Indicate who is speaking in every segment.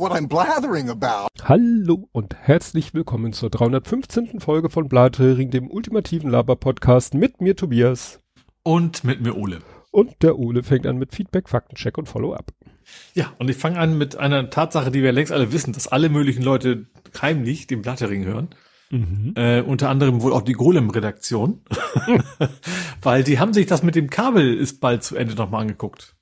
Speaker 1: what I'm blathering about.
Speaker 2: Hallo und herzlich willkommen zur 315. Folge von Blathering, dem ultimativen Laber-Podcast mit mir Tobias.
Speaker 3: Und mit mir Ole.
Speaker 2: Und der Ole fängt an mit Feedback, Faktencheck und Follow-up.
Speaker 3: Ja, und ich fange an mit einer Tatsache, die wir längst alle wissen, dass alle möglichen Leute heimlich den Blattering hören. Mhm. Äh, unter anderem wohl auch die Golem-Redaktion. weil die haben sich das mit dem Kabel ist bald zu Ende nochmal angeguckt.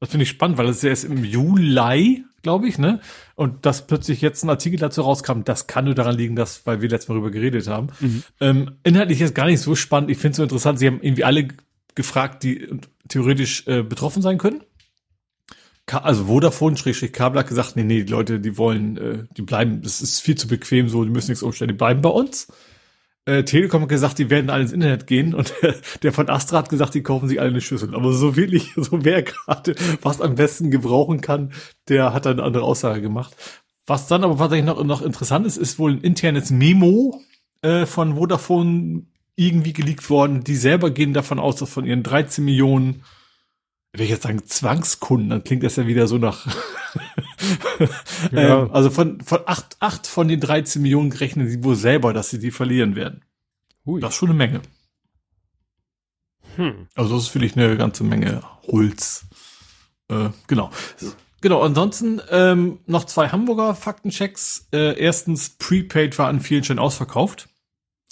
Speaker 3: Das finde ich spannend, weil es ist erst im Juli, glaube ich, ne? Und dass plötzlich jetzt ein Artikel dazu rauskam, das kann nur daran liegen, dass, weil wir letztes Mal darüber geredet haben. Mhm. Ähm, inhaltlich ist gar nicht so spannend. Ich finde es so interessant. Sie haben irgendwie alle gefragt, die theoretisch äh, betroffen sein können. Ka also Vodafone, Schrägstrich Kabel hat gesagt, nee, nee, die Leute, die wollen, äh, die bleiben, das ist viel zu bequem so, die müssen nichts umstellen, die bleiben bei uns. Äh, Telekom hat gesagt, die werden alle ins Internet gehen und äh, der von Astra hat gesagt, die kaufen sich alle eine Schüssel. Aber so wirklich, so wer gerade was am besten gebrauchen kann, der hat dann eine andere Aussage gemacht. Was dann aber tatsächlich noch, noch interessant ist, ist wohl ein internes Memo äh, von Vodafone irgendwie geleakt worden. Die selber gehen davon aus, dass von ihren 13 Millionen wenn ich jetzt sagen Zwangskunden, dann klingt das ja wieder so nach. ja. ähm, also von, von acht, acht von den 13 Millionen rechnen sie wohl selber, dass sie die verlieren werden. Hui. Das ist schon eine Menge. Hm. Also das ist für dich eine ganze Menge Holz. Äh, genau. Genau, ansonsten ähm, noch zwei Hamburger Faktenchecks. Äh, erstens, Prepaid war an vielen Stellen ausverkauft.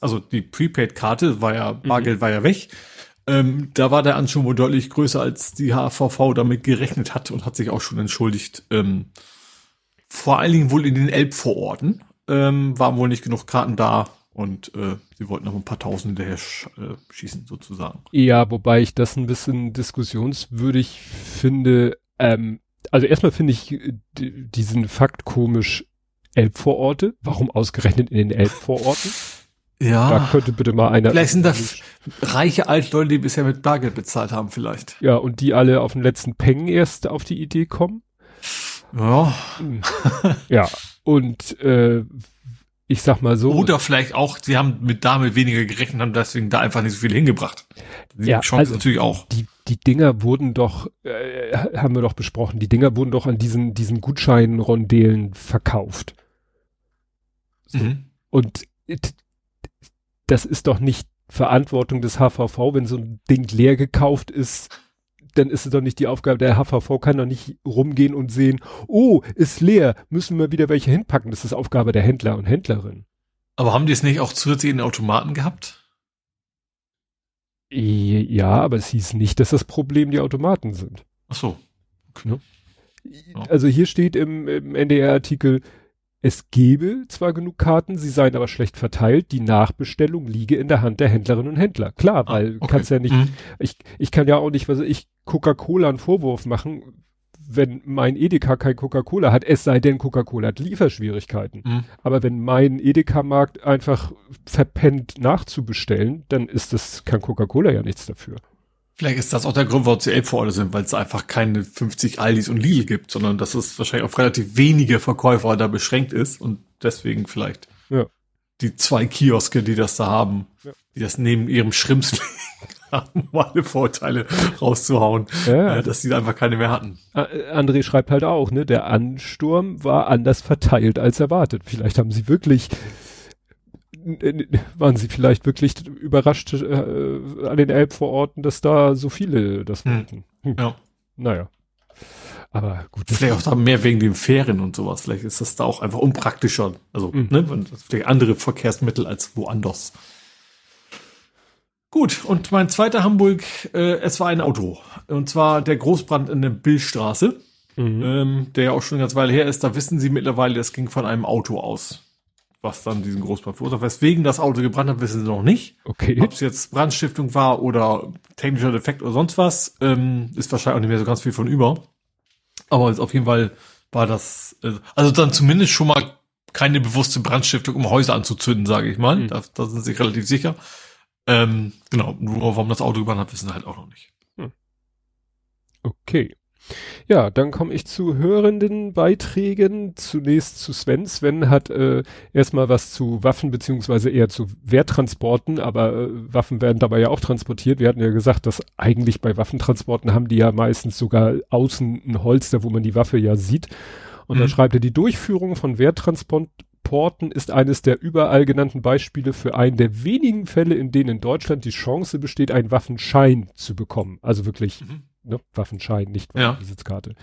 Speaker 3: Also die Prepaid-Karte war ja, Bargeld mhm. war ja weg. Ähm, da war der Anschub wohl deutlich größer, als die HVV damit gerechnet hat und hat sich auch schon entschuldigt. Ähm, vor allen Dingen wohl in den Elbvororten ähm, waren wohl nicht genug Karten da und äh, sie wollten noch ein paar Tausend hinterher sch äh, schießen sozusagen.
Speaker 2: Ja, wobei ich das ein bisschen diskussionswürdig finde. Ähm, also erstmal finde ich äh, diesen Fakt komisch. Elbvororte? Warum ausgerechnet in den Elbvororten?
Speaker 3: Ja.
Speaker 2: Da könnte bitte mal einer.
Speaker 3: Vielleicht sind das reiche Altleute, die bisher mit Bargeld bezahlt haben, vielleicht.
Speaker 2: Ja, und die alle auf den letzten Peng erst auf die Idee kommen.
Speaker 3: Ja.
Speaker 2: Hm. ja. Und äh, ich sag mal so.
Speaker 3: Oder vielleicht auch, sie haben mit damit weniger gerechnet, haben deswegen da einfach nicht so viel hingebracht.
Speaker 2: Die ja, Chance also natürlich auch. Die, die Dinger wurden doch, äh, haben wir doch besprochen, die Dinger wurden doch an diesen, diesen Gutschein-Rondelen verkauft. So. Mhm. Und das ist doch nicht Verantwortung des HVV, wenn so ein Ding leer gekauft ist, dann ist es doch nicht die Aufgabe, der HVV kann doch nicht rumgehen und sehen, oh, ist leer, müssen wir wieder welche hinpacken. Das ist Aufgabe der Händler und Händlerin.
Speaker 3: Aber haben die es nicht auch zusätzlich in den Automaten gehabt?
Speaker 2: Ja, aber es hieß nicht, dass das Problem die Automaten sind.
Speaker 3: Ach so.
Speaker 2: Okay. Also hier steht im, im NDR-Artikel, es gebe zwar genug Karten, sie seien aber schlecht verteilt. Die Nachbestellung liege in der Hand der Händlerinnen und Händler. Klar, ah, weil okay. kannst ja nicht, mhm. ich, ich kann ja auch nicht, was ich Coca-Cola einen Vorwurf machen, wenn mein Edeka kein Coca-Cola hat, es sei denn, Coca-Cola hat Lieferschwierigkeiten. Mhm. Aber wenn mein Edeka-Markt einfach verpennt nachzubestellen, dann ist das, kann Coca-Cola ja nichts dafür.
Speaker 3: Vielleicht ist das auch der Grund, warum sie Elbvororte sind, weil es einfach keine 50 Aldis und Lidl gibt, sondern dass es wahrscheinlich auf relativ wenige Verkäufer da beschränkt ist und deswegen vielleicht
Speaker 2: ja.
Speaker 3: die zwei Kioske, die das da haben, ja. die das neben ihrem Schrimps haben, um alle Vorteile rauszuhauen, ja. äh, dass die einfach keine mehr hatten.
Speaker 2: André schreibt halt auch, ne, der Ansturm war anders verteilt als erwartet. Vielleicht haben sie wirklich waren sie vielleicht wirklich überrascht äh, an den Elbvororten, dass da so viele das hm. wollten.
Speaker 3: Hm. Ja.
Speaker 2: Naja. Aber gut.
Speaker 3: Vielleicht auch da mehr wegen den Fähren und sowas. Vielleicht ist das da auch einfach unpraktischer. Also, mhm. ne, vielleicht andere Verkehrsmittel als woanders. Gut, und mein zweiter Hamburg, äh, es war ein Auto. Und zwar der Großbrand in der Billstraße, mhm. ähm, der ja auch schon eine ganze Weile her ist. Da wissen Sie mittlerweile, es ging von einem Auto aus was dann diesen Großbrand verursacht. Weswegen das Auto gebrannt hat, wissen sie noch nicht.
Speaker 2: Okay.
Speaker 3: Ob es jetzt Brandstiftung war oder technischer Defekt oder sonst was, ähm, ist wahrscheinlich auch nicht mehr so ganz viel von über. Aber auf jeden Fall war das, äh, also dann zumindest schon mal keine bewusste Brandstiftung, um Häuser anzuzünden, sage ich mal. Mhm. Da, da sind sie relativ sicher. Ähm, genau, nur warum das Auto gebrannt hat, wissen sie halt auch noch nicht. Hm.
Speaker 2: Okay. Ja, dann komme ich zu hörenden Beiträgen. Zunächst zu Sven. Sven hat äh, erstmal was zu Waffen beziehungsweise eher zu Wehrtransporten, aber äh, Waffen werden dabei ja auch transportiert. Wir hatten ja gesagt, dass eigentlich bei Waffentransporten haben die ja meistens sogar außen ein Holster, wo man die Waffe ja sieht. Und mhm. dann schreibt er, die Durchführung von Werttransporten ist eines der überall genannten Beispiele für einen der wenigen Fälle, in denen in Deutschland die Chance besteht, einen Waffenschein zu bekommen. Also wirklich, mhm. Ne, Waffenschein, nicht Waffenbesitzkarte. Ja.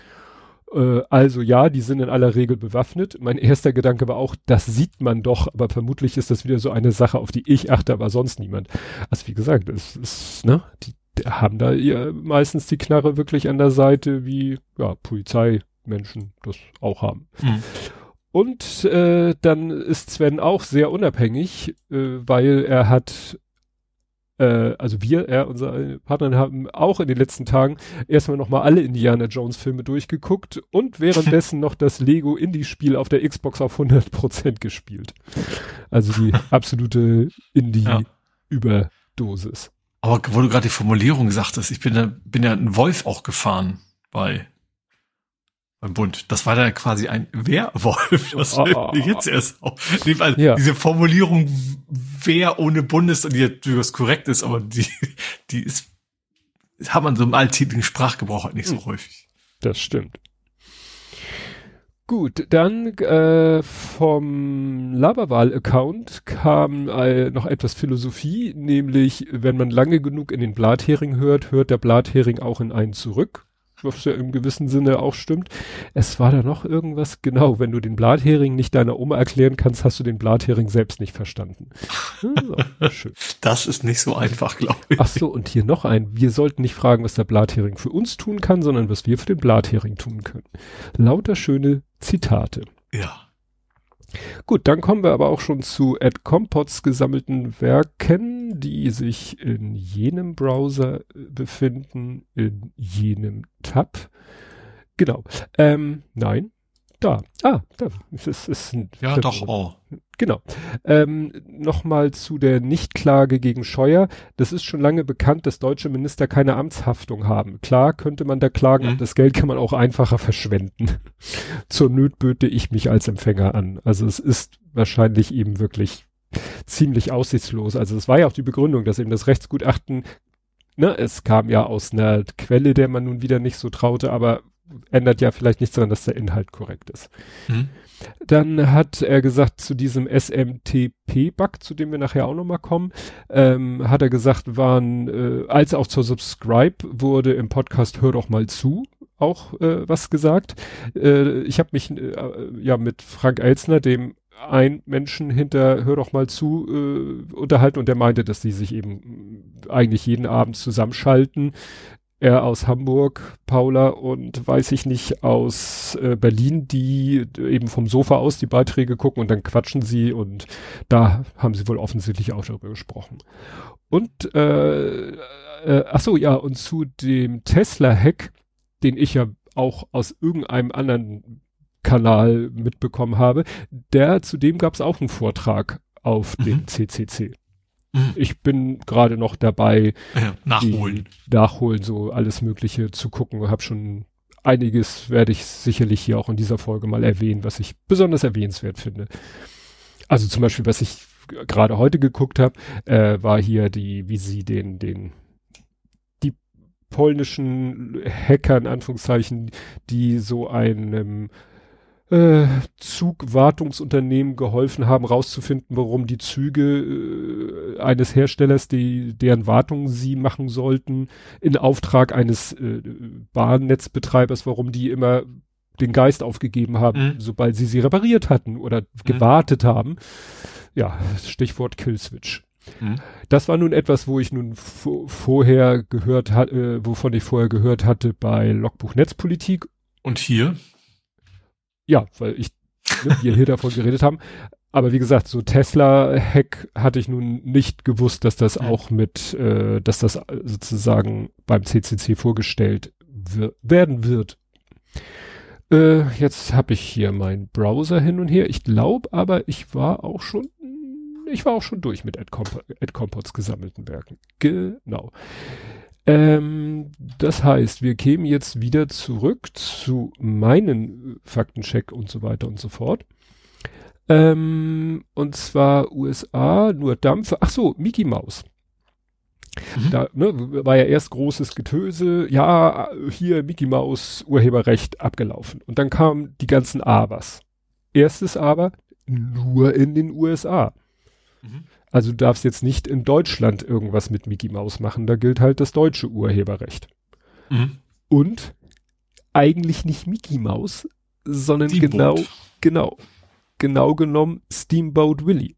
Speaker 2: Äh, also ja, die sind in aller Regel bewaffnet. Mein erster Gedanke war auch, das sieht man doch, aber vermutlich ist das wieder so eine Sache, auf die ich achte, aber sonst niemand. Also wie gesagt, es ist, ne, die, die haben da ja meistens die Knarre wirklich an der Seite, wie ja, Polizeimenschen das auch haben. Mhm. Und äh, dann ist Sven auch sehr unabhängig, äh, weil er hat äh, also wir, er, unsere Partner haben auch in den letzten Tagen erstmal nochmal alle Indiana Jones Filme durchgeguckt und währenddessen noch das Lego Indie Spiel auf der Xbox auf 100% gespielt. Also die absolute Indie Überdosis.
Speaker 3: Aber wo du gerade die Formulierung gesagt hast, ich bin ja, bin ja ein Wolf auch gefahren bei beim Bund. Das war dann quasi ein Wehrwolf. Das oh, oh, jetzt erst auch. Also ja. Diese Formulierung Wehr ohne Bundes, die durchaus korrekt ist, aber die, die ist, hat man so im alltäglichen Sprachgebrauch halt nicht so hm. häufig.
Speaker 2: Das stimmt. Gut, dann äh, vom Laberwahl-Account kam äh, noch etwas Philosophie, nämlich wenn man lange genug in den Blathering hört, hört der Blathering auch in einen zurück was ja im gewissen Sinne auch stimmt. Es war da noch irgendwas, genau, wenn du den Blathering nicht deiner Oma erklären kannst, hast du den Blathering selbst nicht verstanden.
Speaker 3: Ja, schön. Das ist nicht so einfach, glaube ich.
Speaker 2: Ach so, und hier noch ein. Wir sollten nicht fragen, was der Blathering für uns tun kann, sondern was wir für den Blathering tun können. Lauter schöne Zitate.
Speaker 3: Ja.
Speaker 2: Gut, dann kommen wir aber auch schon zu Ed Compots gesammelten Werken, die sich in jenem Browser äh, befinden, in jenem Tab. Genau. Ähm, nein, da. Ah, da. Das ist ein,
Speaker 3: ja, doch. Oh.
Speaker 2: Genau. Ähm, Nochmal zu der Nichtklage gegen Scheuer. Das ist schon lange bekannt, dass deutsche Minister keine Amtshaftung haben. Klar könnte man da klagen, mhm. das Geld kann man auch einfacher verschwenden. Zur Nöt böte ich mich als Empfänger an. Also es ist wahrscheinlich eben wirklich ziemlich aussichtslos. Also es war ja auch die Begründung, dass eben das Rechtsgutachten, ne, es kam ja aus einer Quelle, der man nun wieder nicht so traute, aber ändert ja vielleicht nichts daran, dass der Inhalt korrekt ist. Mhm. Dann hat er gesagt, zu diesem SMTP-Bug, zu dem wir nachher auch nochmal kommen, ähm, hat er gesagt, waren, äh, als auch zur Subscribe wurde im Podcast Hör doch mal zu, auch äh, was gesagt. Äh, ich habe mich äh, ja mit Frank Elsner, dem ein Menschen hinter Hör doch mal zu äh, unterhalten. Und der meinte, dass sie sich eben eigentlich jeden Abend zusammenschalten, er aus Hamburg, Paula und weiß ich nicht aus äh, Berlin, die eben vom Sofa aus die Beiträge gucken und dann quatschen sie. Und da haben sie wohl offensichtlich auch darüber gesprochen. Und äh, äh, ach so, ja, und zu dem Tesla-Hack, den ich ja auch aus irgendeinem anderen Kanal mitbekommen habe, der zudem gab es auch einen Vortrag auf mhm. dem CCC. Mhm. Ich bin gerade noch dabei,
Speaker 3: ja, nachholen.
Speaker 2: nachholen, so alles Mögliche zu gucken. Hab schon einiges werde ich sicherlich hier auch in dieser Folge mal erwähnen, was ich besonders erwähnenswert finde. Also zum Beispiel, was ich gerade heute geguckt habe, äh, war hier die, wie sie den, den, die polnischen Hacker in Anführungszeichen, die so einem äh, Zugwartungsunternehmen geholfen haben, rauszufinden, warum die Züge äh, eines Herstellers, die, deren Wartung sie machen sollten, in Auftrag eines äh, Bahnnetzbetreibers, warum die immer den Geist aufgegeben haben, mhm. sobald sie sie repariert hatten oder mhm. gewartet haben. Ja, Stichwort Killswitch. Mhm. Das war nun etwas, wo ich nun vorher gehört hatte, äh, wovon ich vorher gehört hatte bei Logbuch Netzpolitik.
Speaker 3: Und hier?
Speaker 2: Ja, weil ich, ne, wir hier davon geredet haben. Aber wie gesagt, so Tesla-Hack hatte ich nun nicht gewusst, dass das auch mit, äh, dass das sozusagen beim CCC vorgestellt werden wird. Äh, jetzt habe ich hier meinen Browser hin und her. Ich glaube aber, ich war auch schon, ich war auch schon durch mit AdCompots gesammelten Werken. Genau. Ähm, das heißt, wir kämen jetzt wieder zurück zu meinen Faktencheck und so weiter und so fort. Ähm, und zwar USA, nur Dampfe. Ach so, Mickey Mouse. Mhm. Da ne, war ja erst großes Getöse, ja, hier Mickey Maus Urheberrecht abgelaufen. Und dann kamen die ganzen Abers. Erstes Aber, nur in den USA. Mhm. Also du darfst jetzt nicht in Deutschland irgendwas mit Mickey Maus machen, da gilt halt das deutsche Urheberrecht. Mhm. Und eigentlich nicht Mickey Maus, sondern Steamboat. genau, genau, genau genommen Steamboat Willie.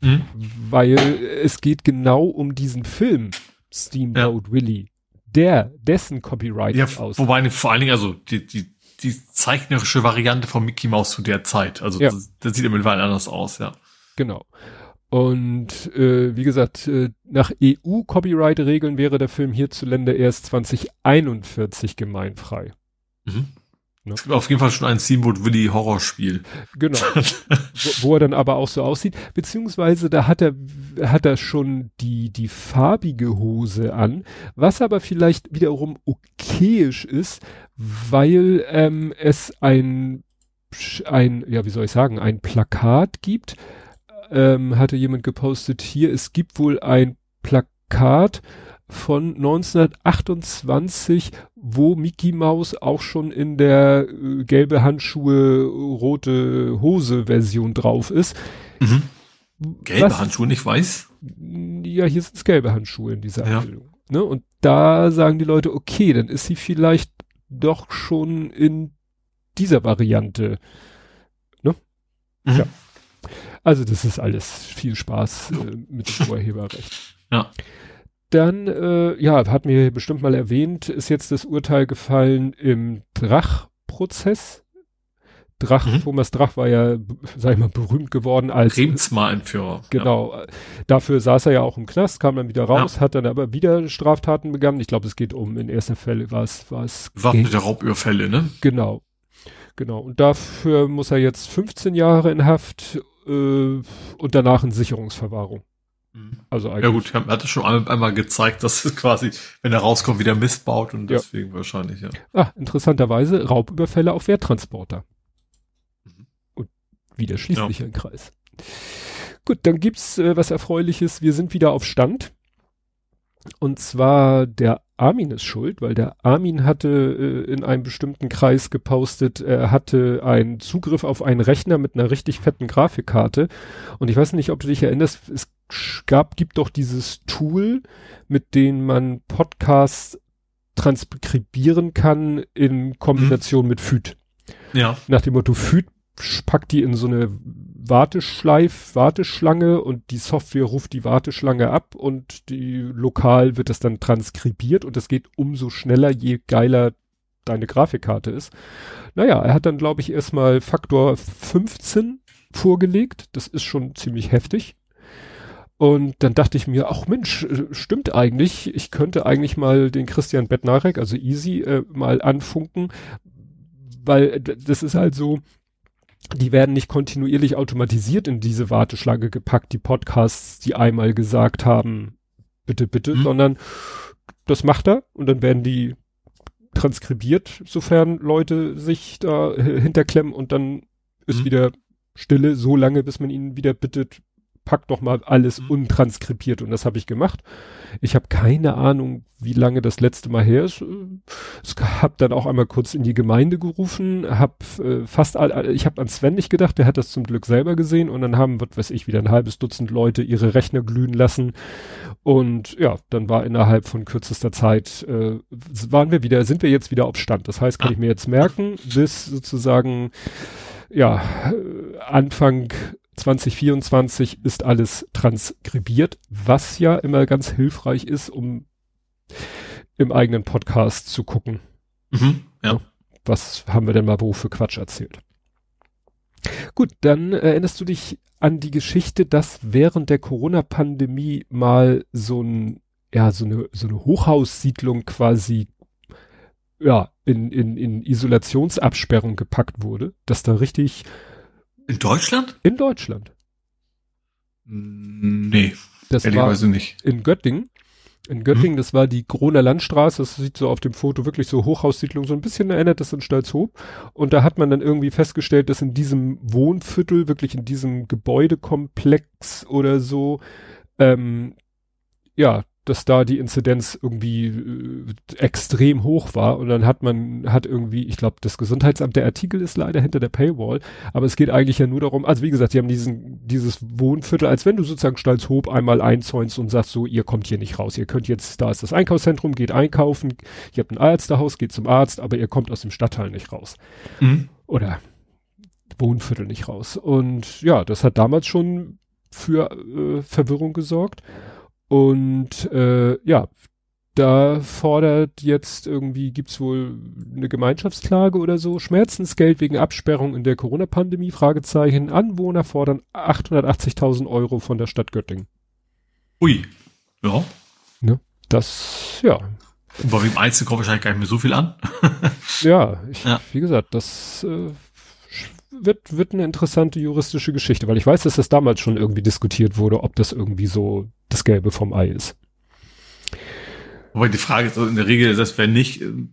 Speaker 2: Mhm. Weil es geht genau um diesen Film Steamboat ja. Willie. Der, dessen Copyright
Speaker 3: ja, aus. Wobei vor allen Dingen, also die, die, die zeichnerische Variante von Mickey Mouse zu der Zeit. Also ja. das, das sieht ja mittlerweile anders aus, ja.
Speaker 2: Genau. Und äh, wie gesagt, äh, nach EU-Copyright-Regeln wäre der Film hierzulande erst 2041 gemeinfrei. Mhm.
Speaker 3: Ne? Es gibt auf jeden Fall schon ein Steamboat Willy Horrorspiel.
Speaker 2: Genau. wo, wo, er dann aber auch so aussieht. Beziehungsweise da hat er, hat er schon die, die farbige Hose an, was aber vielleicht wiederum okayisch ist, weil ähm, es ein, ein, ja, wie soll ich sagen, ein Plakat gibt. Ähm, hatte jemand gepostet hier, es gibt wohl ein Plakat, von 1928, wo Mickey Mouse auch schon in der äh, gelbe Handschuhe, rote Hose Version drauf ist.
Speaker 3: Mhm. Gelbe Was, Handschuhe, nicht weiß?
Speaker 2: Ja, hier sind es gelbe Handschuhe in dieser ja. Abbildung. Ne? Und da sagen die Leute, okay, dann ist sie vielleicht doch schon in dieser Variante. Ne? Mhm. Ja. Also das ist alles viel Spaß äh, mit dem Urheberrecht.
Speaker 3: Ja.
Speaker 2: Dann, äh, ja, hat mir bestimmt mal erwähnt, ist jetzt das Urteil gefallen im Drach-Prozess. Drach, mhm. Thomas Drach war ja, sag ich mal, berühmt geworden als
Speaker 3: Remsmar-Entführer.
Speaker 2: Genau. Ja. Dafür saß er ja auch im Knast, kam dann wieder raus, ja. hat dann aber wieder Straftaten begangen. Ich glaube, es geht um, in erster Fälle war es, war es.
Speaker 3: Waffnete Raubüberfälle, ne?
Speaker 2: Genau. Genau. Und dafür muss er jetzt 15 Jahre in Haft, und danach in Sicherungsverwahrung.
Speaker 3: Mhm. Also eigentlich. Ja gut, er hat es schon einmal gezeigt, dass es quasi, wenn er rauskommt, wieder Mist baut und ja. deswegen wahrscheinlich, ja.
Speaker 2: Ah, interessanterweise Raubüberfälle auf Werttransporter. Mhm. Und wieder schließt sich ja. ein Kreis. Gut, dann gibt's äh, was Erfreuliches. Wir sind wieder auf Stand. Und zwar der Armin ist schuld, weil der Armin hatte äh, in einem bestimmten Kreis gepostet, er hatte einen Zugriff auf einen Rechner mit einer richtig fetten Grafikkarte. Und ich weiß nicht, ob du dich erinnerst, es gab, gibt doch dieses Tool, mit dem man Podcasts transkribieren kann in Kombination mhm. mit FÜD.
Speaker 3: Ja.
Speaker 2: Nach dem Motto FÜD packt die in so eine Warteschleif, Warteschlange und die Software ruft die Warteschlange ab und die lokal wird das dann transkribiert und das geht umso schneller, je geiler deine Grafikkarte ist. Naja, er hat dann, glaube ich, erstmal Faktor 15 vorgelegt. Das ist schon ziemlich heftig. Und dann dachte ich mir, ach Mensch, äh, stimmt eigentlich. Ich könnte eigentlich mal den Christian Bettnarek, also Easy, äh, mal anfunken, weil das ist halt so, die werden nicht kontinuierlich automatisiert in diese Warteschlange gepackt, die Podcasts, die einmal gesagt haben, bitte, bitte, mhm. sondern das macht er und dann werden die transkribiert, sofern Leute sich da hinterklemmen und dann ist mhm. wieder Stille so lange, bis man ihnen wieder bittet, pack doch mal alles mhm. untranskribiert und das habe ich gemacht. Ich habe keine Ahnung, wie lange das letzte Mal her ist. Ich habe dann auch einmal kurz in die Gemeinde gerufen, habe äh, fast, all, ich habe an Sven nicht gedacht, der hat das zum Glück selber gesehen und dann haben, was weiß ich, wieder ein halbes Dutzend Leute ihre Rechner glühen lassen und ja, dann war innerhalb von kürzester Zeit äh, waren wir wieder, sind wir jetzt wieder auf Stand. Das heißt, kann ah. ich mir jetzt merken, bis sozusagen ja Anfang 2024 ist alles transkribiert, was ja immer ganz hilfreich ist, um im eigenen Podcast zu gucken.
Speaker 3: Mhm, ja.
Speaker 2: Was haben wir denn mal wo für Quatsch erzählt? Gut, dann erinnerst du dich an die Geschichte, dass während der Corona-Pandemie mal so ein, ja, so eine, so eine Hochhaussiedlung quasi, ja, in, in, in Isolationsabsperrung gepackt wurde, dass da richtig
Speaker 3: in Deutschland?
Speaker 2: In Deutschland.
Speaker 3: Nee.
Speaker 2: Das war nicht. in Göttingen. In Göttingen, hm. das war die Kroner Landstraße, das sieht so auf dem Foto wirklich so Hochhaussiedlung, so ein bisschen erinnert das an Stalzhoop. Und da hat man dann irgendwie festgestellt, dass in diesem Wohnviertel, wirklich in diesem Gebäudekomplex oder so, ähm, ja, dass da die Inzidenz irgendwie äh, extrem hoch war und dann hat man, hat irgendwie, ich glaube, das Gesundheitsamt, der Artikel ist leider hinter der Paywall, aber es geht eigentlich ja nur darum, also wie gesagt, die haben diesen, dieses Wohnviertel, als wenn du sozusagen Stalzhoop einmal einzäunst und sagst so, ihr kommt hier nicht raus, ihr könnt jetzt, da ist das Einkaufszentrum, geht einkaufen, ihr habt ein Ärztehaus, geht zum Arzt, aber ihr kommt aus dem Stadtteil nicht raus. Mhm. Oder Wohnviertel nicht raus. Und ja, das hat damals schon für äh, Verwirrung gesorgt. Und äh, ja, da fordert jetzt irgendwie, gibt's wohl eine Gemeinschaftsklage oder so, Schmerzensgeld wegen Absperrung in der Corona-Pandemie, Fragezeichen, Anwohner fordern 880.000 Euro von der Stadt Göttingen.
Speaker 3: Ui, ja.
Speaker 2: Ne? Das, ja.
Speaker 3: Und bei dem Einzelnen kommt wahrscheinlich gar nicht mehr so viel an.
Speaker 2: ja, ich, ja, wie gesagt, das äh, wird, wird eine interessante juristische Geschichte, weil ich weiß, dass das damals schon irgendwie diskutiert wurde, ob das irgendwie so das Gelbe vom Ei ist.
Speaker 3: Wobei die Frage ist, also in der Regel ist das, wenn nicht, sind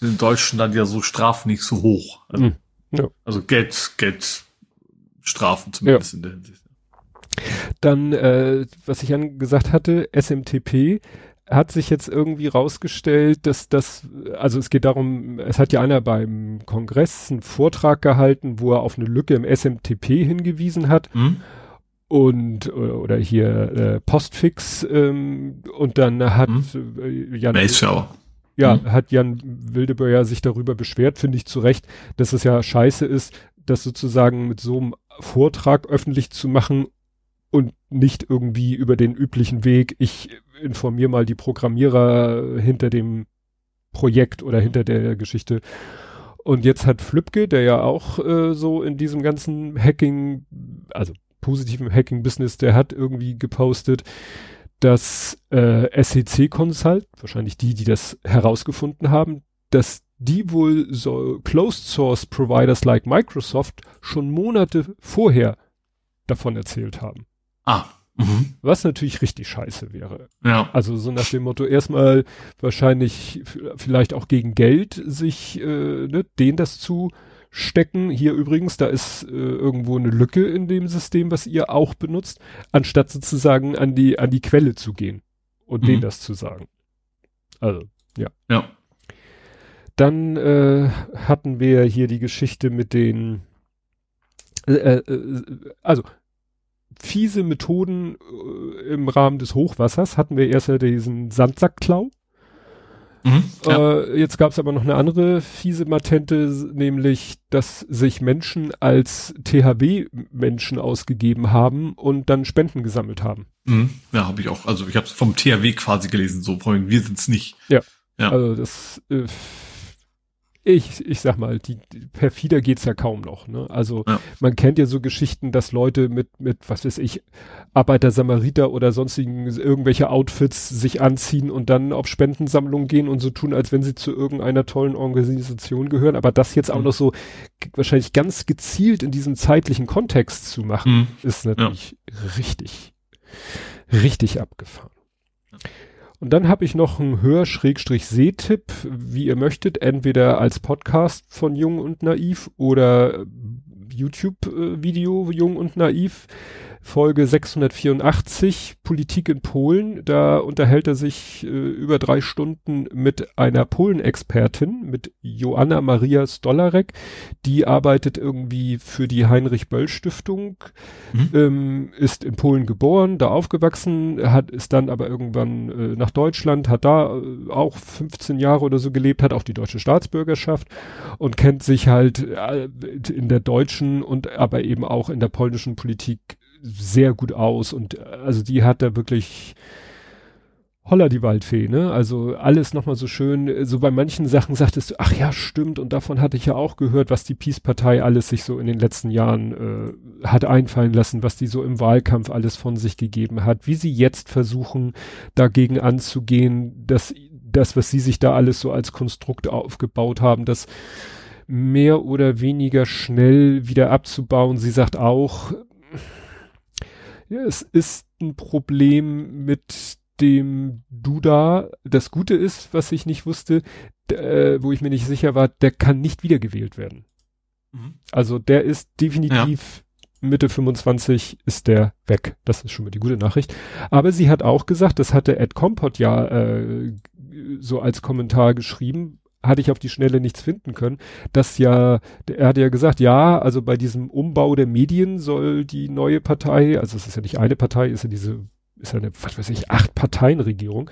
Speaker 3: in Deutschland dann ja so Strafen nicht so hoch. Also, mm, ja. also Geld, Geld, Strafen zumindest ja. in der Hinsicht.
Speaker 2: Dann, äh, was ich angesagt hatte, SMTP hat sich jetzt irgendwie rausgestellt, dass das, also es geht darum, es hat ja einer beim Kongress einen Vortrag gehalten, wo er auf eine Lücke im SMTP hingewiesen hat. Mhm. Und oder hier äh, Postfix ähm, und dann hat mhm.
Speaker 3: äh, Jan
Speaker 2: ja, mhm. hat Jan Wildebeuer sich darüber beschwert, finde ich zu Recht, dass es ja scheiße ist, das sozusagen mit so einem Vortrag öffentlich zu machen und nicht irgendwie über den üblichen Weg, ich informiere mal die Programmierer hinter dem Projekt oder hinter der Geschichte. Und jetzt hat Flübke, der ja auch äh, so in diesem ganzen Hacking, also positiven Hacking-Business, der hat irgendwie gepostet, dass äh, SEC Consult, wahrscheinlich die, die das herausgefunden haben, dass die wohl so Closed Source Providers like Microsoft schon Monate vorher davon erzählt haben.
Speaker 3: Ah. Mhm.
Speaker 2: Was natürlich richtig scheiße wäre.
Speaker 3: Ja.
Speaker 2: Also so nach dem Motto, erstmal wahrscheinlich vielleicht auch gegen Geld sich äh, ne, den das zu stecken. Hier übrigens, da ist äh, irgendwo eine Lücke in dem System, was ihr auch benutzt, anstatt sozusagen an die, an die Quelle zu gehen und mhm. denen das zu sagen. Also, ja.
Speaker 3: Ja.
Speaker 2: Dann äh, hatten wir hier die Geschichte mit den, äh, äh, also fiese Methoden äh, im Rahmen des Hochwassers. Hatten wir erst ja diesen Sandsackklau. Mhm, ja. äh, jetzt gab es aber noch eine andere fiese Matente, nämlich, dass sich Menschen als THW-Menschen ausgegeben haben und dann Spenden gesammelt haben.
Speaker 3: Mhm, ja, habe ich auch. Also ich habe es vom THW quasi gelesen, so wir sind's nicht.
Speaker 2: Ja. ja. Also das äh, ich, ich sag mal, die, die perfider geht's ja kaum noch. Ne? Also ja. man kennt ja so Geschichten, dass Leute mit, mit, was weiß ich, Arbeiter, Samariter oder sonstigen irgendwelche Outfits sich anziehen und dann auf Spendensammlungen gehen und so tun, als wenn sie zu irgendeiner tollen Organisation gehören. Aber das jetzt auch mhm. noch so wahrscheinlich ganz gezielt in diesem zeitlichen Kontext zu machen, mhm. ist natürlich ja. richtig, richtig abgefahren. Und dann habe ich noch einen Hör-Sehtipp, wie ihr möchtet, entweder als Podcast von Jung und Naiv oder YouTube-Video Jung und Naiv. Folge 684, Politik in Polen. Da unterhält er sich äh, über drei Stunden mit einer Polen-Expertin, mit Joanna Maria Stolarek. Die arbeitet irgendwie für die Heinrich-Böll-Stiftung, mhm. ähm, ist in Polen geboren, da aufgewachsen, hat, ist dann aber irgendwann äh, nach Deutschland, hat da äh, auch 15 Jahre oder so gelebt, hat auch die deutsche Staatsbürgerschaft und kennt sich halt äh, in der deutschen und aber eben auch in der polnischen Politik sehr gut aus. Und äh, also die hat da wirklich Holla die Waldfee, ne? Also alles nochmal so schön, so bei manchen Sachen sagtest du, ach ja, stimmt, und davon hatte ich ja auch gehört, was die Peace-Partei alles sich so in den letzten Jahren äh, hat einfallen lassen, was die so im Wahlkampf alles von sich gegeben hat, wie sie jetzt versuchen, dagegen anzugehen, dass das, was sie sich da alles so als Konstrukt aufgebaut haben, das mehr oder weniger schnell wieder abzubauen. Sie sagt auch, ja, es ist ein Problem mit dem Duda. Das Gute ist, was ich nicht wusste, äh, wo ich mir nicht sicher war, der kann nicht wiedergewählt werden. Mhm. Also der ist definitiv Mitte 25 ist der weg. Das ist schon mal die gute Nachricht. Aber sie hat auch gesagt, das hatte Ed Compot ja äh, so als Kommentar geschrieben, hatte ich auf die Schnelle nichts finden können, dass ja, er hat ja gesagt, ja, also bei diesem Umbau der Medien soll die neue Partei, also es ist ja nicht eine Partei, ist ja diese, ist ja eine, was weiß ich, acht Parteien-Regierung,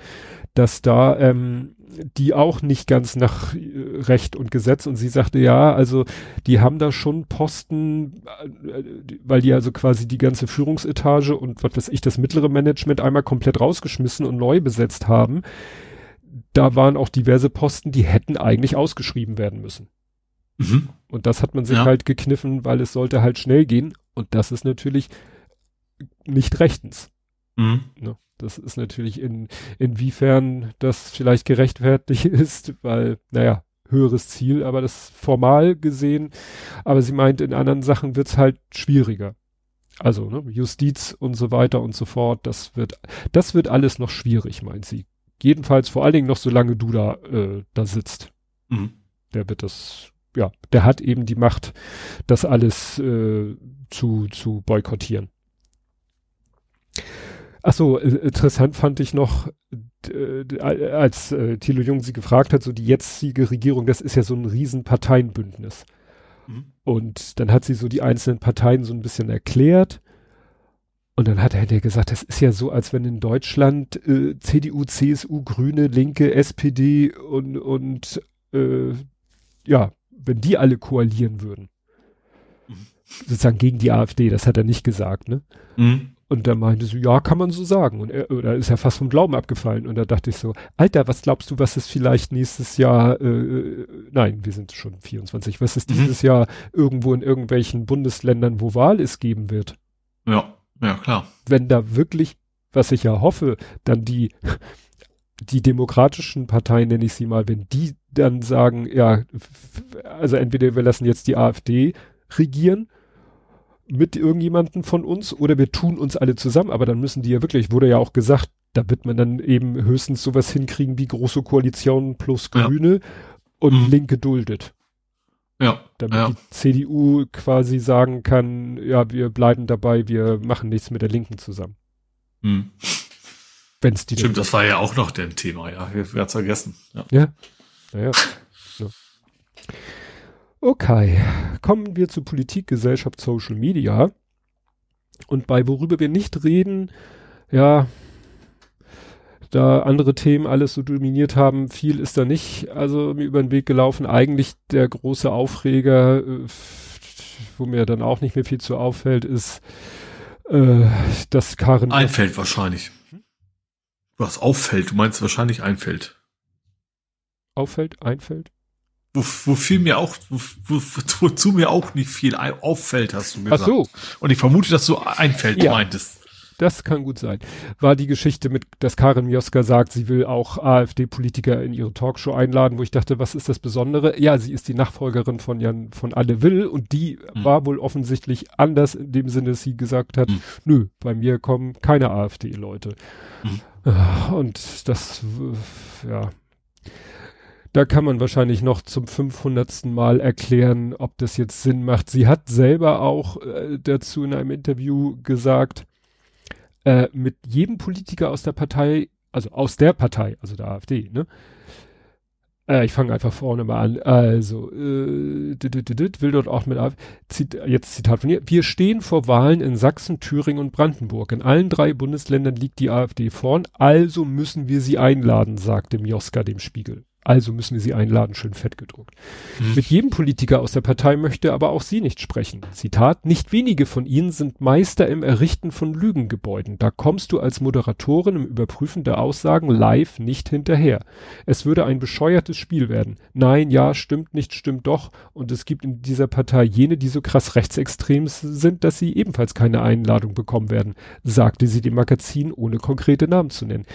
Speaker 2: dass da ähm, die auch nicht ganz nach äh, Recht und Gesetz und sie sagte, ja, also die haben da schon Posten, äh, weil die also quasi die ganze Führungsetage und was weiß ich, das mittlere Management einmal komplett rausgeschmissen und neu besetzt haben da waren auch diverse Posten, die hätten eigentlich ausgeschrieben werden müssen. Mhm. Und das hat man sich ja. halt gekniffen, weil es sollte halt schnell gehen. Und das ist natürlich nicht rechtens. Mhm. Ne? Das ist natürlich in, inwiefern das vielleicht gerechtfertigt ist, weil, naja, höheres Ziel, aber das formal gesehen, aber sie meint, in anderen Sachen wird's halt schwieriger. Also, ne, Justiz und so weiter und so fort, das wird, das wird alles noch schwierig, meint sie. Jedenfalls vor allen Dingen noch solange du da, äh, da sitzt. Mhm. Der wird das, ja, der hat eben die Macht, das alles äh, zu, zu boykottieren. Ach so, äh, interessant fand ich noch, äh, als äh, Thilo Jung sie gefragt hat, so die jetzige Regierung, das ist ja so ein riesen Parteienbündnis. Mhm. Und dann hat sie so die einzelnen Parteien so ein bisschen erklärt. Und dann hat er der gesagt, das ist ja so, als wenn in Deutschland äh, CDU, CSU, Grüne, Linke, SPD und, und äh, ja, wenn die alle koalieren würden. Mhm. Sozusagen gegen die AfD, das hat er nicht gesagt, ne? Mhm. Und da meinte so, ja, kann man so sagen. Und er, oder ist er fast vom Glauben abgefallen. Und da dachte ich so, Alter, was glaubst du, was es vielleicht nächstes Jahr, äh, nein, wir sind schon 24, was es mhm. dieses Jahr irgendwo in irgendwelchen Bundesländern, wo Wahl ist, geben wird?
Speaker 3: Ja. Ja, klar.
Speaker 2: Wenn da wirklich, was ich ja hoffe, dann die, die demokratischen Parteien, nenne ich sie mal, wenn die dann sagen, ja, also entweder wir lassen jetzt die AfD regieren mit irgendjemanden von uns oder wir tun uns alle zusammen, aber dann müssen die ja wirklich, wurde ja auch gesagt, da wird man dann eben höchstens sowas hinkriegen wie große Koalitionen plus Grüne ja. und mhm. Linke duldet.
Speaker 3: Ja.
Speaker 2: Damit
Speaker 3: ja.
Speaker 2: die CDU quasi sagen kann, ja, wir bleiben dabei, wir machen nichts mit der Linken zusammen. Hm.
Speaker 3: Wenn's die Stimmt, das war ja auch noch ein Thema, ja. Wir werden vergessen.
Speaker 2: Ja. Ja. Naja. ja. Okay. Kommen wir zu Politik, Gesellschaft, Social Media. Und bei worüber wir nicht reden, ja, da andere Themen alles so dominiert haben, viel ist da nicht also mir über den Weg gelaufen. Eigentlich der große Aufreger, äh, wo mir dann auch nicht mehr viel zu auffällt, ist, äh, dass Karin...
Speaker 3: Einfällt wahrscheinlich. Was auffällt, du meinst wahrscheinlich einfällt.
Speaker 2: Auffällt, einfällt?
Speaker 3: Wo, wofür mir auch, wo, wo, wozu mir auch nicht viel auffällt, hast du gesagt. Ach so. Und ich vermute, dass du einfällt ja. meintest.
Speaker 2: Das kann gut sein. War die Geschichte mit, dass Karin Mioska sagt, sie will auch AfD-Politiker in ihre Talkshow einladen, wo ich dachte, was ist das Besondere? Ja, sie ist die Nachfolgerin von Jan von Alle Will und die mhm. war wohl offensichtlich anders in dem Sinne, dass sie gesagt hat, mhm. nö, bei mir kommen keine AfD-Leute. Mhm. Und das, ja, da kann man wahrscheinlich noch zum 500. Mal erklären, ob das jetzt Sinn macht. Sie hat selber auch äh, dazu in einem Interview gesagt, äh, mit jedem Politiker aus der Partei, also aus der Partei, also der AfD, ne? Äh, ich fange einfach vorne mal an. Also, äh, will dort auch mit AfD, jetzt Zitat von ihr, wir stehen vor Wahlen in Sachsen, Thüringen und Brandenburg. In allen drei Bundesländern liegt die AfD vorn, also müssen wir sie einladen, sagte Mioska dem Spiegel. Also müssen wir sie einladen, schön fett gedruckt. Hm. Mit jedem Politiker aus der Partei möchte aber auch sie nicht sprechen. Zitat, nicht wenige von ihnen sind Meister im Errichten von Lügengebäuden. Da kommst du als Moderatorin im Überprüfen der Aussagen live nicht hinterher. Es würde ein bescheuertes Spiel werden. Nein, ja, stimmt nicht, stimmt doch. Und es gibt in dieser Partei jene, die so krass rechtsextrem sind, dass sie ebenfalls keine Einladung bekommen werden, sagte sie dem Magazin, ohne konkrete Namen zu nennen.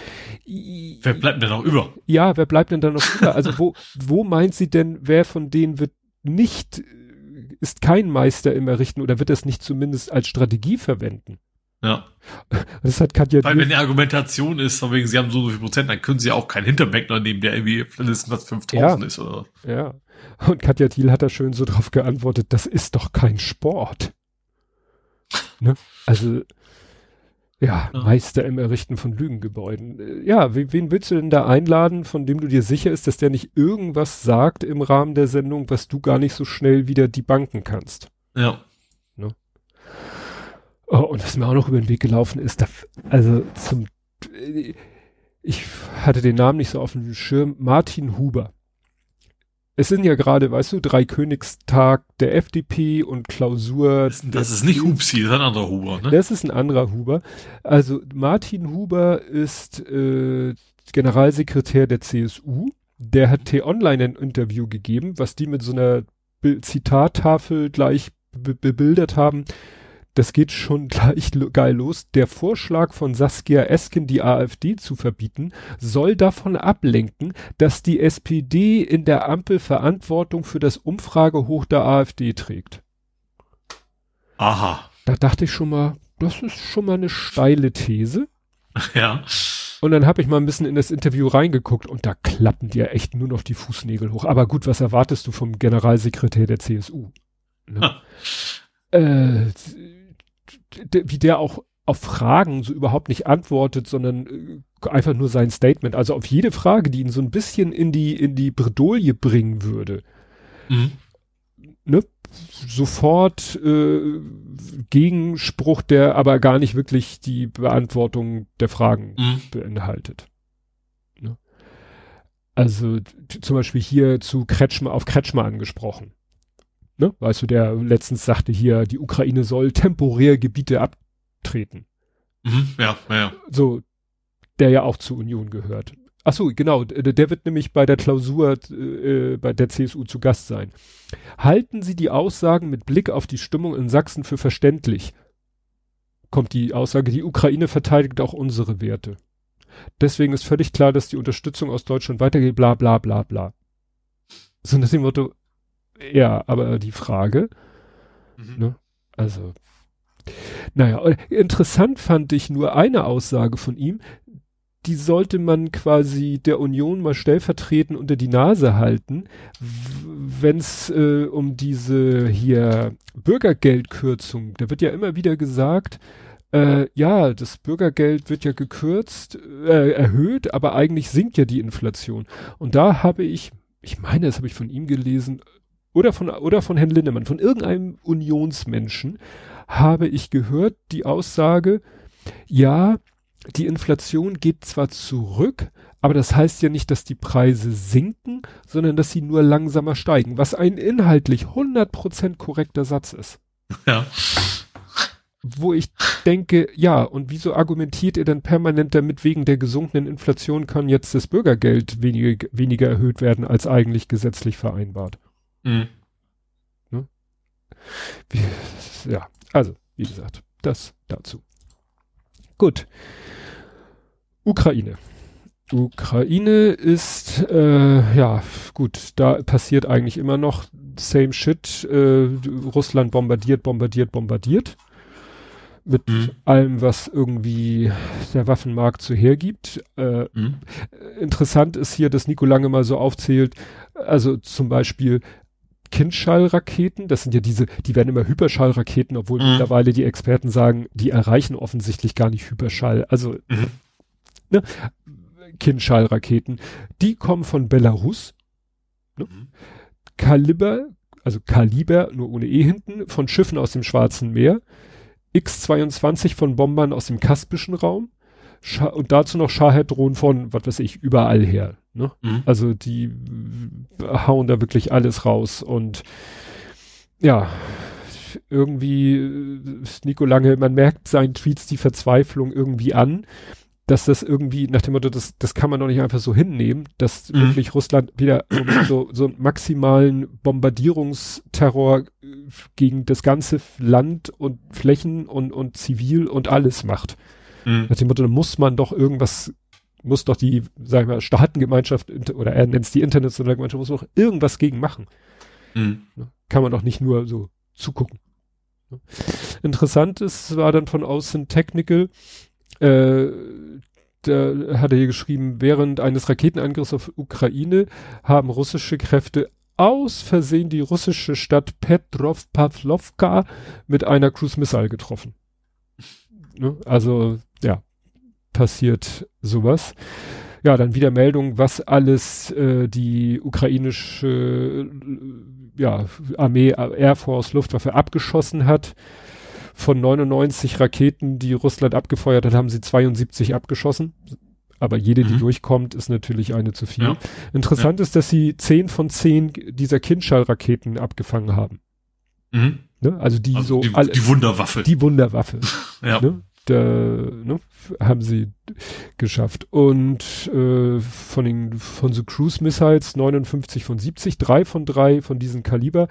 Speaker 3: Wer bleibt denn noch über?
Speaker 2: Ja, wer bleibt denn da noch also wo, wo meint sie denn, wer von denen wird nicht, ist kein Meister im Errichten oder wird das nicht zumindest als Strategie verwenden?
Speaker 3: Ja.
Speaker 2: Das hat Katja
Speaker 3: Weil wenn die Argumentation ist, von wegen, sie haben so, so viel Prozent, dann können sie auch keinen Hinterbäckler nehmen, der irgendwie mindestens was 5000 ja. ist, oder?
Speaker 2: Ja. Und Katja Thiel hat da schön so drauf geantwortet, das ist doch kein Sport. Ne? Also, ja, ja, Meister im Errichten von Lügengebäuden. Äh, ja, wen, willst du denn da einladen, von dem du dir sicher ist, dass der nicht irgendwas sagt im Rahmen der Sendung, was du gar nicht so schnell wieder die Banken kannst?
Speaker 3: Ja.
Speaker 2: Ne? Oh, und was mir auch noch über den Weg gelaufen ist, da, also zum, äh, ich hatte den Namen nicht so auf dem Schirm, Martin Huber es sind ja gerade, weißt du, drei Königstag der FDP und Klausur.
Speaker 3: Das, das ist nicht Hupsi, das ist ein anderer Huber, ne?
Speaker 2: Das ist ein anderer Huber. Also Martin Huber ist äh, Generalsekretär der CSU. Der hat T-Online ein Interview gegeben, was die mit so einer Zitattafel gleich bebildert haben das geht schon gleich geil los. Der Vorschlag von Saskia Esken, die AfD zu verbieten, soll davon ablenken, dass die SPD in der Ampel Verantwortung für das Umfragehoch der AfD trägt.
Speaker 3: Aha.
Speaker 2: Da dachte ich schon mal, das ist schon mal eine steile These.
Speaker 3: Ja.
Speaker 2: Und dann habe ich mal ein bisschen in das Interview reingeguckt und da klappen dir echt nur noch die Fußnägel hoch. Aber gut, was erwartest du vom Generalsekretär der CSU? Ne? äh, wie der auch auf Fragen so überhaupt nicht antwortet, sondern äh, einfach nur sein Statement. Also auf jede Frage, die ihn so ein bisschen in die, in die Bredouille bringen würde. Mhm. Ne? Sofort äh, Gegenspruch, der aber gar nicht wirklich die Beantwortung der Fragen mhm. beinhaltet. Ne? Also zum Beispiel hier zu Kretschmer, auf Kretschmer angesprochen ne, weißt du, der letztens sagte hier, die Ukraine soll temporär Gebiete abtreten.
Speaker 3: Mhm, ja, ja.
Speaker 2: So, der ja auch zur Union gehört. Ach so, genau, der wird nämlich bei der Klausur äh, bei der CSU zu Gast sein. Halten Sie die Aussagen mit Blick auf die Stimmung in Sachsen für verständlich? Kommt die Aussage, die Ukraine verteidigt auch unsere Werte. Deswegen ist völlig klar, dass die Unterstützung aus Deutschland weitergeht, bla bla bla bla. So nach dem Motto, ja, aber die Frage, mhm. ne? Also, naja, interessant fand ich nur eine Aussage von ihm, die sollte man quasi der Union mal stellvertretend unter die Nase halten, wenn es äh, um diese hier Bürgergeldkürzung, da wird ja immer wieder gesagt, äh, ja, das Bürgergeld wird ja gekürzt, äh, erhöht, aber eigentlich sinkt ja die Inflation. Und da habe ich, ich meine, das habe ich von ihm gelesen, oder von, oder von Herrn Lindemann, von irgendeinem Unionsmenschen habe ich gehört die Aussage, ja, die Inflation geht zwar zurück, aber das heißt ja nicht, dass die Preise sinken, sondern dass sie nur langsamer steigen, was ein inhaltlich 100% korrekter Satz ist.
Speaker 3: Ja.
Speaker 2: Wo ich denke, ja, und wieso argumentiert ihr denn permanent damit, wegen der gesunkenen Inflation kann jetzt das Bürgergeld weniger, weniger erhöht werden, als eigentlich gesetzlich vereinbart? Mhm. Ne? Wie, ja, also, wie gesagt, das dazu. Gut. Ukraine. Ukraine ist, äh, ja, gut, da passiert eigentlich immer noch same shit. Äh, Russland bombardiert, bombardiert, bombardiert. Mit mhm. allem, was irgendwie der Waffenmarkt so hergibt. Äh, mhm. Interessant ist hier, dass Nico Lange mal so aufzählt, also zum Beispiel Kindschallraketen, das sind ja diese, die werden immer Hyperschallraketen, obwohl mhm. mittlerweile die Experten sagen, die erreichen offensichtlich gar nicht Hyperschall. Also mhm. ne, Kindschallraketen, die kommen von Belarus. Ne? Mhm. Kaliber, also Kaliber, nur ohne E hinten, von Schiffen aus dem Schwarzen Meer. X-22 von Bombern aus dem Kaspischen Raum. Scha und dazu noch Shahed-Drohnen von, was weiß ich, überall her. Ne? Mhm. Also die hauen da wirklich alles raus und ja, irgendwie äh, Nico Lange, man merkt seinen Tweets die Verzweiflung irgendwie an, dass das irgendwie nach dem Motto, das, das kann man doch nicht einfach so hinnehmen, dass mhm. wirklich Russland wieder so, so einen maximalen Bombardierungsterror äh, gegen das ganze Land und Flächen und, und Zivil und alles macht. Mhm. Nach dem Motto, da muss man doch irgendwas muss doch die, sagen wir, Staatengemeinschaft oder er nennt es die internationale Gemeinschaft, muss doch irgendwas gegen machen. Mhm. Ne? Kann man doch nicht nur so zugucken. Ne? Interessant ist, war dann von außen Technical, äh, da hat er hier geschrieben, während eines Raketenangriffs auf Ukraine haben russische Kräfte aus Versehen die russische Stadt Petrov Pavlovka mit einer Cruise Missile getroffen. Ne? Also, ja, passiert sowas. Ja, dann wieder Meldung, was alles äh, die ukrainische äh, ja, Armee, Air Force, Luftwaffe abgeschossen hat. Von 99 Raketen, die Russland abgefeuert hat, haben sie 72 abgeschossen. Aber jede, die mhm. durchkommt, ist natürlich eine zu viel. Ja. Interessant ja. ist, dass sie 10 von 10 dieser Kindschall-Raketen abgefangen haben. Mhm. Ne? Also die also
Speaker 3: so. Die, alle, die Wunderwaffe.
Speaker 2: Die Wunderwaffe. ja. Ne? Da, ne? haben sie geschafft. Und äh, von den von so Cruise Missiles 59 von 70, drei von drei von diesen Kaliber,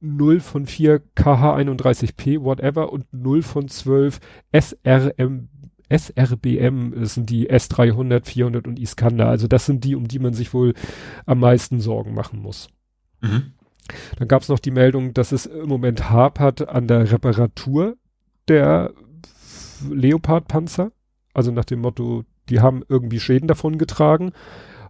Speaker 2: 0 von 4 KH31P, whatever, und 0 von 12 SRM, SRBM, das sind die S300, 400 und Iskander. Also das sind die, um die man sich wohl am meisten Sorgen machen muss. Mhm. Dann gab es noch die Meldung, dass es im Moment hapert an der Reparatur der Leopard-Panzer. Also nach dem Motto, die haben irgendwie Schäden davon getragen.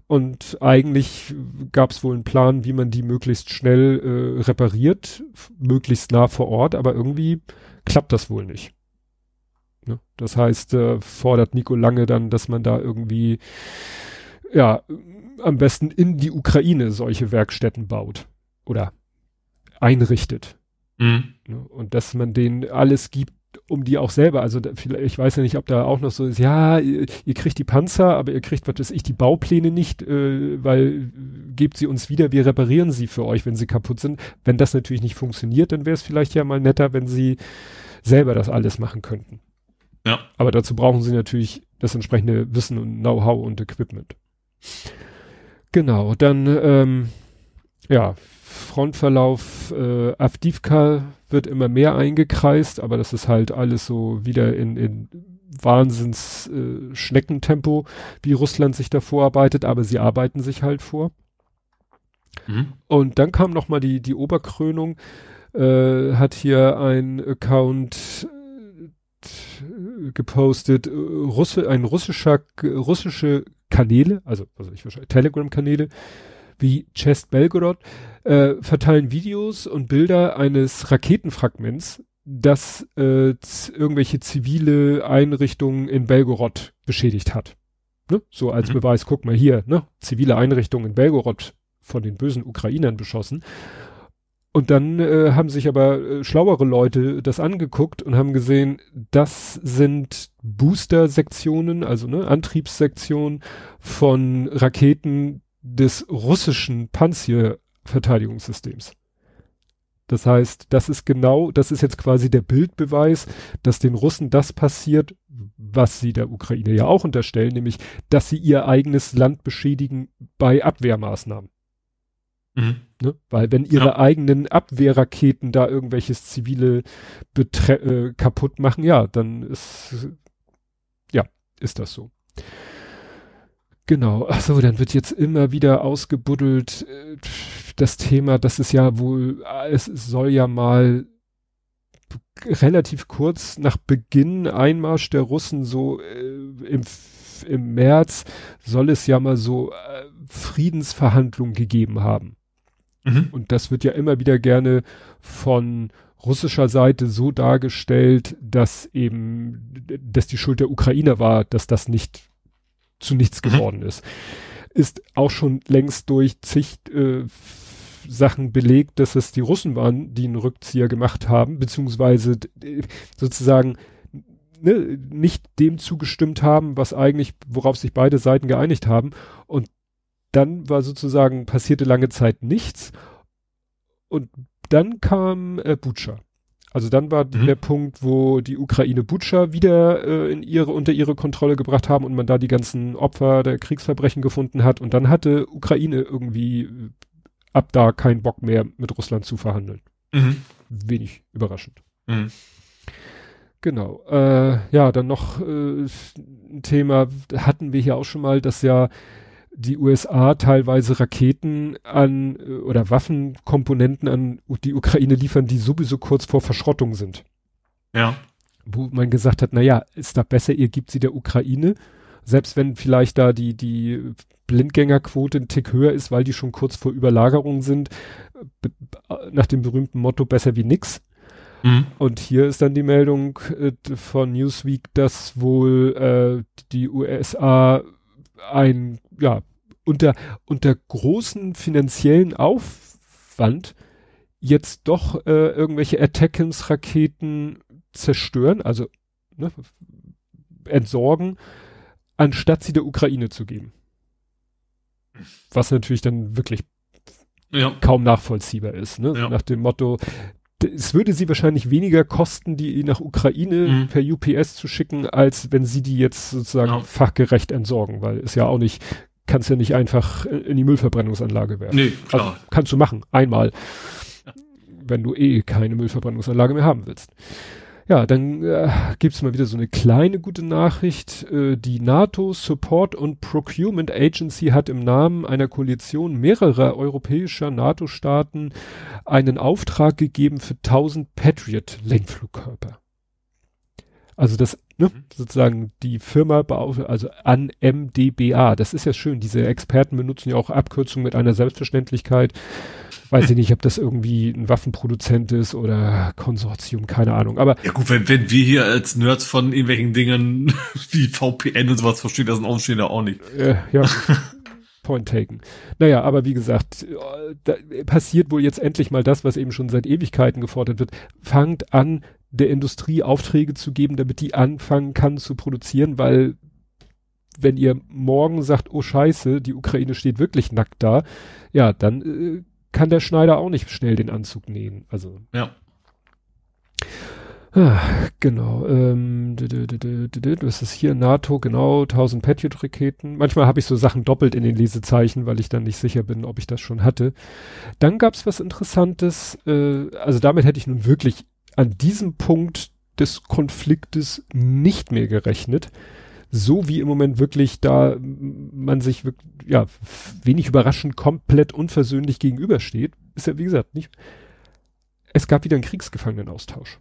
Speaker 2: Und eigentlich gab es wohl einen Plan, wie man die möglichst schnell äh, repariert, möglichst nah vor Ort, aber irgendwie klappt das wohl nicht. Ne? Das heißt, äh, fordert Nico Lange dann, dass man da irgendwie, ja, am besten in die Ukraine solche Werkstätten baut oder einrichtet. Mhm. Ne? Und dass man denen alles gibt, um die auch selber, also da, ich weiß ja nicht, ob da auch noch so ist, ja, ihr, ihr kriegt die Panzer, aber ihr kriegt, was weiß ich, die Baupläne nicht, äh, weil gebt sie uns wieder, wir reparieren sie für euch, wenn sie kaputt sind. Wenn das natürlich nicht funktioniert, dann wäre es vielleicht ja mal netter, wenn sie selber das alles machen könnten. Ja. Aber dazu brauchen sie natürlich das entsprechende Wissen und Know-how und Equipment. Genau, dann ähm, ja, Frontverlauf äh, Avdivka wird immer mehr eingekreist, aber das ist halt alles so wieder in, in Wahnsinns äh, Schneckentempo, wie Russland sich da vorarbeitet, aber sie arbeiten sich halt vor. Mhm. Und dann kam noch mal die, die Oberkrönung, äh, hat hier ein Account äh, gepostet, äh, Russe, ein russischer, russische Kanäle, also, also ich wahrscheinlich Telegram-Kanäle, wie Chest Belgorod, äh, verteilen Videos und Bilder eines Raketenfragments, das äh, irgendwelche zivile Einrichtungen in Belgorod beschädigt hat. Ne? So als mhm. Beweis, guck mal hier, ne? zivile Einrichtungen in Belgorod von den bösen Ukrainern beschossen. Und dann äh, haben sich aber äh, schlauere Leute das angeguckt und haben gesehen, das sind Booster-Sektionen, also ne, Antriebssektionen von Raketen des russischen Panzer Verteidigungssystems. Das heißt, das ist genau, das ist jetzt quasi der Bildbeweis, dass den Russen das passiert, was sie der Ukraine ja auch unterstellen, nämlich, dass sie ihr eigenes Land beschädigen bei Abwehrmaßnahmen. Mhm. Ne? Weil wenn ihre ja. eigenen Abwehrraketen da irgendwelches zivile Betre äh, kaputt machen, ja, dann ist, ja, ist das so. Genau, achso, dann wird jetzt immer wieder ausgebuddelt äh, das Thema, das ist ja wohl, es soll ja mal relativ kurz nach Beginn Einmarsch der Russen so äh, im, im März soll es ja mal so äh, Friedensverhandlungen gegeben haben. Mhm. Und das wird ja immer wieder gerne von russischer Seite so dargestellt, dass eben, dass die Schuld der Ukrainer war, dass das nicht zu nichts mhm. geworden ist. Ist auch schon längst durch zig äh, Sachen belegt, dass es die Russen waren, die einen Rückzieher gemacht haben, beziehungsweise sozusagen ne, nicht dem zugestimmt haben, was eigentlich, worauf sich beide Seiten geeinigt haben. Und dann war sozusagen, passierte lange Zeit nichts. Und dann kam äh, Butscha. Also dann war mhm. der Punkt, wo die Ukraine Butscha wieder äh, in ihre, unter ihre Kontrolle gebracht haben und man da die ganzen Opfer der Kriegsverbrechen gefunden hat. Und dann hatte Ukraine irgendwie äh, ab da keinen Bock mehr mit Russland zu verhandeln. Mhm. Wenig überraschend. Mhm. Genau. Äh, ja, dann noch äh, ein Thema, hatten wir hier auch schon mal, dass ja die USA teilweise Raketen an äh, oder Waffenkomponenten an die Ukraine liefern, die sowieso kurz vor Verschrottung sind.
Speaker 3: Ja.
Speaker 2: Wo man gesagt hat, na ja, ist da besser, ihr gibt sie der Ukraine, selbst wenn vielleicht da die, die Blindgängerquote ein Tick höher ist, weil die schon kurz vor Überlagerung sind, nach dem berühmten Motto besser wie nix. Mhm. Und hier ist dann die Meldung äh, von Newsweek, dass wohl äh, die USA ein, ja, unter, unter großen finanziellen Aufwand jetzt doch äh, irgendwelche Attackams-Raketen zerstören, also ne, entsorgen, anstatt sie der Ukraine zu geben. Was natürlich dann wirklich ja. kaum nachvollziehbar ist. Ne? Ja. Nach dem Motto, es würde sie wahrscheinlich weniger kosten, die nach Ukraine mhm. per UPS zu schicken, als wenn sie die jetzt sozusagen ja. fachgerecht entsorgen, weil es ja auch nicht, kannst ja nicht einfach in die Müllverbrennungsanlage werfen. Nee, klar. Also, kannst du machen, einmal, wenn du eh keine Müllverbrennungsanlage mehr haben willst. Ja, dann äh, gibt es mal wieder so eine kleine gute Nachricht. Äh, die NATO Support und Procurement Agency hat im Namen einer Koalition mehrerer europäischer NATO-Staaten einen Auftrag gegeben für 1000 Patriot-Lenkflugkörper. Also das, ne, mhm. sozusagen die Firma, also an MDBA, das ist ja schön, diese Experten benutzen ja auch Abkürzungen mit einer Selbstverständlichkeit. Weiß ich nicht, ob das irgendwie ein Waffenproduzent ist oder Konsortium, keine Ahnung. Aber
Speaker 3: ja gut, wenn, wenn wir hier als Nerds von irgendwelchen Dingen wie VPN und sowas verstehen, das Aufstehen da auch nicht.
Speaker 2: Äh, ja. Point taken. Naja, aber wie gesagt, passiert wohl jetzt endlich mal das, was eben schon seit Ewigkeiten gefordert wird. Fangt an, der Industrie Aufträge zu geben, damit die anfangen kann zu produzieren, weil wenn ihr morgen sagt, oh scheiße, die Ukraine steht wirklich nackt da, ja, dann äh, kann der Schneider auch nicht schnell den Anzug nähen. Also.
Speaker 3: Ja.
Speaker 2: Ah, genau. Ähm, das ist hier NATO, genau, 1000 Patriot-Raketen. Manchmal habe ich so Sachen doppelt in den Lesezeichen, weil ich dann nicht sicher bin, ob ich das schon hatte. Dann gab es was Interessantes. Äh, also damit hätte ich nun wirklich an diesem Punkt des Konfliktes nicht mehr gerechnet. So wie im Moment wirklich da man sich wirklich, ja, wenig überraschend komplett unversöhnlich gegenübersteht, ist ja wie gesagt nicht. Es gab wieder einen Kriegsgefangenenaustausch.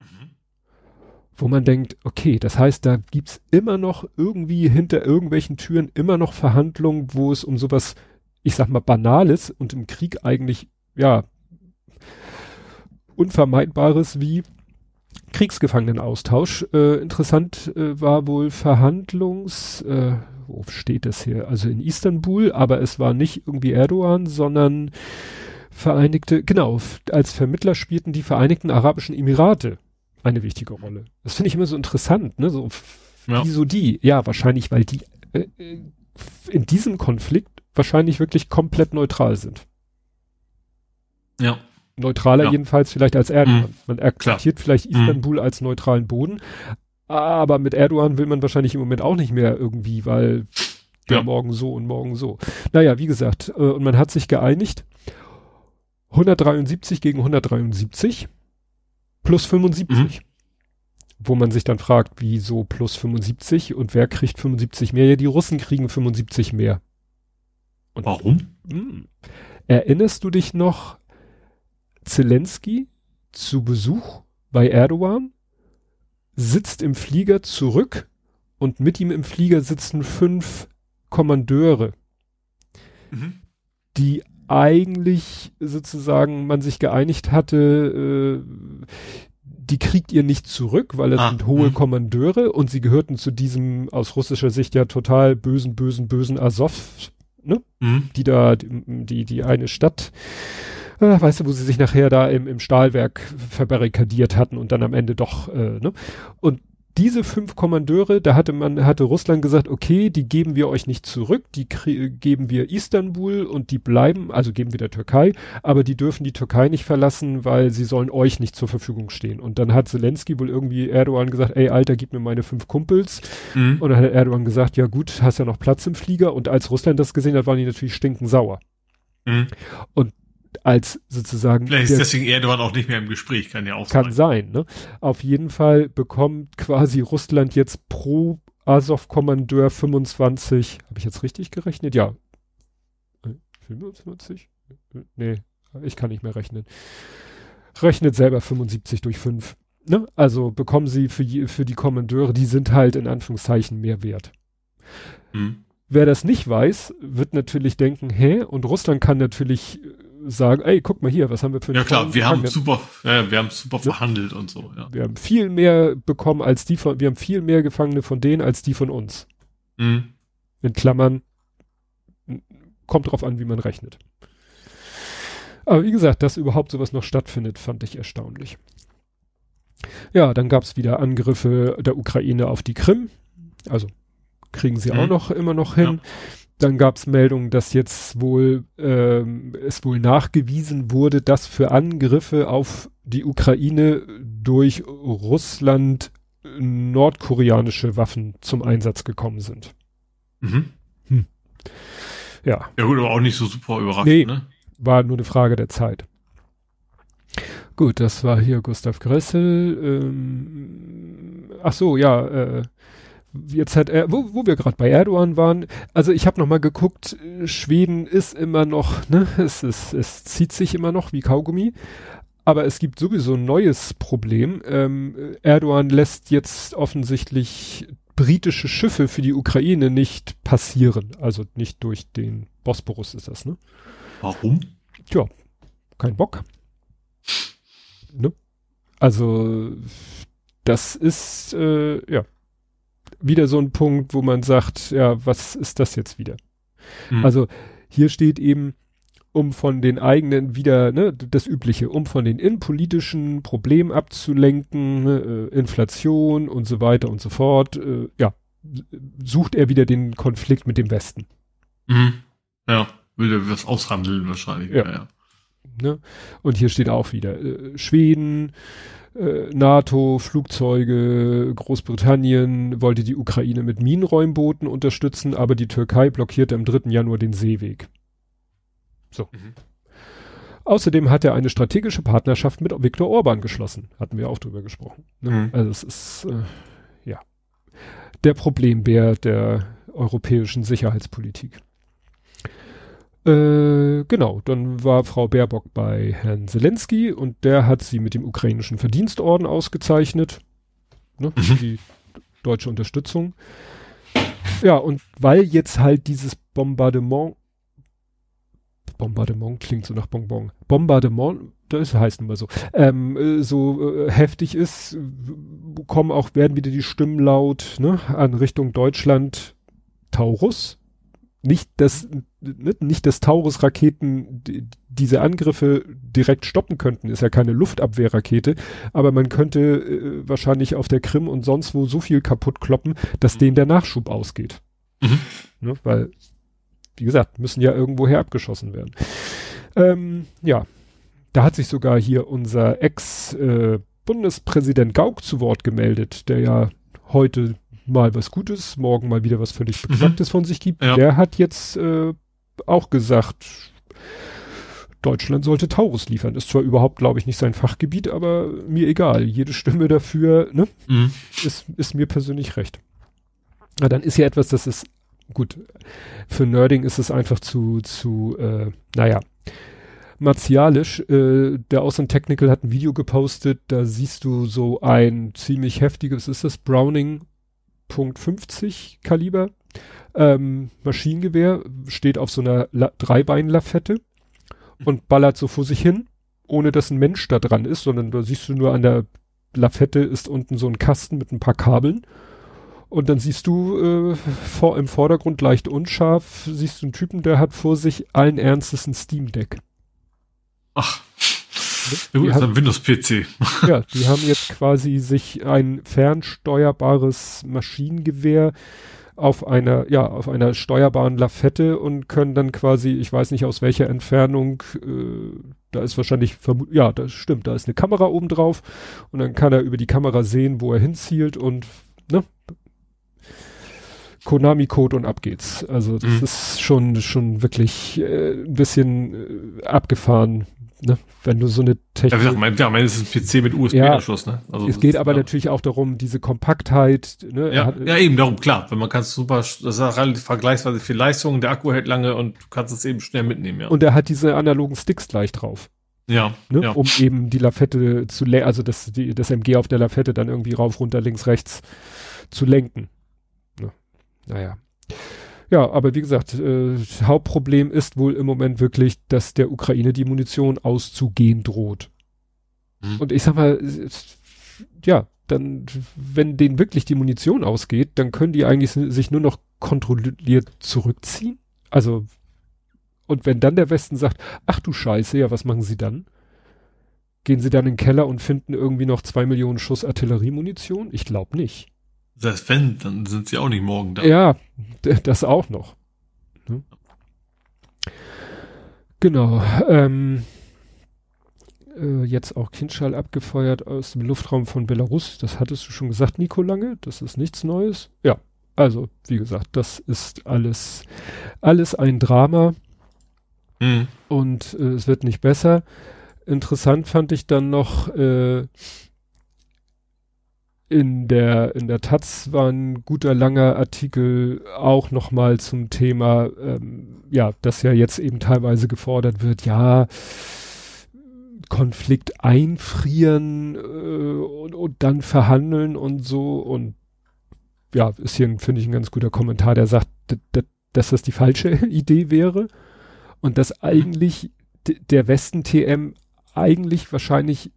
Speaker 2: Mhm. Wo man denkt, okay, das heißt, da gibt's immer noch irgendwie hinter irgendwelchen Türen immer noch Verhandlungen, wo es um sowas, ich sag mal, Banales und im Krieg eigentlich, ja, Unvermeidbares wie Kriegsgefangenenaustausch. Äh, interessant äh, war wohl Verhandlungs, äh, wo steht das hier? Also in Istanbul, aber es war nicht irgendwie Erdogan, sondern Vereinigte, genau, als Vermittler spielten die Vereinigten Arabischen Emirate eine wichtige Rolle. Das finde ich immer so interessant, ne? So, ja. wieso die? Ja, wahrscheinlich, weil die äh, äh, in diesem Konflikt wahrscheinlich wirklich komplett neutral sind.
Speaker 3: Ja
Speaker 2: neutraler ja. jedenfalls vielleicht als Erdogan. Mhm. Man akzeptiert Klar. vielleicht mhm. Istanbul mhm. als neutralen Boden, aber mit Erdogan will man wahrscheinlich im Moment auch nicht mehr irgendwie, weil ja. morgen so und morgen so. Naja, wie gesagt, äh, und man hat sich geeinigt, 173 gegen 173 plus 75. Mhm. Wo man sich dann fragt, wieso plus 75 und wer kriegt 75 mehr? Ja, die Russen kriegen 75 mehr.
Speaker 3: Und, Warum?
Speaker 2: Mh, hm. erinnerst du dich noch Zelensky zu Besuch bei Erdogan, sitzt im Flieger zurück und mit ihm im Flieger sitzen fünf Kommandeure, mhm. die eigentlich sozusagen man sich geeinigt hatte, äh, die kriegt ihr nicht zurück, weil es ah, sind hohe mh. Kommandeure und sie gehörten zu diesem aus russischer Sicht ja total bösen, bösen, bösen Azov, ne? Mhm. Die da, die, die eine Stadt äh, weißt du, wo sie sich nachher da im, im Stahlwerk verbarrikadiert hatten und dann am Ende doch, äh, ne? Und diese fünf Kommandeure, da hatte man, hatte Russland gesagt, okay, die geben wir euch nicht zurück, die geben wir Istanbul und die bleiben, also geben wir der Türkei, aber die dürfen die Türkei nicht verlassen, weil sie sollen euch nicht zur Verfügung stehen. Und dann hat Zelensky wohl irgendwie Erdogan gesagt, ey Alter, gib mir meine fünf Kumpels. Mhm. Und dann hat Erdogan gesagt, ja gut, hast ja noch Platz im Flieger. Und als Russland das gesehen hat, waren die natürlich stinkend sauer. Mhm. Und als sozusagen.
Speaker 3: Vielleicht ist deswegen Erdogan auch nicht mehr im Gespräch, kann ja auch
Speaker 2: kann sein. Kann sein, ne? Auf jeden Fall bekommt quasi Russland jetzt pro Azov-Kommandeur 25, habe ich jetzt richtig gerechnet? Ja. 25? Nee, ich kann nicht mehr rechnen. Rechnet selber 75 durch 5. Ne? Also bekommen sie für, für die Kommandeure, die sind halt in Anführungszeichen mehr wert. Mhm. wer das nicht weiß, wird natürlich denken, hä? Und Russland kann natürlich sagen, ey, guck mal hier, was haben wir für
Speaker 3: Ja klar, wir haben super, ja, wir haben super verhandelt und so, ja.
Speaker 2: Wir haben viel mehr bekommen als die von, wir haben viel mehr Gefangene von denen als die von uns. Mhm. In Klammern, kommt drauf an, wie man rechnet. Aber wie gesagt, dass überhaupt sowas noch stattfindet, fand ich erstaunlich. Ja, dann gab es wieder Angriffe der Ukraine auf die Krim. Also kriegen sie mhm. auch noch immer noch hin. Ja. Dann gab es Meldungen, dass jetzt wohl ähm, es wohl nachgewiesen wurde, dass für Angriffe auf die Ukraine durch Russland nordkoreanische Waffen zum Einsatz gekommen sind. Mhm. Hm.
Speaker 3: Ja. Ja gut, aber auch nicht so super überraschend, nee, ne?
Speaker 2: War nur eine Frage der Zeit. Gut, das war hier Gustav Gressel. Ähm, ach so, ja, äh, jetzt hat er, wo, wo wir gerade bei Erdogan waren, also ich habe noch mal geguckt, Schweden ist immer noch, ne, es, ist, es zieht sich immer noch wie Kaugummi, aber es gibt sowieso ein neues Problem. Ähm, Erdogan lässt jetzt offensichtlich britische Schiffe für die Ukraine nicht passieren, also nicht durch den Bosporus ist das, ne?
Speaker 3: Warum?
Speaker 2: Tja, kein Bock. Ne? Also das ist äh, ja wieder so ein Punkt, wo man sagt, ja, was ist das jetzt wieder? Mhm. Also hier steht eben, um von den eigenen wieder, ne, das Übliche, um von den innenpolitischen Problemen abzulenken, ne, äh, Inflation und so weiter und so fort, äh, ja, sucht er wieder den Konflikt mit dem Westen.
Speaker 3: Mhm. Ja, will er was aushandeln wahrscheinlich. Ja. ja.
Speaker 2: Ne? Und hier steht auch wieder, äh, Schweden, NATO, Flugzeuge, Großbritannien wollte die Ukraine mit Minenräumbooten unterstützen, aber die Türkei blockierte am 3. Januar den Seeweg. So. Mhm. Außerdem hat er eine strategische Partnerschaft mit Viktor Orban geschlossen. Hatten wir auch drüber gesprochen. Ne? Mhm. Also es ist, äh, ja, der Problembär der europäischen Sicherheitspolitik. Äh, genau, dann war Frau Baerbock bei Herrn Zelensky und der hat sie mit dem ukrainischen Verdienstorden ausgezeichnet. Ne, mhm. Die deutsche Unterstützung. Ja, und weil jetzt halt dieses Bombardement Bombardement klingt so nach Bonbon. Bombardement, das heißt nun mal so, ähm, äh, so äh, heftig ist, kommen auch, werden wieder die Stimmen laut, ne, an Richtung Deutschland, Taurus, nicht, dass ne, nicht, dass Taurus-Raketen diese Angriffe direkt stoppen könnten, ist ja keine Luftabwehrrakete, aber man könnte äh, wahrscheinlich auf der Krim und sonst wo so viel kaputt kloppen, dass mhm. denen der Nachschub ausgeht. Mhm. Ne, weil, wie gesagt, müssen ja irgendwoher abgeschossen werden. Ähm, ja, da hat sich sogar hier unser Ex-Bundespräsident äh, Gauck zu Wort gemeldet, der ja heute mal was Gutes, morgen mal wieder was völlig. Beknacktes mhm. von sich gibt. Ja. Der hat jetzt äh, auch gesagt, Deutschland sollte Taurus liefern. Ist zwar überhaupt, glaube ich, nicht sein Fachgebiet, aber mir egal. Jede Stimme dafür, ne, mhm. ist, ist mir persönlich recht. Na, dann ist ja etwas, das ist, gut, für Nerding ist es einfach zu, zu, äh, naja, martialisch. Äh, der Außen Technical hat ein Video gepostet, da siehst du so ein ziemlich heftiges, ist das Browning .50 Kaliber ähm, Maschinengewehr, steht auf so einer La Dreibein-Lafette und ballert so vor sich hin, ohne dass ein Mensch da dran ist, sondern da siehst du nur an der Lafette ist unten so ein Kasten mit ein paar Kabeln. Und dann siehst du äh, vor, im Vordergrund leicht unscharf, siehst du einen Typen, der hat vor sich allen Ernstes ein Steam Deck.
Speaker 3: Ach. Ja, gut, ist ein Windows-PC.
Speaker 2: ja, die haben jetzt quasi sich ein fernsteuerbares Maschinengewehr auf einer, ja, auf einer steuerbaren Lafette und können dann quasi, ich weiß nicht aus welcher Entfernung, äh, da ist wahrscheinlich, ja, das stimmt, da ist eine Kamera oben drauf und dann kann er über die Kamera sehen, wo er hinzielt und, ne, Konami-Code und ab geht's. Also das mhm. ist schon, schon wirklich äh, ein bisschen äh, abgefahren, ne, wenn du so eine
Speaker 3: Technik. Ja, mein, ja, mein ist ein PC mit USB-Anschluss,
Speaker 2: ja, ne? Also es geht aber ja. natürlich auch darum, diese Kompaktheit, ne?
Speaker 3: Ja, hat, ja, eben darum, klar. Wenn man kann es super, das ist relativ vergleichsweise viel Leistung, der Akku hält lange und du kannst es eben schnell mitnehmen, ja.
Speaker 2: Und er hat diese analogen Sticks gleich drauf.
Speaker 3: Ja,
Speaker 2: ne?
Speaker 3: ja.
Speaker 2: Um eben die Lafette zu, also das, die, das MG auf der Lafette dann irgendwie rauf, runter, links, rechts zu lenken. Ne? Naja. Ja, aber wie gesagt, äh, Hauptproblem ist wohl im Moment wirklich, dass der Ukraine die Munition auszugehen droht. Mhm. Und ich sag mal, ja, dann, wenn denen wirklich die Munition ausgeht, dann können die eigentlich sich nur noch kontrolliert zurückziehen. Also, und wenn dann der Westen sagt, ach du Scheiße, ja, was machen sie dann? Gehen sie dann in den Keller und finden irgendwie noch zwei Millionen Schuss Artilleriemunition? Ich glaube nicht.
Speaker 3: Selbst wenn, dann sind sie auch nicht morgen
Speaker 2: da. Ja, das auch noch. Ne? Genau. Ähm, äh, jetzt auch Kindschall abgefeuert aus dem Luftraum von Belarus. Das hattest du schon gesagt, Nico Lange. Das ist nichts Neues. Ja, also wie gesagt, das ist alles, alles ein Drama. Mhm. Und äh, es wird nicht besser. Interessant fand ich dann noch, äh, in der, in der Taz war ein guter langer Artikel auch nochmal zum Thema, ähm, ja, dass ja jetzt eben teilweise gefordert wird, ja, Konflikt einfrieren äh, und, und dann verhandeln und so. Und ja, ist hier, finde ich, ein ganz guter Kommentar, der sagt, dass das die falsche Idee wäre und dass eigentlich der Westen TM eigentlich wahrscheinlich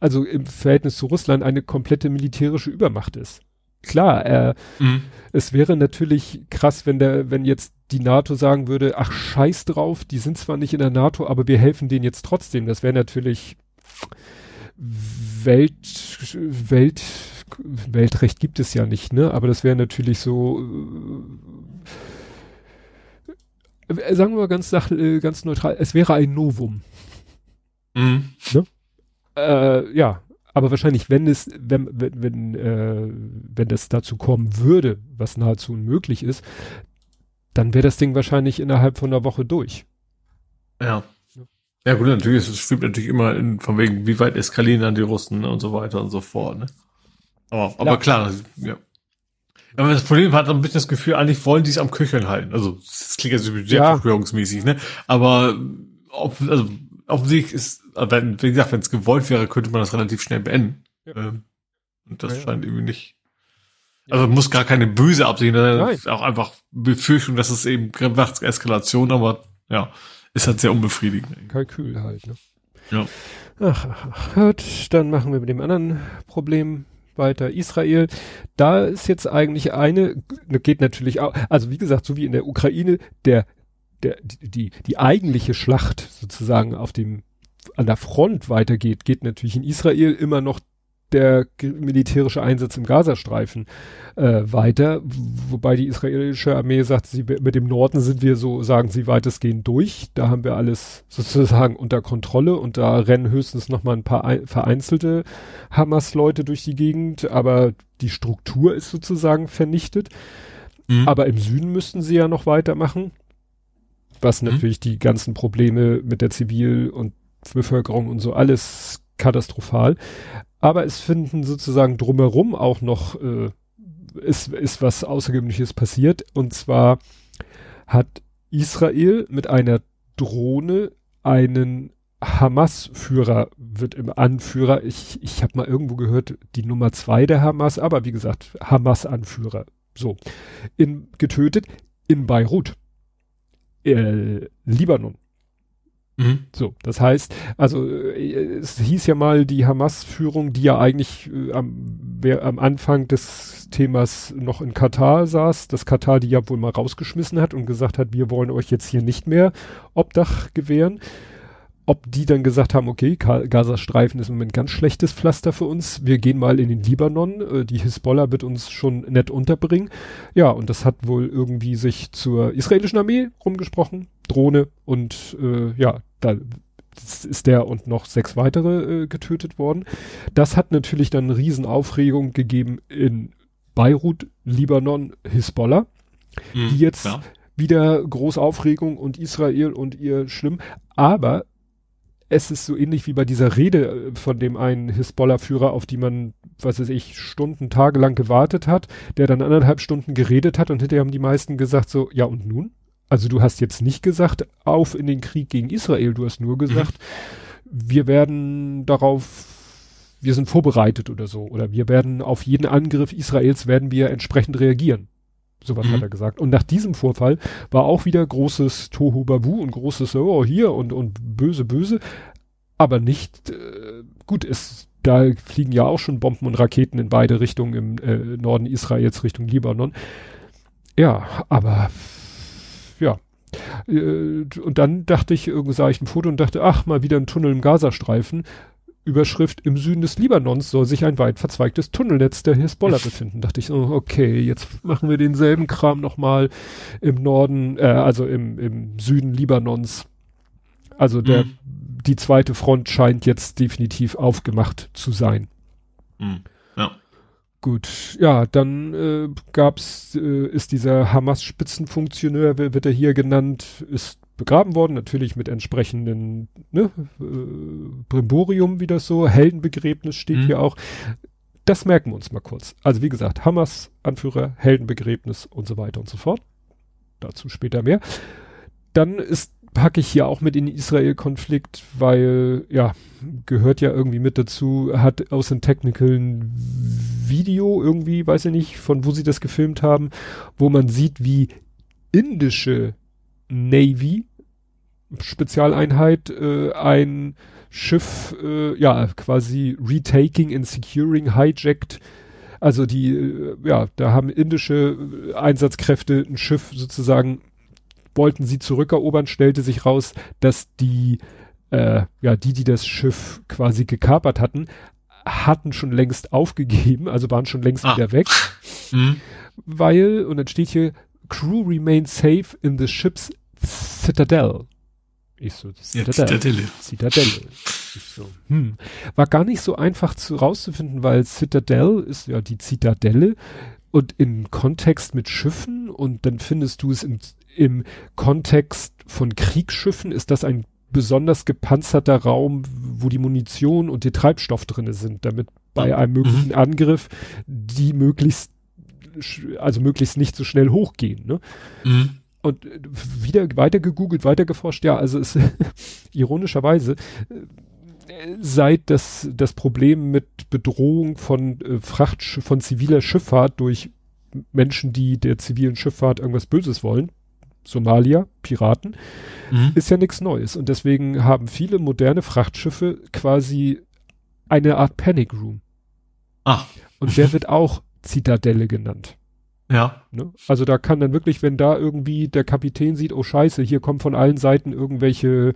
Speaker 2: also im Verhältnis zu Russland eine komplette militärische Übermacht ist. Klar, äh, mhm. es wäre natürlich krass, wenn der, wenn jetzt die NATO sagen würde, ach scheiß drauf, die sind zwar nicht in der NATO, aber wir helfen denen jetzt trotzdem. Das wäre natürlich Welt, Welt, Weltrecht gibt es ja nicht, ne? Aber das wäre natürlich so, äh, sagen wir mal ganz, äh, ganz neutral, es wäre ein Novum. Mhm. Ne? Äh, ja, aber wahrscheinlich, wenn es, wenn, wenn, wenn, äh, wenn das dazu kommen würde, was nahezu unmöglich ist, dann wäre das Ding wahrscheinlich innerhalb von einer Woche durch.
Speaker 3: Ja. Ja gut, natürlich, es schwebt natürlich immer in, von wegen, wie weit eskalieren dann die Russen ne, und so weiter und so fort. Ne? Aber, aber ja. klar, ja. Aber das Problem hat ein bisschen das Gefühl, eigentlich wollen die es am Köcheln halten. Also das klingt jetzt sehr ja. verschwörungsmäßig, ne? Aber ob, also offensichtlich ist, wenn, wie gesagt, wenn es gewollt wäre, könnte man das relativ schnell beenden. Ja. Ähm, und das ja, scheint irgendwie nicht. Also muss gar keine böse Absicht, sondern auch einfach Befürchtung, dass es eben Eskalation, aber ja, ist halt sehr unbefriedigend.
Speaker 2: Kalkül halt, ne? Ja. Ach, ach, ach. Gut, dann machen wir mit dem anderen Problem weiter. Israel, da ist jetzt eigentlich eine, geht natürlich auch, also wie gesagt, so wie in der Ukraine, der der, die, die eigentliche Schlacht sozusagen auf dem, an der Front weitergeht, geht natürlich in Israel immer noch der militärische Einsatz im Gazastreifen äh, weiter, wobei die israelische Armee sagt, sie mit dem Norden sind wir so, sagen sie weitestgehend durch. Da haben wir alles sozusagen unter Kontrolle und da rennen höchstens noch mal ein paar ein, vereinzelte Hamas-Leute durch die Gegend, aber die Struktur ist sozusagen vernichtet. Mhm. Aber im Süden müssten sie ja noch weitermachen was mhm. natürlich die ganzen Probleme mit der Zivil- und Bevölkerung und so alles katastrophal. Aber es finden sozusagen drumherum auch noch, äh, ist, ist was Außergewöhnliches passiert. Und zwar hat Israel mit einer Drohne einen Hamas-Führer wird im Anführer, ich, ich habe mal irgendwo gehört, die Nummer zwei der Hamas, aber wie gesagt, Hamas-Anführer, so, in, getötet in Beirut äh, Libanon. Mhm. So, das heißt, also äh, es hieß ja mal die Hamas-Führung, die ja eigentlich äh, am, wer, am Anfang des Themas noch in Katar saß, dass Katar die ja wohl mal rausgeschmissen hat und gesagt hat, wir wollen euch jetzt hier nicht mehr Obdach gewähren ob die dann gesagt haben, okay, Gazastreifen ist im Moment ganz schlechtes Pflaster für uns, wir gehen mal in den Libanon, äh, die Hisbollah wird uns schon nett unterbringen. Ja, und das hat wohl irgendwie sich zur israelischen Armee rumgesprochen, Drohne und äh, ja, da ist der und noch sechs weitere äh, getötet worden. Das hat natürlich dann eine Riesenaufregung gegeben in Beirut, Libanon, Hisbollah, mhm, die jetzt ja. wieder große Aufregung und Israel und ihr schlimm. Aber es ist so ähnlich wie bei dieser Rede äh, von dem einen Hisbollah-Führer, auf die man, was weiß ich, Stunden, Tage lang gewartet hat, der dann anderthalb Stunden geredet hat und hinterher haben die meisten gesagt so, ja und nun? Also du hast jetzt nicht gesagt, auf in den Krieg gegen Israel, du hast nur gesagt, mhm. wir werden darauf, wir sind vorbereitet oder so, oder wir werden auf jeden Angriff Israels werden wir entsprechend reagieren. Sowas mhm. hat er gesagt. Und nach diesem Vorfall war auch wieder großes Tohu Babu und großes Oh, hier und, und böse, böse. Aber nicht, äh, gut, es, da fliegen ja auch schon Bomben und Raketen in beide Richtungen im äh, Norden Israels Richtung Libanon. Ja, aber ja. Äh, und dann dachte ich, irgendwie sah ich ein Foto und dachte, ach, mal wieder ein Tunnel im Gazastreifen. Überschrift, im Süden des Libanons soll sich ein weit verzweigtes Tunnelnetz der Hisbollah befinden. Dachte ich, oh, okay, jetzt machen wir denselben Kram nochmal im Norden, äh, also im, im Süden Libanons. Also der, mhm. die zweite Front scheint jetzt definitiv aufgemacht zu sein.
Speaker 3: Mhm. Ja.
Speaker 2: Gut, ja, dann äh, gab's, äh, ist dieser Hamas-Spitzenfunktionär, wird er hier genannt, ist begraben worden, natürlich mit entsprechenden ne, äh, Brimborium, wie das so, Heldenbegräbnis steht mhm. hier auch. Das merken wir uns mal kurz. Also wie gesagt, Hamas, Anführer, Heldenbegräbnis und so weiter und so fort. Dazu später mehr. Dann ist packe ich hier auch mit in den Israel-Konflikt, weil, ja, gehört ja irgendwie mit dazu, hat aus dem Technical ein Video irgendwie, weiß ich nicht, von wo sie das gefilmt haben, wo man sieht, wie indische Navy Spezialeinheit äh, ein Schiff, äh, ja, quasi retaking and securing, hijacked. Also die, äh, ja, da haben indische Einsatzkräfte ein Schiff sozusagen, wollten sie zurückerobern, stellte sich raus, dass die, äh, ja, die, die das Schiff quasi gekapert hatten, hatten schon längst aufgegeben, also waren schon längst ah. wieder weg. Mhm. Weil, und dann steht hier, Crew remains safe in the ship's Citadel. Ich so, Citadel. Zitadelle. Citadelle. Ich so, hm. War gar nicht so einfach zu, rauszufinden, weil Citadel ist ja die Zitadelle und im Kontext mit Schiffen und dann findest du es im, im Kontext von Kriegsschiffen ist das ein besonders gepanzerter Raum, wo die Munition und der Treibstoff drinne sind, damit bei einem möglichen mhm. Angriff die möglichst also möglichst nicht so schnell hochgehen. Ne? Mhm und äh, wieder weiter gegoogelt, weiter geforscht, ja, also es ironischerweise äh, seit das das Problem mit Bedrohung von äh, Fracht von ziviler Schifffahrt durch Menschen, die der zivilen Schifffahrt irgendwas Böses wollen, Somalia, Piraten, mhm. ist ja nichts Neues und deswegen haben viele moderne Frachtschiffe quasi eine Art Panic Room.
Speaker 3: Ah.
Speaker 2: Und der wird auch Zitadelle genannt.
Speaker 3: Ja.
Speaker 2: Ne? Also da kann dann wirklich, wenn da irgendwie der Kapitän sieht, oh scheiße, hier kommen von allen Seiten irgendwelche,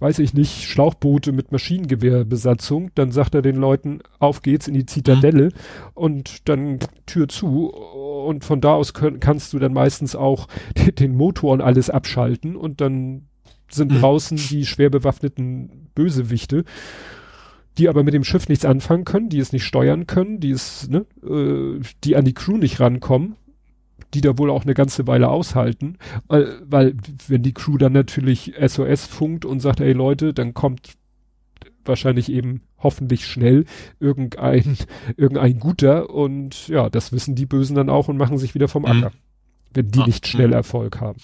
Speaker 2: weiß ich nicht, Schlauchboote mit Maschinengewehrbesatzung, dann sagt er den Leuten, auf geht's in die Zitadelle mhm. und dann Tür zu und von da aus können, kannst du dann meistens auch den Motor und alles abschalten und dann sind mhm. draußen die schwer bewaffneten Bösewichte die aber mit dem Schiff nichts anfangen können, die es nicht steuern können, die es, ne, äh, die an die Crew nicht rankommen, die da wohl auch eine ganze Weile aushalten, weil, weil wenn die Crew dann natürlich SOS funkt und sagt, ey Leute, dann kommt wahrscheinlich eben hoffentlich schnell irgendein, irgendein guter und ja, das wissen die Bösen dann auch und machen sich wieder vom mhm. Acker, wenn die ah, nicht schnell mhm. Erfolg haben.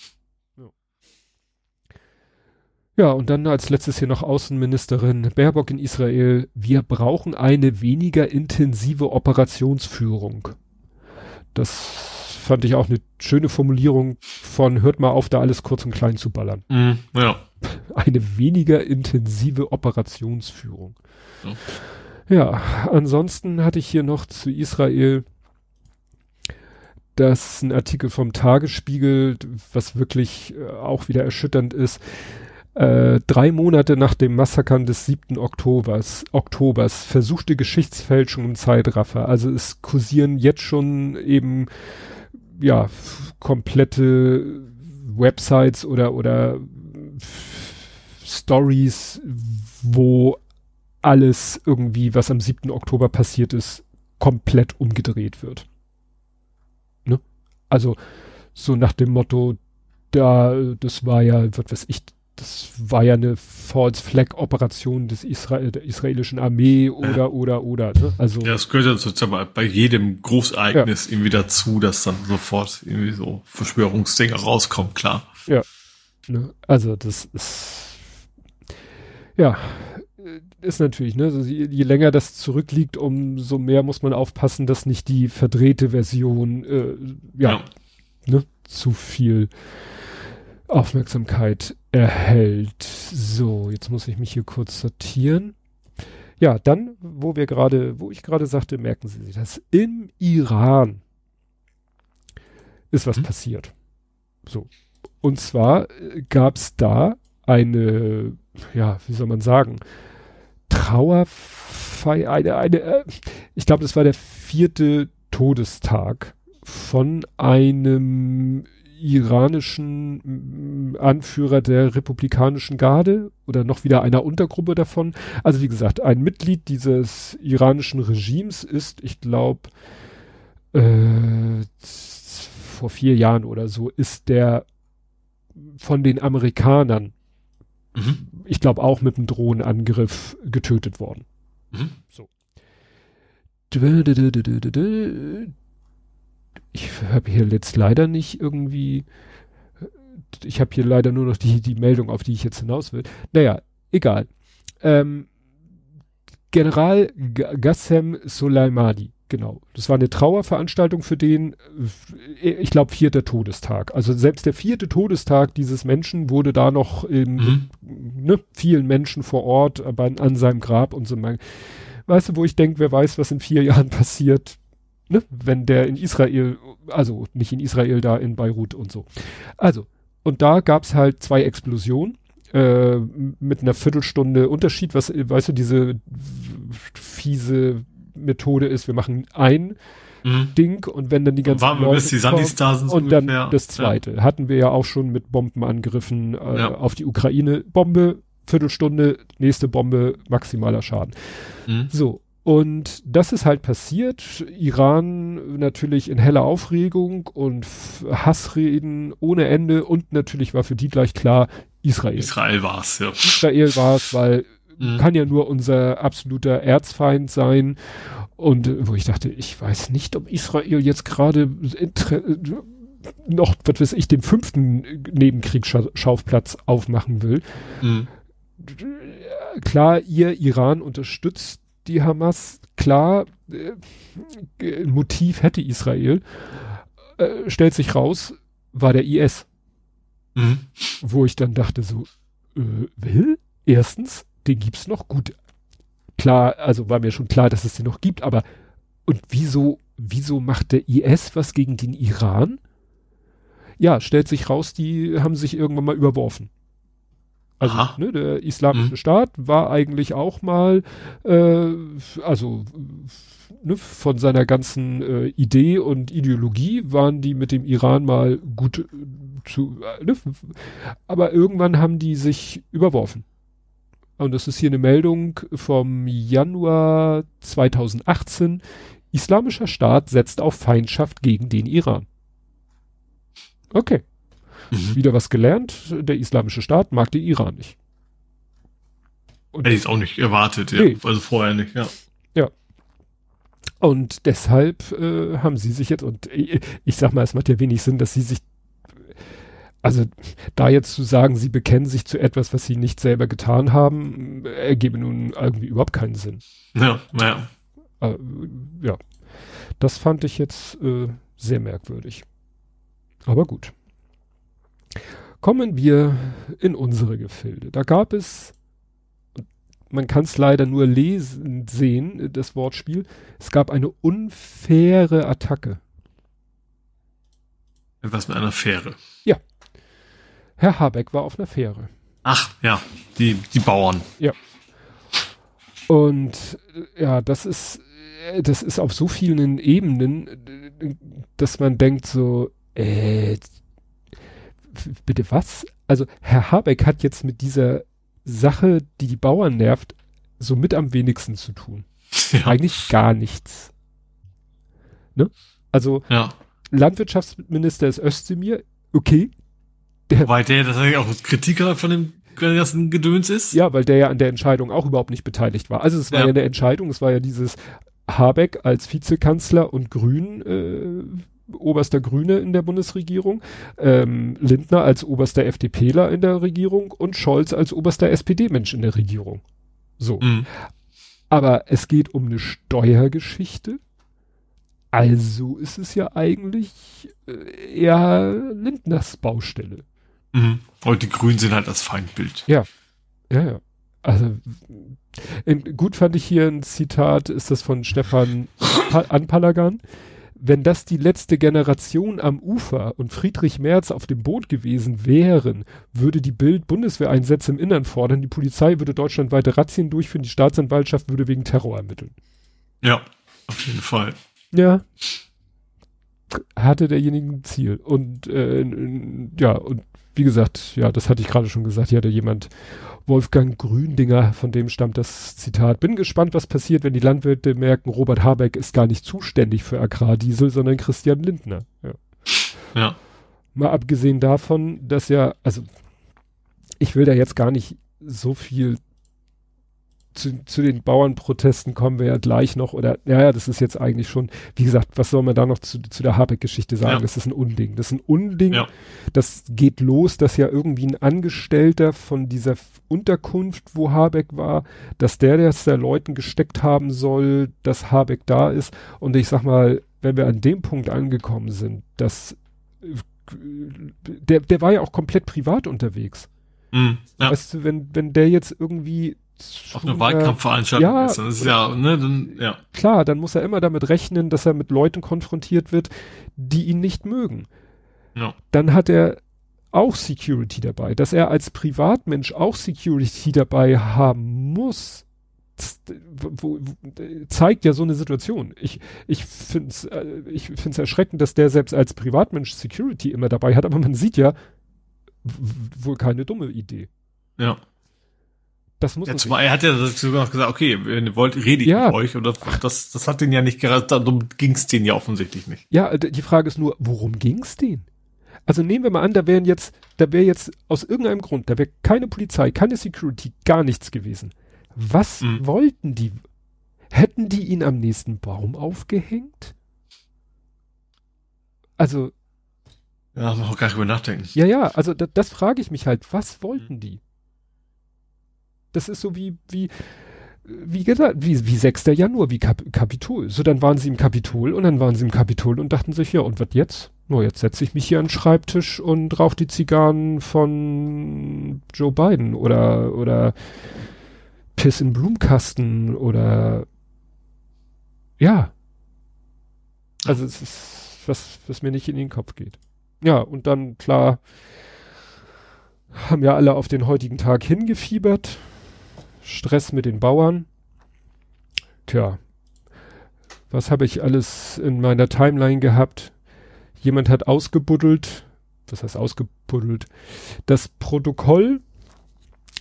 Speaker 2: Ja, und dann als letztes hier noch Außenministerin Baerbock in Israel. Wir brauchen eine weniger intensive Operationsführung. Das fand ich auch eine schöne Formulierung von hört mal auf, da alles kurz und klein zu ballern.
Speaker 3: Mm, ja.
Speaker 2: Eine weniger intensive Operationsführung. Ja. ja, ansonsten hatte ich hier noch zu Israel das ein Artikel vom Tagesspiegel, was wirklich äh, auch wieder erschütternd ist äh, drei Monate nach dem Massakern des 7. Oktobers, Oktobers versuchte Geschichtsfälschung im Zeitraffer. Also es kursieren jetzt schon eben ja komplette Websites oder oder Stories, wo alles irgendwie, was am 7. Oktober passiert ist, komplett umgedreht wird. Ne? Also so nach dem Motto, da, das war ja, was weiß ich, das war ja eine False Flag Operation des Israel, der israelischen Armee oder, ja. oder, oder, ne? Also.
Speaker 3: Ja, es gehört ja sozusagen bei jedem Großereignis ja. irgendwie dazu, dass dann sofort irgendwie so Verschwörungsdinger rauskommen, klar.
Speaker 2: Ja. Ne? Also, das ist, ja, ist natürlich, ne, also je, je, länger das zurückliegt, umso mehr muss man aufpassen, dass nicht die verdrehte Version, äh, ja, ja zu viel Aufmerksamkeit erhält. So, jetzt muss ich mich hier kurz sortieren. Ja, dann, wo wir gerade, wo ich gerade sagte, merken Sie sich das. Im Iran ist was hm. passiert. So. Und zwar äh, gab es da eine, ja, wie soll man sagen, Trauerfeier, eine, eine, äh, ich glaube, das war der vierte Todestag von einem iranischen mm, Anführer der republikanischen Garde oder noch wieder einer Untergruppe davon. Also wie gesagt, ein Mitglied dieses iranischen Regimes ist, ich glaube, äh, vor vier Jahren oder so, ist der von den Amerikanern, mhm. ich glaube auch mit einem Drohnenangriff getötet worden. Mhm. So ich habe hier jetzt leider nicht irgendwie, ich habe hier leider nur noch die, die Meldung, auf die ich jetzt hinaus will. Naja, egal. Ähm, General Gassem Soleimani, genau. Das war eine Trauerveranstaltung für den, äh, ich glaube, vierter Todestag. Also selbst der vierte Todestag dieses Menschen wurde da noch in mhm. ne, vielen Menschen vor Ort aber an seinem Grab und so. Weißt du, wo ich denke, wer weiß, was in vier Jahren passiert, ne, wenn der in Israel, also nicht in Israel, da in Beirut und so. Also, und da gab's halt zwei Explosionen äh, mit einer Viertelstunde Unterschied, was, weißt du, diese fiese Methode ist, wir machen ein mhm. Ding und wenn dann die ganzen
Speaker 3: Warten Leute bis die kommen,
Speaker 2: und dann ungefähr. das zweite. Ja. Hatten wir ja auch schon mit Bombenangriffen äh, ja. auf die Ukraine. Bombe, Viertelstunde, nächste Bombe, maximaler Schaden. Mhm. So, und das ist halt passiert. Iran natürlich in heller Aufregung und Hassreden ohne Ende. Und natürlich war für die gleich klar, Israel.
Speaker 3: Israel war's, ja.
Speaker 2: Israel war's, weil mhm. kann ja nur unser absoluter Erzfeind sein. Und äh, wo ich dachte, ich weiß nicht, ob Israel jetzt gerade noch, was weiß ich, den fünften Nebenkriegsschauplatz aufmachen will. Mhm. Klar, ihr Iran unterstützt die Hamas, klar, äh, Motiv hätte Israel, äh, stellt sich raus, war der IS. Mhm. Wo ich dann dachte so, äh, will? Erstens, den gibt's noch gut. Klar, also war mir schon klar, dass es den noch gibt, aber und wieso, wieso macht der IS was gegen den Iran? Ja, stellt sich raus, die haben sich irgendwann mal überworfen. Also ne, der islamische mhm. Staat war eigentlich auch mal, äh, also ne, von seiner ganzen äh, Idee und Ideologie waren die mit dem Iran mal gut äh, zu, äh, ne, aber irgendwann haben die sich überworfen. Und das ist hier eine Meldung vom Januar 2018. Islamischer Staat setzt auf Feindschaft gegen den Iran. Okay. Mhm. Wieder was gelernt. Der islamische Staat mag den Iran nicht.
Speaker 3: Und Hätte ich es auch nicht erwartet, ja. Nee. Also vorher nicht, ja.
Speaker 2: Ja. Und deshalb äh, haben sie sich jetzt, und ich, ich sag mal, es macht ja wenig Sinn, dass sie sich, also da jetzt zu sagen, sie bekennen sich zu etwas, was sie nicht selber getan haben, ergebe nun irgendwie überhaupt keinen Sinn.
Speaker 3: Ja, naja.
Speaker 2: Äh, ja. Das fand ich jetzt äh, sehr merkwürdig. Aber gut. Kommen wir in unsere Gefilde. Da gab es, man kann es leider nur lesen, sehen, das Wortspiel, es gab eine unfaire Attacke.
Speaker 3: Was mit einer Fähre?
Speaker 2: Ja. Herr Habeck war auf einer Fähre.
Speaker 3: Ach, ja, die, die Bauern.
Speaker 2: Ja. Und ja, das ist, das ist auf so vielen Ebenen, dass man denkt so, äh, bitte was? Also Herr Habeck hat jetzt mit dieser Sache, die die Bauern nervt, so mit am wenigsten zu tun. Ja. Eigentlich gar nichts. Ne? Also ja. Landwirtschaftsminister ist Özdemir, okay.
Speaker 3: Der, weil der das eigentlich auch Kritiker von dem ganzen Gedöns ist?
Speaker 2: Ja, weil der ja an der Entscheidung auch überhaupt nicht beteiligt war. Also es war ja, ja eine Entscheidung, es war ja dieses Habeck als Vizekanzler und Grün äh, oberster Grüne in der Bundesregierung, ähm, Lindner als oberster FDPler in der Regierung und Scholz als oberster SPD-Mensch in der Regierung. So. Mhm. Aber es geht um eine Steuergeschichte Also ist es ja eigentlich äh, eher Lindners Baustelle.
Speaker 3: Mhm. Und die Grünen sind halt das Feindbild.
Speaker 2: Ja. Ja, ja. Also gut fand ich hier ein Zitat, ist das von Stefan Anpalagan. Wenn das die letzte Generation am Ufer und Friedrich Merz auf dem Boot gewesen wären, würde die Bild Bundeswehreinsätze im Innern fordern, die Polizei würde deutschlandweite Razzien durchführen, die Staatsanwaltschaft würde wegen Terror ermitteln.
Speaker 3: Ja, auf jeden Fall.
Speaker 2: Ja. Hatte derjenige ein Ziel. Und äh, ja, und wie gesagt, ja, das hatte ich gerade schon gesagt, hier hatte jemand Wolfgang Gründinger, von dem stammt das Zitat. Bin gespannt, was passiert, wenn die Landwirte merken, Robert Habeck ist gar nicht zuständig für Agrardiesel, sondern Christian Lindner. Ja.
Speaker 3: ja.
Speaker 2: Mal abgesehen davon, dass ja, also ich will da jetzt gar nicht so viel zu, zu den Bauernprotesten kommen wir ja gleich noch, oder, ja, das ist jetzt eigentlich schon, wie gesagt, was soll man da noch zu, zu der Habeck-Geschichte sagen? Ja. Das ist ein Unding. Das ist ein Unding. Ja. Das geht los, dass ja irgendwie ein Angestellter von dieser Unterkunft, wo Habeck war, dass der das der Leuten gesteckt haben soll, dass Habeck da ist. Und ich sag mal, wenn wir an dem Punkt angekommen sind, dass der, der war ja auch komplett privat unterwegs.
Speaker 3: Mm,
Speaker 2: ja. Weißt du, wenn, wenn der jetzt irgendwie
Speaker 3: auf eine Wahlkampfveranstaltung
Speaker 2: ja, ist. Das ist ja, ne, dann, ja. Klar, dann muss er immer damit rechnen, dass er mit Leuten konfrontiert wird, die ihn nicht mögen.
Speaker 3: Ja.
Speaker 2: Dann hat er auch Security dabei. Dass er als Privatmensch auch Security dabei haben muss, wo, wo, zeigt ja so eine Situation. Ich, ich finde es äh, ich find's erschreckend, dass der selbst als Privatmensch Security immer dabei hat, aber man sieht ja wohl keine dumme Idee.
Speaker 3: Ja.
Speaker 2: Das muss
Speaker 3: ja, zumal er hat ja sogar noch gesagt, okay, wenn ihr wollt, rede ich ja. mit euch. Und das, das, das hat den ja nicht gerade, darum ging es denen ja offensichtlich nicht.
Speaker 2: Ja, die Frage ist nur, worum ging es denen? Also nehmen wir mal an, da wären jetzt, da wäre jetzt aus irgendeinem Grund, da wäre keine Polizei, keine Security, gar nichts gewesen. Was mhm. wollten die? Hätten die ihn am nächsten Baum aufgehängt? Also.
Speaker 3: Ja, man auch gar nicht über nachdenken.
Speaker 2: Ja, ja, also da, das frage ich mich halt, was wollten mhm. die? Das ist so wie, wie, wie gesagt, wie, wie 6. Januar, wie Kap Kapitol. So, dann waren sie im Kapitol und dann waren sie im Kapitol und dachten sich, ja, und was jetzt? No, jetzt setze ich mich hier an den Schreibtisch und rauche die Zigarren von Joe Biden oder, oder Piss in Blumenkasten oder, ja. Also, es ist was, was mir nicht in den Kopf geht. Ja, und dann, klar, haben ja alle auf den heutigen Tag hingefiebert. Stress mit den Bauern. Tja, was habe ich alles in meiner Timeline gehabt? Jemand hat ausgebuddelt, was heißt ausgebuddelt? Das Protokoll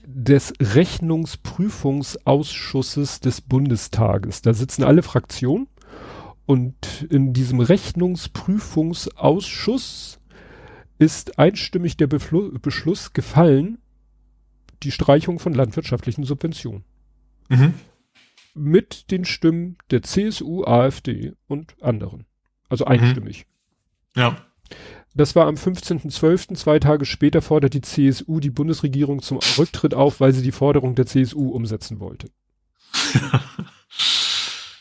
Speaker 2: des Rechnungsprüfungsausschusses des Bundestages. Da sitzen alle Fraktionen und in diesem Rechnungsprüfungsausschuss ist einstimmig der Befl Beschluss gefallen, die Streichung von landwirtschaftlichen Subventionen.
Speaker 3: Mhm.
Speaker 2: Mit den Stimmen der CSU, AfD und anderen. Also einstimmig.
Speaker 3: Mhm. Ja.
Speaker 2: Das war am 15.12., zwei Tage später fordert die CSU die Bundesregierung zum Rücktritt auf, weil sie die Forderung der CSU umsetzen wollte.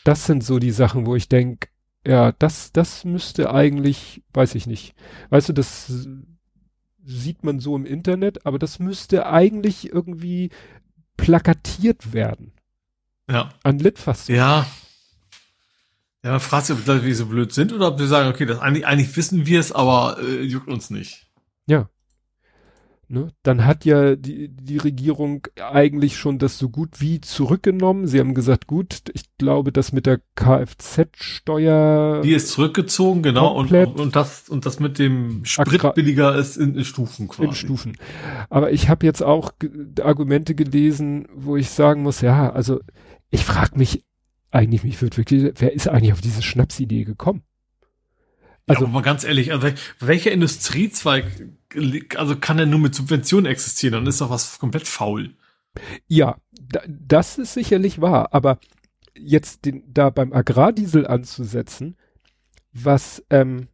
Speaker 2: das sind so die Sachen, wo ich denke, ja, das, das müsste eigentlich, weiß ich nicht. Weißt du, das sieht man so im Internet, aber das müsste eigentlich irgendwie plakatiert werden.
Speaker 3: Ja.
Speaker 2: An Litfaß.
Speaker 3: Ja. Ja, man fragt sich, ob Leute wie so blöd sind oder ob sie sagen, okay, das eigentlich, eigentlich wissen wir es, aber äh, juckt uns nicht.
Speaker 2: Ja. Ne? Dann hat ja die, die Regierung eigentlich schon das so gut wie zurückgenommen. Sie haben gesagt, gut, ich glaube, das mit der Kfz-Steuer.
Speaker 3: Die ist zurückgezogen, genau, und, und das, und das mit dem Sprit billiger ist in, in Stufen quasi.
Speaker 2: In Stufen. Aber ich habe jetzt auch Argumente gelesen, wo ich sagen muss, ja, also ich frage mich eigentlich, mich wird wirklich, wer ist eigentlich auf diese Schnapsidee gekommen?
Speaker 3: Also ja, aber mal ganz ehrlich, also welcher Industriezweig, also kann er nur mit Subventionen existieren? Dann ist doch was komplett faul.
Speaker 2: Ja, da, das ist sicherlich wahr, aber jetzt den, da beim Agrardiesel anzusetzen, was, ähm,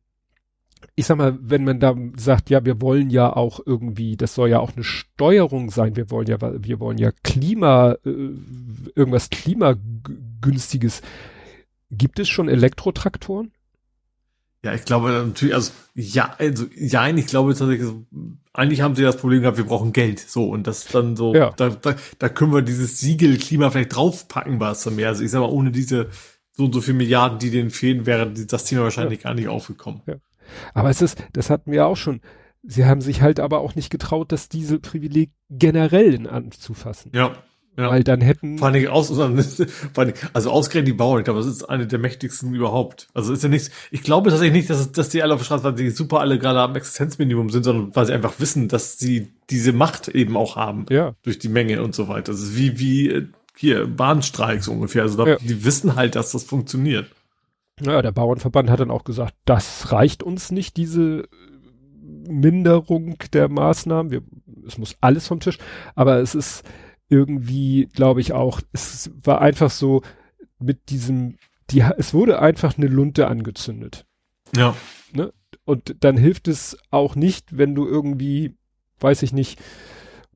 Speaker 2: ich sag mal, wenn man da sagt, ja, wir wollen ja auch irgendwie, das soll ja auch eine Steuerung sein, wir wollen ja, wir wollen ja Klima, äh, irgendwas klimagünstiges. Gibt es schon Elektrotraktoren?
Speaker 3: Ja, ich glaube natürlich, also ja, also ja, ich glaube tatsächlich, eigentlich haben sie das Problem gehabt, wir brauchen Geld. So, und das dann so, ja. da, da, da können wir dieses Siegel Klima vielleicht draufpacken, war es dann mehr. Also ich sag mal, ohne diese so und so viele Milliarden, die denen fehlen, wäre das Thema wahrscheinlich ja. gar nicht aufgekommen. Ja.
Speaker 2: Aber es ist, das hatten wir auch schon. Sie haben sich halt aber auch nicht getraut, das Dieselprivileg generell in anzufassen.
Speaker 3: Ja.
Speaker 2: Ja. Weil dann hätten.
Speaker 3: Vor allem aus, also ausgerechnet die Bauern, ich glaube, das ist eine der mächtigsten überhaupt. Also ist ja nichts, ich glaube tatsächlich nicht, dass, dass die alle auf der Straße, weil die super alle gerade am Existenzminimum sind, sondern weil sie einfach wissen, dass sie diese Macht eben auch haben.
Speaker 2: Ja.
Speaker 3: Durch die Menge und so weiter. Das ist wie, wie, äh, hier, Bahnstreiks ungefähr. Also da, ja. die wissen halt, dass das funktioniert.
Speaker 2: Ja, der Bauernverband hat dann auch gesagt, das reicht uns nicht, diese Minderung der Maßnahmen. Wir, es muss alles vom Tisch. Aber es ist, irgendwie, glaube ich auch, es war einfach so mit diesem, die, es wurde einfach eine Lunte angezündet.
Speaker 3: Ja.
Speaker 2: Ne? Und dann hilft es auch nicht, wenn du irgendwie, weiß ich nicht,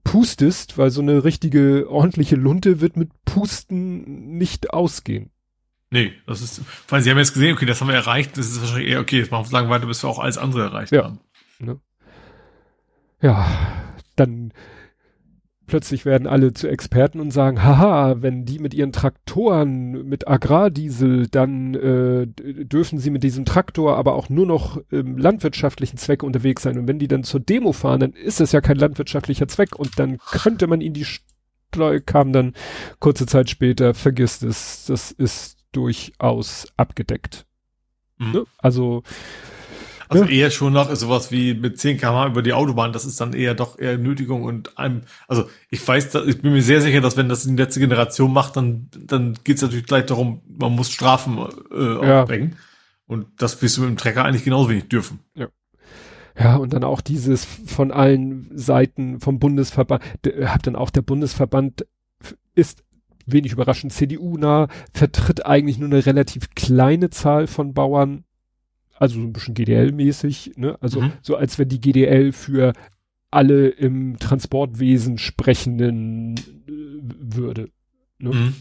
Speaker 2: pustest, weil so eine richtige, ordentliche Lunte wird mit Pusten nicht ausgehen.
Speaker 3: Nee, das ist, weil sie haben jetzt gesehen, okay, das haben wir erreicht, das ist wahrscheinlich eher, okay, jetzt machen wir so lange weiter, bis wir auch alles andere erreicht
Speaker 2: ja.
Speaker 3: haben.
Speaker 2: Ne? Ja, dann plötzlich werden alle zu Experten und sagen, haha, wenn die mit ihren Traktoren, mit Agrardiesel, dann äh, dürfen sie mit diesem Traktor aber auch nur noch im landwirtschaftlichen Zwecke unterwegs sein. Und wenn die dann zur Demo fahren, dann ist das ja kein landwirtschaftlicher Zweck und dann könnte man ihnen die Steuer, kam dann kurze Zeit später, vergisst es, das ist durchaus abgedeckt. Mhm. Ne? Also
Speaker 3: also ja. eher schon noch sowas wie mit 10 km über die Autobahn, das ist dann eher doch eher Nötigung und einem, also ich weiß, ich bin mir sehr sicher, dass wenn das die letzte Generation macht, dann, dann geht es natürlich gleich darum, man muss Strafen äh, ja. aufbringen. Und das wirst du mit dem Trecker eigentlich genauso wenig dürfen.
Speaker 2: Ja. Ja, und dann auch dieses von allen Seiten vom Bundesverband, hat dann auch der Bundesverband ist wenig überraschend CDU nah, vertritt eigentlich nur eine relativ kleine Zahl von Bauern, also so ein bisschen GDL-mäßig, ne? Also mhm. so als wenn die GDL für alle im Transportwesen sprechenden äh, würde. Ne? Mhm.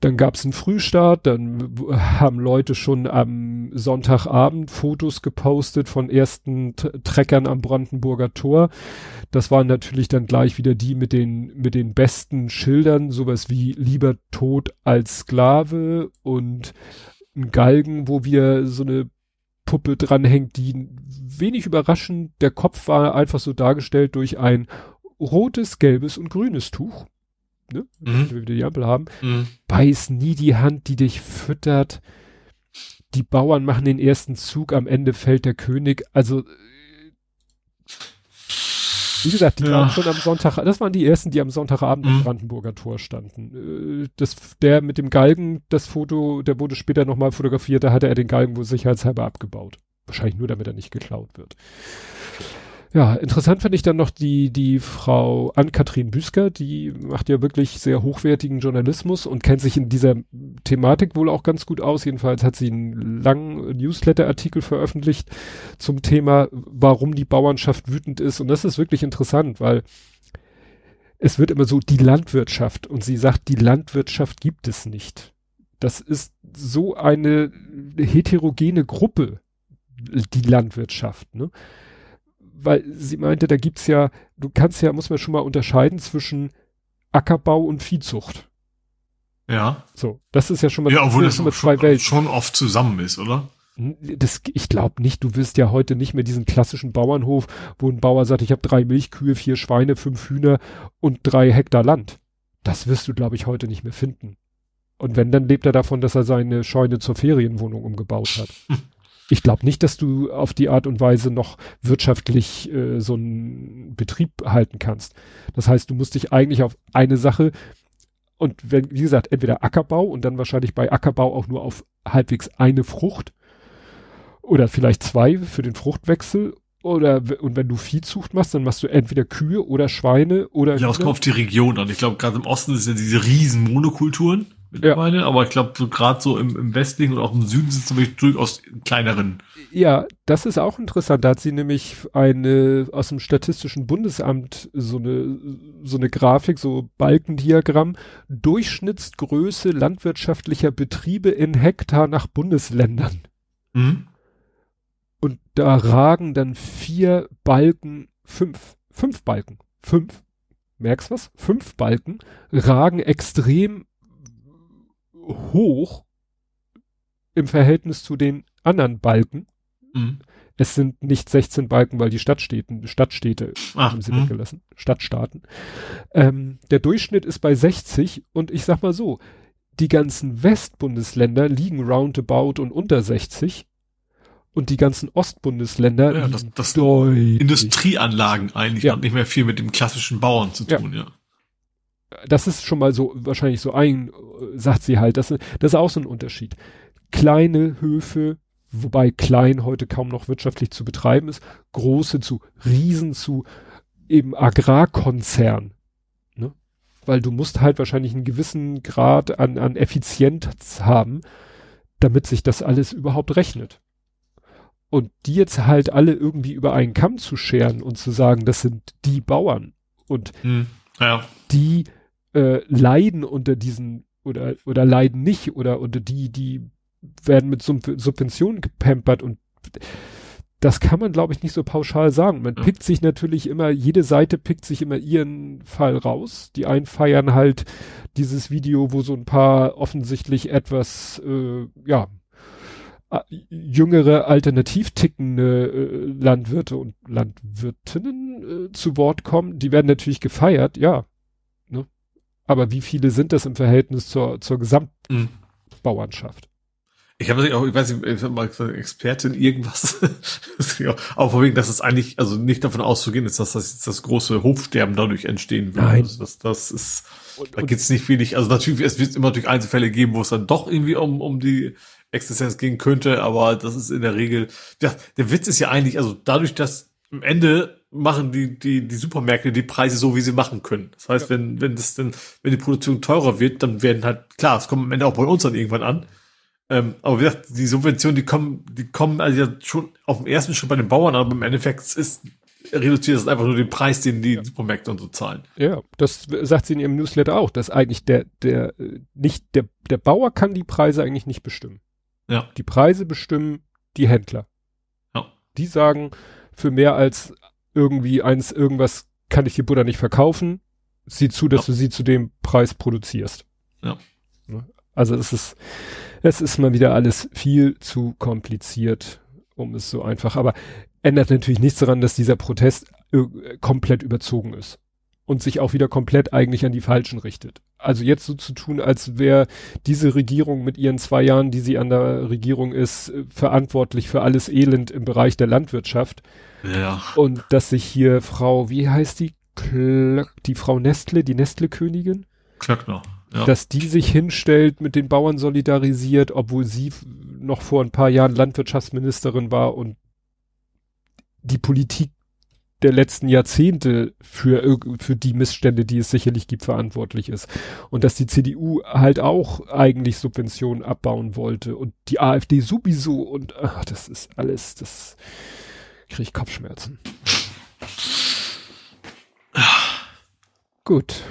Speaker 2: Dann gab's einen Frühstart, dann haben Leute schon am Sonntagabend Fotos gepostet von ersten Treckern am Brandenburger Tor. Das waren natürlich dann gleich wieder die mit den, mit den besten Schildern, sowas wie lieber tot als Sklave und ein Galgen, wo wir so eine Puppe dranhängt, die wenig überraschend, der Kopf war einfach so dargestellt durch ein rotes, gelbes und grünes Tuch. Ne? Mhm. wir wieder die Ampel haben. Mhm. Beiß nie die Hand, die dich füttert. Die Bauern machen den ersten Zug, am Ende fällt der König. Also wie gesagt, die ja. waren schon am Sonntag, das waren die ersten, die am Sonntagabend mhm. im Brandenburger Tor standen. Äh, das, der mit dem Galgen, das Foto, der wurde später nochmal fotografiert, da hatte er den Galgen wohl sicherheitshalber abgebaut. Wahrscheinlich nur, damit er nicht geklaut wird. Ja, interessant fand ich dann noch die, die Frau Ann-Kathrin Büsker, die macht ja wirklich sehr hochwertigen Journalismus und kennt sich in dieser Thematik wohl auch ganz gut aus. Jedenfalls hat sie einen langen Newsletter-Artikel veröffentlicht zum Thema, warum die Bauernschaft wütend ist. Und das ist wirklich interessant, weil es wird immer so die Landwirtschaft und sie sagt, die Landwirtschaft gibt es nicht. Das ist so eine heterogene Gruppe, die Landwirtschaft, ne? Weil sie meinte, da gibt's ja, du kannst ja, muss man schon mal unterscheiden zwischen Ackerbau und Viehzucht.
Speaker 3: Ja.
Speaker 2: So, das ist ja schon mal,
Speaker 3: ja, obwohl das schon, zwei Welten. schon oft zusammen ist, oder?
Speaker 2: Das, ich glaube nicht, du wirst ja heute nicht mehr diesen klassischen Bauernhof, wo ein Bauer sagt, ich habe drei Milchkühe, vier Schweine, fünf Hühner und drei Hektar Land. Das wirst du, glaube ich, heute nicht mehr finden. Und wenn, dann lebt er davon, dass er seine Scheune zur Ferienwohnung umgebaut hat. ich glaube nicht, dass du auf die Art und Weise noch wirtschaftlich äh, so einen Betrieb halten kannst. Das heißt, du musst dich eigentlich auf eine Sache und wenn, wie gesagt, entweder Ackerbau und dann wahrscheinlich bei Ackerbau auch nur auf halbwegs eine Frucht oder vielleicht zwei für den Fruchtwechsel oder und wenn du Viehzucht machst, dann machst du entweder Kühe oder Schweine oder.
Speaker 3: Ja, es kommt auf die Region an. Ich glaube, gerade im Osten sind diese riesen Monokulturen mittlerweile, ja. aber ich glaube, so gerade so im, im westlichen und auch im Süden sind es durchaus kleineren.
Speaker 2: Ja, das ist auch interessant. Da hat sie nämlich eine aus dem Statistischen Bundesamt so eine so eine Grafik, so Balkendiagramm, Durchschnittsgröße landwirtschaftlicher Betriebe in Hektar nach Bundesländern. Mhm. Und da ragen dann vier Balken, fünf, fünf Balken, fünf, merkst was? Fünf Balken ragen extrem hoch im Verhältnis zu den anderen Balken. Mhm. Es sind nicht 16 Balken, weil die Stadtstädte, Stadtstädte Ach, haben sie mh. weggelassen, Stadtstaaten. Ähm, der Durchschnitt ist bei 60 und ich sag mal so, die ganzen Westbundesländer liegen roundabout und unter 60 und die ganzen Ostbundesländer
Speaker 3: ja, das, das Industrieanlagen eigentlich ja. hat nicht mehr viel mit dem klassischen Bauern zu tun, ja. ja.
Speaker 2: Das ist schon mal so wahrscheinlich so ein, sagt sie halt, das, das ist auch so ein Unterschied. Kleine Höfe, wobei klein heute kaum noch wirtschaftlich zu betreiben ist, große zu Riesen zu eben Agrarkonzern. Ne? Weil du musst halt wahrscheinlich einen gewissen Grad an, an Effizienz haben, damit sich das alles überhaupt rechnet. Und die jetzt halt alle irgendwie über einen Kamm zu scheren und zu sagen, das sind die Bauern und hm, ja. die äh, leiden unter diesen oder oder leiden nicht oder unter die die werden mit Sub Subventionen gepampert und das kann man glaube ich nicht so pauschal sagen. Man pickt sich natürlich immer jede Seite pickt sich immer ihren Fall raus. Die einen feiern halt dieses Video, wo so ein paar offensichtlich etwas äh, ja jüngere, alternativ tickende äh, Landwirte und Landwirtinnen äh, zu Wort kommen, die werden natürlich gefeiert, ja. Aber wie viele sind das im Verhältnis zur, zur Gesamtbauernschaft?
Speaker 3: Ich habe auch, ich weiß nicht, ich habe mal gesagt, Expertin irgendwas, aber vor wegen, dass es eigentlich, also nicht davon auszugehen ist, dass das, das große Hofsterben dadurch entstehen wird. Nein. Also das, das ist, und, da gibt's nicht wenig, also natürlich, es wird immer natürlich Einzelfälle geben, wo es dann doch irgendwie um, um die Existenz gehen könnte, aber das ist in der Regel, ja, der Witz ist ja eigentlich, also dadurch, dass am Ende machen die, die, die Supermärkte die Preise so, wie sie machen können. Das heißt, ja. wenn, wenn das denn, wenn die Produktion teurer wird, dann werden halt, klar, es kommt am Ende auch bei uns dann irgendwann an. Ähm, aber wie gesagt, die Subventionen, die kommen, die kommen also ja schon auf dem ersten Schritt bei den Bauern, aber im Endeffekt ist, reduziert es einfach nur den Preis, den die ja. Supermärkte und so zahlen.
Speaker 2: Ja, das sagt sie in ihrem Newsletter auch, dass eigentlich der, der, nicht, der, der Bauer kann die Preise eigentlich nicht bestimmen. Ja. Die Preise bestimmen die Händler. Ja. Die sagen, für mehr als irgendwie eins, irgendwas kann ich die Butter nicht verkaufen. Sieh zu, dass ja. du sie zu dem Preis produzierst. Ja. Ne? Also es ist, es ist mal wieder alles viel zu kompliziert, um es so einfach. Aber ändert natürlich nichts daran, dass dieser Protest äh, komplett überzogen ist und sich auch wieder komplett eigentlich an die Falschen richtet also jetzt so zu tun, als wäre diese Regierung mit ihren zwei Jahren, die sie an der Regierung ist, äh, verantwortlich für alles Elend im Bereich der Landwirtschaft. Ja. Und dass sich hier Frau, wie heißt die? Klöck, die Frau Nestle, die Nestle-Königin?
Speaker 3: Klöckner.
Speaker 2: Ja. Dass die sich hinstellt, mit den Bauern solidarisiert, obwohl sie noch vor ein paar Jahren Landwirtschaftsministerin war und die Politik der letzten Jahrzehnte für, für die Missstände, die es sicherlich gibt, verantwortlich ist. Und dass die CDU halt auch eigentlich Subventionen abbauen wollte und die AfD sowieso und ach, das ist alles, das kriege ich Kopfschmerzen. Gut.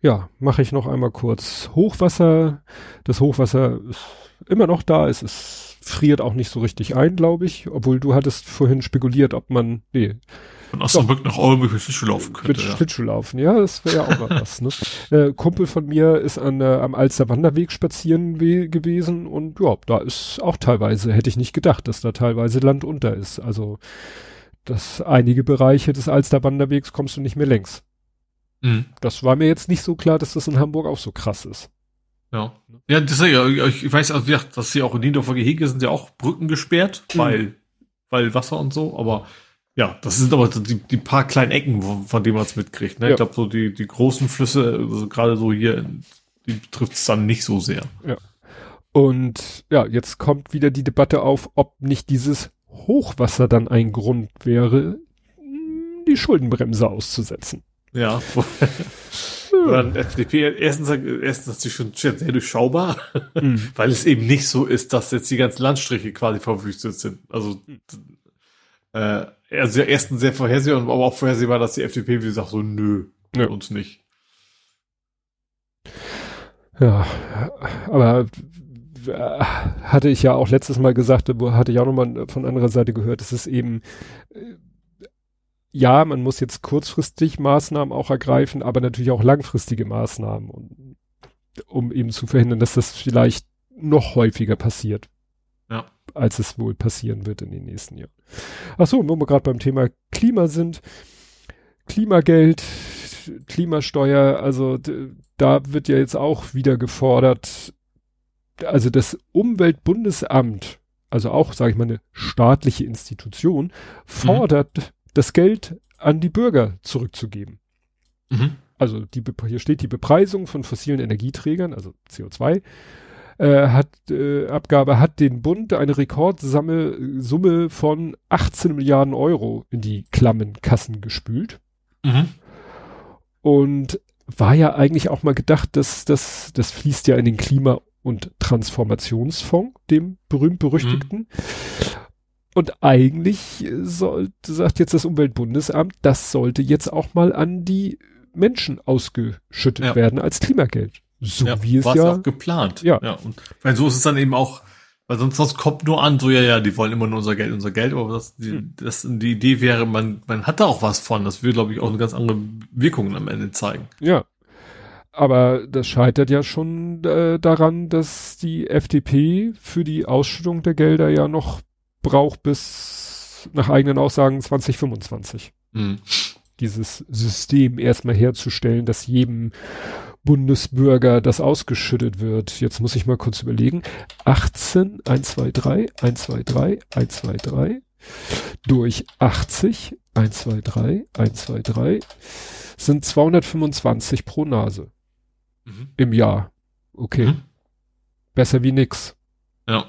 Speaker 2: Ja, mache ich noch einmal kurz. Hochwasser. Das Hochwasser ist immer noch da. Es ist friert auch nicht so richtig ein, glaube ich. Obwohl du hattest vorhin spekuliert, ob man, nee.
Speaker 3: Von Osnabrück nach Oldenburg mit Schlittschuh laufen könnte.
Speaker 2: Mit ja. Schlittschuh laufen, ja, das wäre ja auch mal was, ne? Äh, Kumpel von mir ist an, äh, am Alster Wanderweg spazieren gewesen und ja, da ist auch teilweise, hätte ich nicht gedacht, dass da teilweise Land unter ist. Also, dass einige Bereiche des Alster Wanderwegs kommst du nicht mehr längs. Mhm. Das war mir jetzt nicht so klar, dass das in Hamburg auch so krass ist.
Speaker 3: Ja. Ja, ja ich weiß, also, ja, dass sie auch in Niendorfer Gehege sind ja auch Brücken gesperrt, mhm. weil, weil Wasser und so, aber ja, das sind aber die, die paar kleinen Ecken, von denen man es mitkriegt. Ne? Ja. Ich glaube, so die, die großen Flüsse, also gerade so hier, die betrifft es dann nicht so sehr.
Speaker 2: Ja. Und ja, jetzt kommt wieder die Debatte auf, ob nicht dieses Hochwasser dann ein Grund wäre, die Schuldenbremse auszusetzen.
Speaker 3: Ja. Dann FDP, erstens, erstens natürlich schon sehr durchschaubar, mhm. weil es eben nicht so ist, dass jetzt die ganzen Landstriche quasi verwüstet sind. Also, äh, also erstens sehr vorhersehbar, aber auch vorhersehbar, dass die FDP, wie gesagt, so, nö, ja. uns nicht.
Speaker 2: Ja, aber äh, hatte ich ja auch letztes Mal gesagt, hatte ich auch nochmal von anderer Seite gehört, es ist eben, äh, ja, man muss jetzt kurzfristig Maßnahmen auch ergreifen, aber natürlich auch langfristige Maßnahmen, um, um eben zu verhindern, dass das vielleicht noch häufiger passiert. Ja. Als es wohl passieren wird in den nächsten Jahren. Ach so, wo wir gerade beim Thema Klima sind. Klimageld, Klimasteuer, also da wird ja jetzt auch wieder gefordert, also das Umweltbundesamt, also auch, sage ich mal, eine staatliche Institution, fordert mhm. Das Geld an die Bürger zurückzugeben. Mhm. Also die, hier steht die Bepreisung von fossilen Energieträgern, also CO2, äh, hat äh, Abgabe hat den Bund eine Rekordsumme von 18 Milliarden Euro in die klammen Kassen gespült. Mhm. Und war ja eigentlich auch mal gedacht, dass das, das fließt ja in den Klima- und Transformationsfonds, dem berühmt-berüchtigten. Mhm. Und eigentlich sollte, sagt jetzt das Umweltbundesamt, das sollte jetzt auch mal an die Menschen ausgeschüttet ja. werden als Klimageld. So ja, wie es ja
Speaker 3: auch geplant. Ja. ja. Und weil so ist es dann eben auch, weil sonst, sonst kommt nur an, so ja, ja, die wollen immer nur unser Geld, unser Geld, aber das, die, hm. das, die Idee wäre, man, man hat da auch was von. Das würde, glaube ich, auch eine ganz andere Wirkung am Ende zeigen.
Speaker 2: Ja. Aber das scheitert ja schon äh, daran, dass die FDP für die Ausschüttung der Gelder ja noch braucht bis nach eigenen Aussagen 2025. Mhm. Dieses System erstmal herzustellen, dass jedem Bundesbürger das ausgeschüttet wird. Jetzt muss ich mal kurz überlegen. 18, 1, 2, 3, 1, 2, 3, 1, 2, 3 durch 80, 1, 2, 3, 1, 2, 3 sind 225 pro Nase mhm. im Jahr. Okay. Mhm. Besser wie nix.
Speaker 3: Ja.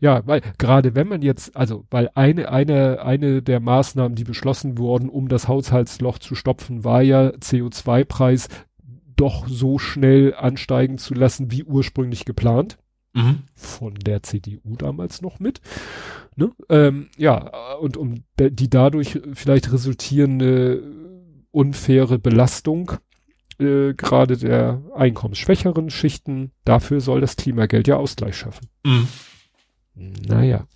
Speaker 2: Ja, weil gerade wenn man jetzt, also weil eine, eine, eine der Maßnahmen, die beschlossen wurden, um das Haushaltsloch zu stopfen, war ja CO2-Preis doch so schnell ansteigen zu lassen, wie ursprünglich geplant. Mhm. Von der CDU damals noch mit. Ne? Ähm, ja, und um die dadurch vielleicht resultierende unfaire Belastung äh, gerade der einkommensschwächeren Schichten, dafür soll das Klimageld ja Ausgleich schaffen. Mhm. Naja.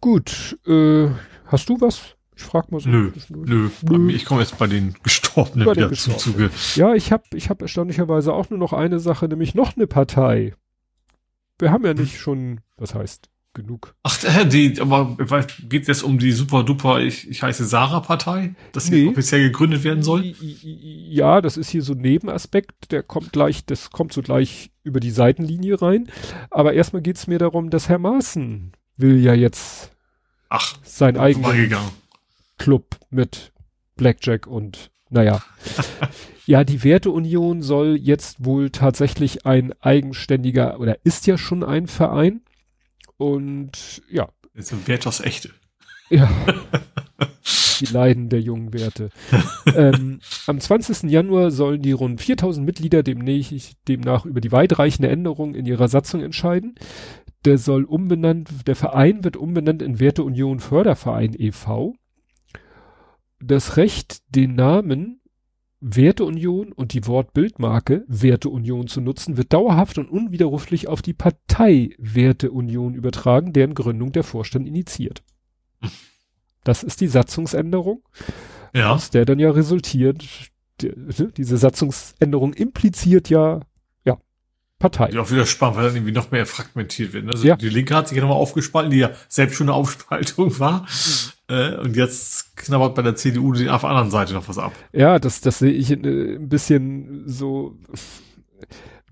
Speaker 2: Gut, äh, hast du was?
Speaker 3: Ich frag mal so. Nö, nö. nö. Ich komme jetzt bei den Gestorbenen bei wieder zum Zuge.
Speaker 2: Ja, ich habe ich hab erstaunlicherweise auch nur noch eine Sache, nämlich noch eine Partei. Wir haben ja nicht hm. schon, was heißt, genug.
Speaker 3: Ach, äh, die, aber geht es um die super duper, ich, ich heiße Sarah-Partei, dass nee. offiziell gegründet werden soll?
Speaker 2: Ja, das ist hier so ein Nebenaspekt, der kommt gleich, das kommt so gleich über die Seitenlinie rein. Aber erstmal geht es mir darum, dass Herr Maaßen will ja jetzt
Speaker 3: Ach,
Speaker 2: sein eigenes Club mit Blackjack und naja. ja, die Werteunion soll jetzt wohl tatsächlich ein eigenständiger oder ist ja schon ein Verein und ja.
Speaker 3: Jetzt sind Wert das Echte.
Speaker 2: Ja. die Leiden der jungen Werte. ähm, am 20. Januar sollen die rund 4000 Mitglieder demnach, demnach über die weitreichende Änderung in ihrer Satzung entscheiden. Der soll umbenannt, der Verein wird umbenannt in Werteunion Förderverein e.V. Das Recht, den Namen Werteunion und die Wortbildmarke Werteunion zu nutzen, wird dauerhaft und unwiderruflich auf die Partei Werteunion übertragen, deren Gründung der Vorstand initiiert. Das ist die Satzungsänderung,
Speaker 3: ja.
Speaker 2: aus der dann ja resultiert, die, ne, diese Satzungsänderung impliziert ja, ja, Partei.
Speaker 3: Ja, auch wieder spannend, weil dann irgendwie noch mehr fragmentiert wird. Ne? Also ja. die Linke hat sich ja nochmal aufgespalten, die ja selbst schon eine Aufspaltung war. Mhm. Äh, und jetzt knabbert bei der CDU auf der anderen Seite noch was ab.
Speaker 2: Ja, das, das sehe ich äh, ein bisschen so.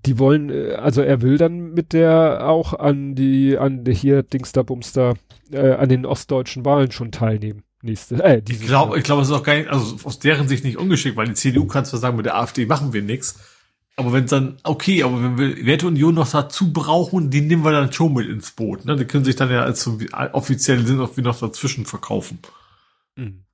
Speaker 2: Die wollen, äh, also er will dann mit der auch an die, an der hier Dingster Bumster, äh, an den ostdeutschen Wahlen schon teilnehmen. Nächste,
Speaker 3: äh, ich glaube, ich glaube, es ist auch gar nicht, also aus deren Sicht nicht ungeschickt, weil die CDU kann zwar sagen, mit der AfD machen wir nichts, aber wenn dann, okay, aber wenn wir Werteunion noch dazu brauchen, die nehmen wir dann schon mit ins Boot. Ne? Die können sich dann ja als so offiziell sind auch wie noch dazwischen verkaufen. Mhm.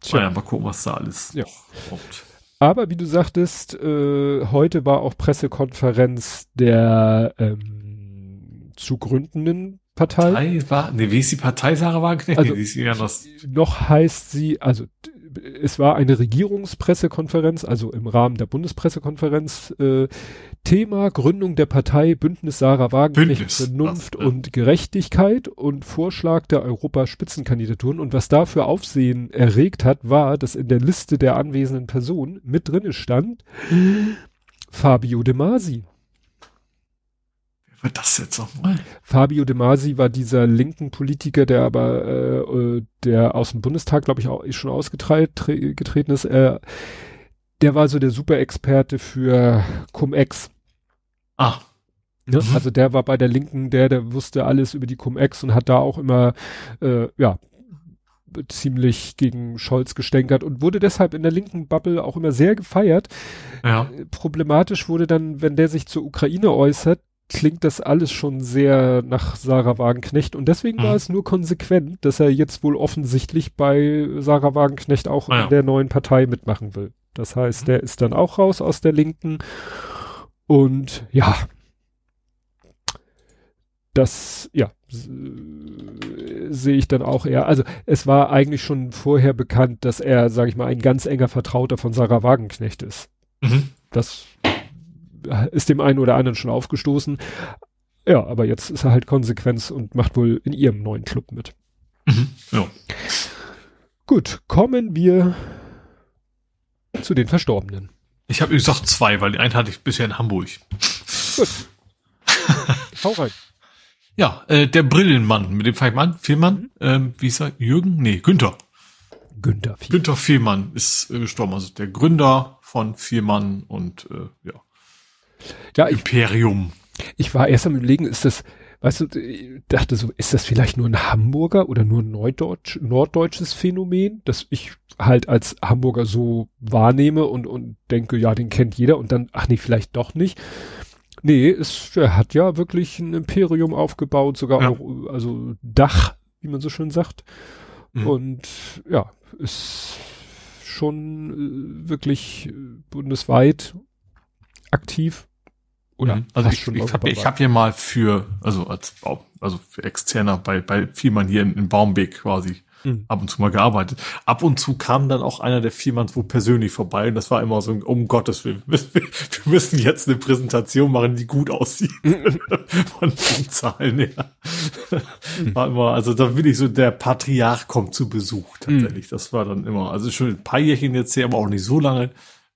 Speaker 3: Tja. Naja, mal gucken, was da alles
Speaker 2: ja. kommt. Aber wie du sagtest, äh, heute war auch Pressekonferenz der ähm, zu gründenden Partei.
Speaker 3: Partei war, nee, wie ist die Partei, Sarah Wagenknecht?
Speaker 2: Also,
Speaker 3: nee, die ist
Speaker 2: noch heißt sie, also es war eine Regierungspressekonferenz, also im Rahmen der Bundespressekonferenz, äh, Thema Gründung der Partei Bündnis Sarah Wagenknecht, Vernunft ja. und Gerechtigkeit und Vorschlag der Europaspitzenkandidaturen. Und was da für Aufsehen erregt hat, war, dass in der Liste der anwesenden Personen mit drinne stand Fabio De Masi.
Speaker 3: War das jetzt nochmal?
Speaker 2: Fabio De Masi war dieser linken Politiker, der aber, äh, äh der aus dem Bundestag, glaube ich, auch schon ausgetreten ist. Äh, der war so der Superexperte für Cum-Ex.
Speaker 3: Ah.
Speaker 2: Ne? Mhm. Also der war bei der Linken, der, der wusste alles über die Cum-Ex und hat da auch immer, äh, ja, ziemlich gegen Scholz gestänkert und wurde deshalb in der linken Bubble auch immer sehr gefeiert.
Speaker 3: Ja.
Speaker 2: Problematisch wurde dann, wenn der sich zur Ukraine äußert, klingt das alles schon sehr nach Sarah Wagenknecht und deswegen mhm. war es nur konsequent, dass er jetzt wohl offensichtlich bei Sarah Wagenknecht auch ja. in der neuen Partei mitmachen will. Das heißt, mhm. der ist dann auch raus aus der Linken und ja, das, ja, sehe ich dann auch eher. Also es war eigentlich schon vorher bekannt, dass er, sage ich mal, ein ganz enger Vertrauter von Sarah Wagenknecht ist. Mhm. Das ist dem einen oder anderen schon aufgestoßen. Ja, aber jetzt ist er halt Konsequenz und macht wohl in ihrem neuen Club mit.
Speaker 3: Mhm. Ja.
Speaker 2: Gut, kommen wir zu den Verstorbenen.
Speaker 3: Ich habe gesagt zwei, weil die einen hatte ich bisher in Hamburg. Gut. Hau rein. Ja, äh, der Brillenmann mit dem Fehlmann, Fehlmann, mhm. ähm, wie ist er? Jürgen? Nee, Günther.
Speaker 2: Günther
Speaker 3: Fehlmann. Günther Fehlmann ist äh, gestorben, also der Gründer von Fehlmann und äh, ja.
Speaker 2: Ja, ich, Imperium. Ich war erst am überlegen, ist das, weißt du, ich dachte so, ist das vielleicht nur ein Hamburger oder nur ein Norddeutsch, norddeutsches Phänomen, das ich halt als Hamburger so wahrnehme und, und denke, ja, den kennt jeder und dann, ach nee, vielleicht doch nicht. Nee, es, er hat ja wirklich ein Imperium aufgebaut, sogar ja. auch, also Dach, wie man so schön sagt. Mhm. Und ja, ist schon äh, wirklich äh, bundesweit aktiv.
Speaker 3: Oder mhm. also ich, ich habe hab hier mal für, also als also für Externer bei, bei Vielmann hier in, in Baumbeek quasi mhm. ab und zu mal gearbeitet. Ab und zu kam dann auch einer der Viermanns wo persönlich vorbei und das war immer so, um Gottes Willen, wir, wir müssen jetzt eine Präsentation machen, die gut aussieht. Von den Zahlen her. Mhm. War immer, also da will ich so, der Patriarch kommt zu Besuch tatsächlich. Mhm. Das war dann immer, also schon ein paar Jährchen jetzt her, aber auch nicht so lange.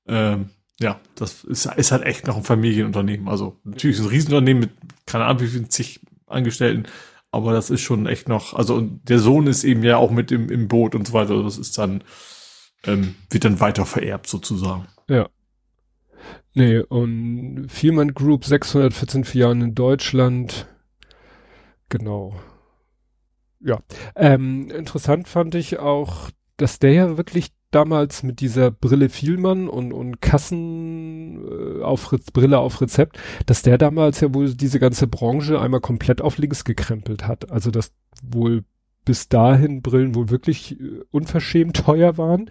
Speaker 3: Ähm, ja, das ist, ist halt echt noch ein Familienunternehmen. Also natürlich ist ein Riesenunternehmen mit keine Ahnung wie vielen zig Angestellten, aber das ist schon echt noch, also und der Sohn ist eben ja auch mit im, im Boot und so weiter. Also das ist dann, ähm, wird dann weiter vererbt sozusagen.
Speaker 2: Ja. Nee, und Viermann Group 614 Filialen in Deutschland. Genau. Ja. Ähm, interessant fand ich auch, dass der ja wirklich damals mit dieser Brille Vielmann und, und Kassen äh, auf Re Brille auf Rezept, dass der damals ja wohl diese ganze Branche einmal komplett auf links gekrempelt hat. Also dass wohl bis dahin Brillen wohl wirklich äh, unverschämt teuer waren.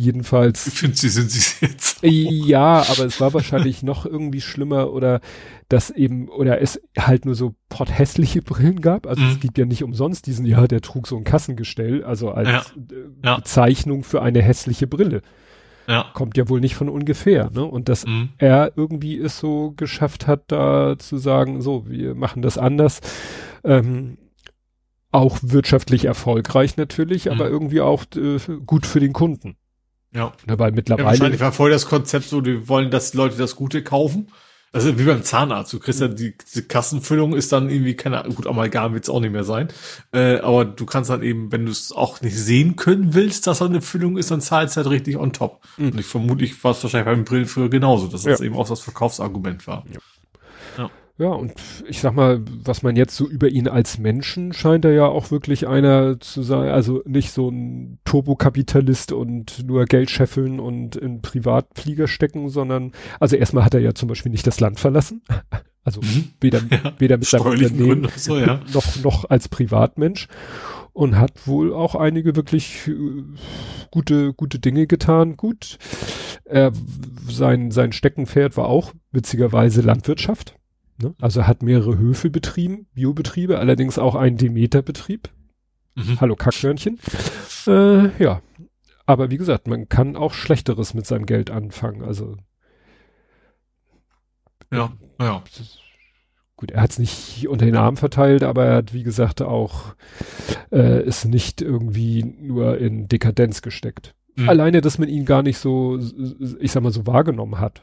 Speaker 2: Jedenfalls.
Speaker 3: Ich finde, sie sind sie jetzt.
Speaker 2: Ja, aber es war wahrscheinlich noch irgendwie schlimmer oder dass eben, oder es halt nur so porthässliche Brillen gab. Also mhm. es gibt ja nicht umsonst diesen, ja, der trug so ein Kassengestell, also als ja. Äh, ja. Bezeichnung für eine hässliche Brille. Ja. Kommt ja wohl nicht von ungefähr, ne? Und dass mhm. er irgendwie es so geschafft hat, da zu sagen, so, wir machen das anders. Ähm, auch wirtschaftlich erfolgreich natürlich, mhm. aber irgendwie auch äh, gut für den Kunden.
Speaker 3: Ja.
Speaker 2: ja weil mittlerweile. Ja,
Speaker 3: wahrscheinlich war voll das Konzept so, die wollen, dass Leute das Gute kaufen. Also wie beim Zahnarzt. Du kriegst ja die, die Kassenfüllung ist dann irgendwie, keine Ahnung, gut, Amalgam wird es auch nicht mehr sein. Äh, aber du kannst dann eben, wenn du es auch nicht sehen können willst, dass da eine Füllung ist, dann zahlst du halt richtig on top. Mhm. Und ich vermute, ich war es wahrscheinlich beim Brillen früher genauso, dass das ja. eben auch das Verkaufsargument war.
Speaker 2: Ja. Ja, und ich sag mal, was man jetzt so über ihn als Menschen scheint er ja auch wirklich einer zu sein, also nicht so ein Turbokapitalist und nur Geld scheffeln und in Privatflieger stecken, sondern, also erstmal hat er ja zum Beispiel nicht das Land verlassen. Also mhm. weder, ja, weder mit seinem Unternehmen so, ja. noch, noch als Privatmensch und hat wohl auch einige wirklich äh, gute, gute Dinge getan. Gut, er, sein, sein Steckenpferd war auch witzigerweise Landwirtschaft. Ne? Also hat mehrere Höfe betrieben, Biobetriebe, allerdings auch einen Demeter-Betrieb. Mhm. Hallo Kackhörnchen. Äh, ja, aber wie gesagt, man kann auch Schlechteres mit seinem Geld anfangen. Also
Speaker 3: ja, ja.
Speaker 2: Gut, er hat es nicht unter den Arm verteilt, aber er hat, wie gesagt, auch äh, es nicht irgendwie nur in Dekadenz gesteckt. Mhm. Alleine, dass man ihn gar nicht so, ich sag mal, so wahrgenommen hat.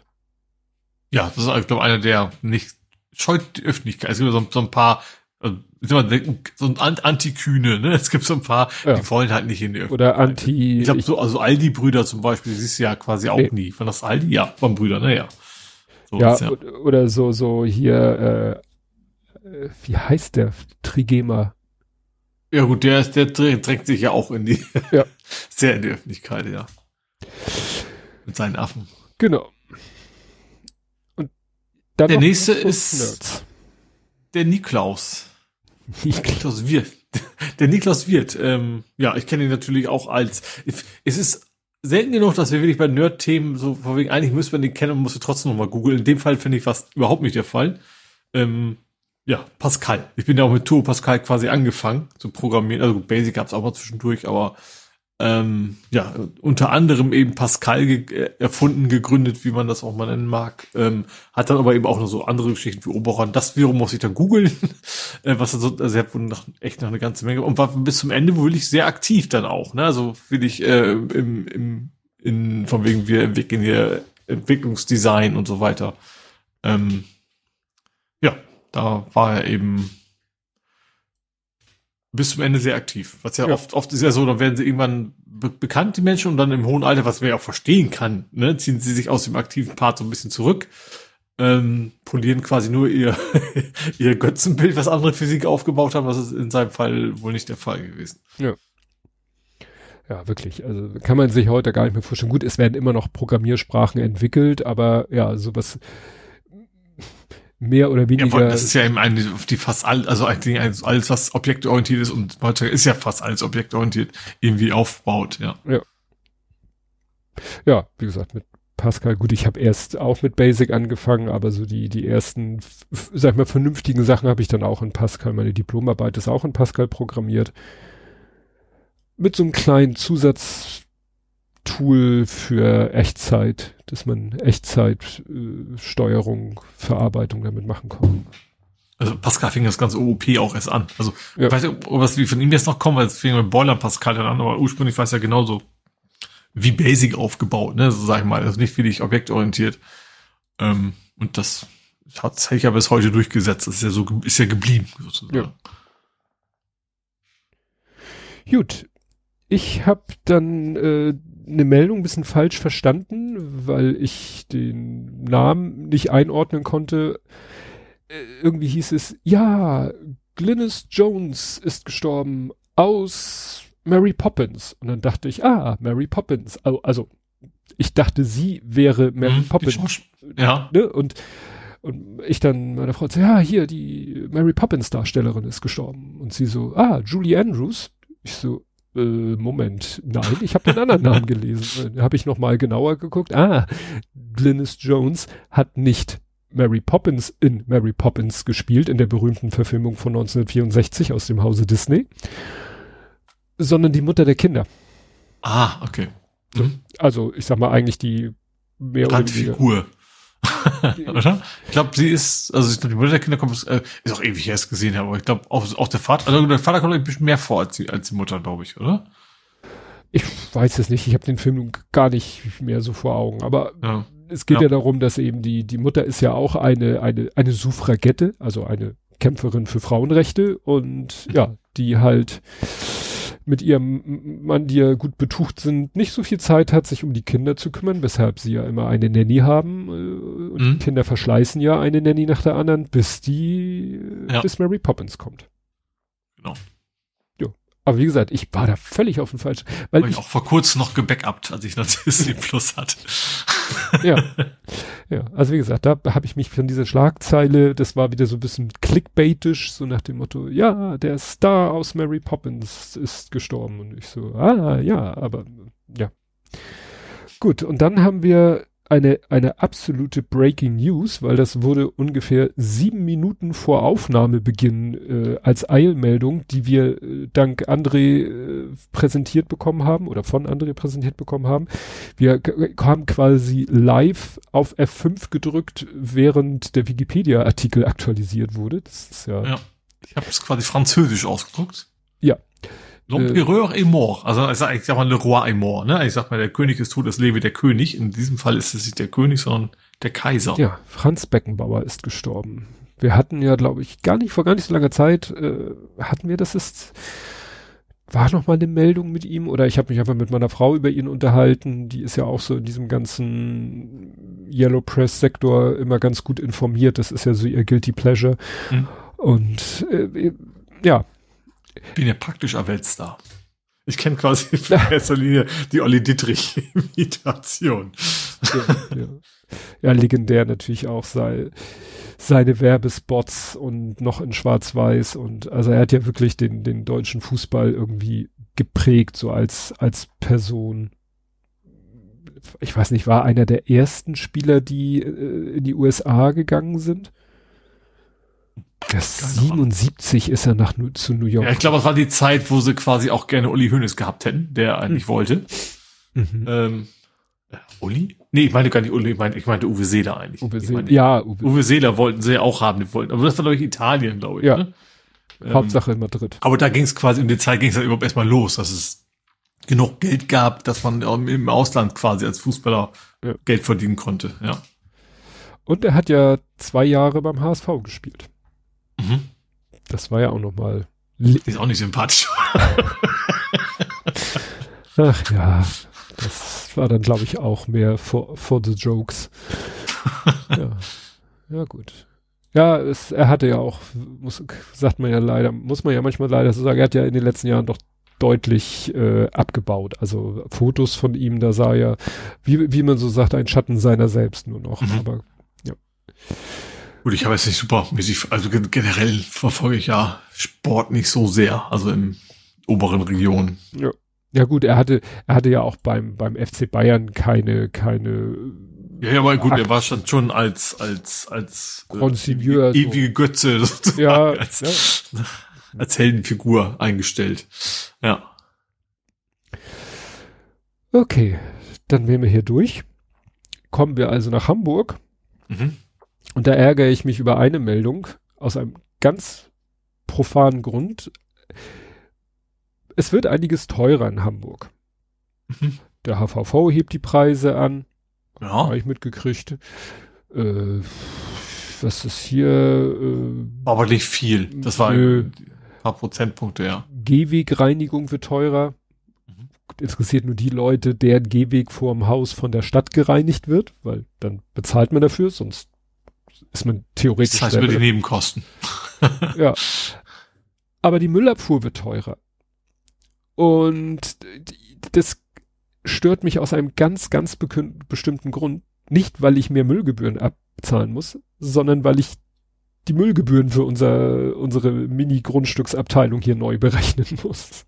Speaker 3: Ja, das ist, ich glaube, einer der nicht scheut die Öffentlichkeit. Es gibt so, so ein paar, also, so ein Antikühne, ne? Es gibt so ein paar, ja. die wollen halt nicht in die
Speaker 2: Öffentlichkeit. Oder Anti.
Speaker 3: Ich glaube, so, also Aldi-Brüder zum Beispiel, die siehst du ja quasi auch nee. nie. Von das Aldi? Ja, von Brüdern, naja.
Speaker 2: So ja, ja, oder so, so hier, äh, äh, wie heißt der? Trigema.
Speaker 3: Ja gut, der ist, der drängt sich ja auch in die,
Speaker 2: ja.
Speaker 3: sehr in die Öffentlichkeit, ja. Mit seinen Affen.
Speaker 2: Genau.
Speaker 3: Dann der nächste ist Nerds. der Niklaus. Niklaus Wirt. Der Niklaus Wirt. Ähm, ja, ich kenne ihn natürlich auch als. Es ist selten genug, dass wir wirklich bei Nerd-Themen so vor wegen, eigentlich müsste man den kennen und musste trotzdem nochmal googeln. In dem Fall finde ich fast überhaupt nicht der Fall. Ähm, ja, Pascal. Ich bin ja auch mit Turbo Pascal quasi angefangen zu programmieren. Also Basic gab es auch mal zwischendurch, aber ähm, ja, unter anderem eben Pascal ge äh, erfunden, gegründet, wie man das auch mal nennen mag. Ähm, hat dann aber eben auch noch so andere Geschichten wie Oberon. Das wiederum muss ich dann googeln, äh, was so, also er hat noch, echt noch eine ganze Menge und war bis zum Ende wohl ich sehr aktiv dann auch, ne? Also will ich äh, im, im, in, von wegen wir entwickeln hier Entwicklungsdesign und so weiter. Ähm, ja, da war er eben bis zum Ende sehr aktiv. Was ja, ja. oft, oft ist ja so, dann werden sie irgendwann be bekannt, die Menschen, und dann im hohen Alter, was man ja auch verstehen kann, ne, ziehen sie sich aus dem aktiven Part so ein bisschen zurück, ähm, polieren quasi nur ihr, ihr Götzenbild, was andere Physik aufgebaut haben. Das ist in seinem Fall wohl nicht der Fall gewesen.
Speaker 2: Ja. Ja, wirklich. Also kann man sich heute gar nicht mehr vorstellen. Gut, es werden immer noch Programmiersprachen entwickelt, aber ja, sowas mehr oder weniger. Ja,
Speaker 3: das ist ja eben eine, die fast all, also eigentlich alles, was objektorientiert ist und heute ist ja fast alles objektorientiert, irgendwie aufbaut, ja.
Speaker 2: Ja. Ja, wie gesagt, mit Pascal, gut, ich habe erst auch mit Basic angefangen, aber so die, die ersten, sag ich mal, vernünftigen Sachen habe ich dann auch in Pascal. Meine Diplomarbeit ist auch in Pascal programmiert. Mit so einem kleinen Zusatz, Tool für Echtzeit, dass man Echtzeitsteuerung, äh, Verarbeitung damit machen kann.
Speaker 3: Also Pascal fing das ganze OOP auch erst an. Also ja. ich weiß nicht, ob was wie von ihm jetzt noch kommt, weil es fing mit Boiler Pascal dann an, aber ursprünglich war es ja genauso wie Basic aufgebaut, ne? So sag ich mal. Also nicht wirklich objektorientiert. Ähm, und das hat sich ja bis heute durchgesetzt. Das ist ja so, ist ja geblieben, sozusagen. Ja.
Speaker 2: Gut. Ich habe dann äh, eine Meldung ein bisschen falsch verstanden, weil ich den Namen nicht einordnen konnte. Äh, irgendwie hieß es, ja, Glynis Jones ist gestorben aus Mary Poppins. Und dann dachte ich, ah, Mary Poppins. Also, ich dachte, sie wäre Mary hm, Poppins.
Speaker 3: Ja.
Speaker 2: Ne? Und, und ich dann meiner Frau, ja, hier, die Mary Poppins Darstellerin ist gestorben. Und sie so, ah, Julie Andrews. Ich so, äh, Moment, nein, ich habe den anderen Namen gelesen. Äh, habe ich noch mal genauer geguckt. Ah, Glynis Jones hat nicht Mary Poppins in Mary Poppins gespielt, in der berühmten Verfilmung von 1964 aus dem Hause Disney, sondern die Mutter der Kinder.
Speaker 3: Ah, okay.
Speaker 2: Mhm. Also, ich sag mal eigentlich die
Speaker 3: mehr oder weniger. Figur. Oder? Ich glaube, sie ist, also die Mutter der Kinder kommt, äh, ist auch ewig erst gesehen, aber ich glaube auch, auch der Vater, also der Vater kommt ein bisschen mehr vor als die, als die Mutter, glaube ich, oder?
Speaker 2: Ich weiß es nicht, ich habe den Film gar nicht mehr so vor Augen, aber ja. es geht ja. ja. darum, dass eben die, die Mutter ist ja auch eine, eine, eine Suffragette, also eine Kämpferin für Frauenrechte und ja, die halt mit ihrem Mann, die ja gut betucht sind, nicht so viel Zeit hat, sich um die Kinder zu kümmern, weshalb sie ja immer eine Nanny haben. Äh, und mhm. Kinder verschleißen ja eine Nanny nach der anderen, bis die, ja. bis Mary Poppins kommt.
Speaker 3: Genau.
Speaker 2: Aber wie gesagt, ich war da völlig auf dem falschen. Weil
Speaker 3: ich, ich auch vor kurzem noch gebackupt, als ich noch Disney Plus hatte.
Speaker 2: ja. Ja, also wie gesagt, da habe ich mich von dieser Schlagzeile, das war wieder so ein bisschen clickbaitisch, so nach dem Motto, ja, der Star aus Mary Poppins ist gestorben. Und ich so, ah, ja, aber ja. Gut, und dann haben wir eine, eine absolute Breaking News, weil das wurde ungefähr sieben Minuten vor Aufnahmebeginn äh, als Eilmeldung, die wir äh, dank André äh, präsentiert bekommen haben oder von André präsentiert bekommen haben. Wir haben quasi live auf F5 gedrückt, während der Wikipedia-Artikel aktualisiert wurde. Das ist ja. ja
Speaker 3: ich habe es quasi französisch ausgedruckt.
Speaker 2: Ja.
Speaker 3: L'Empereur äh, est mort. Also ich sag, ich sag mal, Le Roi est mort. Ne? Ich sag mal, der König ist tot, es lebe der König. In diesem Fall ist es nicht der König, sondern der Kaiser.
Speaker 2: Ja, Franz Beckenbauer ist gestorben. Wir hatten ja, glaube ich, gar nicht vor gar nicht so langer Zeit äh, hatten wir das ist war noch mal eine Meldung mit ihm oder ich habe mich einfach mit meiner Frau über ihn unterhalten. Die ist ja auch so in diesem ganzen Yellow Press Sektor immer ganz gut informiert. Das ist ja so ihr guilty pleasure. Mhm. Und äh, ja,
Speaker 3: bin ja praktisch ein Weltstar. Ich kenne quasi in erster Linie die Olli Dittrich-Imitation.
Speaker 2: Ja, ja. ja, legendär natürlich auch sei, seine Werbespots und noch in Schwarz-Weiß und also er hat ja wirklich den, den deutschen Fußball irgendwie geprägt, so als, als Person. Ich weiß nicht, war einer der ersten Spieler, die äh, in die USA gegangen sind? Das 77 ist er nach zu New York.
Speaker 3: Ja, ich glaube, das war die Zeit, wo sie quasi auch gerne Uli Hoeneß gehabt hätten, der eigentlich mhm. wollte. Mhm. Ähm, äh, Uli? Nee, ich meine gar nicht Uli, ich meinte, ich meinte Uwe Seeler eigentlich.
Speaker 2: Uwe
Speaker 3: Seeler,
Speaker 2: meine, ja.
Speaker 3: Uwe. Uwe Seeler wollten sie auch haben, die wollten. Aber das war, glaube ich, Italien, glaube ich.
Speaker 2: Ja. Ne? Hauptsache in Madrid.
Speaker 3: Aber da ging es quasi, um die Zeit ging es dann überhaupt erstmal los, dass es genug Geld gab, dass man im Ausland quasi als Fußballer ja. Geld verdienen konnte, ja.
Speaker 2: Und er hat ja zwei Jahre beim HSV gespielt. Mhm. Das war ja auch noch mal.
Speaker 3: Ist auch nicht sympathisch.
Speaker 2: Ach ja, das war dann, glaube ich, auch mehr for, for the jokes. ja. ja, gut. Ja, es, er hatte ja auch, muss, sagt man ja leider, muss man ja manchmal leider so sagen, er hat ja in den letzten Jahren doch deutlich äh, abgebaut. Also Fotos von ihm, da sah ja, wie, wie man so sagt, ein Schatten seiner selbst nur noch. Mhm. Aber ja.
Speaker 3: Gut, ich habe jetzt nicht super also generell verfolge ich ja Sport nicht so sehr, also in oberen Regionen.
Speaker 2: Ja. Ja gut, er hatte, er hatte ja auch beim, beim FC Bayern keine, keine.
Speaker 3: Ja, ja, aber gut, Akt. er war schon, schon als, als, als,
Speaker 2: äh, ewige
Speaker 3: so. Götze, sozusagen, ja, als, ja. als Heldenfigur eingestellt. Ja.
Speaker 2: Okay, dann wären wir hier durch. Kommen wir also nach Hamburg. Mhm. Und da ärgere ich mich über eine Meldung aus einem ganz profanen Grund. Es wird einiges teurer in Hamburg. Mhm. Der HVV hebt die Preise an. Ja. Habe ich mitgekriegt. Äh, was ist hier? Äh,
Speaker 3: Aber nicht viel. Das war ein paar Prozentpunkte, ja.
Speaker 2: Gehwegreinigung wird teurer. Mhm. Interessiert nur die Leute, deren Gehweg vorm Haus von der Stadt gereinigt wird, weil dann bezahlt man dafür, sonst ist man theoretisch.
Speaker 3: Das heißt über die Nebenkosten.
Speaker 2: ja. Aber die Müllabfuhr wird teurer. Und das stört mich aus einem ganz, ganz bestimmten Grund. Nicht, weil ich mehr Müllgebühren abzahlen muss, sondern weil ich die Müllgebühren für unser, unsere Mini-Grundstücksabteilung hier neu berechnen muss.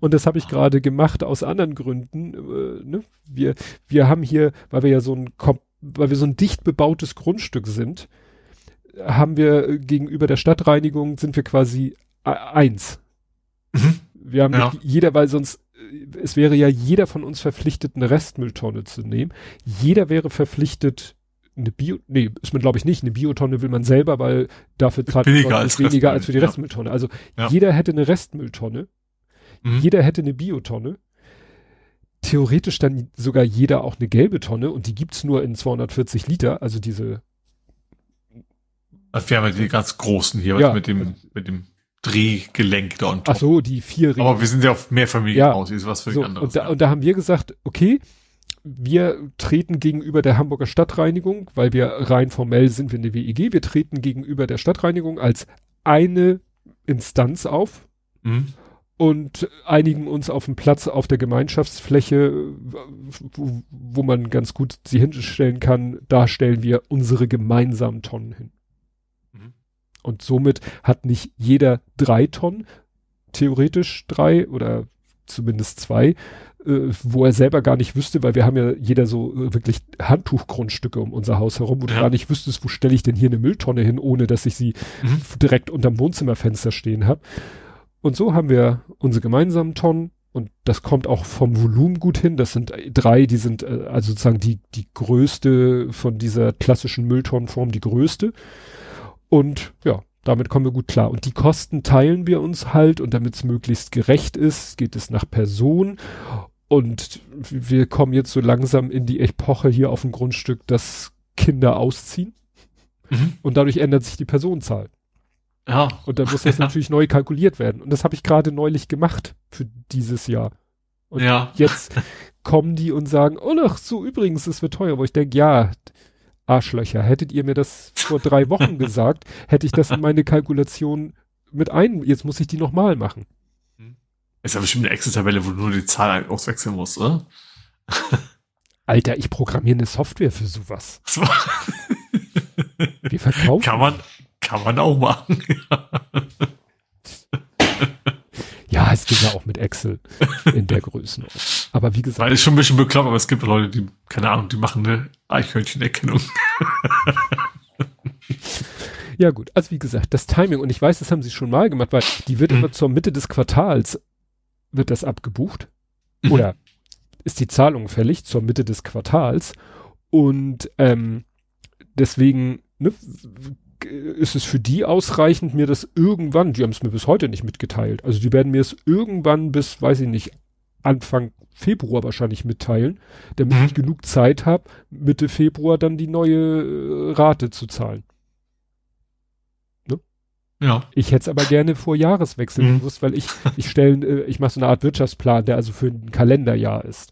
Speaker 2: Und das habe ich gerade gemacht aus anderen Gründen. Äh, ne? Wir, wir haben hier, weil wir ja so ein weil wir so ein dicht bebautes Grundstück sind, haben wir gegenüber der Stadtreinigung sind wir quasi äh, eins. Mhm. Wir haben ja. jeder, weil sonst äh, es wäre ja jeder von uns verpflichtet, eine Restmülltonne zu nehmen. Jeder wäre verpflichtet, eine Bio, nee, ist man glaube ich nicht, eine Biotonne will man selber, weil dafür zahlt man
Speaker 3: weniger, als,
Speaker 2: weniger als für die Restmülltonne. Also ja. jeder hätte eine Restmülltonne, mhm. jeder hätte eine Biotonne theoretisch dann sogar jeder auch eine gelbe Tonne und die gibt's nur in 240 Liter, also diese.
Speaker 3: Also wir haben ja die ganz großen hier ja, mit dem, mit dem Drehgelenk da und
Speaker 2: Ach so, die vier
Speaker 3: Ringe. Aber wir sind ja auf Mehrfamilienhaus, ja. ist was völlig
Speaker 2: so,
Speaker 3: anderes.
Speaker 2: Und da, ja. und da haben wir gesagt, okay, wir treten gegenüber der Hamburger Stadtreinigung, weil wir rein formell sind wir eine WEG, wir treten gegenüber der Stadtreinigung als eine Instanz auf. Mhm und einigen uns auf dem Platz auf der Gemeinschaftsfläche, wo, wo man ganz gut sie hinstellen kann, da stellen wir unsere gemeinsamen Tonnen hin. Mhm. Und somit hat nicht jeder drei Tonnen, theoretisch drei oder zumindest zwei, äh, wo er selber gar nicht wüsste, weil wir haben ja jeder so äh, wirklich Handtuchgrundstücke um unser Haus herum, wo ja. du gar nicht wüsstest, wo stelle ich denn hier eine Mülltonne hin, ohne dass ich sie mhm. direkt unterm Wohnzimmerfenster stehen habe. Und so haben wir unsere gemeinsamen Tonnen und das kommt auch vom Volumen gut hin. Das sind drei, die sind äh, also sozusagen die, die größte von dieser klassischen Mülltonnenform, die größte. Und ja, damit kommen wir gut klar. Und die Kosten teilen wir uns halt und damit es möglichst gerecht ist, geht es nach Person. Und wir kommen jetzt so langsam in die Epoche hier auf dem Grundstück, dass Kinder ausziehen. Mhm. Und dadurch ändert sich die Personenzahl. Ja. Und dann muss das natürlich neu kalkuliert werden. Und das habe ich gerade neulich gemacht für dieses Jahr. Und ja. jetzt kommen die und sagen, oh ach so übrigens, es wird teuer. Wo ich denke, ja, Arschlöcher, hättet ihr mir das vor drei Wochen gesagt, hätte ich das in meine Kalkulation mit ein. Jetzt muss ich die nochmal machen.
Speaker 3: Ist ja bestimmt eine Excel-Tabelle, wo du nur die Zahl auswechseln musst, oder?
Speaker 2: Alter, ich programmiere eine Software für sowas.
Speaker 3: Wir verkaufen. Kann man, kann man auch machen.
Speaker 2: ja, es geht ja auch mit Excel in der Größenordnung. Aber wie gesagt.
Speaker 3: Weil ist schon ein bisschen bekloppt, aber es gibt Leute, die, keine Ahnung, die machen eine Eichhörnchenerkennung.
Speaker 2: ja gut, also wie gesagt, das Timing, und ich weiß, das haben sie schon mal gemacht, weil die wird mhm. immer zur Mitte des Quartals, wird das abgebucht. Mhm. Oder ist die Zahlung fällig zur Mitte des Quartals. Und ähm, deswegen ne, ist es für die ausreichend, mir das irgendwann, die haben es mir bis heute nicht mitgeteilt, also die werden mir es irgendwann bis, weiß ich nicht, Anfang Februar wahrscheinlich mitteilen, damit mhm. ich genug Zeit habe, Mitte Februar dann die neue äh, Rate zu zahlen. Ne? Ja. Ich hätte es aber gerne vor Jahreswechsel mhm. gewusst, weil ich, ich stelle, äh, ich mache so eine Art Wirtschaftsplan, der also für ein Kalenderjahr ist.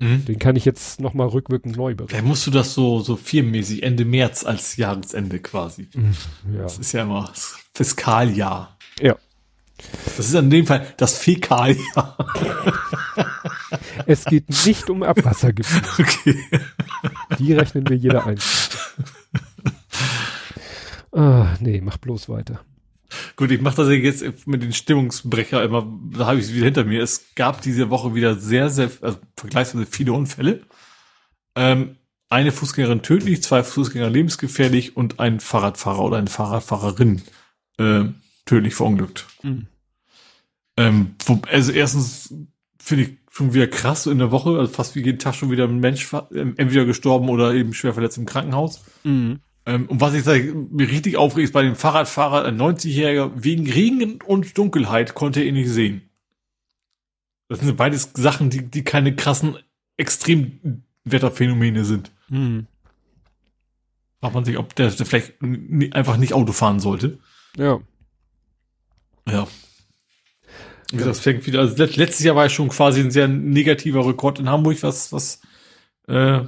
Speaker 2: Mhm. Den kann ich jetzt nochmal rückwirkend neu
Speaker 3: berechnen. Vielleicht musst du das so, so firmenmäßig Ende März als Jahresende quasi. Mhm, ja. Das ist ja immer das Fiskaljahr.
Speaker 2: Ja.
Speaker 3: Das ist in dem Fall das Fäkaljahr.
Speaker 2: Es geht nicht um Abwassergebiet. Okay. Die rechnen wir jeder ein. Ah, nee, mach bloß weiter.
Speaker 3: Gut, ich mache das jetzt mit den Stimmungsbrecher immer, da habe ich es wieder hinter mir. Es gab diese Woche wieder sehr, sehr, also vergleichsweise viele Unfälle. Ähm, eine Fußgängerin tödlich, zwei Fußgänger lebensgefährlich und ein Fahrradfahrer oder eine Fahrradfahrerin äh, tödlich verunglückt. Mhm. Ähm, also erstens finde ich schon wieder krass in der Woche, also fast wie jeden Tag schon wieder ein Mensch entweder gestorben oder eben schwer verletzt im Krankenhaus. Mhm. Ähm, und was ich mir richtig aufregt, ist bei dem Fahrradfahrer, ein 90-Jähriger, wegen Regen und Dunkelheit konnte er ihn nicht sehen. Das sind beides Sachen, die, die keine krassen Extremwetterphänomene sind. Hm. Fragt man sich, ob der, der vielleicht einfach nicht Auto fahren sollte.
Speaker 2: Ja.
Speaker 3: Ja. Wie gesagt, das fängt wieder, also letztes Jahr war ja schon quasi ein sehr negativer Rekord in Hamburg, was, was äh,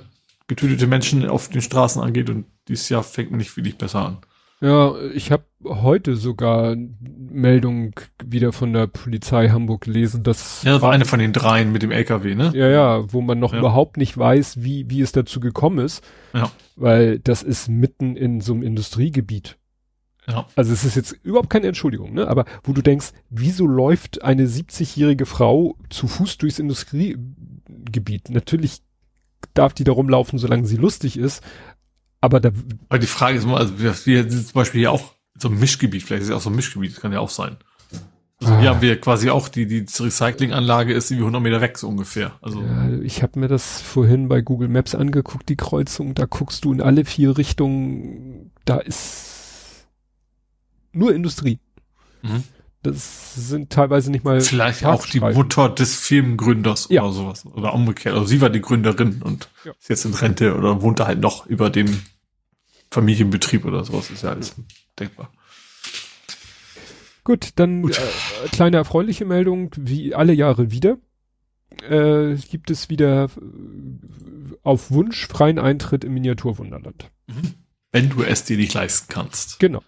Speaker 3: getötete Menschen auf den Straßen angeht und dieses Jahr fängt nicht wirklich besser an.
Speaker 2: Ja, ich habe heute sogar Meldung wieder von der Polizei Hamburg gelesen, dass
Speaker 3: ja, das war eine von den dreien mit dem LKW, ne?
Speaker 2: Ja, ja, wo man noch ja. überhaupt nicht weiß, wie wie es dazu gekommen ist, ja. weil das ist mitten in so einem Industriegebiet. Ja. Also es ist jetzt überhaupt keine Entschuldigung, ne? Aber wo du denkst, wieso läuft eine 70-jährige Frau zu Fuß durchs Industriegebiet? Natürlich darf die da rumlaufen, solange sie lustig ist, aber da.
Speaker 3: Aber die Frage ist immer, also wir, sind zum Beispiel hier auch so ein Mischgebiet, vielleicht ist es auch so ein Mischgebiet, das kann ja auch sein. Also ah. hier haben wir quasi auch die, die Recyclinganlage ist irgendwie 100 Meter weg, so ungefähr. Also.
Speaker 2: Ja, ich habe mir das vorhin bei Google Maps angeguckt, die Kreuzung, da guckst du in alle vier Richtungen, da ist nur Industrie. Mhm. Das sind teilweise nicht mal.
Speaker 3: Vielleicht auch die Mutter des Firmengründers ja. oder sowas. Oder umgekehrt. Also sie war die Gründerin und ja. ist jetzt in Rente oder wohnt da halt noch über dem Familienbetrieb oder sowas. Ist ja alles denkbar.
Speaker 2: Gut, dann Gut. Äh, kleine erfreuliche Meldung, wie alle Jahre wieder. Äh, gibt es wieder äh, auf Wunsch freien Eintritt im Miniaturwunderland.
Speaker 3: Mhm. Wenn du es dir nicht leisten kannst.
Speaker 2: Genau.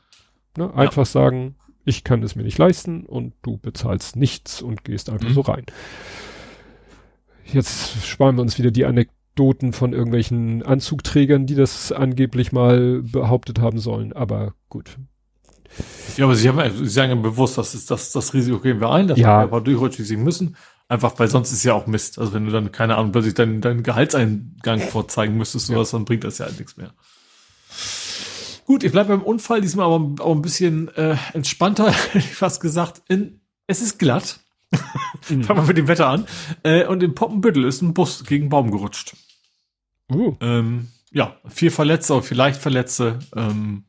Speaker 2: Ne, einfach ja. sagen, ich kann es mir nicht leisten und du bezahlst nichts und gehst einfach mhm. so rein. Jetzt sparen wir uns wieder die Anekdoten von irgendwelchen Anzugträgern, die das angeblich mal behauptet haben sollen, aber gut.
Speaker 3: Ja, aber sie haben, sie sagen ja bewusst, dass das, das Risiko gehen wir ein, dass
Speaker 2: ja.
Speaker 3: wir aber durchrutschig müssen. Einfach, weil sonst ist ja auch Mist. Also wenn du dann, keine Ahnung, plötzlich deinen, deinen Gehaltseingang vorzeigen müsstest, sowas, ja. dann bringt das ja halt nichts mehr. Gut, ich bleibe beim Unfall, diesmal aber auch ein bisschen äh, entspannter, hätte ich fast gesagt. In, es ist glatt. Mhm. Fangen wir mit dem Wetter an. Äh, und in Poppenbüttel ist ein Bus gegen einen Baum gerutscht. Uh. Ähm, ja, vier Verletzte, vielleicht Verletzte. Ähm,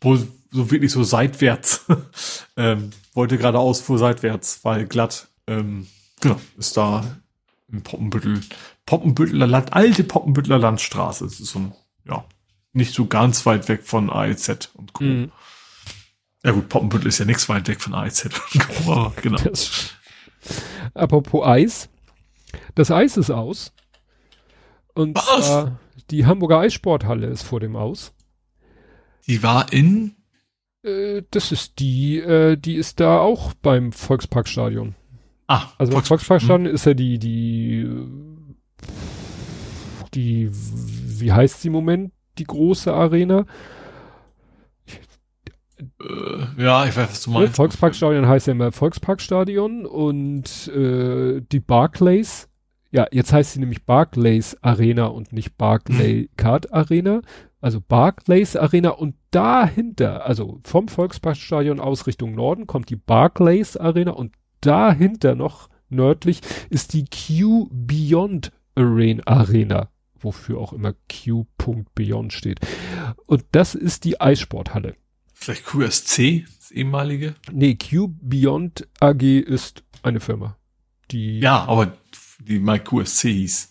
Speaker 3: wohl so wirklich so seitwärts. ähm, wollte geradeaus, fuhr seitwärts, weil glatt. Ähm, genau, ist da im Poppenbüttel, Poppenbütteler Land, alte Poppenbütteler Landstraße. Das ist so ein, ja, nicht so ganz weit weg von AEZ und Co. Mhm. Ja gut, Poppenbüttel ist ja nichts weit weg von AEZ und Co. genau. Das,
Speaker 2: apropos Eis. Das Eis ist aus. Und Was? die Hamburger Eissporthalle ist vor dem Aus.
Speaker 3: Die war in?
Speaker 2: Äh, das ist die, äh, die ist da auch beim Volksparkstadion. Ah, also beim Volksparkstadion hm. ist ja die, die, die, wie heißt sie im Moment? Die große Arena.
Speaker 3: Äh, ja, ich weiß, was du meinst.
Speaker 2: Volksparkstadion heißt ja immer Volksparkstadion und äh, die Barclays, ja, jetzt heißt sie nämlich Barclays Arena und nicht Barclay Card Arena also Barclays Arena und dahinter, also vom Volksparkstadion aus Richtung Norden kommt die Barclays Arena und dahinter noch nördlich ist die Q Beyond Arena, wofür auch immer Q. Beyond steht. Und das ist die Eissporthalle.
Speaker 3: Vielleicht QSC, das ehemalige?
Speaker 2: Nee, Q Beyond AG ist eine Firma.
Speaker 3: Die ja, aber die mal QSC hieß.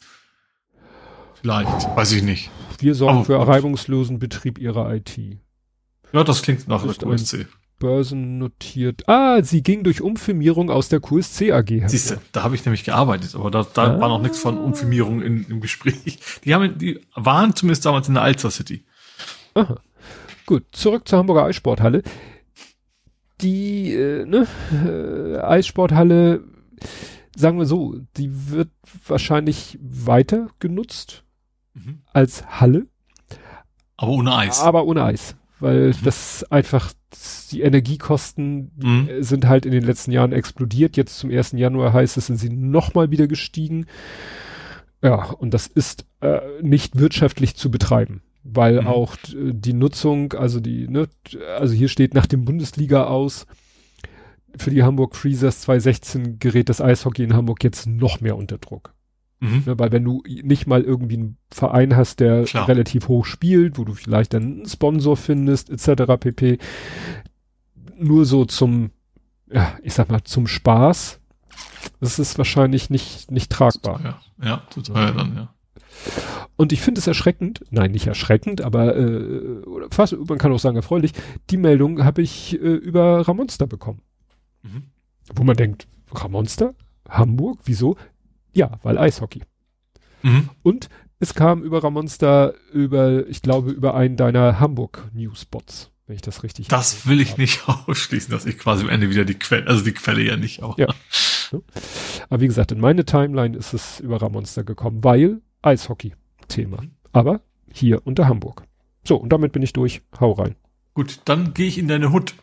Speaker 3: Vielleicht, weiß ich nicht.
Speaker 2: Wir sorgen oh, für reibungslosen Betrieb ihrer IT.
Speaker 3: Ja, das klingt nach QSC.
Speaker 2: Börsennotiert. Ah, sie ging durch Umfirmierung aus der QSC AG.
Speaker 3: Siehst du, da habe ich nämlich gearbeitet, aber da, da ah. war noch nichts von Umfirmierung in, im Gespräch. Die haben, die waren zumindest damals in der Alster City.
Speaker 2: Aha. Gut, zurück zur Hamburger Eissporthalle. Die äh, ne, äh, Eissporthalle, sagen wir so, die wird wahrscheinlich weiter genutzt mhm. als Halle.
Speaker 3: Aber ohne Eis.
Speaker 2: Aber ohne Eis. Weil mhm. das einfach, die Energiekosten mhm. sind halt in den letzten Jahren explodiert. Jetzt zum 1. Januar heißt es, sind sie nochmal wieder gestiegen. Ja, und das ist äh, nicht wirtschaftlich zu betreiben, weil mhm. auch die Nutzung, also die, ne, also hier steht nach dem Bundesliga aus, für die Hamburg Freezers 2016 gerät das Eishockey in Hamburg jetzt noch mehr unter Druck. Mhm. Ne, weil wenn du nicht mal irgendwie einen Verein hast, der Klar. relativ hoch spielt, wo du vielleicht dann einen Sponsor findest, etc. pp. Nur so zum, ja, ich sag mal, zum Spaß, das ist wahrscheinlich nicht, nicht tragbar.
Speaker 3: Ja, ja total dann, ja.
Speaker 2: Und ich finde es erschreckend, nein, nicht erschreckend, aber äh, fast, man kann auch sagen erfreulich, die Meldung habe ich äh, über Ramonster bekommen. Mhm. Wo man denkt, Ramonster? Hamburg? Wieso? Ja, weil Eishockey. Mhm. Und es kam über Ramonster über, ich glaube, über einen deiner Hamburg-Newspots, wenn ich das richtig
Speaker 3: Das will ich habe. nicht ausschließen, dass ich quasi am Ende wieder die Quelle, also die Quelle ja nicht, aber. Ja.
Speaker 2: Aber wie gesagt, in meine Timeline ist es über Ramonster gekommen, weil Eishockey-Thema. Mhm. Aber hier unter Hamburg. So, und damit bin ich durch. Hau rein.
Speaker 3: Gut, dann gehe ich in deine Hut.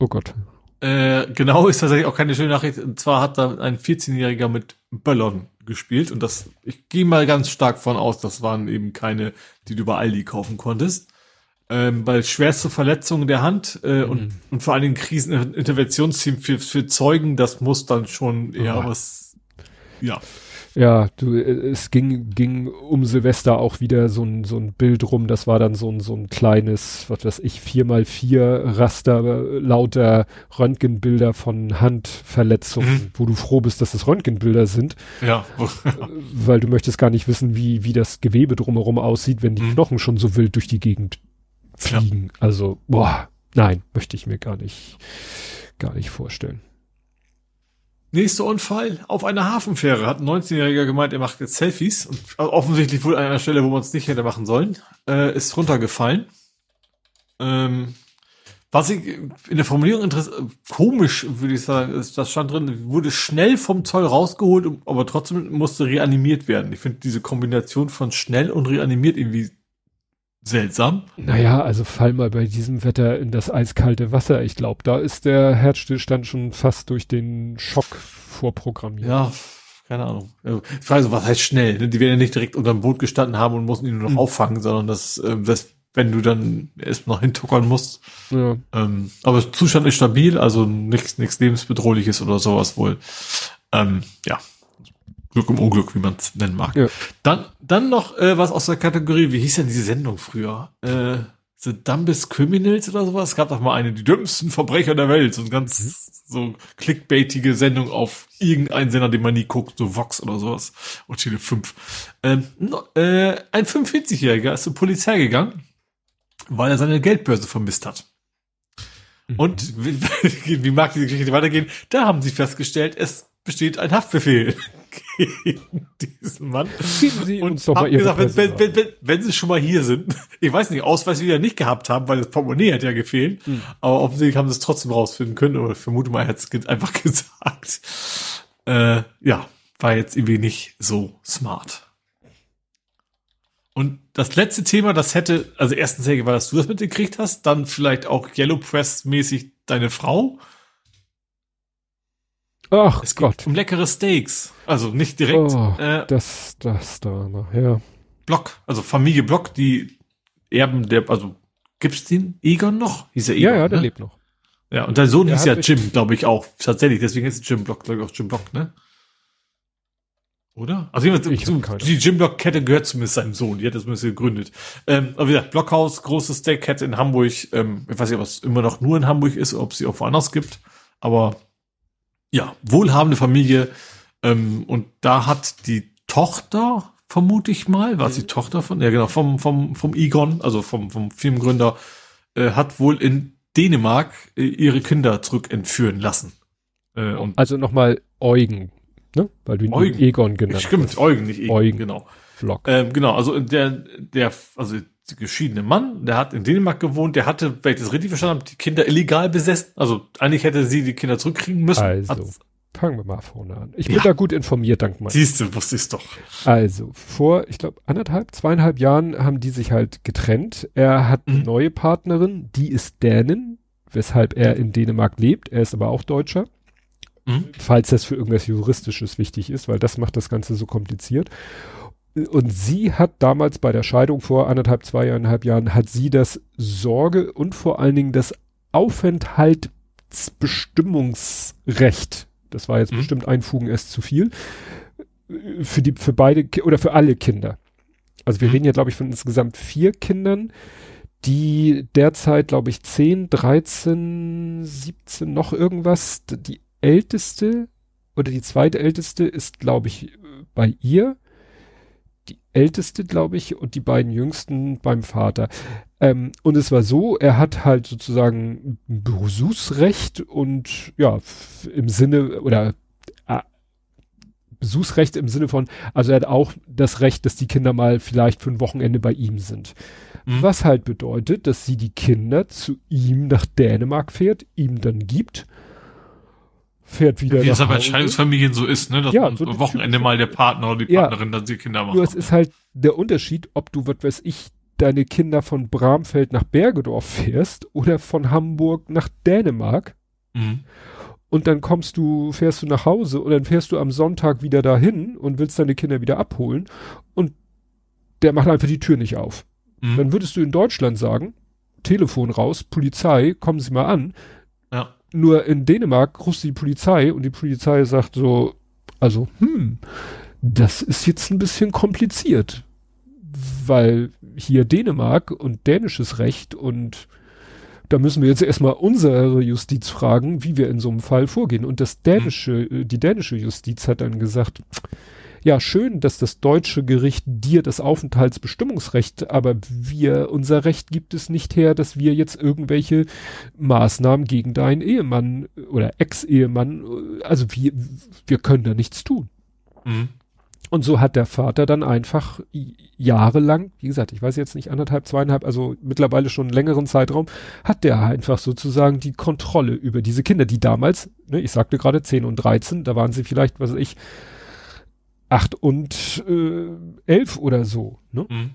Speaker 2: Oh Gott.
Speaker 3: Äh, genau, ist tatsächlich auch keine schöne Nachricht. Und zwar hat da ein 14-Jähriger mit Böllern gespielt und das, ich gehe mal ganz stark von aus, das waren eben keine, die du bei Aldi kaufen konntest. Ähm, weil schwerste Verletzungen der Hand äh, mhm. und, und vor allen Dingen Kriseninterventionsteam für, für Zeugen, das muss dann schon eher oh. was, ja.
Speaker 2: Ja, du, äh, es ging, ging um Silvester auch wieder so ein, so ein Bild rum. Das war dann so ein, so ein kleines, was weiß ich, vier mal vier Raster äh, lauter Röntgenbilder von Handverletzungen, mhm. wo du froh bist, dass es Röntgenbilder sind.
Speaker 3: Ja.
Speaker 2: weil du möchtest gar nicht wissen, wie, wie das Gewebe drumherum aussieht, wenn die mhm. Knochen schon so wild durch die Gegend fliegen. Ja. Also, boah, nein, möchte ich mir gar nicht, gar nicht vorstellen.
Speaker 3: Nächster Unfall auf einer Hafenfähre. Hat ein 19-Jähriger gemeint, er macht jetzt Selfies. Und offensichtlich wohl an einer Stelle, wo man es nicht hätte machen sollen. Äh, ist runtergefallen. Ähm, was ich in der Formulierung komisch, würde ich sagen, ist, das stand drin, wurde schnell vom Zoll rausgeholt, aber trotzdem musste reanimiert werden. Ich finde diese Kombination von schnell und reanimiert irgendwie Seltsam.
Speaker 2: Naja, also fall mal bei diesem Wetter in das eiskalte Wasser. Ich glaube, da ist der Herzstillstand schon fast durch den Schock vorprogrammiert.
Speaker 3: Ja, keine Ahnung. Ich frage so, was heißt schnell? Ne? Die werden ja nicht direkt unter dem Boot gestanden haben und mussten ihn nur noch mhm. auffangen, sondern das, äh, das, wenn du dann erst noch hintuckern musst. Ja. Ähm, aber der Zustand ist stabil, also nichts, nichts lebensbedrohliches oder sowas wohl. Ähm, ja, Glück im Unglück, wie man es nennen mag. Ja. Dann, dann noch äh, was aus der Kategorie, wie hieß denn diese Sendung früher? Äh, The Dumbest Criminals oder sowas? Es gab doch mal eine, die dümmsten Verbrecher der Welt. So ein ganz mhm. so clickbaitige Sendung auf irgendeinen Sender, den man nie guckt, so Vox oder sowas. Und Tele 5. Ähm, äh, ein 45-Jähriger ist zur Polizei gegangen, weil er seine Geldbörse vermisst hat. Mhm. Und wie, wie mag diese Geschichte weitergehen? Da haben sie festgestellt, es besteht ein Haftbefehl gegen diesen Mann.
Speaker 2: Geben Sie
Speaker 3: und uns doch mal gesagt, wenn, wenn, wenn, wenn, wenn Sie schon mal hier sind, ich weiß nicht, Ausweis wieder nicht gehabt haben, weil das Portemonnaie hat ja gefehlt, hm. aber offensichtlich haben Sie es trotzdem rausfinden können, oder vermute mal, er hat es einfach gesagt. Äh, ja, war jetzt irgendwie nicht so smart. Und das letzte Thema, das hätte, also erstens, Helge, war, dass du das mitgekriegt hast, dann vielleicht auch Yellow Press mäßig deine Frau.
Speaker 2: Ach es Gott.
Speaker 3: um leckere Steaks. Also nicht direkt.
Speaker 2: Oh, äh, das, das da ja.
Speaker 3: Block, also Familie Block, die Erben der, also gibt's den Egon noch?
Speaker 2: Hieß er Egon? Ja, ja, der ne? lebt noch.
Speaker 3: Ja, und dein Sohn der hieß ja Jim, glaube ich auch. Tatsächlich, deswegen ist Jim Block, glaube ich, auch Jim Block, ne? Oder? Also ich so, die Jim Block Kette gehört zumindest seinem Sohn, die hat das zumindest gegründet. Ähm, aber wie gesagt, Blockhaus, große Steakkette in Hamburg. Ähm, ich weiß nicht, ob es immer noch nur in Hamburg ist, ob es sie auch woanders gibt. Aber ja, wohlhabende Familie. Ähm, und da hat die Tochter, vermute ich mal, war mhm. die Tochter von, ja genau, vom, vom, vom Egon, also vom, vom Filmgründer, äh, hat wohl in Dänemark äh, ihre Kinder zurückentführen lassen.
Speaker 2: Äh, und also nochmal Eugen, ne? Weil du ihn Eugen. Egon genannt
Speaker 3: Stimmt, hast. Eugen, nicht Egon,
Speaker 2: Eugen.
Speaker 3: genau. Ähm, genau, also der, der, also geschiedene Mann, der hat in Dänemark gewohnt, der hatte, wenn ich das richtig verstanden habe, die Kinder illegal besessen. Also eigentlich hätte sie die Kinder zurückkriegen müssen.
Speaker 2: Also, fangen wir mal vorne an. Ich bin ja. da gut informiert, dank
Speaker 3: mal. Siehst du, wusste ich's doch.
Speaker 2: Also, vor, ich glaube, anderthalb, zweieinhalb Jahren haben die sich halt getrennt. Er hat mhm. eine neue Partnerin, die ist Dänin, weshalb er in Dänemark lebt. Er ist aber auch Deutscher. Mhm. Falls das für irgendwas Juristisches wichtig ist, weil das macht das Ganze so kompliziert und sie hat damals bei der Scheidung vor anderthalb, zweieinhalb Jahren, hat sie das Sorge und vor allen Dingen das Aufenthaltsbestimmungsrecht, das war jetzt mhm. bestimmt einfugen erst zu viel, für die, für beide oder für alle Kinder. Also wir mhm. reden ja, glaube ich, von insgesamt vier Kindern, die derzeit, glaube ich, 10, 13, 17, noch irgendwas. Die älteste oder die zweitälteste ist, glaube ich, bei ihr älteste, glaube ich, und die beiden jüngsten beim Vater. Ähm, und es war so, er hat halt sozusagen Besuchsrecht und ja, im Sinne oder äh, Besuchsrecht im Sinne von, also er hat auch das Recht, dass die Kinder mal vielleicht für ein Wochenende bei ihm sind. Mhm. Was halt bedeutet, dass sie die Kinder zu ihm nach Dänemark fährt, ihm dann gibt fährt wieder.
Speaker 3: Wie es aber in Scheidungsfamilien so ist, ne? Dass ja, so am Wochenende mal der Partner oder die Partnerin ja, dann die Kinder
Speaker 2: machen. Nur es ist halt der Unterschied, ob du, was weiß ich, deine Kinder von Bramfeld nach Bergedorf fährst oder von Hamburg nach Dänemark. Mhm. Und dann kommst du, fährst du nach Hause und dann fährst du am Sonntag wieder dahin und willst deine Kinder wieder abholen und der macht einfach die Tür nicht auf. Mhm. Dann würdest du in Deutschland sagen, Telefon raus, Polizei, kommen Sie mal an. Nur in Dänemark rufst die Polizei und die Polizei sagt so, also, hm, das ist jetzt ein bisschen kompliziert, weil hier Dänemark und dänisches Recht und da müssen wir jetzt erstmal unsere Justiz fragen, wie wir in so einem Fall vorgehen. Und das dänische, die dänische Justiz hat dann gesagt, ja, schön, dass das deutsche Gericht dir das Aufenthaltsbestimmungsrecht, aber wir, unser Recht gibt es nicht her, dass wir jetzt irgendwelche Maßnahmen gegen deinen Ehemann oder Ex-Ehemann, also wir, wir können da nichts tun. Mhm. Und so hat der Vater dann einfach jahrelang, wie gesagt, ich weiß jetzt nicht, anderthalb, zweieinhalb, also mittlerweile schon einen längeren Zeitraum, hat der einfach sozusagen die Kontrolle über diese Kinder, die damals, ne, ich sagte gerade 10 und 13, da waren sie vielleicht, was weiß ich, acht und äh, elf oder so. Ne? Mhm.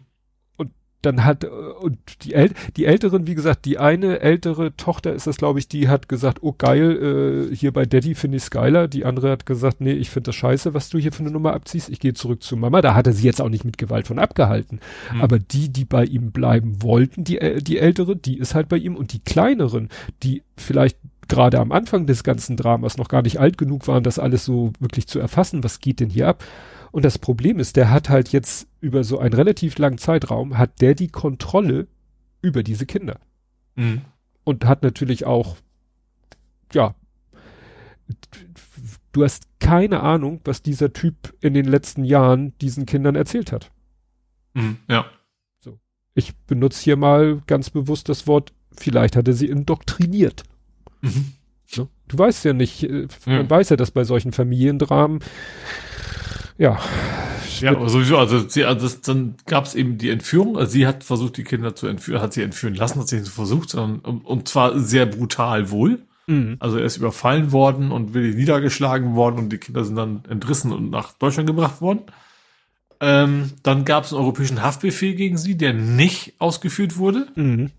Speaker 2: Und dann hat, äh, und die, äl die Älteren, wie gesagt, die eine ältere Tochter ist das, glaube ich, die hat gesagt, oh geil, äh, hier bei Daddy finde ich's geiler. Die andere hat gesagt, nee, ich finde das scheiße, was du hier für eine Nummer abziehst. Ich gehe zurück zu Mama. Da hat er sie jetzt auch nicht mit Gewalt von abgehalten. Mhm. Aber die, die bei ihm bleiben wollten, die, äh, die ältere, die ist halt bei ihm. Und die kleineren, die vielleicht gerade am Anfang des ganzen Dramas noch gar nicht alt genug waren, das alles so wirklich zu erfassen, was geht denn hier ab? Und das Problem ist, der hat halt jetzt über so einen relativ langen Zeitraum, hat der die Kontrolle über diese Kinder. Mhm. Und hat natürlich auch, ja, du hast keine Ahnung, was dieser Typ in den letzten Jahren diesen Kindern erzählt hat.
Speaker 3: Mhm, ja.
Speaker 2: So. Ich benutze hier mal ganz bewusst das Wort, vielleicht hat er sie indoktriniert. Mhm. Ne? Du weißt ja nicht, äh, man ja. weiß ja, dass bei solchen Familiendramen ja.
Speaker 3: Ja, sowieso, also, sie, also das, dann gab es eben die Entführung, also sie hat versucht, die Kinder zu entführen, hat sie entführen lassen, hat sie nicht versucht, sondern, und, und zwar sehr brutal wohl. Mhm. Also er ist überfallen worden und wirklich niedergeschlagen worden und die Kinder sind dann entrissen und nach Deutschland gebracht worden. Ähm, dann gab es einen europäischen Haftbefehl gegen sie, der nicht ausgeführt wurde. Mhm.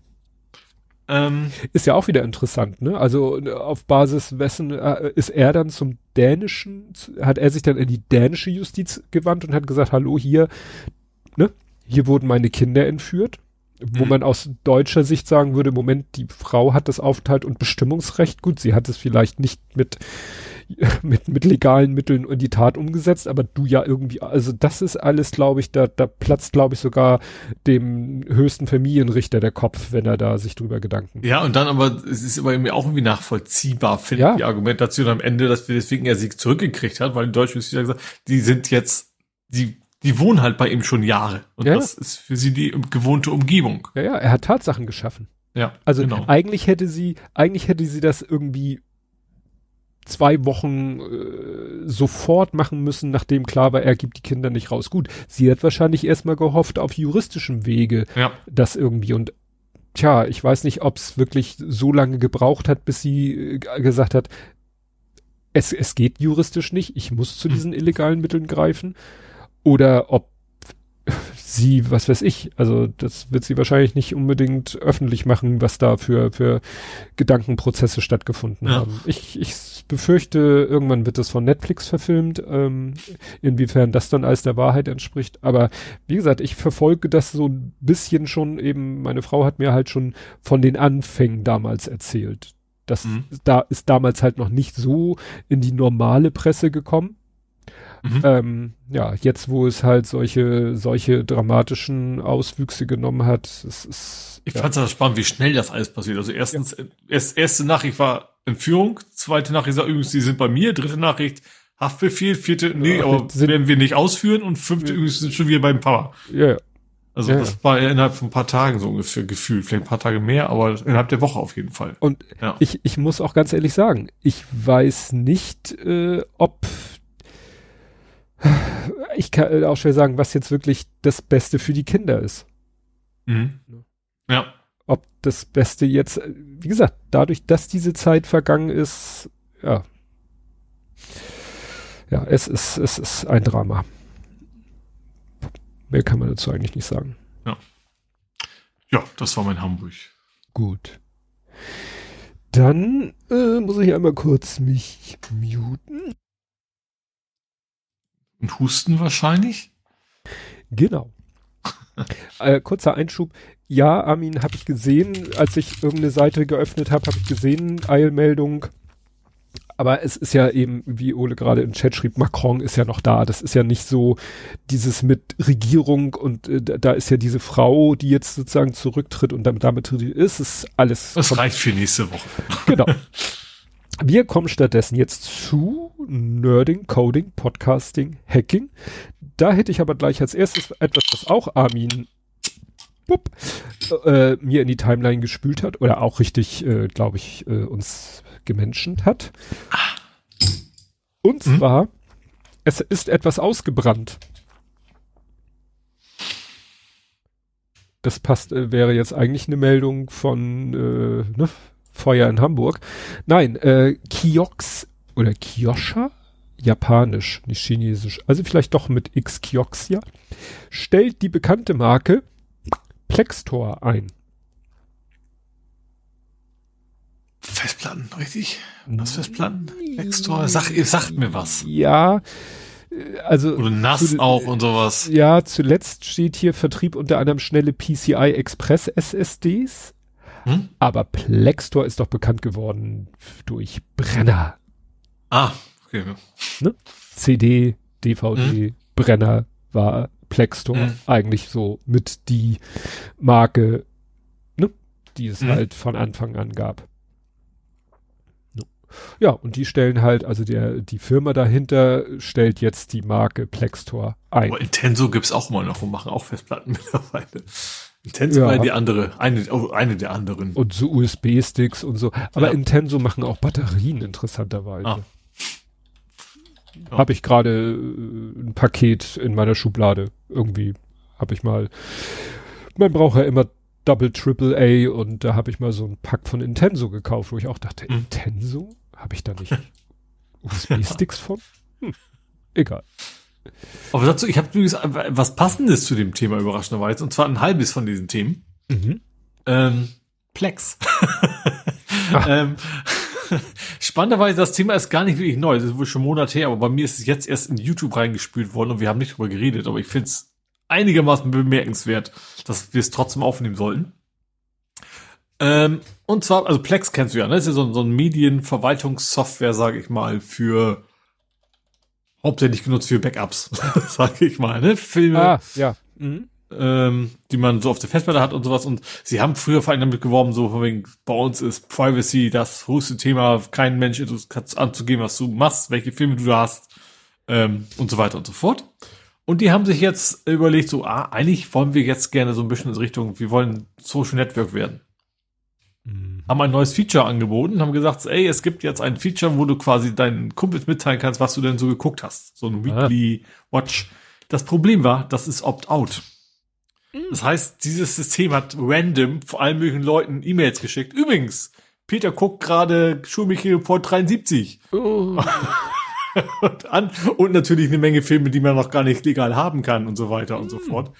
Speaker 2: Ähm, ist ja auch wieder interessant, ne? Also auf Basis wessen äh, ist er dann zum dänischen, hat er sich dann in die dänische Justiz gewandt und hat gesagt, hallo hier, ne? Hier wurden meine Kinder entführt. Wo mhm. man aus deutscher Sicht sagen würde, Moment, die Frau hat das Aufenthalt und Bestimmungsrecht. Gut, sie hat es vielleicht nicht mit mit, mit legalen Mitteln in die Tat umgesetzt, aber du ja irgendwie, also das ist alles, glaube ich, da, da platzt, glaube ich, sogar dem höchsten Familienrichter der Kopf, wenn er da sich drüber Gedanken.
Speaker 3: Ja, und dann aber, es ist aber irgendwie auch irgendwie nachvollziehbar, finde ja. ich, die Argumentation am Ende, dass wir deswegen er Sieg zurückgekriegt hat, weil in Deutschland ist wieder gesagt, die sind jetzt, die die wohnen halt bei ihm schon Jahre. Und ja. das ist für sie die gewohnte Umgebung.
Speaker 2: Ja, ja, er hat Tatsachen geschaffen.
Speaker 3: Ja.
Speaker 2: Also genau. eigentlich hätte sie, eigentlich hätte sie das irgendwie zwei Wochen äh, sofort machen müssen, nachdem klar war, er gibt die Kinder nicht raus. Gut, sie hat wahrscheinlich erstmal gehofft auf juristischem Wege, ja. das irgendwie und tja, ich weiß nicht, ob es wirklich so lange gebraucht hat, bis sie äh, gesagt hat, es, es geht juristisch nicht, ich muss zu hm. diesen illegalen Mitteln greifen. Oder ob sie, was weiß ich, also das wird sie wahrscheinlich nicht unbedingt öffentlich machen, was da für, für Gedankenprozesse stattgefunden ja. haben. Ich, ich befürchte, irgendwann wird das von Netflix verfilmt, ähm, inwiefern das dann als der Wahrheit entspricht. Aber wie gesagt, ich verfolge das so ein bisschen schon eben, meine Frau hat mir halt schon von den Anfängen damals erzählt. Das mhm. da ist damals halt noch nicht so in die normale Presse gekommen. Mhm. Ähm, ja, jetzt wo es halt solche, solche dramatischen Auswüchse genommen hat, es ist.
Speaker 3: Ich ja. fand es spannend, wie schnell das alles passiert. Also erstens, ja. erst, erste Nachricht war Entführung, zweite Nachricht war übrigens, die sind bei mir, dritte Nachricht, Haftbefehl, vierte, nee, ja, aber werden wir nicht ausführen und fünfte übrigens sind schon wieder beim Papa.
Speaker 2: Ja, ja.
Speaker 3: Also ja, das war innerhalb von ein paar Tagen so ungefähr gefühlt, vielleicht ein paar Tage mehr, aber innerhalb der Woche auf jeden Fall.
Speaker 2: Und ja. ich, ich muss auch ganz ehrlich sagen, ich weiß nicht, äh, ob ich kann auch schwer sagen, was jetzt wirklich das Beste für die Kinder ist.
Speaker 3: Mhm. Ja.
Speaker 2: Ob das Beste jetzt, wie gesagt, dadurch, dass diese Zeit vergangen ist, ja. Ja, es ist, es ist ein Drama. Mehr kann man dazu eigentlich nicht sagen.
Speaker 3: Ja. Ja, das war mein Hamburg.
Speaker 2: Gut. Dann äh, muss ich einmal kurz mich muten.
Speaker 3: Und Husten wahrscheinlich?
Speaker 2: Genau. äh, kurzer Einschub. Ja, Armin, habe ich gesehen, als ich irgendeine Seite geöffnet habe, habe ich gesehen, Eilmeldung. Aber es ist ja eben, wie Ole gerade im Chat schrieb, Macron ist ja noch da. Das ist ja nicht so dieses mit Regierung und äh, da ist ja diese Frau, die jetzt sozusagen zurücktritt und damit, damit ist es alles.
Speaker 3: Das reicht für nächste Woche.
Speaker 2: Genau. Wir kommen stattdessen jetzt zu Nerding, Coding, Podcasting, Hacking. Da hätte ich aber gleich als erstes etwas, was auch Armin bup, äh, mir in die Timeline gespült hat oder auch richtig, äh, glaube ich, äh, uns gemenschent hat. Und mhm. zwar, es ist etwas ausgebrannt. Das passt, äh, wäre jetzt eigentlich eine Meldung von, äh, ne, Feuer in Hamburg. Nein, äh, Kiox oder Kiosha, japanisch, nicht chinesisch, also vielleicht doch mit X Kioxia, stellt die bekannte Marke Plextor ein.
Speaker 3: Festplatten, richtig? Was Festplatten? Plextor, sag, sagt mir was.
Speaker 2: Ja, also.
Speaker 3: Oder NAS zu, auch und sowas.
Speaker 2: Ja, zuletzt steht hier Vertrieb unter anderem schnelle PCI Express SSDs. Hm? Aber Plextor ist doch bekannt geworden durch Brenner.
Speaker 3: Ah, okay.
Speaker 2: Ne? CD, DVD, hm? Brenner war Plextor hm? eigentlich so mit die Marke, ne? die es hm? halt von Anfang an gab. Ja, und die stellen halt, also der, die Firma dahinter stellt jetzt die Marke Plextor ein. Aber
Speaker 3: Intenso gibt's auch mal noch und machen auch Festplatten mittlerweile. Intenso ja. war die andere, eine, oh, eine der anderen.
Speaker 2: Und so USB-Sticks und so. Aber ja. Intenso machen auch Batterien interessanterweise. Ah. Ja. Habe ich gerade äh, ein Paket in meiner Schublade. Irgendwie habe ich mal. Man braucht ja immer Double Triple A und da habe ich mal so ein Pack von Intenso gekauft, wo ich auch dachte, hm. Intenso? Habe ich da nicht USB-Sticks von? Hm. Egal.
Speaker 3: Aber dazu, ich habe übrigens was Passendes zu dem Thema überraschenderweise, und zwar ein halbes von diesen Themen. Mhm. Ähm, Plex. ähm, spannenderweise, das Thema ist gar nicht wirklich neu, das ist wohl schon Monate her, aber bei mir ist es jetzt erst in YouTube reingespült worden und wir haben nicht drüber geredet, aber ich finde es einigermaßen bemerkenswert, dass wir es trotzdem aufnehmen sollten. Ähm, und zwar, also Plex kennst du ja, ne? Das ist ja so, so ein Medienverwaltungssoftware, sage ich mal, für hauptsächlich genutzt für Backups, sage ich mal, ne? Filme. Ah,
Speaker 2: ja. Mhm.
Speaker 3: Ähm, die man so auf der Festplatte hat und sowas. Und sie haben früher vor allem damit geworben, so von wegen, bei uns ist Privacy das größte Thema, kein Mensch ist anzugeben, was du machst, welche Filme du da hast ähm, und so weiter und so fort. Und die haben sich jetzt überlegt, so, ah, eigentlich wollen wir jetzt gerne so ein bisschen in Richtung, wir wollen Social Network werden haben ein neues Feature angeboten, haben gesagt, ey, es gibt jetzt ein Feature, wo du quasi deinen Kumpels mitteilen kannst, was du denn so geguckt hast. So ein ah. Weekly Watch. Das Problem war, das ist Opt-out. Mhm. Das heißt, dieses System hat random vor allen möglichen Leuten E-Mails geschickt. Übrigens, Peter guckt gerade Schulmädchen-Report 73. Oh. und, an, und natürlich eine Menge Filme, die man noch gar nicht legal haben kann und so weiter und so mhm. fort.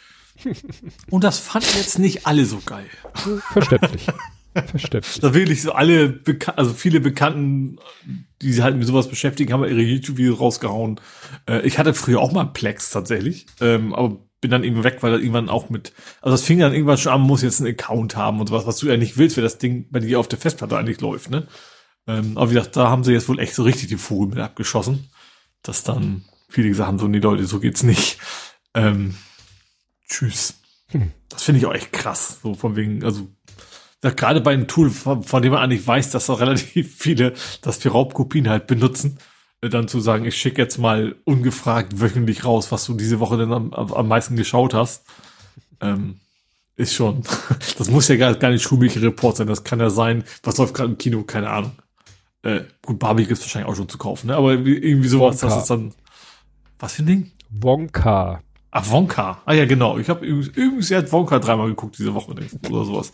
Speaker 3: Und das fanden jetzt nicht alle so geil.
Speaker 2: Verständlich. Verständlich.
Speaker 3: Da wirklich so alle, Beka also viele Bekannten, die sich halt mit sowas beschäftigen, haben ihre YouTube-Videos rausgehauen. Äh, ich hatte früher auch mal Plex tatsächlich, ähm, aber bin dann eben weg, weil er irgendwann auch mit, also das fing dann irgendwann schon an, muss jetzt einen Account haben und sowas, was du ja nicht willst, wenn das Ding bei dir auf der Festplatte eigentlich läuft, ne? Ähm, aber wie gesagt, da haben sie jetzt wohl echt so richtig die Vogel mit abgeschossen, dass dann viele gesagt haben, so, nee Leute, so geht's nicht. Ähm, tschüss. Hm. Das finde ich auch echt krass, so von wegen, also ja, gerade bei einem Tool, von, von, dem man eigentlich weiß, dass auch relativ viele das für Raubkopien halt benutzen, äh, dann zu sagen, ich schicke jetzt mal ungefragt wöchentlich raus, was du diese Woche denn am, am meisten geschaut hast, ähm, ist schon, das muss ja gar, gar nicht schulmilche Report sein, das kann ja sein, was läuft gerade im Kino, keine Ahnung. Äh, gut, Barbie gibt's wahrscheinlich auch schon zu kaufen, ne? aber irgendwie sowas, Wonka. das ist dann, was für ein Ding?
Speaker 2: Wonka.
Speaker 3: Ach, Wonka. Ah ja, genau. Ich habe übrigens, übrigens ja Wonka dreimal geguckt diese Woche oder sowas.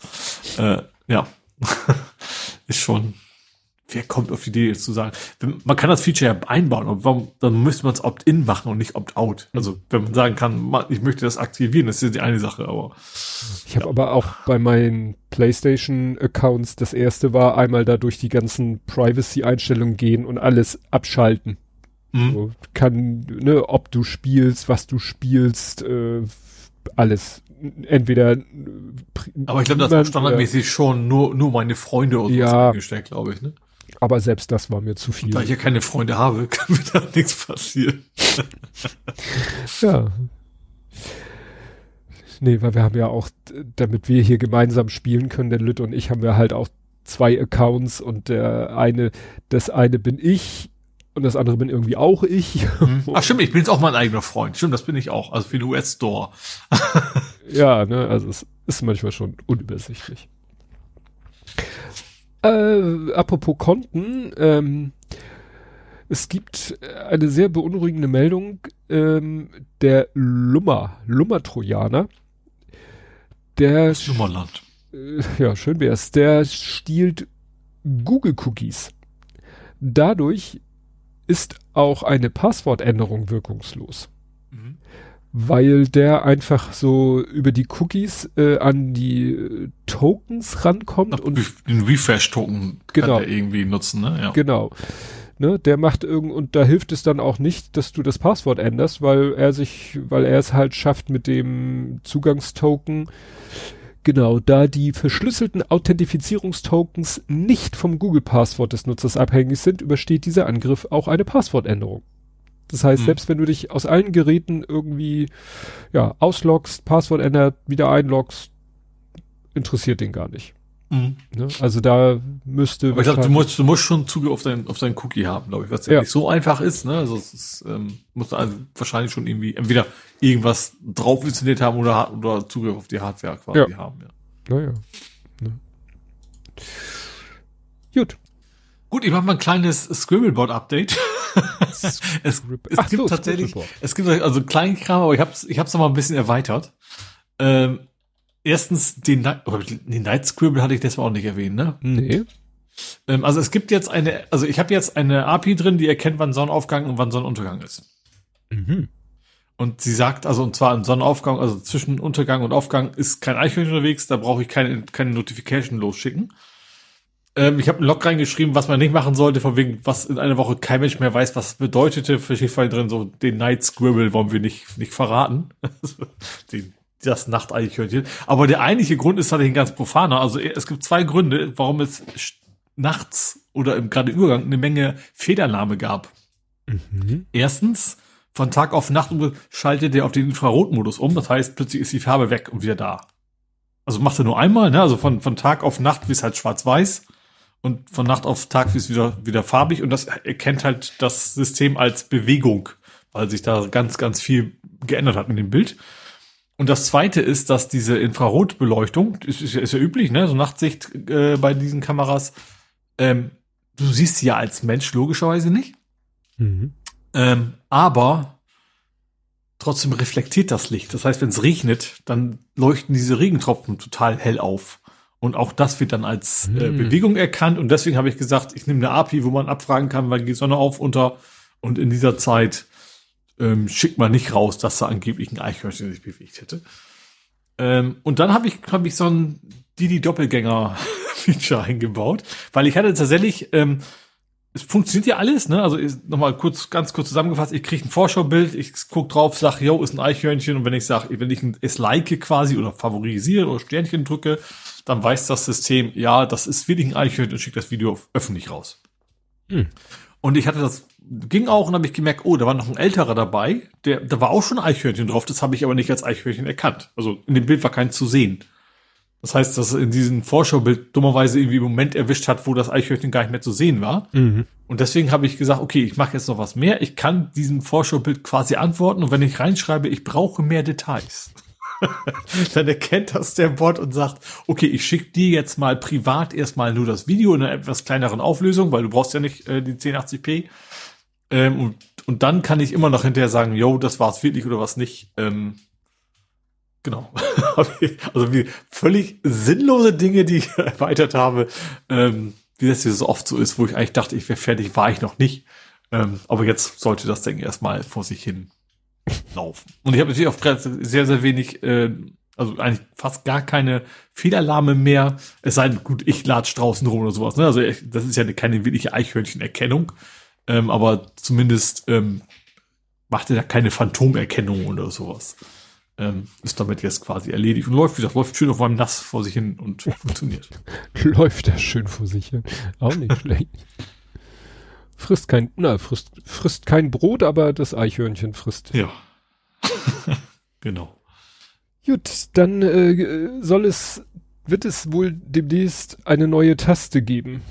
Speaker 3: Äh, ja. ist schon. Wer kommt auf die Idee, jetzt zu sagen? Man kann das Feature ja einbauen, aber warum, dann müsste man es Opt-in machen und nicht Opt-out. Also wenn man sagen kann, ich möchte das aktivieren, das ist ja die eine Sache, aber.
Speaker 2: Ich habe ja. aber auch bei meinen PlayStation-Accounts, das erste war einmal da durch die ganzen Privacy-Einstellungen gehen und alles abschalten. Mhm. So, kann, ne, ob du spielst, was du spielst, äh, alles. Entweder.
Speaker 3: Aber ich glaube, das war standardmäßig schon nur, nur meine Freunde
Speaker 2: oder ja,
Speaker 3: eingestellt, glaube ich, ne?
Speaker 2: Aber selbst das war mir zu viel.
Speaker 3: Da ich ja keine Freunde habe, kann mir da nichts passieren.
Speaker 2: ja. Nee, weil wir haben ja auch, damit wir hier gemeinsam spielen können, der Lüt und ich, haben wir halt auch zwei Accounts und der eine, das eine bin ich und das andere bin irgendwie auch ich.
Speaker 3: Mhm. Ach stimmt, ich bin jetzt auch mein eigener Freund. Stimmt, das bin ich auch. Also für den US-Store.
Speaker 2: ja, ne, also es ist manchmal schon unübersichtlich. Äh, apropos Konten, ähm, es gibt eine sehr beunruhigende Meldung, ähm, der Lummer, Lummer-Trojaner, der
Speaker 3: das Lummerland.
Speaker 2: Äh, ja, schön wär's. Der stiehlt Google-Cookies. Dadurch ist auch eine Passwortänderung wirkungslos. Mhm. weil der einfach so über die Cookies äh, an die äh, Tokens rankommt
Speaker 3: und den Refresh-Token
Speaker 2: genau.
Speaker 3: kann er irgendwie nutzen, ne?
Speaker 2: Ja. Genau. Ne, der macht irgend und da hilft es dann auch nicht, dass du das Passwort änderst, weil er sich, weil er es halt schafft mit dem Zugangstoken Genau, da die verschlüsselten Authentifizierungstokens nicht vom Google-Passwort des Nutzers abhängig sind, übersteht dieser Angriff auch eine Passwortänderung. Das heißt, hm. selbst wenn du dich aus allen Geräten irgendwie ja, ausloggst, Passwort ändert, wieder einloggst, interessiert den gar nicht. Mhm. Ne? Also da müsste.
Speaker 3: Aber ich glaube, du musst, du musst schon Zugriff auf deinen auf deinen Cookie haben, glaube ich, was ja, nicht so einfach ist. Ne? Also es ist, ähm, musst du also wahrscheinlich schon irgendwie entweder irgendwas drauf installiert haben oder oder Zugriff auf die Hardware quasi ja. haben. Ja.
Speaker 2: Naja. Ne? Gut.
Speaker 3: Gut, ich mache mal ein kleines Scribbleboard-Update. es, es Ach, gibt so, tatsächlich, es gibt also Kleinkram, aber ich habe es ich hab's noch mal ein bisschen erweitert. Ähm, erstens, den, den Night Scribble hatte ich deshalb auch nicht erwähnt, ne?
Speaker 2: Nee.
Speaker 3: Ähm, also es gibt jetzt eine, also ich habe jetzt eine API drin, die erkennt, wann Sonnenaufgang und wann Sonnenuntergang ist. Mhm. Und sie sagt, also und zwar im Sonnenaufgang, also zwischen Untergang und Aufgang ist kein Eichhörnchen unterwegs, da brauche ich keine, keine Notification losschicken. Ähm, ich habe einen Log reingeschrieben, was man nicht machen sollte, von wegen, was in einer Woche kein Mensch mehr weiß, was bedeutete. Für Schiffall drin, so den Night Scribble wollen wir nicht, nicht verraten. den das Nachteichhörnchen. Aber der eigentliche Grund ist tatsächlich ein ganz profaner. Also es gibt zwei Gründe, warum es nachts oder im gerade Übergang eine Menge Federnahme gab. Mhm. Erstens, von Tag auf Nacht schaltet er auf den Infrarotmodus um. Das heißt, plötzlich ist die Farbe weg und wieder da. Also macht er nur einmal, ne? Also von, von Tag auf Nacht wie es halt schwarz-weiß und von Nacht auf Tag wie es wieder, wieder farbig und das erkennt halt das System als Bewegung, weil sich da ganz, ganz viel geändert hat in dem Bild. Und das zweite ist, dass diese Infrarotbeleuchtung, ist, ist, ja, ist ja üblich, ne, so Nachtsicht äh, bei diesen Kameras, ähm, du siehst sie ja als Mensch logischerweise nicht. Mhm. Ähm, aber trotzdem reflektiert das Licht. Das heißt, wenn es regnet, dann leuchten diese Regentropfen total hell auf. Und auch das wird dann als äh, mhm. Bewegung erkannt. Und deswegen habe ich gesagt, ich nehme eine API, wo man abfragen kann, wann geht die Sonne auf, unter. Und in dieser Zeit ähm, schickt man nicht raus, dass da angeblich ein Eichhörnchen sich bewegt hätte. Ähm, und dann habe ich, hab ich so ein Didi-Doppelgänger-Feature eingebaut, weil ich hatte tatsächlich, ähm, es funktioniert ja alles, ne? Also nochmal kurz, ganz kurz zusammengefasst, ich kriege ein Vorschaubild, ich guck drauf, sag, yo, ist ein Eichhörnchen und wenn ich sage, wenn ich es like quasi oder favorisiere oder Sternchen drücke, dann weiß das System, ja, das ist wirklich ein Eichhörnchen und schickt das Video öffentlich raus. Hm. Und ich hatte das ging auch und habe ich gemerkt, oh, da war noch ein älterer dabei, der, da war auch schon ein Eichhörnchen drauf, das habe ich aber nicht als Eichhörnchen erkannt. Also in dem Bild war keins zu sehen. Das heißt, dass er in diesem Vorschaubild dummerweise irgendwie im Moment erwischt hat, wo das Eichhörnchen gar nicht mehr zu sehen war. Mhm. Und deswegen habe ich gesagt, okay, ich mache jetzt noch was mehr. Ich kann diesem Vorschaubild quasi antworten und wenn ich reinschreibe, ich brauche mehr Details, dann erkennt das der Bot und sagt, okay, ich schicke dir jetzt mal privat erstmal nur das Video in einer etwas kleineren Auflösung, weil du brauchst ja nicht äh, die 1080p. Ähm, und, und dann kann ich immer noch hinterher sagen, yo, das war's wirklich oder was nicht. Ähm, genau. also wie völlig sinnlose Dinge, die ich erweitert habe, ähm, wie das hier so oft so ist, wo ich eigentlich dachte, ich wäre fertig, war ich noch nicht. Ähm, aber jetzt sollte das Ding erstmal vor sich hin laufen. Und ich habe natürlich auch sehr, sehr wenig, äh, also eigentlich fast gar keine Fehlalarme mehr. Es sei denn, gut, ich latsch draußen rum oder sowas. Ne? Also das ist ja keine wirkliche Eichhörnchenerkennung. Ähm, aber zumindest ähm, macht er da keine Phantomerkennung oder sowas. Ähm, ist damit jetzt quasi erledigt und läuft, wie gesagt, läuft schön auf meinem Nass vor sich hin und funktioniert.
Speaker 2: läuft er schön vor sich hin. Auch nicht schlecht. Frisst kein, na, frisst, frisst kein Brot, aber das Eichhörnchen frisst.
Speaker 3: Ja. genau.
Speaker 2: Gut, dann äh, soll es, wird es wohl demnächst eine neue Taste geben.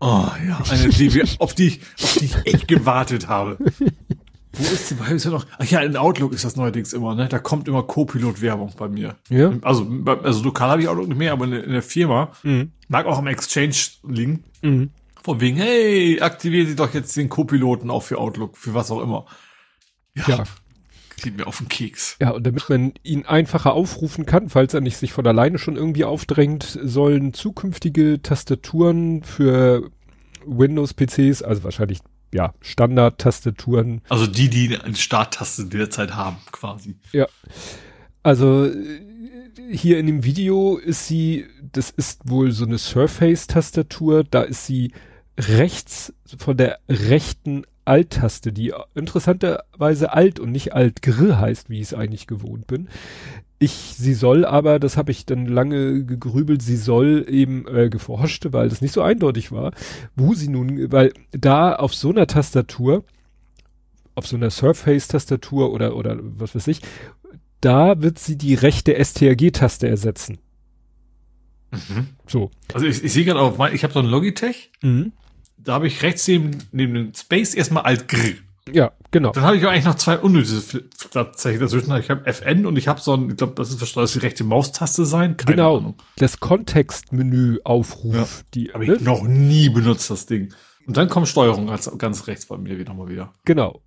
Speaker 3: Oh ja, eine, die, auf, die ich, auf die ich echt gewartet habe. Wo ist die? Ist ja noch? Ach ja, in Outlook ist das neuerdings immer, ne? Da kommt immer Co-Pilot-Werbung bei mir.
Speaker 2: Ja.
Speaker 3: Also, also lokal habe ich Outlook nicht mehr, aber in, in der Firma mhm. mag auch am Exchange liegen. Mhm. Von wegen, hey, aktivieren Sie doch jetzt den Co-Piloten auch für Outlook, für was auch immer.
Speaker 2: Ja. ja.
Speaker 3: Geht mir auf den Keks.
Speaker 2: Ja, und damit man ihn einfacher aufrufen kann, falls er nicht sich von alleine schon irgendwie aufdrängt, sollen zukünftige Tastaturen für Windows-PCs, also wahrscheinlich ja, Standard-Tastaturen.
Speaker 3: Also die, die eine Starttaste derzeit haben, quasi.
Speaker 2: Ja. Also hier in dem Video ist sie, das ist wohl so eine Surface-Tastatur, da ist sie rechts von der rechten Alt-Taste, die interessanterweise Alt und nicht Alt-Gr heißt, wie ich es eigentlich gewohnt bin. Ich, sie soll aber, das habe ich dann lange gegrübelt, sie soll eben äh, geforscht, weil das nicht so eindeutig war, wo sie nun, weil da auf so einer Tastatur, auf so einer Surface-Tastatur oder, oder was weiß ich, da wird sie die rechte STRG-Taste ersetzen.
Speaker 3: Mhm. So. Also ich, ich sehe gerade auch, ich habe so ein Logitech. Mhm. Da habe ich rechts neben, neben dem Space erstmal Alt Gr.
Speaker 2: Ja, genau.
Speaker 3: Dann habe ich eigentlich noch zwei unnötige Zeichen dazwischen. Ich habe FN und ich habe so ein, ich glaube, das ist die rechte Maustaste sein.
Speaker 2: Keine genau. Ahnung. Das Kontextmenü-Aufruf. Ja.
Speaker 3: Die habe ich ne? noch nie benutzt, das Ding. Und dann kommt Steuerung ganz, ganz rechts bei mir wieder mal wieder.
Speaker 2: Genau.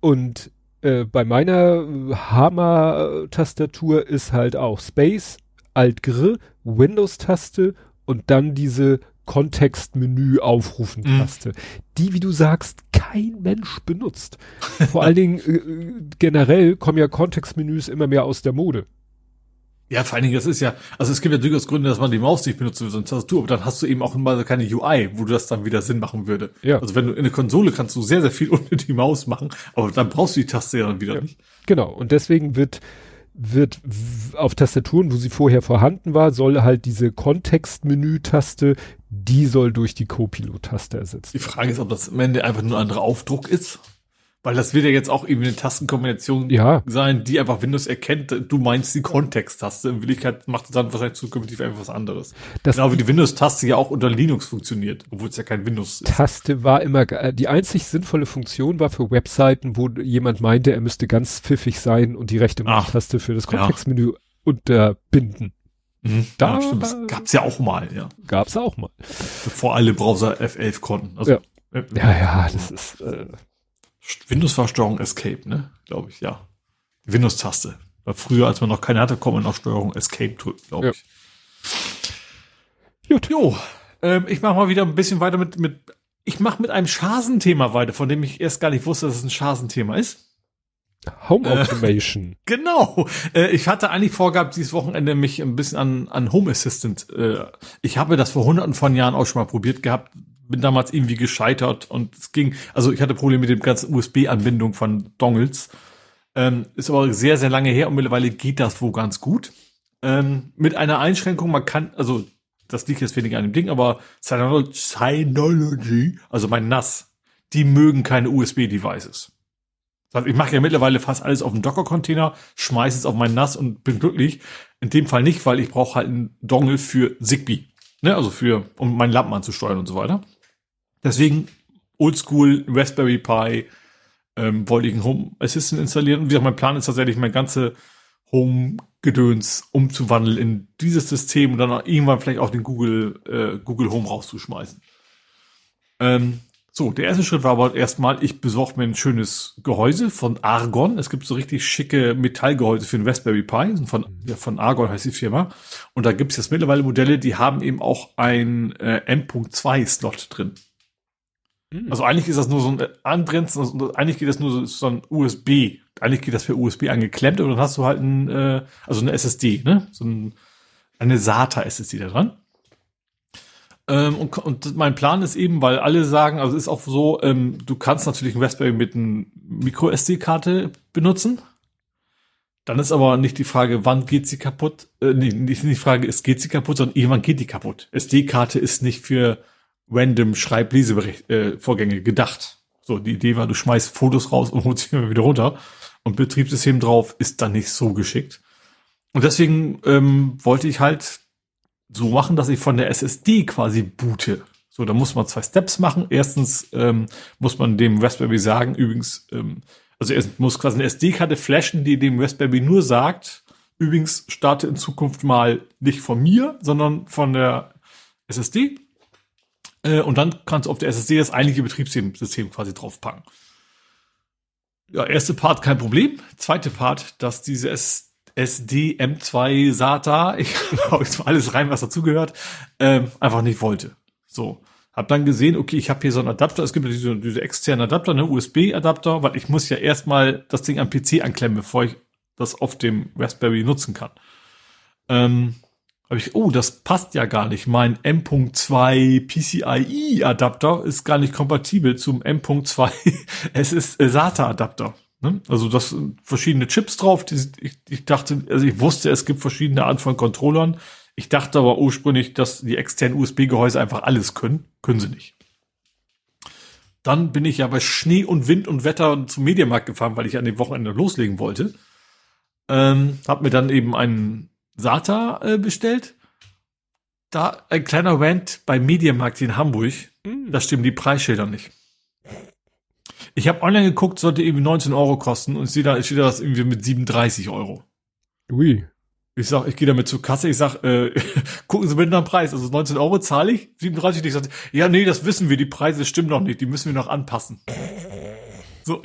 Speaker 2: Und äh, bei meiner Hammer-Tastatur ist halt auch Space, Alt Gr, Windows-Taste und dann diese Kontextmenü aufrufen Taste, mhm. die, wie du sagst, kein Mensch benutzt. Vor allen Dingen äh, generell kommen ja Kontextmenüs immer mehr aus der Mode.
Speaker 3: Ja, vor allen Dingen, das ist ja, also es gibt ja durchaus Gründe, dass man die Maus nicht benutzt wie so eine Tastatur, aber dann hast du eben auch mal keine UI, wo du das dann wieder Sinn machen würde. Ja. Also wenn du in der Konsole kannst du sehr, sehr viel ohne die Maus machen, aber dann brauchst du die Taste ja dann wieder ja. nicht.
Speaker 2: Genau. Und deswegen wird wird auf Tastaturen, wo sie vorher vorhanden war, soll halt diese Kontextmenü-Taste, die soll durch die Copilot-Taste ersetzt.
Speaker 3: Die Frage ist, ob das am Ende einfach nur ein anderer Aufdruck ist. Weil das wird ja jetzt auch eben eine Tastenkombination
Speaker 2: ja.
Speaker 3: sein, die einfach Windows erkennt, du meinst die Kontexttaste. In Wirklichkeit macht es dann wahrscheinlich zukünftig einfach was anderes. Das genau wie die Windows-Taste ja auch unter Linux funktioniert, obwohl es ja kein Windows
Speaker 2: ist. Taste war immer, die einzig sinnvolle Funktion war für Webseiten, wo jemand meinte, er müsste ganz pfiffig sein und die rechte Maustaste für das Kontextmenü ja. unterbinden.
Speaker 3: Mhm, da ja, stimmt. Das gab's ja auch mal, ja.
Speaker 2: Gab's auch mal.
Speaker 3: Bevor alle Browser F11 konnten.
Speaker 2: Also, ja. Äh, ja, ja, das ist, äh,
Speaker 3: Windows-Steuerung Escape, ne? Glaube ich, ja. Windows-Taste. Früher, als man noch keine hatte, konnte man noch Steuerung Escape drücken, glaube ja. ich. Gut. Jo, ähm, ich mache mal wieder ein bisschen weiter mit, mit ich mache mit einem Schasenthema weiter, von dem ich erst gar nicht wusste, dass es ein Schasenthema ist.
Speaker 2: Home äh, Automation.
Speaker 3: Äh, genau. Äh, ich hatte eigentlich vorgehabt, dieses Wochenende mich ein bisschen an, an Home Assistant. Äh, ich habe das vor hunderten von Jahren auch schon mal probiert gehabt, bin damals irgendwie gescheitert und es ging, also ich hatte Probleme mit dem ganzen USB-Anbindung von Dongles. Ähm, ist aber sehr, sehr lange her und mittlerweile geht das wohl ganz gut. Ähm, mit einer Einschränkung, man kann, also das liegt jetzt weniger an dem Ding, aber Synology, also mein NAS, die mögen keine USB-Devices. Ich mache ja mittlerweile fast alles auf dem Docker-Container, schmeiße es auf mein NAS und bin glücklich. In dem Fall nicht, weil ich brauche halt einen Dongle für Zigbee. Ne? Also für, um meinen Lampen anzusteuern und so weiter. Deswegen Oldschool Raspberry Pi ähm, wollte ich einen Home Assistant installieren. Und wie gesagt, mein Plan ist tatsächlich, mein ganze Home-Gedöns umzuwandeln in dieses System und dann auch irgendwann vielleicht auch den Google, äh, Google Home rauszuschmeißen. Ähm, so, der erste Schritt war aber erstmal, ich besorge mir ein schönes Gehäuse von Argon. Es gibt so richtig schicke Metallgehäuse für den Raspberry Pi. Von, ja, von Argon heißt die Firma. Und da gibt es jetzt mittlerweile Modelle, die haben eben auch ein äh, M.2-Slot drin. Mhm. Also eigentlich ist das nur so ein Angrenzen, also eigentlich geht das nur so, so ein USB. Eigentlich geht das für USB angeklemmt und dann hast du halt ein, äh, also eine SSD, ne? So ein, eine SATA-SSD da dran. Ähm, und, und mein Plan ist eben, weil alle sagen, also ist auch so, ähm, du kannst natürlich ein Raspberry mit einer Micro-SD-Karte benutzen. Dann ist aber nicht die Frage, wann geht sie kaputt? Äh, nee, nicht die Frage ist, geht sie kaputt, sondern irgendwann geht die kaputt. SD-Karte ist nicht für random Schreib-Lesevorgänge äh, gedacht. So, die Idee war, du schmeißt Fotos raus und holst sie wieder runter. Und Betriebssystem drauf ist dann nicht so geschickt. Und deswegen ähm, wollte ich halt so machen, dass ich von der SSD quasi boote. So, da muss man zwei Steps machen. Erstens ähm, muss man dem Raspberry sagen, übrigens, ähm, also er muss quasi eine SD-Karte flashen, die dem Raspberry nur sagt, übrigens starte in Zukunft mal nicht von mir, sondern von der SSD. Äh, und dann kannst du auf der SSD das eigentliche Betriebssystem quasi draufpacken. Ja, erste Part kein Problem. Zweite Part, dass diese SD M2 SATA, ich hau jetzt mal alles rein, was dazugehört, ähm, einfach nicht wollte. So. Hab dann gesehen, okay, ich habe hier so einen Adapter, es gibt ja diese, diese externen Adapter, ne, USB-Adapter, weil ich muss ja erstmal das Ding am PC anklemmen, bevor ich das auf dem Raspberry nutzen kann. Ähm, habe ich, oh, das passt ja gar nicht. Mein M.2 PCIe Adapter ist gar nicht kompatibel zum M.2. es ist SATA Adapter. Ne? Also das sind verschiedene Chips drauf. Die, ich, ich dachte, also ich wusste, es gibt verschiedene Arten von Controllern. Ich dachte aber ursprünglich, dass die externen USB-Gehäuse einfach alles können. Können sie nicht. Dann bin ich ja bei Schnee und Wind und Wetter zum Mediamarkt gefahren, weil ich an dem Wochenende loslegen wollte. Ähm, hab mir dann eben einen SATA äh, bestellt. Da ein kleiner Rant bei Mediamarkt in Hamburg. Mhm. Da stimmen die Preisschilder nicht. Ich habe online geguckt, sollte irgendwie 19 Euro kosten und sehe da, steht da das irgendwie mit 37 Euro.
Speaker 2: Ui.
Speaker 3: Ich sag, ich gehe damit zur Kasse, ich sag, äh, gucken Sie bitte nach dem Preis. Also 19 Euro zahle ich, 37. Ich sag, ja, nee, das wissen wir, die Preise stimmen noch nicht, die müssen wir noch anpassen.
Speaker 2: So.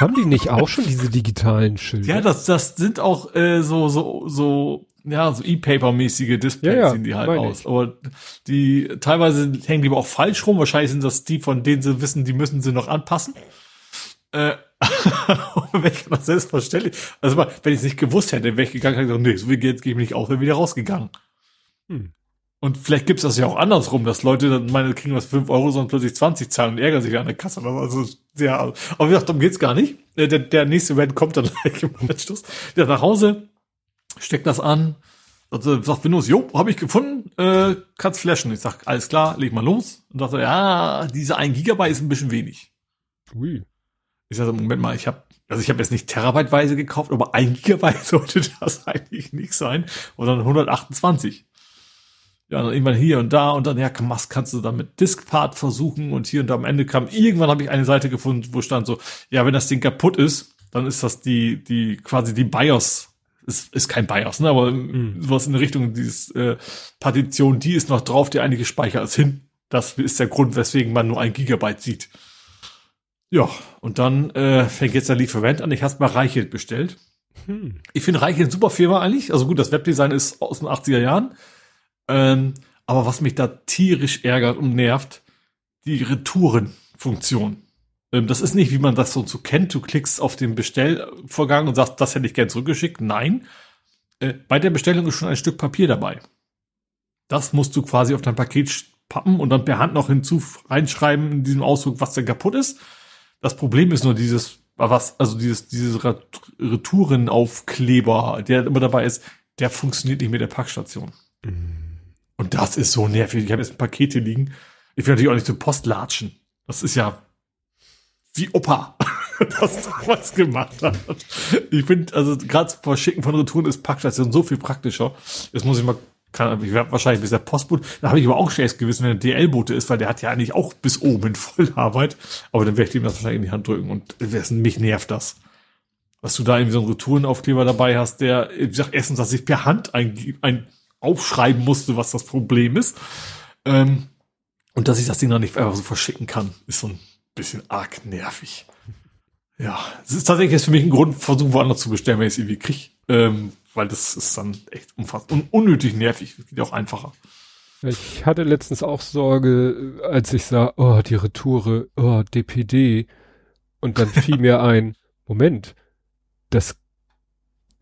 Speaker 2: Haben die nicht auch schon diese digitalen Schilder?
Speaker 3: Ja, das, das sind auch äh, so, so, so, ja, so E-Paper-mäßige Displays
Speaker 2: ja, ja,
Speaker 3: sehen die halt aus. Aber die teilweise hängen die aber auch falsch rum. Wahrscheinlich sind das die, von denen sie wissen, die müssen sie noch anpassen. Äh, wenn ich das selbstverständlich, also mal, wenn ich es nicht gewusst hätte, wäre ich gegangen, hätte ich gesagt, nee, so viel Geld gebe ich nicht aus, wäre wieder rausgegangen. Hm. Und vielleicht gibt's das ja auch andersrum, dass Leute dann meine kriegen was fünf Euro, sondern plötzlich 20 zahlen und ärgern sich an der Kasse. Also sehr, aber wie gesagt, darum geht's gar nicht. Äh, der, der nächste Event kommt dann gleich im Anschluss. Der nach Hause, steckt das an, also sagt Windows, jo, habe ich gefunden, äh, kannst flashen. Ich sag, alles klar, leg mal los. Und dachte, ja, diese 1 Gigabyte ist ein bisschen wenig. Ui. Ich sage, Moment mal, ich habe, also ich habe jetzt nicht terabyteweise gekauft, aber ein Gigabyte sollte das eigentlich nicht sein. Oder 128. Ja, dann irgendwann hier und da und dann, ja, was kannst du da mit Diskpart versuchen und hier und da am Ende kam, irgendwann habe ich eine Seite gefunden, wo stand so, ja, wenn das Ding kaputt ist, dann ist das die, die, quasi die BIOS ist, ist kein BIOS, ne, aber mhm. sowas in Richtung dieses äh, Partition, die ist noch drauf, die einige Speicher ist hin. Das ist der Grund, weswegen man nur ein Gigabyte sieht. Ja, und dann äh, fängt jetzt der Lieferant an. Ich habe mal Reichelt bestellt. Hm. Ich finde Reichelt eine super Firma eigentlich. Also gut, das Webdesign ist aus den 80er Jahren. Ähm, aber was mich da tierisch ärgert und nervt, die Retourenfunktion. Ähm, das ist nicht, wie man das so, so kennt. Du klickst auf den Bestellvorgang und sagst, das hätte ich gern zurückgeschickt. Nein. Äh, bei der Bestellung ist schon ein Stück Papier dabei. Das musst du quasi auf dein Paket pappen und dann per Hand noch hinzu reinschreiben in diesem Ausdruck, was denn kaputt ist. Das Problem ist nur dieses, was, also dieses, dieses Retourenaufkleber, der immer dabei ist, der funktioniert nicht mit der Packstation. Mhm. Und das ist so nervig. Ich habe jetzt ein Paket hier liegen. Ich will natürlich auch nicht zur Post latschen. Das ist ja wie Opa das damals gemacht hat. Ich finde, also gerade vor Schicken von Retouren ist Packstation so viel praktischer. Jetzt muss ich mal kann, ich werde wahrscheinlich bis der Postbote, da habe ich aber auch schlechtes Gewissen, wenn der DL-Bote ist, weil der hat ja eigentlich auch bis oben in Vollarbeit. Aber dann werde ich ihm das wahrscheinlich in die Hand drücken und mich nervt das. Dass du da irgendwie so einen Retourenaufkleber dabei hast, der, ich sag erstens, dass ich per Hand ein, ein aufschreiben musste, was das Problem ist. Ähm, und dass ich das Ding noch nicht einfach so verschicken kann, ist so ein bisschen arg nervig. Ja, es ist tatsächlich jetzt für mich ein Grund, versuchen woanders zu bestellen, wenn ich es irgendwie kriege. Ähm, weil das ist dann echt umfassend und unnötig nervig. Das geht auch einfacher.
Speaker 2: Ich hatte letztens auch Sorge, als ich sah, oh, die Retoure, oh, DPD. Und dann fiel mir ein, Moment, das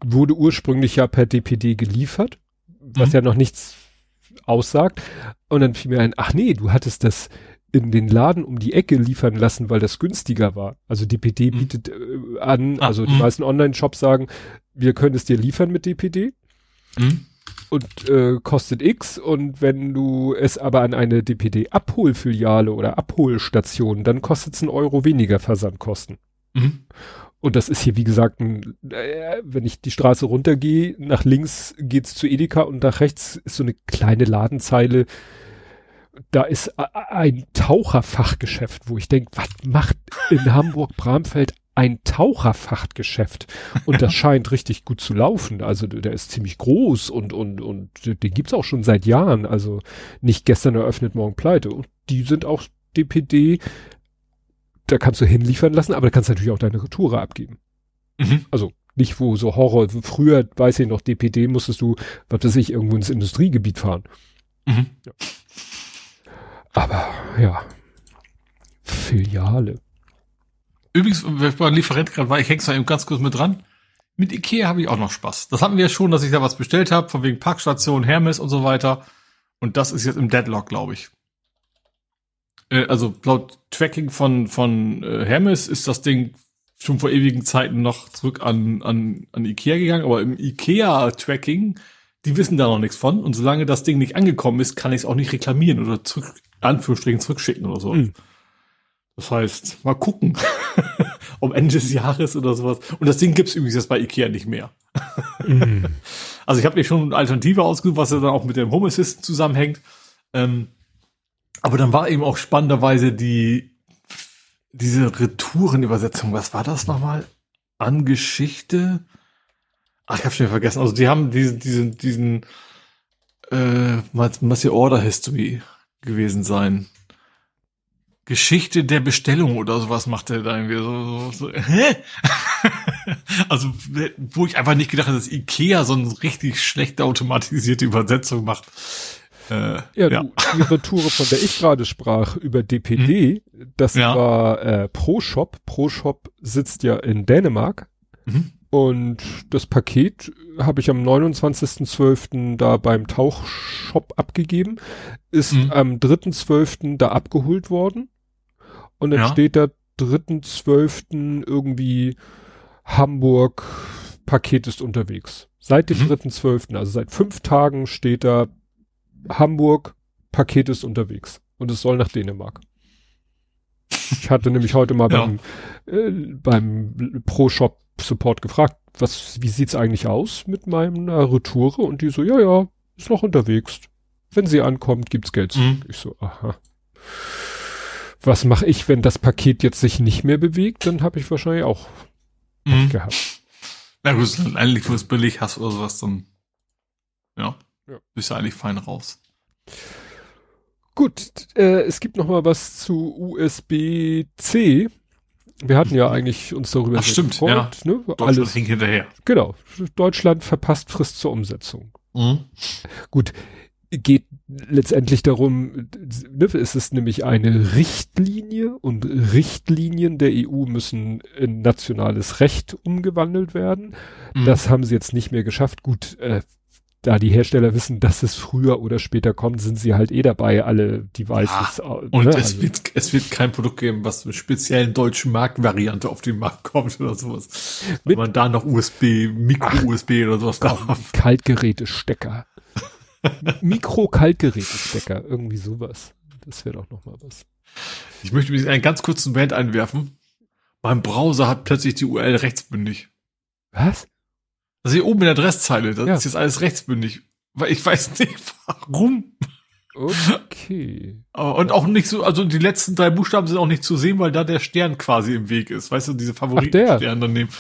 Speaker 2: wurde ursprünglich ja per DPD geliefert, was mhm. ja noch nichts aussagt. Und dann fiel mir ein, ach nee, du hattest das in den Laden um die Ecke liefern lassen, weil das günstiger war. Also DPD mhm. bietet äh, an, ah, also die mhm. meisten Online-Shops sagen, wir können es dir liefern mit DPD mhm. und äh, kostet X und wenn du es aber an eine DPD-Abholfiliale oder Abholstation, dann kostet es einen Euro weniger Versandkosten. Mhm. Und das ist hier, wie gesagt, ein, äh, wenn ich die Straße runtergehe, nach links geht's zu Edeka und nach rechts ist so eine kleine Ladenzeile. Da ist ein Taucherfachgeschäft, wo ich denke, was macht in Hamburg-Bramfeld ein Taucherfachgeschäft und das scheint richtig gut zu laufen. Also der ist ziemlich groß und und und den gibt's auch schon seit Jahren. Also nicht gestern eröffnet, morgen pleite. Und die sind auch DPD. Da kannst du hinliefern lassen, aber da kannst du natürlich auch deine Retoure abgeben. Mhm. Also nicht wo so Horror. Früher weiß ich noch DPD musstest du, was weiß ich, irgendwo ins Industriegebiet fahren. Mhm. Ja. Aber ja. Filiale.
Speaker 3: Übrigens, wenn ich bei Lieferant gerade war, ich häng's da eben ganz kurz mit dran. Mit Ikea habe ich auch noch Spaß. Das hatten wir ja schon, dass ich da was bestellt habe, von wegen Parkstation, Hermes und so weiter. Und das ist jetzt im Deadlock, glaube ich. Äh, also laut Tracking von, von äh, Hermes ist das Ding schon vor ewigen Zeiten noch zurück an, an, an Ikea gegangen, aber im Ikea-Tracking, die wissen da noch nichts von. Und solange das Ding nicht angekommen ist, kann ich es auch nicht reklamieren oder zurück, Anführungsstrichen zurückschicken oder so. Mhm. Das heißt, mal gucken. um Ende des Jahres oder sowas. Und das Ding gibt's übrigens jetzt bei Ikea nicht mehr. mm. Also ich habe mir schon eine Alternative ausgesucht, was ja dann auch mit dem Home Assistant zusammenhängt. Ähm, aber dann war eben auch spannenderweise die diese Retourenübersetzung. Was war das nochmal? An Geschichte? Ach, ich habe schon vergessen. Also die haben diesen diesen diesen äh, ja Order History gewesen sein. Geschichte der Bestellung oder sowas macht er da irgendwie so, so, so hä? also, wo ich einfach nicht gedacht habe, dass Ikea so eine richtig schlechte automatisierte Übersetzung macht.
Speaker 2: Äh, ja, ja. Du, die Retoure, von der ich gerade sprach, über DPD, mhm. das ja. war äh, ProShop. ProShop sitzt ja in Dänemark. Mhm. Und das Paket habe ich am 29.12. da beim Tauchshop abgegeben, ist mhm. am 3.12. da abgeholt worden. Und dann ja. steht da 3.12. irgendwie Hamburg, Paket ist unterwegs. Seit dem mhm. 3.12., also seit fünf Tagen steht da Hamburg, Paket ist unterwegs. Und es soll nach Dänemark. Ich hatte nämlich heute mal ja. beim, äh, beim Pro-Shop Support gefragt, was, wie sieht's eigentlich aus mit meiner Retoure? Und die so, ja, ja, ist noch unterwegs. Wenn sie ankommt, gibt's Geld zurück. Mhm. Ich so, aha was mache ich, wenn das Paket jetzt sich nicht mehr bewegt? Dann habe ich wahrscheinlich auch mhm. gehabt.
Speaker 3: Na gut, eigentlich, wo es billig hast oder sowas, dann ja, ja. bist du eigentlich fein raus.
Speaker 2: Gut, äh, es gibt noch mal was zu USB-C. Wir hatten ja eigentlich uns darüber
Speaker 3: Ach, stimmt, gefreut, ja. ne?
Speaker 2: Deutschland Alles hinterher. Genau. Deutschland verpasst Frist zur Umsetzung. Mhm. Gut, geht letztendlich darum, ne, es ist nämlich eine Richtlinie und Richtlinien der EU müssen in nationales Recht umgewandelt werden. Mhm. Das haben sie jetzt nicht mehr geschafft. Gut, äh, da die Hersteller wissen, dass es früher oder später kommt, sind sie halt eh dabei, alle Devices.
Speaker 3: Ja, und ne? es, also, wird, es wird kein Produkt geben, was mit speziellen deutschen Marktvariante auf den Markt kommt oder sowas. Wenn man da noch USB, Micro-USB oder sowas
Speaker 2: darf. Kaltgeräte-Stecker. Mikro-Kaltgerätestecker, irgendwie sowas. Das wäre doch noch mal was.
Speaker 3: Ich möchte mich einen ganz kurzen Band einwerfen. Mein Browser hat plötzlich die URL rechtsbündig.
Speaker 2: Was?
Speaker 3: Also hier oben in der Adresszeile, das ja. ist jetzt alles rechtsbündig. Weil ich weiß nicht warum.
Speaker 2: Okay.
Speaker 3: Und auch nicht so, also die letzten drei Buchstaben sind auch nicht zu sehen, weil da der Stern quasi im Weg ist. Weißt du, diese Favoriten-Stern daneben.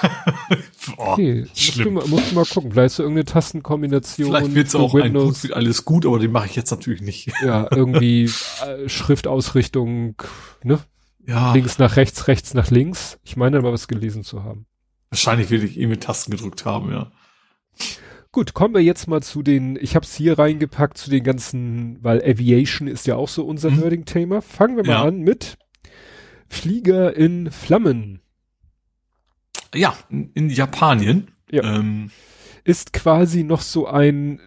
Speaker 2: oh, okay, schlimm. Musst du, mal, musst du mal gucken, vielleicht so irgendeine Tastenkombination.
Speaker 3: Vielleicht wird's auch Windows. ein alles gut, aber den mache ich jetzt natürlich nicht.
Speaker 2: Ja, irgendwie äh, Schriftausrichtung, ne? Ja. Links nach rechts, rechts nach links. Ich meine mal was gelesen zu haben.
Speaker 3: Wahrscheinlich will ich eh mit Tasten gedrückt haben, ja.
Speaker 2: Gut, kommen wir jetzt mal zu den, ich habe es hier reingepackt zu den ganzen, weil Aviation ist ja auch so unser mhm. Nerding-Thema. Fangen wir mal ja. an mit Flieger in Flammen.
Speaker 3: Ja, in Japanien.
Speaker 2: Ja. Ähm. Ist quasi noch so ein,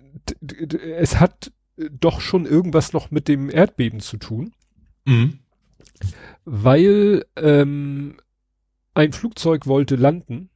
Speaker 2: es hat doch schon irgendwas noch mit dem Erdbeben zu tun. Mhm. Weil ähm, ein Flugzeug wollte landen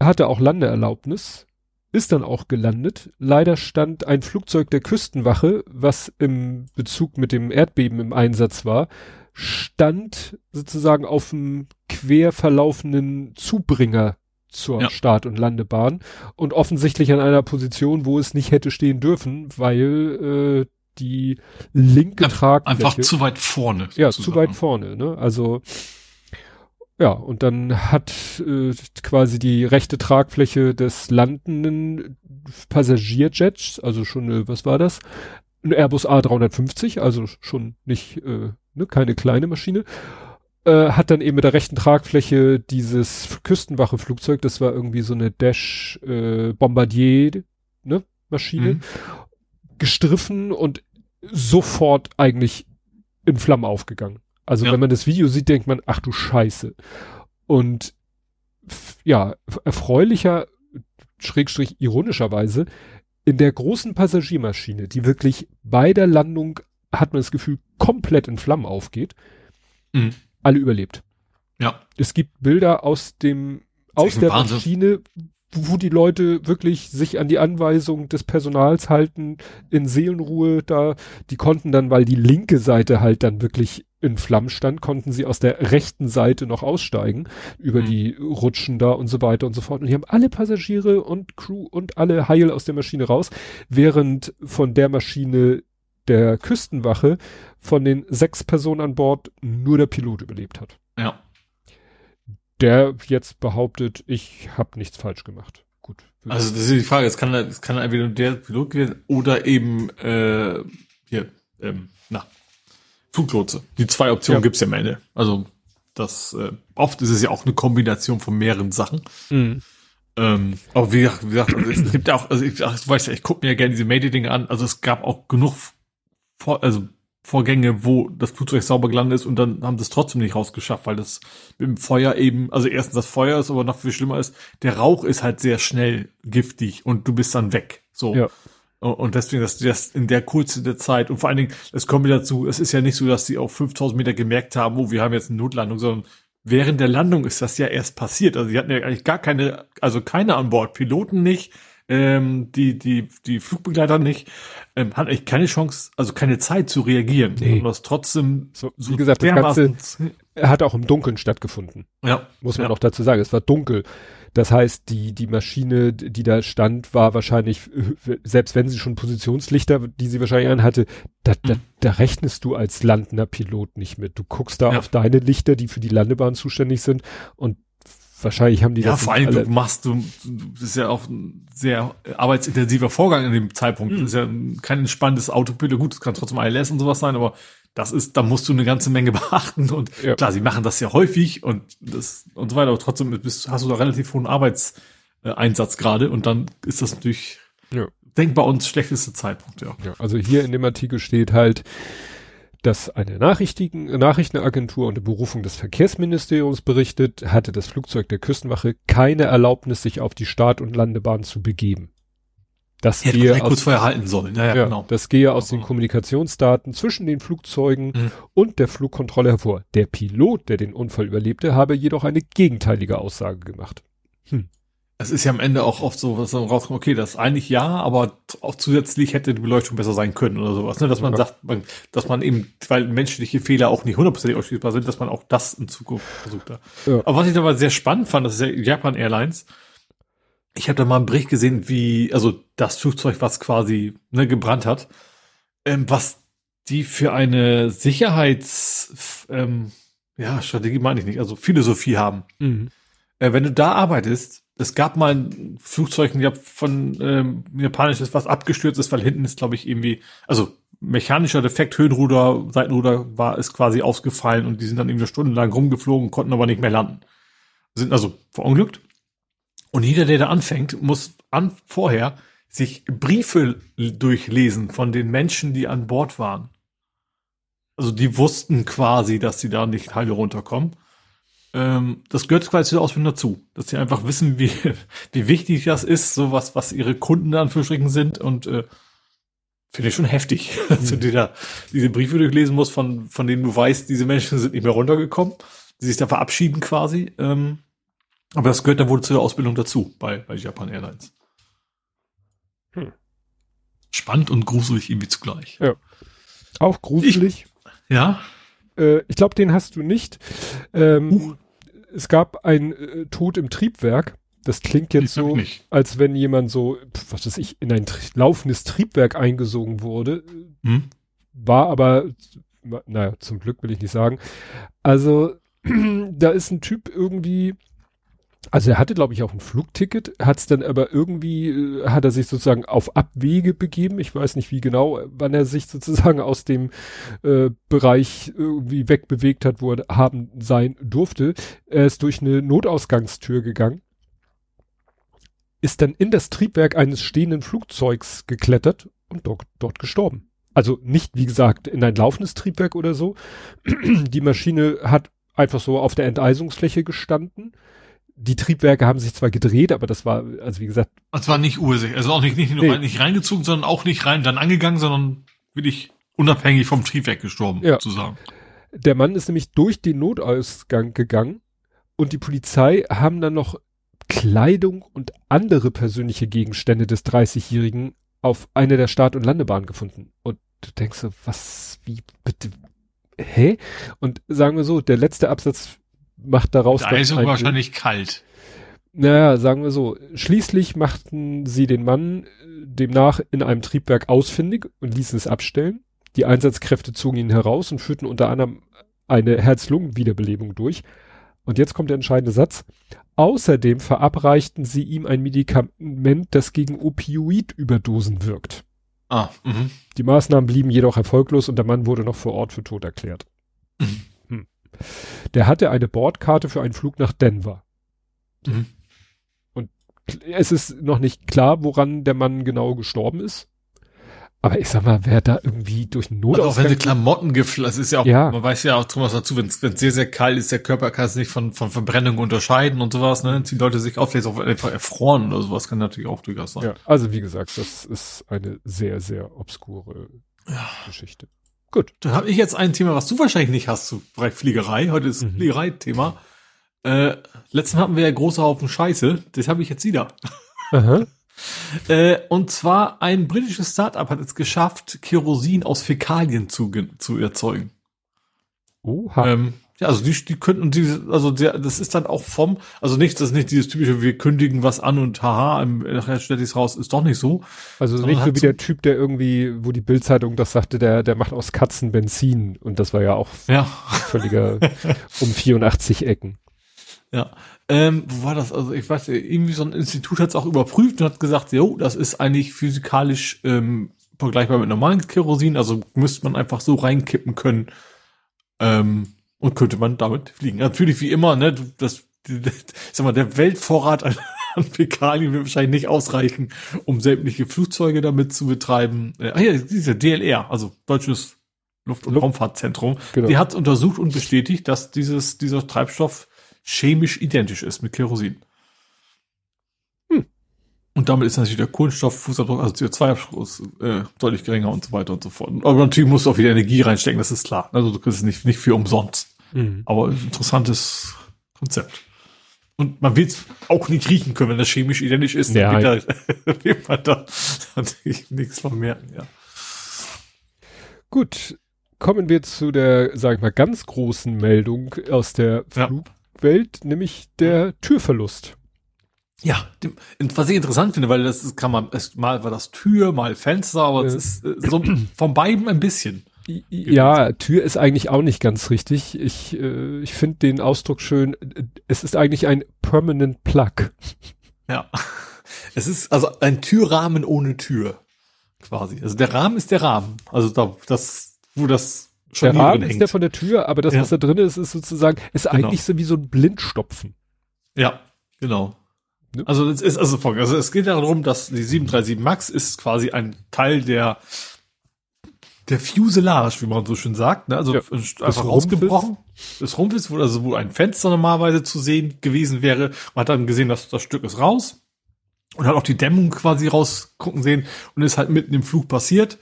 Speaker 2: hatte auch Landeerlaubnis, ist dann auch gelandet. Leider stand ein Flugzeug der Küstenwache, was im Bezug mit dem Erdbeben im Einsatz war, stand sozusagen auf dem quer verlaufenden Zubringer zur ja. Start- und Landebahn und offensichtlich an einer Position, wo es nicht hätte stehen dürfen, weil äh, die linke Tragfläche
Speaker 3: einfach zu weit vorne.
Speaker 2: Ja, zu weit vorne. Ne? Also ja, und dann hat äh, quasi die rechte Tragfläche des landenden Passagierjets, also schon, eine, was war das? Ein Airbus A350, also schon nicht, äh, ne, keine kleine Maschine, äh, hat dann eben mit der rechten Tragfläche dieses Küstenwache-Flugzeug, das war irgendwie so eine Dash äh, Bombardier, ne, Maschine, mhm. gestriffen und sofort eigentlich in Flammen aufgegangen. Also ja. wenn man das Video sieht, denkt man, ach du Scheiße. Und ja, erfreulicher, schrägstrich ironischerweise, in der großen Passagiermaschine, die wirklich bei der Landung, hat man das Gefühl, komplett in Flammen aufgeht, mhm. alle überlebt.
Speaker 3: Ja.
Speaker 2: Es gibt Bilder aus dem, aus der Wahnsinn. Maschine, wo die Leute wirklich sich an die Anweisung des Personals halten, in Seelenruhe da, die konnten dann, weil die linke Seite halt dann wirklich in Flammen stand, konnten sie aus der rechten Seite noch aussteigen, über mhm. die Rutschen da und so weiter und so fort. Und die haben alle Passagiere und Crew und alle heil aus der Maschine raus, während von der Maschine der Küstenwache von den sechs Personen an Bord nur der Pilot überlebt hat.
Speaker 3: Ja
Speaker 2: der jetzt behauptet, ich habe nichts falsch gemacht. Gut.
Speaker 3: Also das ist die Frage, es kann, es kann entweder der Pilot gewesen oder eben äh, hier, ähm, na, Fluglotse. Die zwei Optionen ja. gibt's ja am Ende. Also das äh, oft ist es ja auch eine Kombination von mehreren Sachen. Mhm. Ähm, aber wie, wie gesagt, also es gibt ja auch, also ich, ach, du weißt ja, ich gucke mir ja gerne diese Mayday-Dinge an. Also es gab auch genug, also Vorgänge, wo das Flugzeug sauber gelandet ist und dann haben sie es trotzdem nicht rausgeschafft, weil das mit dem Feuer eben, also erstens das Feuer ist, aber noch viel schlimmer ist, der Rauch ist halt sehr schnell giftig und du bist dann weg. So. Ja. Und deswegen, dass die das in der Kurze der Zeit und vor allen Dingen, es kommt wieder dazu, es ist ja nicht so, dass die auf 5000 Meter gemerkt haben, oh, wir haben jetzt eine Notlandung, sondern während der Landung ist das ja erst passiert. Also die hatten ja eigentlich gar keine, also keine an Bord, Piloten nicht, ähm, die, die, die Flugbegleiter nicht, ähm, hat eigentlich keine Chance, also keine Zeit zu reagieren. Nee. Was trotzdem,
Speaker 2: so, so wie gesagt, das Ganze hat auch im Dunkeln stattgefunden.
Speaker 3: Ja.
Speaker 2: Muss man
Speaker 3: ja.
Speaker 2: auch dazu sagen. Es war dunkel. Das heißt, die, die Maschine, die da stand, war wahrscheinlich, selbst wenn sie schon Positionslichter, die sie wahrscheinlich anhatte, da, da, mhm. da rechnest du als landender Pilot nicht mit. Du guckst da ja. auf deine Lichter, die für die Landebahn zuständig sind und wahrscheinlich haben die
Speaker 3: ja, das. Ja, vor allem, du machst, du, das ist ja auch ein sehr arbeitsintensiver Vorgang in dem Zeitpunkt. Mhm. Das ist ja kein entspanntes Autopilot. Gut, es kann trotzdem ILS und sowas sein, aber das ist, da musst du eine ganze Menge beachten und ja. klar, sie machen das ja häufig und das und so weiter, aber trotzdem bist, hast du da relativ hohen Arbeitseinsatz gerade und dann ist das natürlich ja. denkbar uns schlechteste Zeitpunkt, ja.
Speaker 2: ja. Also hier in dem Artikel steht halt, dass eine Nachrichtigen, Nachrichtenagentur unter Berufung des Verkehrsministeriums berichtet, hatte das Flugzeug der Küstenwache keine Erlaubnis, sich auf die Start- und Landebahn zu begeben. Das
Speaker 3: Hätte gehe aus, kurz vorher halten sollen. Ja, ja,
Speaker 2: ja genau. Das gehe aus den Kommunikationsdaten zwischen den Flugzeugen mhm. und der Flugkontrolle hervor. Der Pilot, der den Unfall überlebte, habe jedoch eine gegenteilige Aussage gemacht.
Speaker 3: Hm. Es ist ja am Ende auch oft so, was dann rauskommt, okay, das eigentlich ja, aber auch zusätzlich hätte die Beleuchtung besser sein können oder sowas, ne? Dass man ja. sagt, man, dass man eben, weil menschliche Fehler auch nicht hundertprozentig ausschließbar sind, dass man auch das in Zukunft versucht. Ja. Aber was ich aber sehr spannend fand, das ist ja Japan Airlines. Ich habe da mal einen Bericht gesehen, wie, also das Flugzeug, was quasi ne, gebrannt hat, ähm, was die für eine Sicherheits, ähm, ja, Strategie meine ich nicht, also Philosophie haben. Mhm. Äh, wenn du da arbeitest, es gab mal ein Flugzeug ja, von ähm, japanisches, was abgestürzt ist, weil hinten ist, glaube ich, irgendwie, also mechanischer Defekt, Höhenruder, Seitenruder war ist quasi ausgefallen und die sind dann irgendwie stundenlang rumgeflogen, konnten aber nicht mehr landen. Sind also verunglückt. Und jeder, der da anfängt, muss an vorher sich Briefe durchlesen von den Menschen, die an Bord waren. Also die wussten quasi, dass sie da nicht heile runterkommen ähm, das gehört quasi zur Ausbildung dazu, dass sie einfach wissen, wie, wie wichtig das ist, so was, was ihre Kunden da Anführungsstrichen sind und äh, finde ich schon heftig, mhm. dass du dir da diese Briefe durchlesen musst, von, von denen du weißt, diese Menschen sind nicht mehr runtergekommen, die sich da verabschieden quasi. Ähm, aber das gehört dann wohl zur Ausbildung dazu bei, bei Japan Airlines. Hm. Spannend und gruselig irgendwie zugleich.
Speaker 2: Ja. Auch gruselig.
Speaker 3: Ich, ja.
Speaker 2: Äh, ich glaube, den hast du nicht. Ähm, uh. Es gab ein äh, Tod im Triebwerk. Das klingt jetzt so, als wenn jemand so, was weiß ich, in ein laufendes Triebwerk eingesogen wurde. Hm? War aber, naja, zum Glück will ich nicht sagen. Also, da ist ein Typ irgendwie also er hatte, glaube ich, auch ein Flugticket, hat es dann aber irgendwie, äh, hat er sich sozusagen auf Abwege begeben. Ich weiß nicht wie genau, wann er sich sozusagen aus dem äh, Bereich irgendwie wegbewegt hat, wo er haben sein durfte. Er ist durch eine Notausgangstür gegangen, ist dann in das Triebwerk eines stehenden Flugzeugs geklettert und dort, dort gestorben. Also nicht, wie gesagt, in ein laufendes Triebwerk oder so. Die Maschine hat einfach so auf der Enteisungsfläche gestanden. Die Triebwerke haben sich zwar gedreht, aber das war, also wie gesagt.
Speaker 3: Das war nicht ursächlich, also auch nicht, nicht, nur nee. nicht reingezogen, sondern auch nicht rein dann angegangen, sondern wirklich unabhängig vom Triebwerk gestorben, ja. sozusagen.
Speaker 2: Der Mann ist nämlich durch den Notausgang gegangen und die Polizei haben dann noch Kleidung und andere persönliche Gegenstände des 30-Jährigen auf einer der Start- und Landebahn gefunden. Und du denkst so, was, wie, bitte, hä? Und sagen wir so, der letzte Absatz macht daraus.
Speaker 3: Da ist wahrscheinlich kalt.
Speaker 2: Naja, sagen wir so, schließlich machten sie den Mann äh, demnach in einem Triebwerk ausfindig und ließen es abstellen. Die Einsatzkräfte zogen ihn heraus und führten unter anderem eine Herz-Lungen-Wiederbelebung durch. Und jetzt kommt der entscheidende Satz. Außerdem verabreichten sie ihm ein Medikament, das gegen Opioidüberdosen wirkt.
Speaker 3: Ah, mh.
Speaker 2: Die Maßnahmen blieben jedoch erfolglos und der Mann wurde noch vor Ort für tot erklärt. Mhm. Der hatte eine Bordkarte für einen Flug nach Denver. Mhm. Und es ist noch nicht klar, woran der Mann genau gestorben ist. Aber ich sag mal, wer da irgendwie durch einen Notausgang...
Speaker 3: Also auch wenn die Klamotten geflossen, das ist ja auch, ja. man weiß ja auch Thomas dazu, wenn es sehr, sehr kalt ist, der Körper kann es nicht von, von Verbrennung unterscheiden und sowas, ne? Die Leute sich auf, vielleicht auch einfach erfroren oder sowas, kann natürlich auch durchaus sein. Ja,
Speaker 2: also wie gesagt, das ist eine sehr, sehr obskure ja. Geschichte. Gut.
Speaker 3: Dann habe ich jetzt ein Thema, was du wahrscheinlich nicht hast zu Bereich Fliegerei. Heute ist mhm. Fliegerei-Thema. Äh, letztens hatten wir ja große Haufen Scheiße. Das habe ich jetzt wieder. Äh, und zwar ein britisches Startup hat es geschafft, Kerosin aus Fäkalien zu, zu erzeugen. Oha. Ähm, ja, also die, die könnten diese, also der, das ist dann auch vom, also nicht, das ist nicht dieses typische, wir kündigen was an und haha, nachher stellt es raus, ist doch nicht so.
Speaker 2: Also nicht so wie der Typ, der irgendwie, wo die Bildzeitung das sagte, der, der macht aus Katzen Benzin und das war ja auch
Speaker 3: ja.
Speaker 2: völliger um 84 Ecken.
Speaker 3: Ja, ähm, wo war das? Also ich weiß, irgendwie so ein Institut hat es auch überprüft und hat gesagt, jo, das ist eigentlich physikalisch ähm, vergleichbar mit normalen Kerosin, also müsste man einfach so reinkippen können ähm, und könnte man damit fliegen. Natürlich wie immer, ne, das, das sag mal, der Weltvorrat an, an Fäkalien wird wahrscheinlich nicht ausreichen, um sämtliche Flugzeuge damit zu betreiben. Äh, ah ja, dieser DLR, also deutsches Luft- und Luft Raumfahrtzentrum, genau. die hat untersucht und bestätigt, dass dieses dieser Treibstoff chemisch identisch ist mit Kerosin. Hm. Und damit ist natürlich der Kohlenstofffußabdruck, also CO2-Abstoß, äh, deutlich geringer und so weiter und so fort. Aber natürlich musst du auch wieder Energie reinstecken, das ist klar. Also du kriegst es nicht, nicht für umsonst. Mhm. Aber interessantes Konzept. Und man will es auch nicht riechen können, wenn das chemisch identisch ist.
Speaker 2: Ja,
Speaker 3: dann wird, da, wird man da natürlich nichts vermerken, ja.
Speaker 2: Gut, kommen wir zu der, sag ich mal, ganz großen Meldung aus der Flug Welt, nämlich der Türverlust.
Speaker 3: Ja, was ich interessant finde, weil das ist, kann man, es, mal war das Tür, mal Fenster, aber es ist äh, so von beiden ein bisschen.
Speaker 2: Ja, Tür ist eigentlich auch nicht ganz richtig. Ich, äh, ich finde den Ausdruck schön. Es ist eigentlich ein Permanent Plug.
Speaker 3: Ja. Es ist also ein Türrahmen ohne Tür. Quasi. Also der Rahmen ist der Rahmen. Also da, das, wo das
Speaker 2: der Rahmen ist der von der Tür, aber das, ja. was da drin ist, ist sozusagen, ist genau. eigentlich so wie so ein Blindstopfen.
Speaker 3: Ja, genau. Ne? Also es ist also folgendes. Also es geht darum, dass die 737 Max ist quasi ein Teil der der Fuselage, wie man so schön sagt, ne? also ja, einfach rausgebrochen. Das Rumpf ist, wo, also wo ein Fenster normalerweise zu sehen gewesen wäre. Man hat dann gesehen, dass das Stück ist raus und hat auch die Dämmung quasi rausgucken sehen und ist halt mitten im Flug passiert.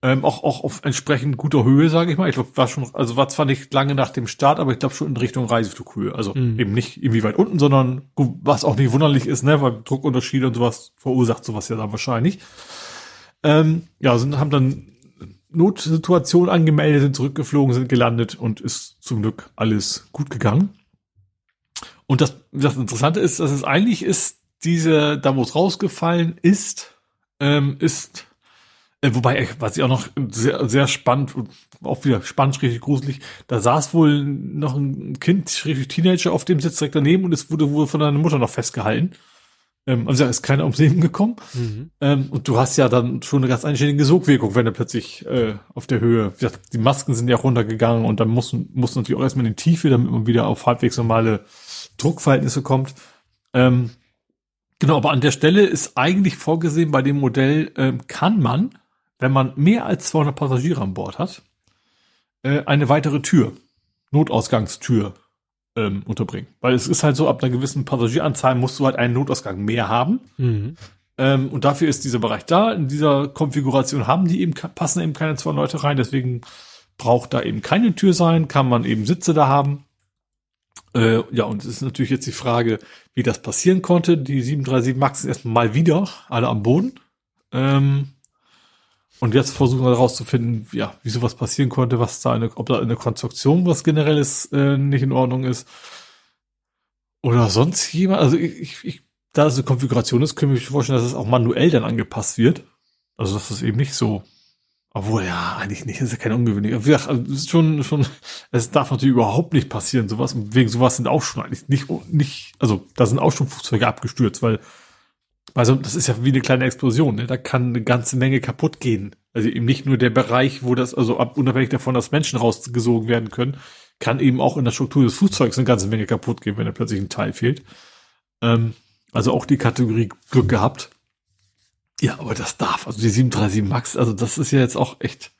Speaker 3: Ähm, auch, auch auf entsprechend guter Höhe, sage ich mal. Ich glaube, war schon, also war zwar nicht lange nach dem Start, aber ich glaube schon in Richtung Reiseflughöhe. Also mhm. eben nicht irgendwie weit unten, sondern was auch nicht wunderlich ist, ne, weil Druckunterschiede und sowas verursacht sowas ja dann wahrscheinlich. Ähm, ja, sind, haben dann Notsituation angemeldet, sind zurückgeflogen, sind gelandet und ist zum Glück alles gut gegangen. Und das, das Interessante ist, dass es eigentlich ist, diese, da wo es rausgefallen ist, ähm, ist äh, wobei, was ich auch noch sehr, sehr spannend, auch wieder spannend, richtig gruselig, da saß wohl noch ein Kind, richtig Teenager auf dem Sitz direkt daneben und es wurde wohl von deiner Mutter noch festgehalten. Ähm, also da ist keiner ums Leben gekommen. Mhm. Ähm, und du hast ja dann schon eine ganz einständige Sogwirkung, wenn er plötzlich äh, auf der Höhe, die Masken sind ja runtergegangen und dann mussten, mussten natürlich auch erstmal in die Tiefe, damit man wieder auf halbwegs normale Druckverhältnisse kommt. Ähm, genau, aber an der Stelle ist eigentlich vorgesehen, bei dem Modell ähm, kann man wenn man mehr als 200 Passagiere an Bord hat, äh, eine weitere Tür, Notausgangstür ähm, unterbringen. Weil es ist halt so, ab einer gewissen Passagieranzahl musst du halt einen Notausgang mehr haben. Mhm. Ähm, und dafür ist dieser Bereich da. In dieser Konfiguration haben die eben, passen eben keine zwei Leute rein, deswegen braucht da eben keine Tür sein, kann man eben Sitze da haben. Äh, ja, und es ist natürlich jetzt die Frage, wie das passieren konnte. Die 737 Max ist erstmal mal wieder alle am Boden. Ähm, und jetzt versuchen wir herauszufinden, ja, wie sowas passieren konnte, was da eine, ob da eine Konstruktion was generelles äh, nicht in Ordnung ist. Oder sonst jemand. Also ich, ich, ich da es eine Konfiguration ist, können wir sich vorstellen, dass es auch manuell dann angepasst wird. Also dass es eben nicht so obwohl, ja, eigentlich nicht, das ist ja kein ungewöhnlich. Also, es ist schon, schon, es darf natürlich überhaupt nicht passieren, sowas. Und wegen sowas sind auch schon eigentlich nicht, nicht, also, da sind auch schon Flugzeuge abgestürzt, weil, also, das ist ja wie eine kleine Explosion, ne? Da kann eine ganze Menge kaputt gehen. Also eben nicht nur der Bereich, wo das, also ab, unabhängig davon, dass Menschen rausgesogen werden können, kann eben auch in der Struktur des Flugzeugs eine ganze Menge kaputt gehen, wenn da plötzlich ein Teil fehlt. Ähm, also auch die Kategorie Glück gehabt. Ja, aber das darf. Also die 737 Max, also das ist ja jetzt auch echt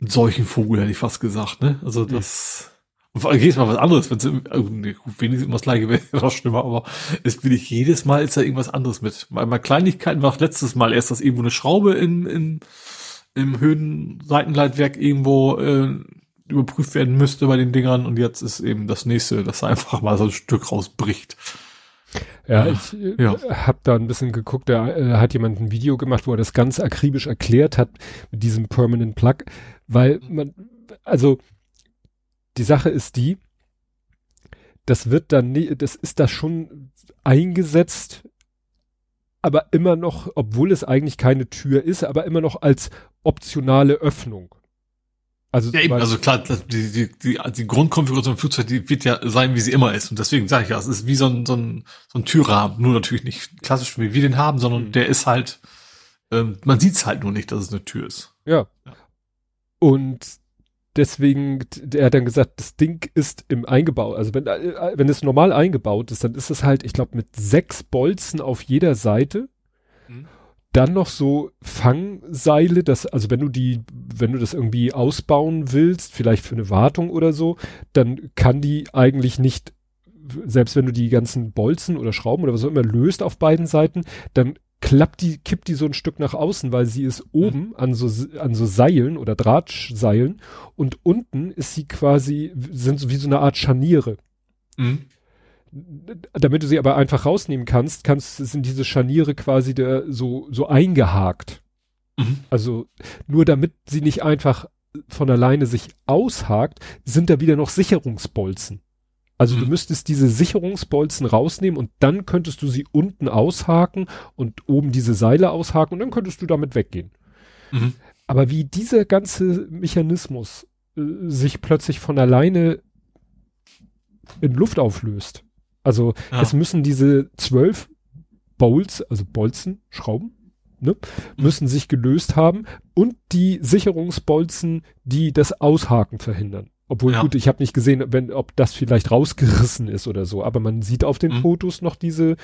Speaker 3: ein solchen Vogel, hätte ich fast gesagt, ne? Also das. Und vor allem jedes Mal was anderes, wenn es gut, wenigstens immer das gleiche wäre noch schlimmer, aber es bin ich jedes Mal ist da irgendwas anderes mit. Mal, mal Kleinigkeiten war letztes Mal erst, dass irgendwo eine Schraube in, in im Höhenseitenleitwerk irgendwo äh, überprüft werden müsste bei den Dingern und jetzt ist eben das nächste, dass einfach mal so ein Stück rausbricht.
Speaker 2: Ja, ich äh, ja. habe da ein bisschen geguckt, da äh, hat jemand ein Video gemacht, wo er das ganz akribisch erklärt hat mit diesem Permanent Plug, weil man, also die Sache ist die, das wird dann, nie, das ist da schon eingesetzt, aber immer noch, obwohl es eigentlich keine Tür ist, aber immer noch als optionale Öffnung.
Speaker 3: Also, ja, eben, also klar, die, die, die, die Grundkonfiguration im Flugzeug, die wird ja sein, wie sie immer ist. Und deswegen sage ich ja, es ist wie so ein, so ein, so ein Türrahmen. Nur natürlich nicht klassisch, wie wir den haben, sondern mhm. der ist halt, ähm, man sieht's halt nur nicht, dass es eine Tür ist.
Speaker 2: Ja. ja. Und deswegen, er hat dann gesagt, das Ding ist im eingebaut. Also wenn, äh, wenn es normal eingebaut ist, dann ist es halt, ich glaube, mit sechs Bolzen auf jeder Seite. Mhm dann noch so Fangseile, das, also wenn du die, wenn du das irgendwie ausbauen willst, vielleicht für eine Wartung oder so, dann kann die eigentlich nicht, selbst wenn du die ganzen Bolzen oder Schrauben oder was auch immer löst auf beiden Seiten, dann klappt die, kippt die so ein Stück nach außen, weil sie ist oben mhm. an so, an so Seilen oder Drahtseilen und unten ist sie quasi, sind so wie so eine Art Scharniere. Mhm damit du sie aber einfach rausnehmen kannst, kannst sind diese Scharniere quasi der, so so eingehakt. Mhm. Also nur damit sie nicht einfach von alleine sich aushakt, sind da wieder noch Sicherungsbolzen. Also mhm. du müsstest diese Sicherungsbolzen rausnehmen und dann könntest du sie unten aushaken und oben diese Seile aushaken und dann könntest du damit weggehen. Mhm. Aber wie dieser ganze Mechanismus äh, sich plötzlich von alleine in Luft auflöst, also ja. es müssen diese zwölf Bowls, also Bolzen, Schrauben, ne, mhm. müssen sich gelöst haben und die Sicherungsbolzen, die das Aushaken verhindern. Obwohl, ja. gut, ich habe nicht gesehen, wenn, ob das vielleicht rausgerissen ist oder so, aber man sieht auf den mhm. Fotos noch diese,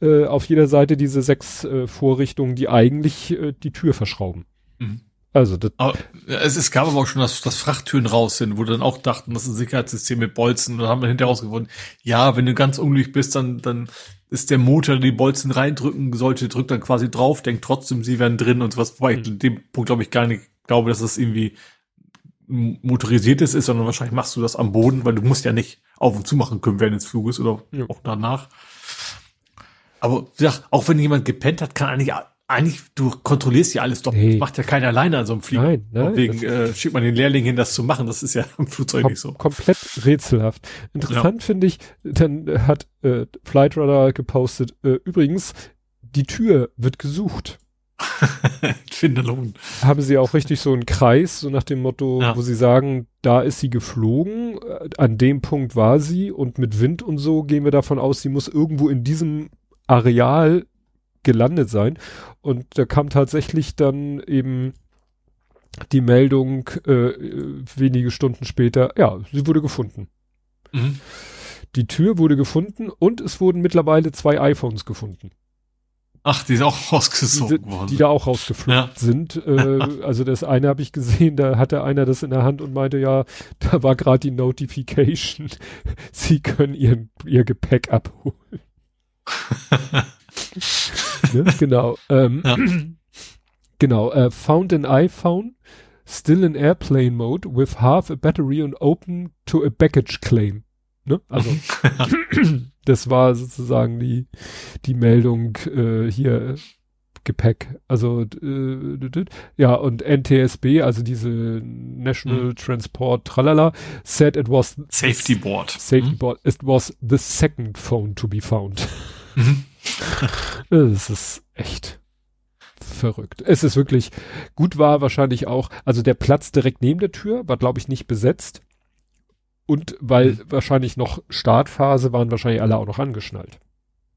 Speaker 2: äh, auf jeder Seite diese sechs äh, Vorrichtungen, die eigentlich äh, die Tür verschrauben. Mhm.
Speaker 3: Also das aber es, es gab aber auch schon, dass, dass Frachttüren raus sind, wo dann auch dachten, das ist ein Sicherheitssystem mit Bolzen. Und dann haben wir hinterher rausgefunden, ja, wenn du ganz unglücklich bist, dann, dann ist der Motor, der die Bolzen reindrücken sollte, drückt dann quasi drauf, denkt trotzdem, sie wären drin und sowas. Wobei mhm. ich dem Punkt glaube ich gar nicht glaube, dass das irgendwie motorisiertes ist, sondern wahrscheinlich machst du das am Boden, weil du musst ja nicht auf und zu machen können während des Fluges oder ja. auch danach. Aber ja, auch wenn jemand gepennt hat, kann eigentlich eigentlich, du kontrollierst ja alles doch. Nee. Das macht ja keiner alleine an so einem Flieger. Nein, nein. Deswegen äh, schickt man den Lehrling hin, das zu machen. Das ist ja im Flugzeug kom nicht so.
Speaker 2: Komplett rätselhaft. Interessant ja. finde ich, dann hat äh, Flightradar gepostet, äh, übrigens, die Tür wird gesucht.
Speaker 3: Finderlohn.
Speaker 2: Haben sie auch richtig so einen Kreis, so nach dem Motto, ja. wo sie sagen, da ist sie geflogen, äh, an dem Punkt war sie und mit Wind und so gehen wir davon aus, sie muss irgendwo in diesem Areal gelandet sein. Und da kam tatsächlich dann eben die Meldung äh, wenige Stunden später, ja, sie wurde gefunden. Mhm. Die Tür wurde gefunden und es wurden mittlerweile zwei iPhones gefunden.
Speaker 3: Ach, die ist auch rausgesogen
Speaker 2: die, worden. Die da auch rausgeflogen ja. sind. Äh, also das eine habe ich gesehen, da hatte einer das in der Hand und meinte, ja, da war gerade die Notification, sie können ihr, ihr Gepäck abholen. ne? Genau. Ähm, ja. Genau. Äh, found an iPhone, still in airplane mode with half a battery and open to a baggage claim. Ne? Also das war sozusagen die die Meldung äh, hier Gepäck. Also äh, ja und NTSB, also diese National mhm. Transport Tralala, said it was
Speaker 3: Safety Board.
Speaker 2: Safety mhm. Board. It was the second phone to be found. Mhm. das ist echt verrückt. Es ist wirklich gut war wahrscheinlich auch, also der Platz direkt neben der Tür war glaube ich nicht besetzt. Und weil wahrscheinlich noch Startphase waren wahrscheinlich alle auch noch angeschnallt.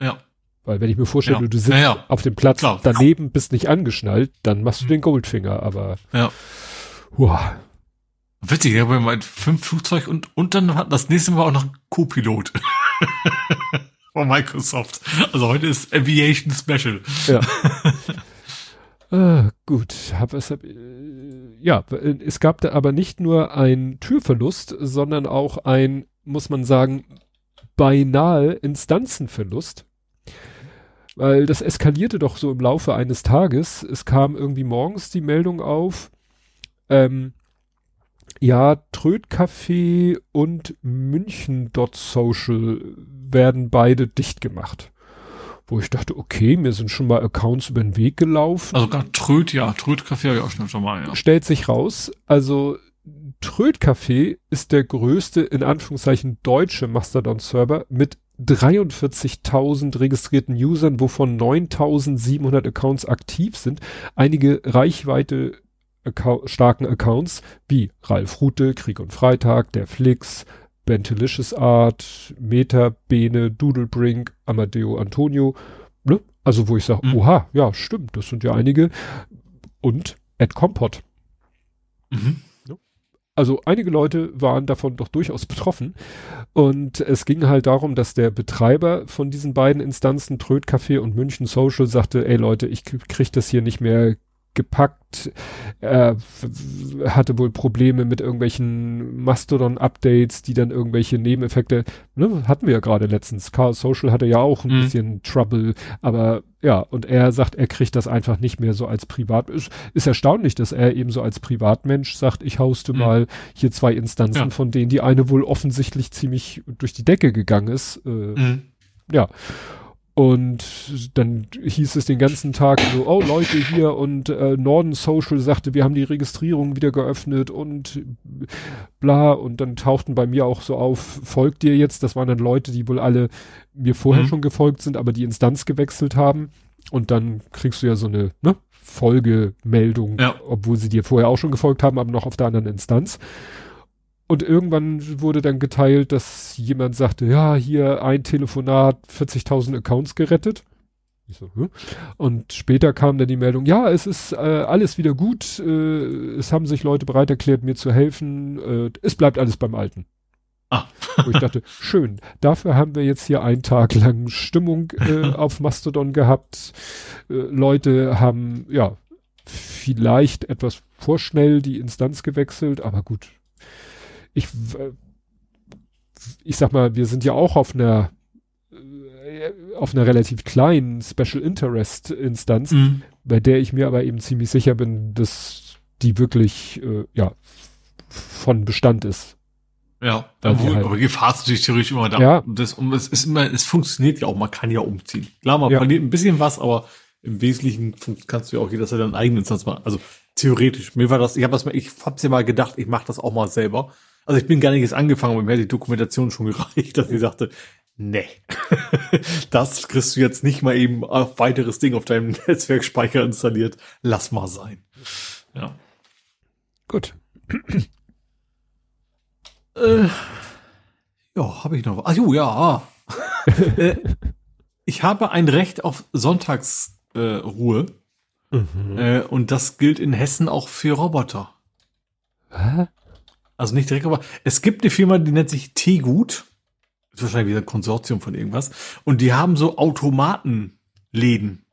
Speaker 3: Ja.
Speaker 2: Weil wenn ich mir vorstelle, ja. du sitzt ja, ja. auf dem Platz Klar. daneben, bist nicht angeschnallt, dann machst du mhm. den Goldfinger, aber.
Speaker 3: Ja.
Speaker 2: Wow.
Speaker 3: Witzig, ich habe mal fünf Flugzeug und, und dann hat das nächste Mal auch noch Co-Pilot. Von Microsoft. Also heute ist Aviation Special.
Speaker 2: Ja. Ah, gut, hab es, hab, äh, ja, es gab da aber nicht nur ein Türverlust, sondern auch ein, muss man sagen, beinahe Instanzenverlust. Weil das eskalierte doch so im Laufe eines Tages. Es kam irgendwie morgens die Meldung auf, ähm, ja, Trödcafé und München.social werden beide dicht gemacht wo ich dachte, okay, mir sind schon mal Accounts über den Weg gelaufen.
Speaker 3: Also gar Tröd, ja, Tröd-Café habe ich auch schon mal, ja.
Speaker 2: Stellt sich raus, also Tröd-Café ist der größte, in Anführungszeichen, deutsche Mastodon-Server mit 43.000 registrierten Usern, wovon 9.700 Accounts aktiv sind. Einige Reichweite starken Accounts wie Ralf Rute, Krieg und Freitag, der Flix, Bentelicious Art, Meta, Bene, Doodlebrink, Amadeo Antonio, ne? Also wo ich sage, mhm. oha, ja, stimmt, das sind ja einige. Und Ed Compot. Mhm. Ne? Also einige Leute waren davon doch durchaus betroffen. Und es ging halt darum, dass der Betreiber von diesen beiden Instanzen, Tröd Café und München Social, sagte, ey Leute, ich krieg das hier nicht mehr gepackt. Er hatte wohl Probleme mit irgendwelchen Mastodon-Updates, die dann irgendwelche Nebeneffekte, ne, hatten wir ja gerade letztens. Chaos Social hatte ja auch ein mhm. bisschen Trouble, aber ja, und er sagt, er kriegt das einfach nicht mehr so als Privat. Ist, ist erstaunlich, dass er eben so als Privatmensch sagt, ich hoste mhm. mal hier zwei Instanzen, ja. von denen die eine wohl offensichtlich ziemlich durch die Decke gegangen ist. Äh, mhm. Ja. Und dann hieß es den ganzen Tag so, oh Leute hier und äh, Norden Social sagte, wir haben die Registrierung wieder geöffnet und bla. Und dann tauchten bei mir auch so auf, folgt dir jetzt? Das waren dann Leute, die wohl alle mir vorher mhm. schon gefolgt sind, aber die Instanz gewechselt haben. Und dann kriegst du ja so eine ne, Folgemeldung, ja. obwohl sie dir vorher auch schon gefolgt haben, aber noch auf der anderen Instanz. Und irgendwann wurde dann geteilt, dass jemand sagte, ja, hier ein Telefonat, 40.000 Accounts gerettet. So, hm? Und später kam dann die Meldung, ja, es ist äh, alles wieder gut, äh, es haben sich Leute bereit erklärt, mir zu helfen, äh, es bleibt alles beim Alten. Ah. Wo ich dachte, schön, dafür haben wir jetzt hier einen Tag lang Stimmung äh, auf Mastodon gehabt. Äh, Leute haben, ja, vielleicht etwas vorschnell die Instanz gewechselt, aber gut, ich, ich sag mal, wir sind ja auch auf einer äh, auf einer relativ kleinen Special Interest Instanz, mhm. bei der ich mir aber eben ziemlich sicher bin, dass die wirklich äh, ja von Bestand ist.
Speaker 3: Ja, obwohl, halt, aber Gefahr ist natürlich theoretisch immer da.
Speaker 2: Ja.
Speaker 3: Das, und es ist immer, es funktioniert ja auch, man kann ja umziehen. Klar, man ja. verliert ein bisschen was, aber im Wesentlichen kannst du ja auch jederzeit deine eigene Instanz machen. Also theoretisch. Mir war das, ich habe das mal, ich hab's ja mal gedacht, ich mache das auch mal selber. Also ich bin gar nicht jetzt angefangen, aber mir hat die Dokumentation schon gereicht, dass sie sagte, nee, das kriegst du jetzt nicht mal eben auf weiteres Ding auf deinem Netzwerkspeicher installiert. Lass mal sein. Ja.
Speaker 2: Gut.
Speaker 3: äh, ja, habe ich noch. Ach jo, ja. äh, ich habe ein Recht auf Sonntagsruhe. Äh, mhm. äh, und das gilt in Hessen auch für Roboter. Hä? Also nicht direkt, aber es gibt eine Firma, die nennt sich Tegut. Ist wahrscheinlich wieder ein Konsortium von irgendwas. Und die haben so Automatenläden.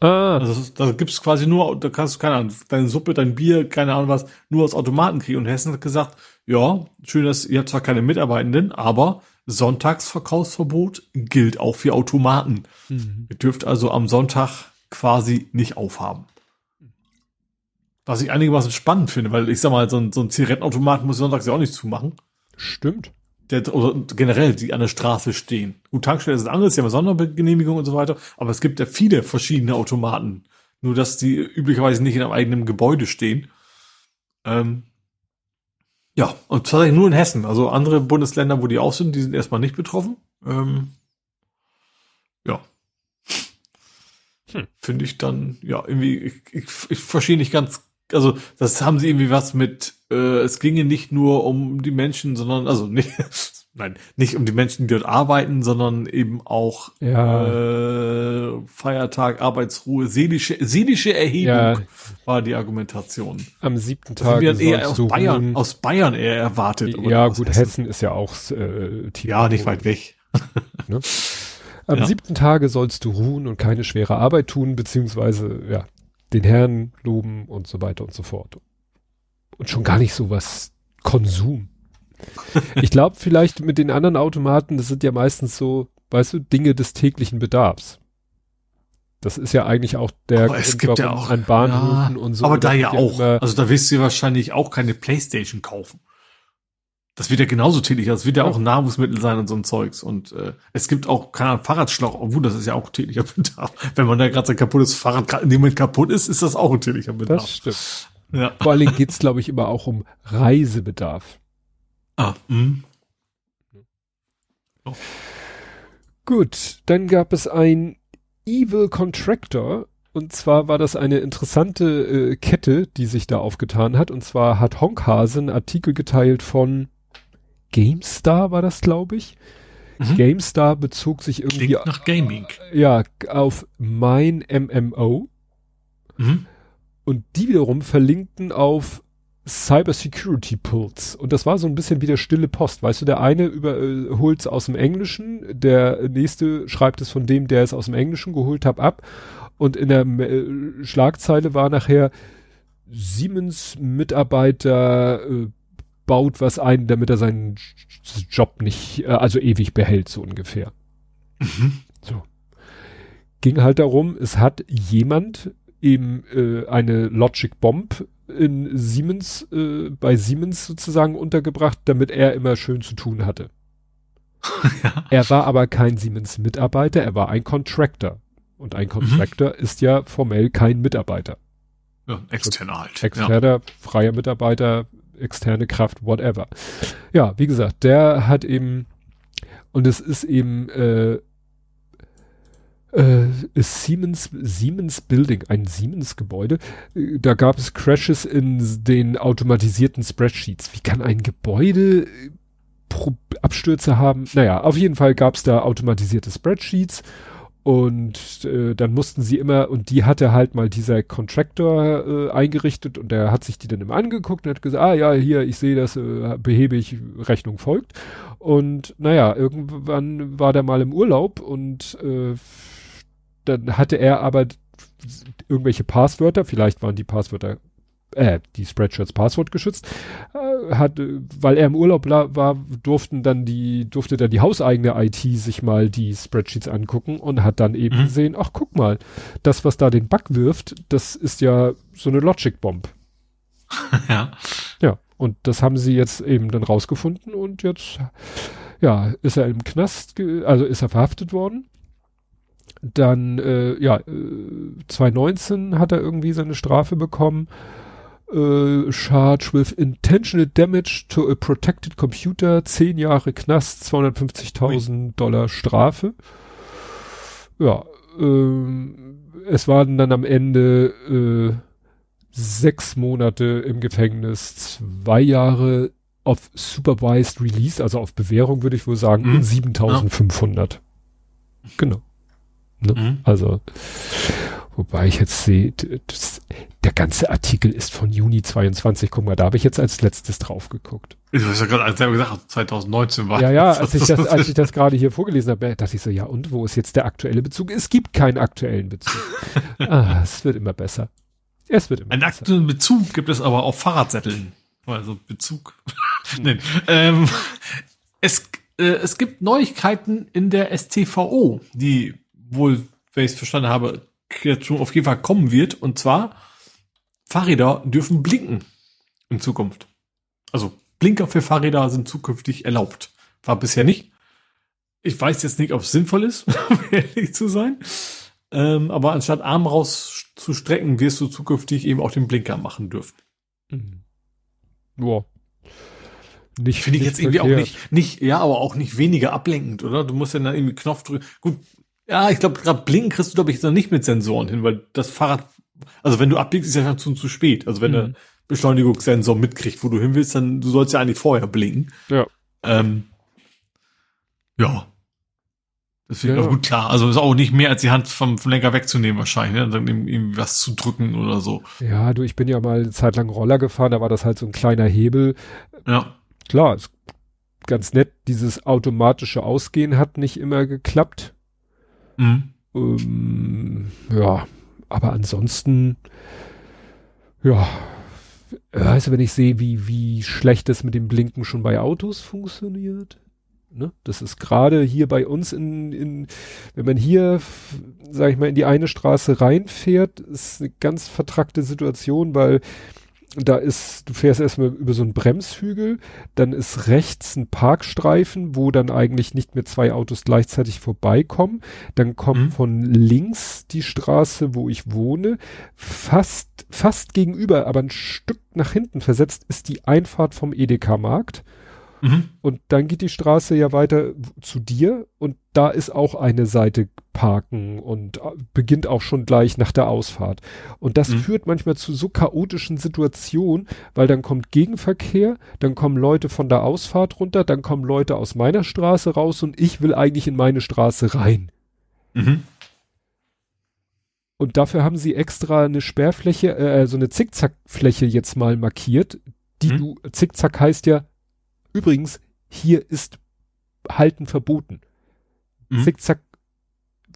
Speaker 3: Ah. Also da gibt's quasi nur, da kannst du, keine Ahnung, deine Suppe, dein Bier, keine Ahnung was, nur aus Automaten kriegen. Und Hessen hat gesagt, ja, schön, dass ihr habt zwar keine Mitarbeitenden, aber Sonntagsverkaufsverbot gilt auch für Automaten. Mhm. Ihr dürft also am Sonntag quasi nicht aufhaben. Was ich einigermaßen spannend finde, weil ich sag mal, so ein, so ein Zigarettenautomat muss sonntags ja auch nicht zumachen.
Speaker 2: Stimmt.
Speaker 3: Der, oder generell, die an der Straße stehen. Gut, Tankstelle ist anderes, die haben Sondergenehmigung und so weiter, aber es gibt ja viele verschiedene Automaten. Nur, dass die üblicherweise nicht in einem eigenen Gebäude stehen. Ähm, ja, und tatsächlich nur in Hessen. Also andere Bundesländer, wo die auch sind, die sind erstmal nicht betroffen. Ähm, ja. Hm. Finde ich dann, ja, irgendwie, ich, ich, ich verstehe nicht ganz, also das haben sie irgendwie was mit, äh, es ginge nicht nur um die Menschen, sondern, also nicht, nein, nicht um die Menschen, die dort arbeiten, sondern eben auch
Speaker 2: ja.
Speaker 3: äh, Feiertag, Arbeitsruhe, seelische, seelische Erhebung ja. war die Argumentation.
Speaker 2: Am siebten Tag
Speaker 3: das eher aus Bayern, aus Bayern eher erwartet.
Speaker 2: Ja, gut, Hessen. Hessen ist ja auch äh,
Speaker 3: tief. Ja, nicht weit weg.
Speaker 2: ne? Am ja. siebten Tage sollst du ruhen und keine schwere Arbeit tun, beziehungsweise ja, den Herrn loben und so weiter und so fort. Und schon gar nicht so was Konsum ich glaube vielleicht mit den anderen Automaten, das sind ja meistens so, weißt du, Dinge des täglichen Bedarfs. Das ist ja eigentlich auch der
Speaker 3: aber es gibt ja auch
Speaker 2: an Bahnhöfen ja, und so.
Speaker 3: Aber da ja auch. also da wirst du wahrscheinlich auch keine Playstation kaufen. Das wird ja genauso täglich. Das wird ja, auch ein Nahrungsmittel sein und so ein Zeugs. Und äh, es gibt auch, keine Ahnung, Fahrradschlauch. Obwohl, das ist ja auch täglicher Bedarf. Wenn man da gerade sein kaputtes Fahrrad gerade in dem Moment kaputt ist, ist das auch ein täglicher Bedarf.
Speaker 2: Das stimmt. Ja. Vor allem geht's, glaube ich, immer auch um Reisebedarf.
Speaker 3: Ah, mh.
Speaker 2: Oh. Gut, dann gab es ein Evil Contractor. Und zwar war das eine interessante äh, Kette, die sich da aufgetan hat. Und zwar hat Honkhase einen Artikel geteilt von GameStar, war das, glaube ich. Mhm. GameStar bezog sich irgendwie
Speaker 3: Klingt nach Gaming.
Speaker 2: Ja, auf mein MMO. Mhm. Und die wiederum verlinkten auf Cybersecurity Pulse. Und das war so ein bisschen wie der stille Post. Weißt du, der eine über, äh, holt es aus dem Englischen, der nächste schreibt es von dem, der es aus dem Englischen geholt hat, ab. Und in der äh, Schlagzeile war nachher Siemens Mitarbeiter äh, baut was ein, damit er seinen Job nicht, äh, also ewig behält, so ungefähr. Mhm. So. Ging halt darum, es hat jemand eben äh, eine Logic Bomb in Siemens, äh, bei Siemens sozusagen untergebracht, damit er immer schön zu tun hatte. ja. Er war aber kein Siemens-Mitarbeiter, er war ein Contractor. Und ein Contractor mhm. ist ja formell kein Mitarbeiter.
Speaker 3: Ja, externer halt.
Speaker 2: Externer, ja. freier Mitarbeiter, externe Kraft, whatever. Ja, wie gesagt, der hat eben, und es ist eben äh, äh, ist Siemens, Siemens Building, ein Siemens Gebäude. Äh, da gab es Crashes in den automatisierten Spreadsheets. Wie kann ein Gebäude äh, Abstürze haben? Naja, auf jeden Fall gab es da automatisierte Spreadsheets und äh, dann mussten sie immer, und die hatte halt mal dieser Contractor äh, eingerichtet und der hat sich die dann immer angeguckt und hat gesagt, ah ja, hier, ich sehe das, äh, behebe ich, Rechnung folgt. Und naja, irgendwann war der mal im Urlaub und äh, dann hatte er aber irgendwelche Passwörter, vielleicht waren die Passwörter, äh, die Spreadshirts Passwort geschützt, äh, hat, weil er im Urlaub war, durften dann die, durfte dann die hauseigene IT sich mal die Spreadsheets angucken und hat dann eben mhm. gesehen, ach guck mal, das, was da den Bug wirft, das ist ja so eine Logic Bomb.
Speaker 3: ja.
Speaker 2: Ja. Und das haben sie jetzt eben dann rausgefunden und jetzt, ja, ist er im Knast, also ist er verhaftet worden. Dann, äh, ja, äh, 2019 hat er irgendwie seine Strafe bekommen. Äh, charge with intentional damage to a protected computer, 10 Jahre Knast, 250.000 Dollar Strafe. Ja, äh, es waren dann am Ende äh, sechs Monate im Gefängnis, zwei Jahre auf supervised release, also auf Bewährung würde ich wohl sagen, mhm. 7500. Ja. Genau. Ne? Mhm. Also, Wobei ich jetzt sehe, das, der ganze Artikel ist von Juni 22. Guck mal, da habe ich jetzt als letztes drauf geguckt.
Speaker 3: Ich habe ja gerade selber gesagt, 2019 war
Speaker 2: Ja, ja, als ich das, als ich das gerade hier vorgelesen habe, dachte ich so, ja, und wo ist jetzt der aktuelle Bezug? Es gibt keinen aktuellen Bezug. ah, es wird immer besser. Es wird immer
Speaker 3: Einen
Speaker 2: besser.
Speaker 3: aktuellen Bezug gibt es aber auf Fahrradsätteln. Also Bezug. Nein. Ähm, es, äh, es gibt Neuigkeiten in der STVO, die wohl, wenn ich es verstanden habe, jetzt schon auf jeden Fall kommen wird. Und zwar, Fahrräder dürfen blinken in Zukunft. Also Blinker für Fahrräder sind zukünftig erlaubt. War bisher nicht. Ich weiß jetzt nicht, ob es sinnvoll ist, um ehrlich zu sein. Ähm, aber anstatt Arm rauszustrecken, wirst du zukünftig eben auch den Blinker machen dürfen.
Speaker 2: Mhm. Boah. Nicht,
Speaker 3: Finde ich jetzt irgendwie
Speaker 2: verkehrt.
Speaker 3: auch nicht, nicht, ja, aber auch nicht weniger ablenkend, oder? Du musst ja dann irgendwie Knopf drücken. Gut, ja, ich glaube, gerade blinken kriegst du, glaube ich, jetzt noch nicht mit Sensoren hin, weil das Fahrrad, also wenn du abbiegst, ist ja schon zu, zu spät. Also wenn
Speaker 2: Mhm.
Speaker 3: der Beschleunigungssensor mitkriegt, wo du hin willst, dann du sollst ja eigentlich vorher blinken.
Speaker 2: Ja.
Speaker 3: Ähm, ja. Deswegen,
Speaker 2: Ja,
Speaker 3: aber gut, klar. Also ist auch nicht mehr als die Hand vom, vom Lenker wegzunehmen wahrscheinlich, ne? Und dann ihm was zu drücken oder so.
Speaker 2: Ja, du, ich bin ja mal eine Zeit lang Roller gefahren, da war das halt so ein kleiner Hebel.
Speaker 3: Ja.
Speaker 2: Klar, ist ganz nett, dieses automatische Ausgehen hat nicht immer geklappt.
Speaker 3: Mhm.
Speaker 2: Ähm, ja, aber ansonsten, ja, weißt du, wenn ich sehe, wie, wie schlecht das mit dem Blinken schon bei Autos funktioniert, ne? Das ist gerade hier bei uns in, in, wenn man hier, sag ich mal, in die eine Straße reinfährt, ist eine ganz vertrackte Situation, weil da ist, du fährst erstmal über so einen Bremshügel, dann ist rechts ein Parkstreifen, wo dann eigentlich nicht mehr zwei Autos gleichzeitig vorbeikommen. Dann kommt
Speaker 3: Mhm.
Speaker 2: von links die Straße, wo ich wohne. Fast, fast gegenüber, aber ein Stück nach hinten versetzt, ist die Einfahrt vom Edeka-Markt.
Speaker 3: Mhm.
Speaker 2: Und dann geht die Straße ja weiter zu dir und da ist auch eine Seite parken und äh, beginnt auch schon gleich nach der Ausfahrt. Und das
Speaker 3: Mhm.
Speaker 2: führt manchmal zu so chaotischen Situationen, weil dann kommt Gegenverkehr, dann kommen Leute von der Ausfahrt runter, dann kommen Leute aus meiner Straße raus und ich will eigentlich in meine Straße rein.
Speaker 3: Mhm.
Speaker 2: Und dafür haben sie extra eine Sperrfläche, äh, so eine Zickzackfläche jetzt mal markiert, die
Speaker 3: Mhm.
Speaker 2: du, Zickzack heißt ja, übrigens, hier ist Halten verboten.
Speaker 3: Mhm.
Speaker 2: Zickzack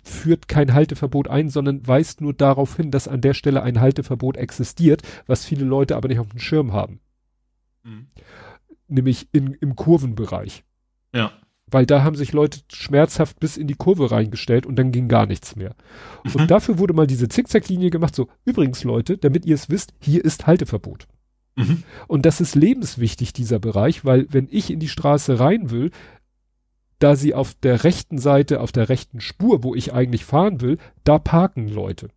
Speaker 2: führt kein Halteverbot ein, sondern weist nur darauf hin, dass an der Stelle ein Halteverbot existiert, was viele Leute aber nicht auf dem Schirm haben.
Speaker 3: Mhm.
Speaker 2: Nämlich in, im Kurvenbereich.
Speaker 3: Ja.
Speaker 2: Weil da haben sich Leute schmerzhaft bis in die Kurve reingestellt und dann ging gar nichts mehr.
Speaker 3: Mhm.
Speaker 2: Und dafür wurde mal diese Zickzacklinie gemacht, so, übrigens Leute, damit ihr es wisst, hier ist Halteverbot.
Speaker 3: Mhm.
Speaker 2: Und das ist lebenswichtig, dieser Bereich, weil wenn ich in die Straße rein will, da sie auf der rechten Seite, auf der rechten Spur, wo ich eigentlich fahren will, da parken Leute.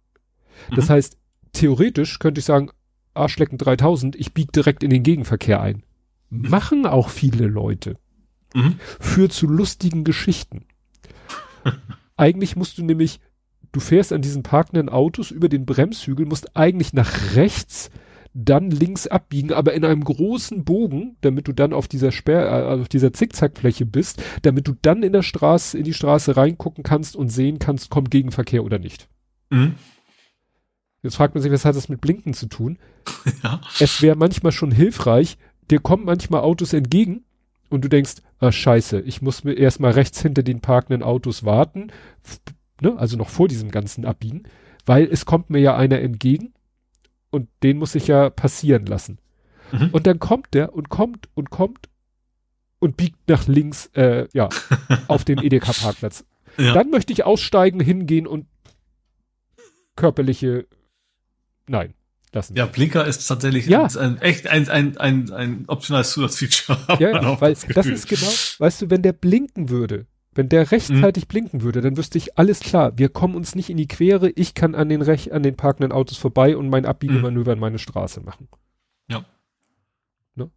Speaker 2: Das
Speaker 3: Mhm.
Speaker 2: heißt, theoretisch könnte ich sagen, Arschlecken 3000, ich biege direkt in den Gegenverkehr ein. Machen auch viele Leute.
Speaker 3: Mhm.
Speaker 2: Führt zu lustigen Geschichten. eigentlich musst du nämlich, du fährst an diesen parkenden Autos über den Bremshügel, musst eigentlich nach rechts, dann links abbiegen, aber in einem großen Bogen, damit du dann auf dieser Sperr, äh, auf dieser Zickzackfläche bist, damit du dann in der Straße, in die Straße reingucken kannst und sehen kannst, kommt Gegenverkehr oder nicht.
Speaker 3: Mhm.
Speaker 2: Jetzt fragt man sich, was hat das mit Blinken zu tun?
Speaker 3: Ja.
Speaker 2: Es wäre manchmal schon hilfreich, dir kommen manchmal Autos entgegen und du denkst, ah, scheiße, ich muss mir erstmal rechts hinter den parkenden Autos warten, ne, also noch vor diesem ganzen Abbiegen, weil es kommt mir ja einer entgegen und den muss ich ja passieren lassen.
Speaker 3: Mhm.
Speaker 2: Und dann kommt der und kommt und kommt und biegt nach links, äh, ja, auf den Edeka-Parkplatz.
Speaker 3: Ja.
Speaker 2: Dann möchte ich aussteigen, hingehen und körperliche, nein, lassen.
Speaker 3: Ja, Blinker ist tatsächlich
Speaker 2: Ja.
Speaker 3: ein, echt ein, ein, ein, ein optionales Zusatzfeature.
Speaker 2: Ja, weil das
Speaker 3: Gefühl.
Speaker 2: ist genau, weißt du, wenn der blinken würde, wenn der rechtzeitig
Speaker 3: Mhm.
Speaker 2: blinken würde, dann wüsste ich, alles klar, wir kommen uns nicht in die Quere, ich kann an den Rech an den parkenden Autos vorbei und mein Abbiegemanöver in meine Straße machen.
Speaker 3: Ja.
Speaker 2: Ne?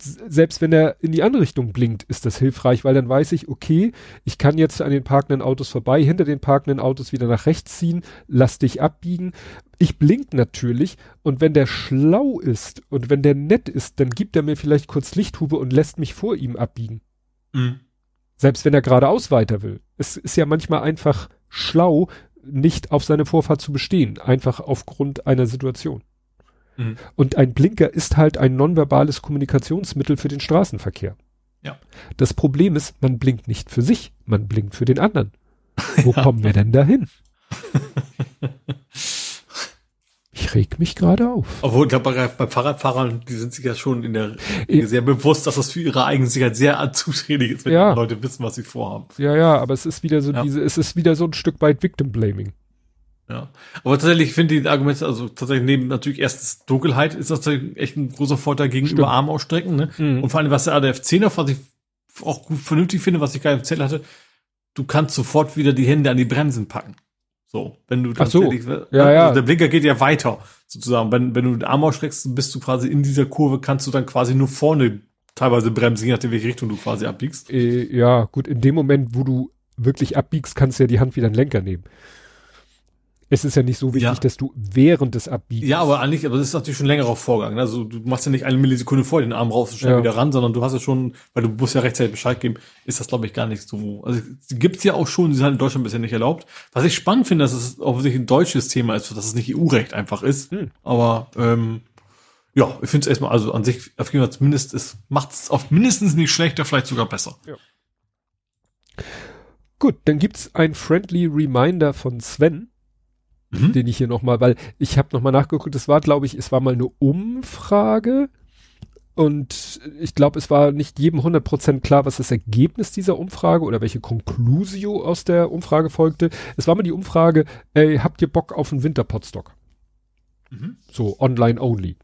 Speaker 2: Selbst wenn er in die andere Richtung blinkt, ist das hilfreich, weil dann weiß ich, okay, ich kann jetzt an den parkenden Autos vorbei, hinter den parkenden Autos wieder nach rechts ziehen, lass dich abbiegen. Ich blink natürlich und wenn der schlau ist und wenn der nett ist, dann gibt er mir vielleicht kurz Lichthube und lässt mich vor ihm abbiegen.
Speaker 3: Mhm.
Speaker 2: Selbst wenn er geradeaus weiter will. Es ist ja manchmal einfach schlau, nicht auf seine Vorfahrt zu bestehen, einfach aufgrund einer Situation. Mhm. Und ein Blinker ist halt ein nonverbales Kommunikationsmittel für den Straßenverkehr.
Speaker 3: Ja.
Speaker 2: Das Problem ist, man blinkt nicht für sich, man blinkt für den anderen. Wo ja. kommen wir denn dahin? Ich reg mich gerade auf.
Speaker 3: Obwohl, ich glaube, bei, Fahrradfahrern, die sind sich ja schon in der ich, sehr bewusst, dass das für ihre eigene Sicherheit sehr zuträglich ist, wenn ja. Leute wissen, was sie vorhaben.
Speaker 2: Ja, ja, aber es ist wieder so ja. diese, es ist wieder so ein Stück weit Victim Blaming.
Speaker 3: Ja. Aber tatsächlich finde ich die Argumente, also tatsächlich neben natürlich erstens Dunkelheit ist das echt ein großer Vorteil gegenüber Stimmt. Arm ausstrecken, ne? Mhm. Und vor allem, was der ADF 10 noch, was ich auch gut vernünftig finde, was ich gerade erzählt hatte, du kannst sofort wieder die Hände an die Bremsen packen. So, wenn du
Speaker 2: Ach so.
Speaker 3: ja, ja. Also der Blinker geht ja weiter, sozusagen. Wenn, wenn du den Arm ausstreckst, bist du quasi in dieser Kurve, kannst du dann quasi nur vorne teilweise bremsen, je nachdem, welche Richtung du quasi abbiegst.
Speaker 2: Äh, ja, gut, in dem Moment, wo du wirklich abbiegst, kannst du ja die Hand wieder in den Lenker nehmen. Es ist ja nicht so wichtig, ja. dass du während des Abbiegens.
Speaker 3: Ja, aber eigentlich, aber das ist natürlich schon ein längerer Vorgang. Ne? Also du machst ja nicht eine Millisekunde vor den Arm raus und schnell ja. wieder ran, sondern du hast ja schon, weil du musst ja rechtzeitig Bescheid geben, ist das glaube ich gar nicht so. Also gibt's ja auch schon, die sind halt in Deutschland bisher nicht erlaubt. Was ich spannend finde, dass es offensichtlich ein deutsches Thema ist, dass es nicht EU-Recht einfach ist. Hm. Aber ähm, ja, ich finde es erstmal, also an sich, auf jeden Fall zumindest, es macht es auf mindestens nicht schlechter, vielleicht sogar besser. Ja.
Speaker 2: Gut, dann gibt's ein friendly Reminder von Sven mhm. den ich hier nochmal, weil ich habe nochmal nachgeguckt, es war, glaube ich, es war mal eine Umfrage und ich glaube, es war nicht jedem 100% klar, was das Ergebnis dieser Umfrage oder welche Conclusio aus der Umfrage folgte. Es war mal die Umfrage, ey, habt ihr Bock auf einen Winterpotstock? Mhm. So, online only.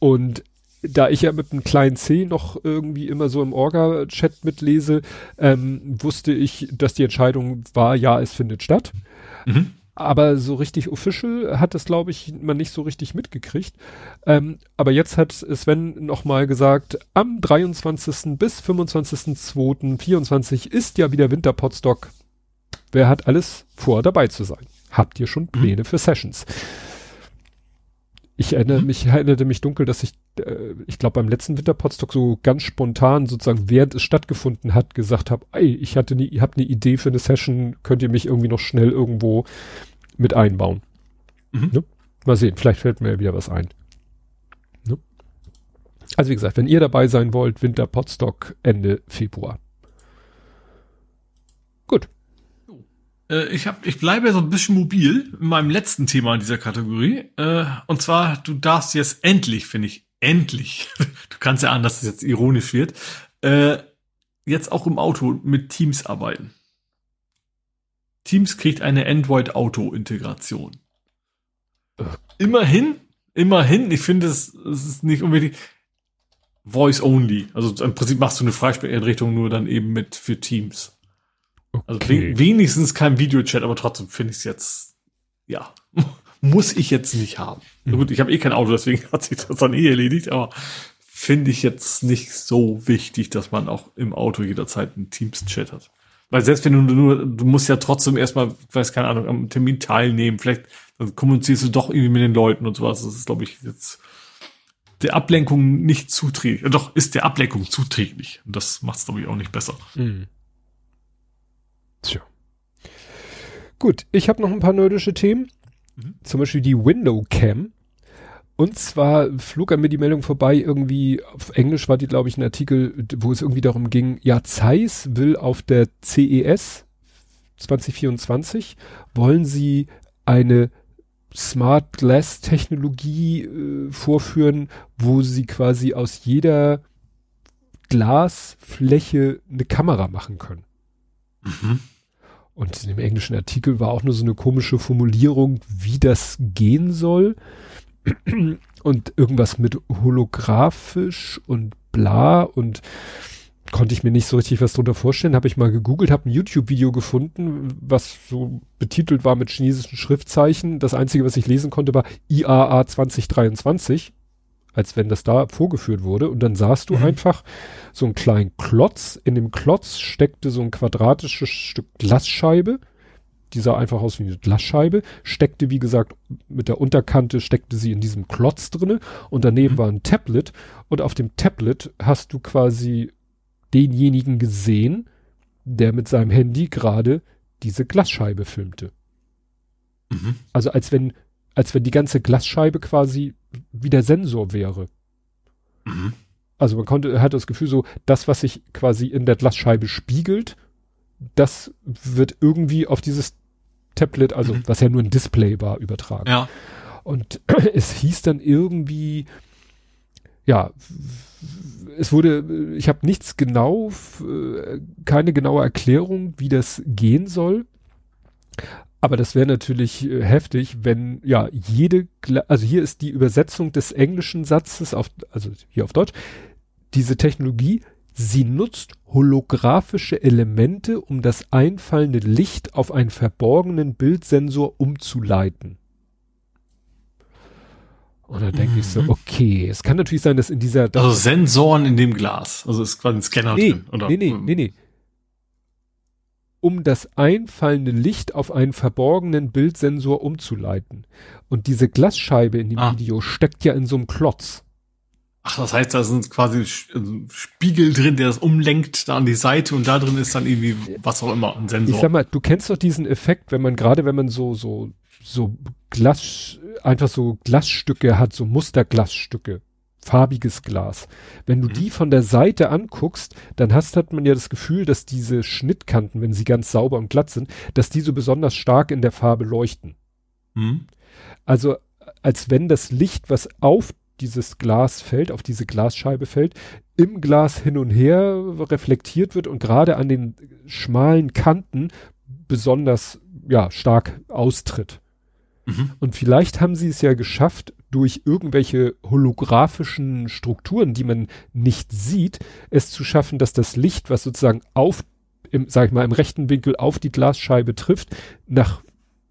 Speaker 2: Und da ich ja mit einem kleinen C noch irgendwie immer so im Orga-Chat mitlese, ähm, wusste ich, dass die Entscheidung war, ja, es findet statt. Mhm aber so richtig official hat das, glaube ich, man nicht so richtig mitgekriegt. Ähm, aber jetzt hat Sven nochmal gesagt, am 23. bis 25.02.24 ist ja wieder Winterpotstock. Wer hat alles vor, dabei zu sein? Habt ihr schon mhm. Pläne mhm. für Sessions? Ich erinnere mhm. mich, erinnerte mich dunkel, dass ich, äh, ich glaube beim letzten Winterpotstock so ganz spontan sozusagen während es stattgefunden hat gesagt habe, ey, ich hatte nie, ihr habt eine Idee für eine Session, könnt ihr mich irgendwie noch schnell irgendwo mit einbauen. Mhm. Ne? Mal sehen, vielleicht fällt mir wieder was ein. Ne? Also wie gesagt, wenn ihr dabei sein wollt, Winter Potstock Ende Februar. Gut.
Speaker 3: Äh, ich, hab, ich bleibe so ein bisschen mobil in meinem letzten Thema in dieser Kategorie. Äh, und zwar, du darfst jetzt endlich, finde ich, endlich, du kannst ja ahnen, dass es jetzt ironisch wird, äh, jetzt auch im Auto mit Teams arbeiten. Teams kriegt eine Android-Auto-Integration. Immerhin, immerhin, ich finde es, es ist nicht unbedingt Voice only. Also im Prinzip machst du eine Freisprechinrichtung nur dann eben mit für Teams. Also okay. Also wenigstens kein Videochat, aber trotzdem finde ich es jetzt, ja, muss ich jetzt nicht haben. Mhm. Gut, ich habe eh kein Auto, deswegen hat sich das dann eh erledigt, aber finde ich jetzt nicht so wichtig, dass man auch im Auto jederzeit einen Teams-Chat hat. Weil selbst wenn du nur, du musst ja trotzdem erstmal, weiß keine Ahnung, am Termin teilnehmen, vielleicht dann kommunizierst du doch irgendwie mit den Leuten und sowas. Das ist, glaube ich, jetzt der Ablenkung nicht zuträglich. Doch, ist der Ablenkung zuträglich. Und das macht es, glaube ich, auch nicht besser. Mhm.
Speaker 2: Tja. Gut, ich habe noch ein paar nerdische Themen. Mhm. Zum Beispiel die Window Cam. Und zwar flog an mir die Meldung vorbei, irgendwie, auf Englisch war die, glaube ich, ein Artikel, wo es irgendwie darum ging, ja, Zeiss will auf der CES 2024, wollen sie eine Smart Glass Technologie äh, vorführen, wo sie quasi aus jeder Glasfläche eine Kamera machen können. Mhm. Und in dem englischen Artikel war auch nur so eine komische Formulierung, wie das gehen soll und irgendwas mit holographisch und bla und konnte ich mir nicht so richtig was drunter vorstellen. Habe ich mal gegoogelt, habe ein YouTube-Video gefunden, was so betitelt war mit chinesischen Schriftzeichen. Das einzige, was ich lesen konnte, war IAA 2023, als wenn das da vorgeführt wurde. Und dann sahst du mhm. einfach so einen kleinen Klotz. In dem Klotz steckte so ein quadratisches Stück Glasscheibe die sah einfach aus wie eine Glasscheibe, steckte, wie gesagt, mit der Unterkante steckte sie in diesem Klotz drinne und daneben mhm. war ein Tablet und auf dem Tablet hast du quasi denjenigen gesehen, der mit seinem Handy gerade diese Glasscheibe filmte. Mhm. Also als wenn, als wenn die ganze Glasscheibe quasi wie der Sensor wäre. Mhm. Also man konnte, hat das Gefühl so, das, was sich quasi in der Glasscheibe spiegelt, das wird irgendwie auf dieses Tablet, also mhm. was ja nur ein Display war, übertragen.
Speaker 3: Ja.
Speaker 2: Und es hieß dann irgendwie, ja, es wurde, ich habe nichts genau, keine genaue Erklärung, wie das gehen soll. Aber das wäre natürlich äh, heftig, wenn ja jede, also hier ist die Übersetzung des englischen Satzes auf, also hier auf Deutsch, diese Technologie, sie nutzt holographische Elemente, um das einfallende Licht auf einen verborgenen Bildsensor umzuleiten. Und dann denke mhm. ich so, mhm. okay, es kann natürlich sein, dass in dieser...
Speaker 3: Also Sensoren in dem Glas, also ist quasi ein Scanner
Speaker 2: nee, drin, oder? Nee, nee, nee, nee. Um das einfallende Licht auf einen verborgenen Bildsensor umzuleiten. Und diese Glasscheibe in dem ah. Video steckt ja in so einem Klotz.
Speaker 3: Ach, das heißt, da sind quasi also Spiegel drin, der das umlenkt da an die Seite und da drin ist dann irgendwie was auch immer, ein Sensor.
Speaker 2: Ich sag mal, du kennst doch diesen Effekt, wenn man gerade, wenn man so, so, so Glas, einfach so Glasstücke hat, so Musterglasstücke, farbiges Glas. Wenn du mhm. die von der Seite anguckst, dann hast, hat man ja das Gefühl, dass diese Schnittkanten, wenn sie ganz sauber und glatt sind, dass die so besonders stark in der Farbe leuchten. Mhm. Also, als wenn das Licht, was auf dieses Glas fällt, auf diese Glasscheibe fällt, im Glas hin und her reflektiert wird und gerade an den schmalen Kanten besonders ja stark austritt. Mhm. Und vielleicht haben sie es ja geschafft, durch irgendwelche holographischen Strukturen, die man nicht sieht, es zu schaffen, dass das Licht, was sozusagen auf, im, sag ich mal, im rechten Winkel auf die Glasscheibe trifft, nach,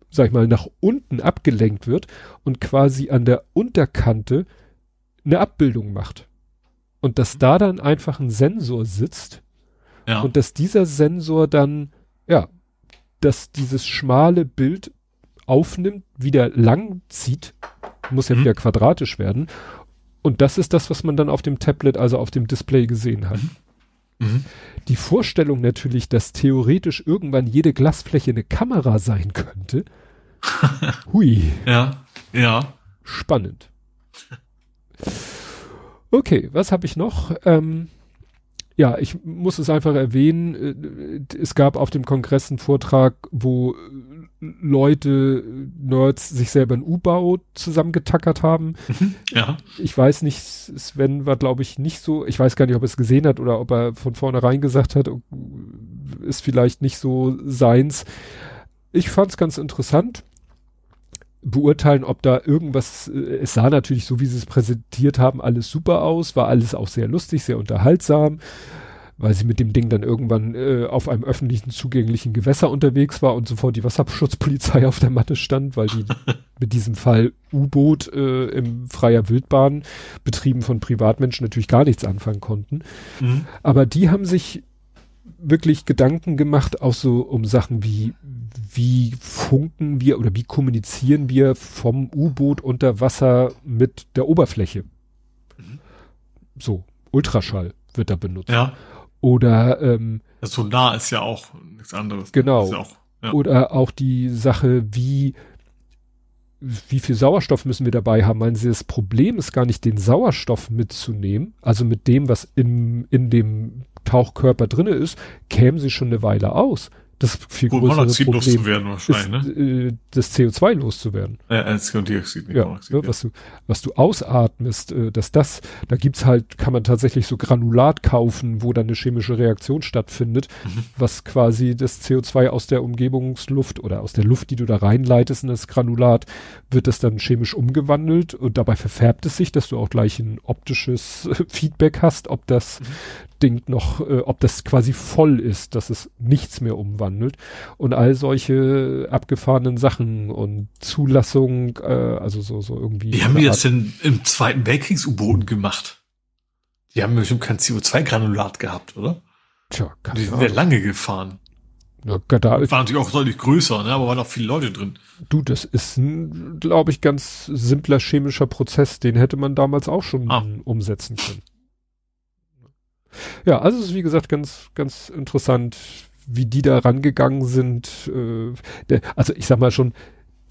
Speaker 2: sag ich mal, nach unten abgelenkt wird und quasi an der Unterkante eine Abbildung macht. Und dass da dann einfach ein Sensor sitzt ja. und dass dieser Sensor dann, ja, dass dieses schmale Bild aufnimmt, wieder lang zieht, muss ja mhm. wieder quadratisch werden. Und das ist das, was man dann auf dem Tablet, also auf dem Display gesehen hat. Mhm. mhm. Die Vorstellung natürlich, dass theoretisch irgendwann jede Glasfläche eine Kamera sein könnte. Hui.
Speaker 3: Ja, ja.
Speaker 2: Spannend. Okay, was habe ich noch? Ähm, ja, ich muss es einfach erwähnen. Äh, es gab auf dem Kongress einen Vortrag, wo Leute, Nerds, sich selber ein U-Boot zusammengetackert haben.
Speaker 3: Mhm, ja.
Speaker 2: Ich weiß nicht, Sven war, glaube ich, nicht so, ich weiß gar nicht, ob er es gesehen hat oder ob er von vornherein gesagt hat, ist vielleicht nicht so seins. Ich fand es ganz interessant beurteilen, ob da irgendwas, äh, es sah natürlich so, wie sie es präsentiert haben, alles super aus, war alles auch sehr lustig, sehr unterhaltsam, weil sie mit dem Ding dann irgendwann äh, auf einem öffentlichen zugänglichen Gewässer unterwegs war und sofort die Wasserschutzpolizei auf der Matte stand, weil die mit diesem Fall U-Boot äh, im freier Wildbahn betrieben von Privatmenschen natürlich gar nichts anfangen konnten. Mhm. Aber die haben sich wirklich Gedanken gemacht, auch so um Sachen wie wie funken wir oder wie kommunizieren wir vom U-Boot unter Wasser mit der Oberfläche? Mhm. So, Ultraschall wird da benutzt.
Speaker 3: Ja.
Speaker 2: Oder ähm,
Speaker 3: das Sonar ist ja auch nichts anderes.
Speaker 2: Genau.
Speaker 3: Ja auch,
Speaker 2: ja. Oder auch die Sache, wie wie viel Sauerstoff müssen wir dabei haben? Meinen Sie, das Problem ist gar nicht, den Sauerstoff mitzunehmen, also mit dem, was im, in dem Tauchkörper drinne ist, kämen sie schon eine Weile aus das viel größere
Speaker 3: Monoxid Problem loszuwerden wahrscheinlich,
Speaker 2: ist, ne? Äh, das CO2 loszuwerden.
Speaker 3: Ja, als Dioxid,
Speaker 2: nicht ja, Monoxid, ne, ja. Was du, was du ausatmest, äh, dass das, da gibt's halt, kann man tatsächlich so Granulat kaufen, wo dann eine chemische Reaktion stattfindet, mhm. was quasi das CO2 aus der Umgebungsluft oder aus der Luft, die du da reinleitest in das Granulat, wird das dann chemisch umgewandelt und dabei verfärbt es sich, dass du auch gleich ein optisches Feedback hast, ob das mhm. Ding noch, äh, ob das quasi voll ist, dass es nichts mehr umwandelt und all solche abgefahrenen Sachen und Zulassung, äh, also so, so irgendwie.
Speaker 3: Wie haben die das denn im Zweiten Weltkriegs-U-Booten gemacht? Die haben bestimmt kein CO2-Granulat gehabt, oder?
Speaker 2: Tja,
Speaker 3: keine Die sind ja lange gefahren.
Speaker 2: Ja, da
Speaker 3: war natürlich auch deutlich größer, ne? aber waren auch viele Leute drin.
Speaker 2: Du, das ist ein, glaube ich, ganz simpler chemischer Prozess, den hätte man damals auch schon ah. umsetzen können. Ja, also es ist wie gesagt ganz, ganz interessant, wie die da rangegangen sind. Äh, der, also ich sag mal schon,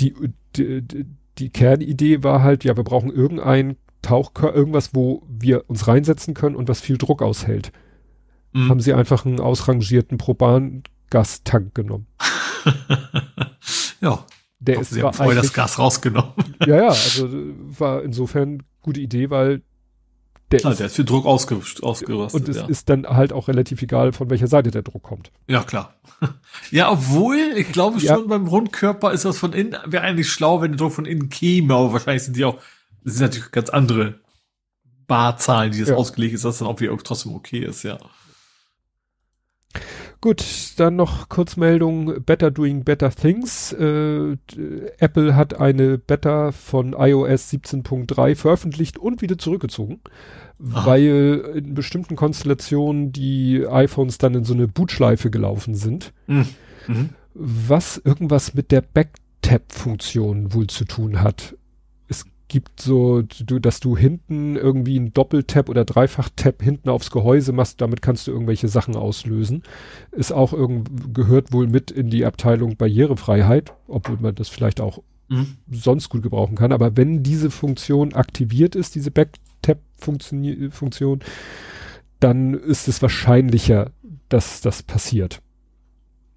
Speaker 2: die, die, die Kernidee war halt, ja, wir brauchen irgendein Tauchkörper, irgendwas, wo wir uns reinsetzen können und was viel Druck aushält. Mhm. Haben sie einfach einen ausrangierten Propan-Gastank genommen.
Speaker 3: ja.
Speaker 2: Der ist
Speaker 3: sie haben vorher das Gas rausgenommen.
Speaker 2: ja, ja, also war insofern gute Idee, weil
Speaker 3: der, ah, ist, der ist für Druck ausge,
Speaker 2: ausgerüstet. Und es ja. ist dann halt auch relativ egal, von welcher Seite der Druck kommt.
Speaker 3: Ja, klar. ja, obwohl, ich glaube ja. schon, beim Rundkörper ist das von innen, wäre eigentlich schlau, wenn der Druck von innen käme, aber wahrscheinlich sind die auch, das sind natürlich ganz andere Barzahlen, die das ja. ausgelegt ist, dass dann auch wieder trotzdem okay ist, ja.
Speaker 2: Gut, dann noch Kurzmeldung, Better Doing Better Things. Äh, Apple hat eine Beta von iOS 17.3 veröffentlicht und wieder zurückgezogen, Aha. weil in bestimmten Konstellationen die iPhones dann in so eine Bootschleife gelaufen sind. Mhm. Mhm. Was irgendwas mit der Backtap-Funktion wohl zu tun hat gibt so, du, dass du hinten irgendwie ein Doppeltap oder Dreifach-Tap hinten aufs Gehäuse machst, damit kannst du irgendwelche Sachen auslösen. Ist auch irgend, gehört wohl mit in die Abteilung Barrierefreiheit, obwohl man das vielleicht auch mhm. sonst gut gebrauchen kann. Aber wenn diese Funktion aktiviert ist, diese Backtap-Funktion, dann ist es wahrscheinlicher, dass das passiert.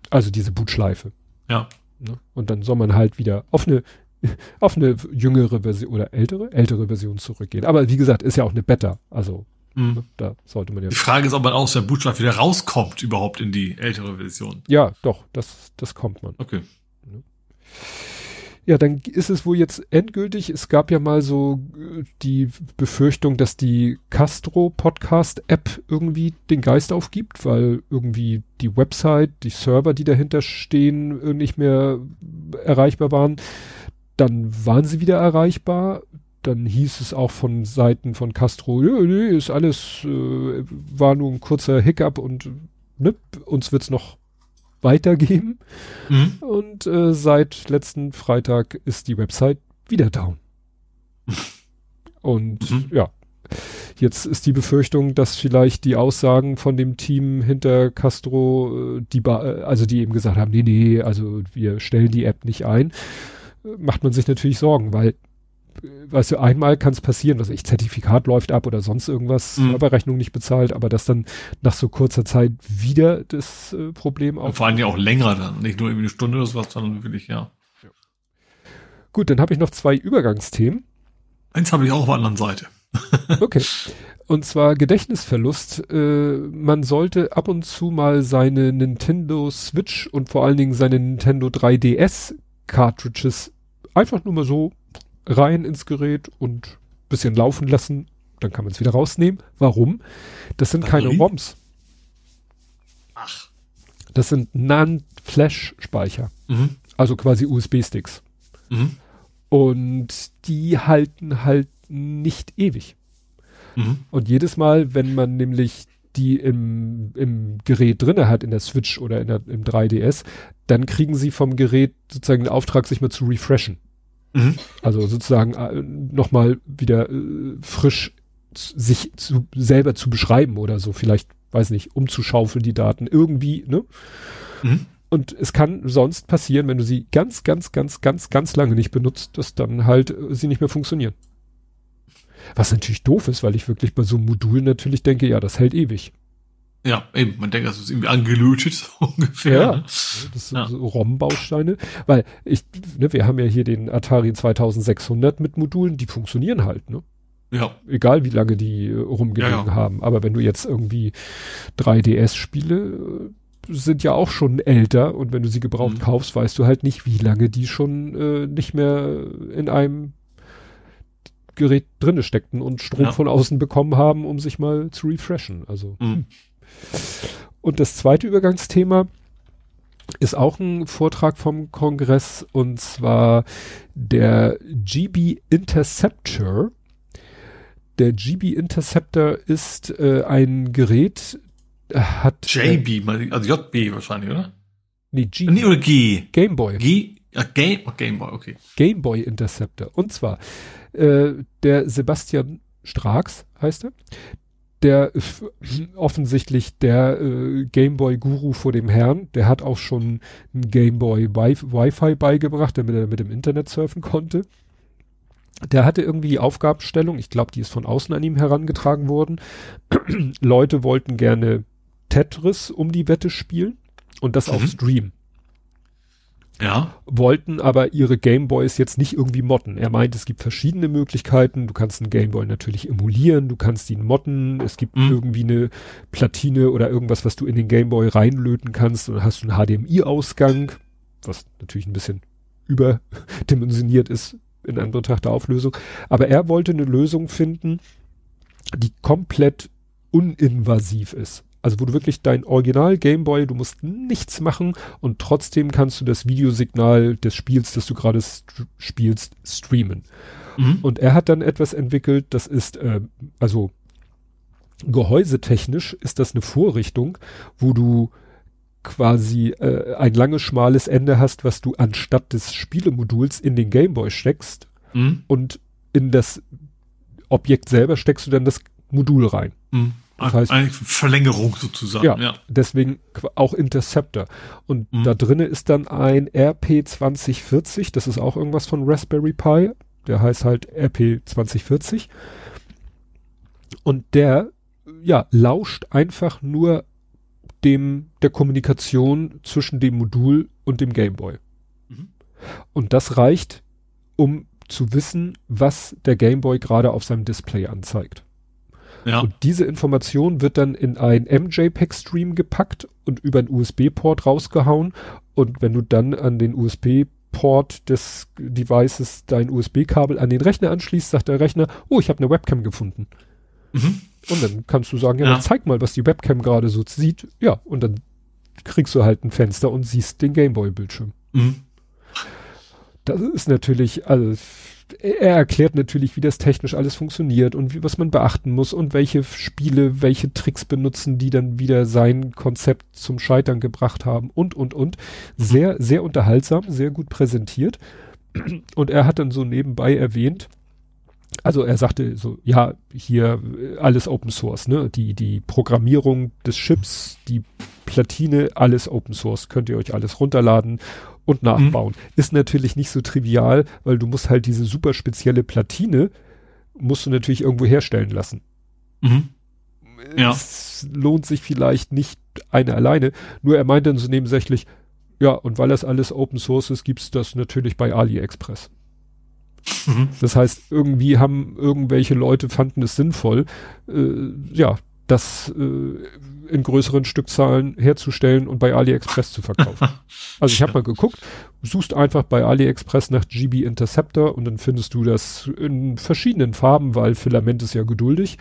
Speaker 2: Also diese Bootschleife.
Speaker 3: Ja.
Speaker 2: Ne? Und dann soll man halt wieder auf eine auf eine jüngere Version oder ältere, ältere Version zurückgehen. Aber wie gesagt, ist ja auch eine Beta. Also mhm. da sollte man ja.
Speaker 3: Die Frage ist, ob man aus der Bootstrap wieder rauskommt, überhaupt in die ältere Version.
Speaker 2: Ja, doch, das, das kommt man.
Speaker 3: Okay.
Speaker 2: Ja, dann ist es wohl jetzt endgültig. Es gab ja mal so äh, die Befürchtung, dass die Castro Podcast App irgendwie den Geist aufgibt, weil irgendwie die Website, die Server, die dahinter stehen, äh, nicht mehr erreichbar waren. Dann waren sie wieder erreichbar. Dann hieß es auch von Seiten von Castro, nee, nee, ist alles, äh, war nur ein kurzer Hiccup und ne, uns wird's noch weitergeben. Mhm. Und äh, seit letzten Freitag ist die Website wieder down. und mhm. ja, jetzt ist die Befürchtung, dass vielleicht die Aussagen von dem Team hinter Castro, äh, die also die eben gesagt haben, nee, nee, also wir stellen die App nicht ein macht man sich natürlich Sorgen, weil, weißt du, einmal kann es passieren, was ich, Zertifikat läuft ab oder sonst irgendwas, mhm. Serverrechnung nicht bezahlt, aber dass dann nach so kurzer Zeit wieder das äh, Problem
Speaker 3: auch. vor allem ja auch länger dann, nicht nur irgendwie eine Stunde oder sowas, sondern wirklich, ja. ja.
Speaker 2: Gut, dann habe ich noch zwei Übergangsthemen.
Speaker 3: Eins habe ich auch auf der anderen Seite.
Speaker 2: okay. Und zwar Gedächtnisverlust. Äh, man sollte ab und zu mal seine Nintendo Switch und vor allen Dingen seine Nintendo 3DS Cartridges einfach nur mal so rein ins Gerät und bisschen laufen lassen. Dann kann man es wieder rausnehmen. Warum? Das sind Batterie? keine ROMs.
Speaker 3: Ach.
Speaker 2: Das sind Non-Flash-Speicher. Mhm. Also quasi USB-Sticks. Mhm. Und die halten halt nicht ewig. Mhm. Und jedes Mal, wenn man nämlich die im, im Gerät drinne hat, in der Switch oder in der, im 3DS, dann kriegen sie vom Gerät sozusagen den Auftrag, sich mal zu refreshen. Mhm. Also sozusagen äh, nochmal wieder äh, frisch sich zu, selber zu beschreiben oder so, vielleicht, weiß nicht, umzuschaufeln die Daten irgendwie, ne? Mhm. Und es kann sonst passieren, wenn du sie ganz, ganz, ganz, ganz, ganz lange nicht benutzt, dass dann halt äh, sie nicht mehr funktionieren. Was natürlich doof ist, weil ich wirklich bei so einem Modul natürlich denke, ja, das hält ewig.
Speaker 3: Ja, eben, man denkt, das ist irgendwie angelötet, so ungefähr.
Speaker 2: Ja, ne? das sind ja. so ROM-Bausteine, weil ich, ne, wir haben ja hier den Atari 2600 mit Modulen, die funktionieren halt, ne?
Speaker 3: Ja.
Speaker 2: Egal wie lange die äh, rumgelegen ja, ja. haben. Aber wenn du jetzt irgendwie 3DS-Spiele äh, sind ja auch schon älter und wenn du sie gebraucht mhm. kaufst, weißt du halt nicht, wie lange die schon äh, nicht mehr in einem Gerät drinne steckten und Strom ja. von außen bekommen haben, um sich mal zu refreshen. Also. Mhm. Hm. Und das zweite Übergangsthema ist auch ein Vortrag vom Kongress und zwar der GB Interceptor. Der GB Interceptor ist äh, ein Gerät, hat.
Speaker 3: JB, äh, also JB wahrscheinlich, oder?
Speaker 2: Nee, G.
Speaker 3: Nee, oder G.
Speaker 2: Gameboy.
Speaker 3: G. Ja, Game, oh, Gameboy, okay.
Speaker 2: Gameboy Interceptor. Und zwar, äh, der Sebastian Strax heißt er, der offensichtlich der äh, Gameboy-Guru vor dem Herrn, der hat auch schon ein Gameboy Wi-Fi beigebracht, damit er mit dem Internet surfen konnte. Der hatte irgendwie die Aufgabenstellung, ich glaube, die ist von außen an ihm herangetragen worden. Leute wollten gerne Tetris um die Wette spielen und das mhm. auf Stream.
Speaker 3: Ja.
Speaker 2: Wollten aber ihre Gameboys jetzt nicht irgendwie modden. Er meint, es gibt verschiedene Möglichkeiten. Du kannst einen Gameboy natürlich emulieren, du kannst ihn modden. Es gibt mhm. irgendwie eine Platine oder irgendwas, was du in den Gameboy reinlöten kannst und dann hast du einen HDMI-Ausgang, was natürlich ein bisschen überdimensioniert ist in Anbetracht der Auflösung. Aber er wollte eine Lösung finden, die komplett uninvasiv ist. Also wo du wirklich dein Original Gameboy, du musst nichts machen und trotzdem kannst du das Videosignal des Spiels, das du gerade st spielst, streamen. Mhm. Und er hat dann etwas entwickelt, das ist, äh, also gehäusetechnisch ist das eine Vorrichtung, wo du quasi äh, ein langes, schmales Ende hast, was du anstatt des Spielemoduls in den Gameboy steckst mhm. und in das Objekt selber steckst du dann das Modul rein.
Speaker 3: Mhm. Das heißt, Eine Verlängerung sozusagen.
Speaker 2: Ja, ja. deswegen auch Interceptor. Und mhm. da drinnen ist dann ein RP2040, das ist auch irgendwas von Raspberry Pi. Der heißt halt RP2040. Und der, ja, lauscht einfach nur dem, der Kommunikation zwischen dem Modul und dem Gameboy. Mhm. Und das reicht, um zu wissen, was der Gameboy gerade auf seinem Display anzeigt. Ja. Und diese Information wird dann in ein MJPEG-Stream gepackt und über einen USB-Port rausgehauen. Und wenn du dann an den USB-Port des Devices dein USB-Kabel an den Rechner anschließt, sagt der Rechner, oh, ich habe eine Webcam gefunden. Mhm. Und dann kannst du sagen, ja, ja. zeig mal, was die Webcam gerade so sieht. Ja, und dann kriegst du halt ein Fenster und siehst den Gameboy-Bildschirm. Mhm. Das ist natürlich, also er erklärt natürlich, wie das technisch alles funktioniert und wie, was man beachten muss und welche Spiele, welche Tricks benutzen, die dann wieder sein Konzept zum Scheitern gebracht haben und, und, und. Sehr, sehr unterhaltsam, sehr gut präsentiert. Und er hat dann so nebenbei erwähnt, also er sagte so, ja, hier alles Open Source, ne? Die, die Programmierung des Chips, die Platine, alles Open Source, könnt ihr euch alles runterladen und nachbauen. Mhm. Ist natürlich nicht so trivial, weil du musst halt diese super spezielle Platine, musst du natürlich irgendwo herstellen lassen. Mhm. Ja. Es lohnt sich vielleicht nicht eine alleine. Nur er meint dann so nebensächlich, ja, und weil das alles Open Source ist, gibt's das natürlich bei AliExpress. Mhm. Das heißt, irgendwie haben irgendwelche Leute fanden es sinnvoll, äh, ja, das äh, in größeren Stückzahlen herzustellen und bei AliExpress zu verkaufen. also ich habe mal geguckt, suchst einfach bei AliExpress nach GB Interceptor und dann findest du das in verschiedenen Farben, weil Filament ist ja geduldig.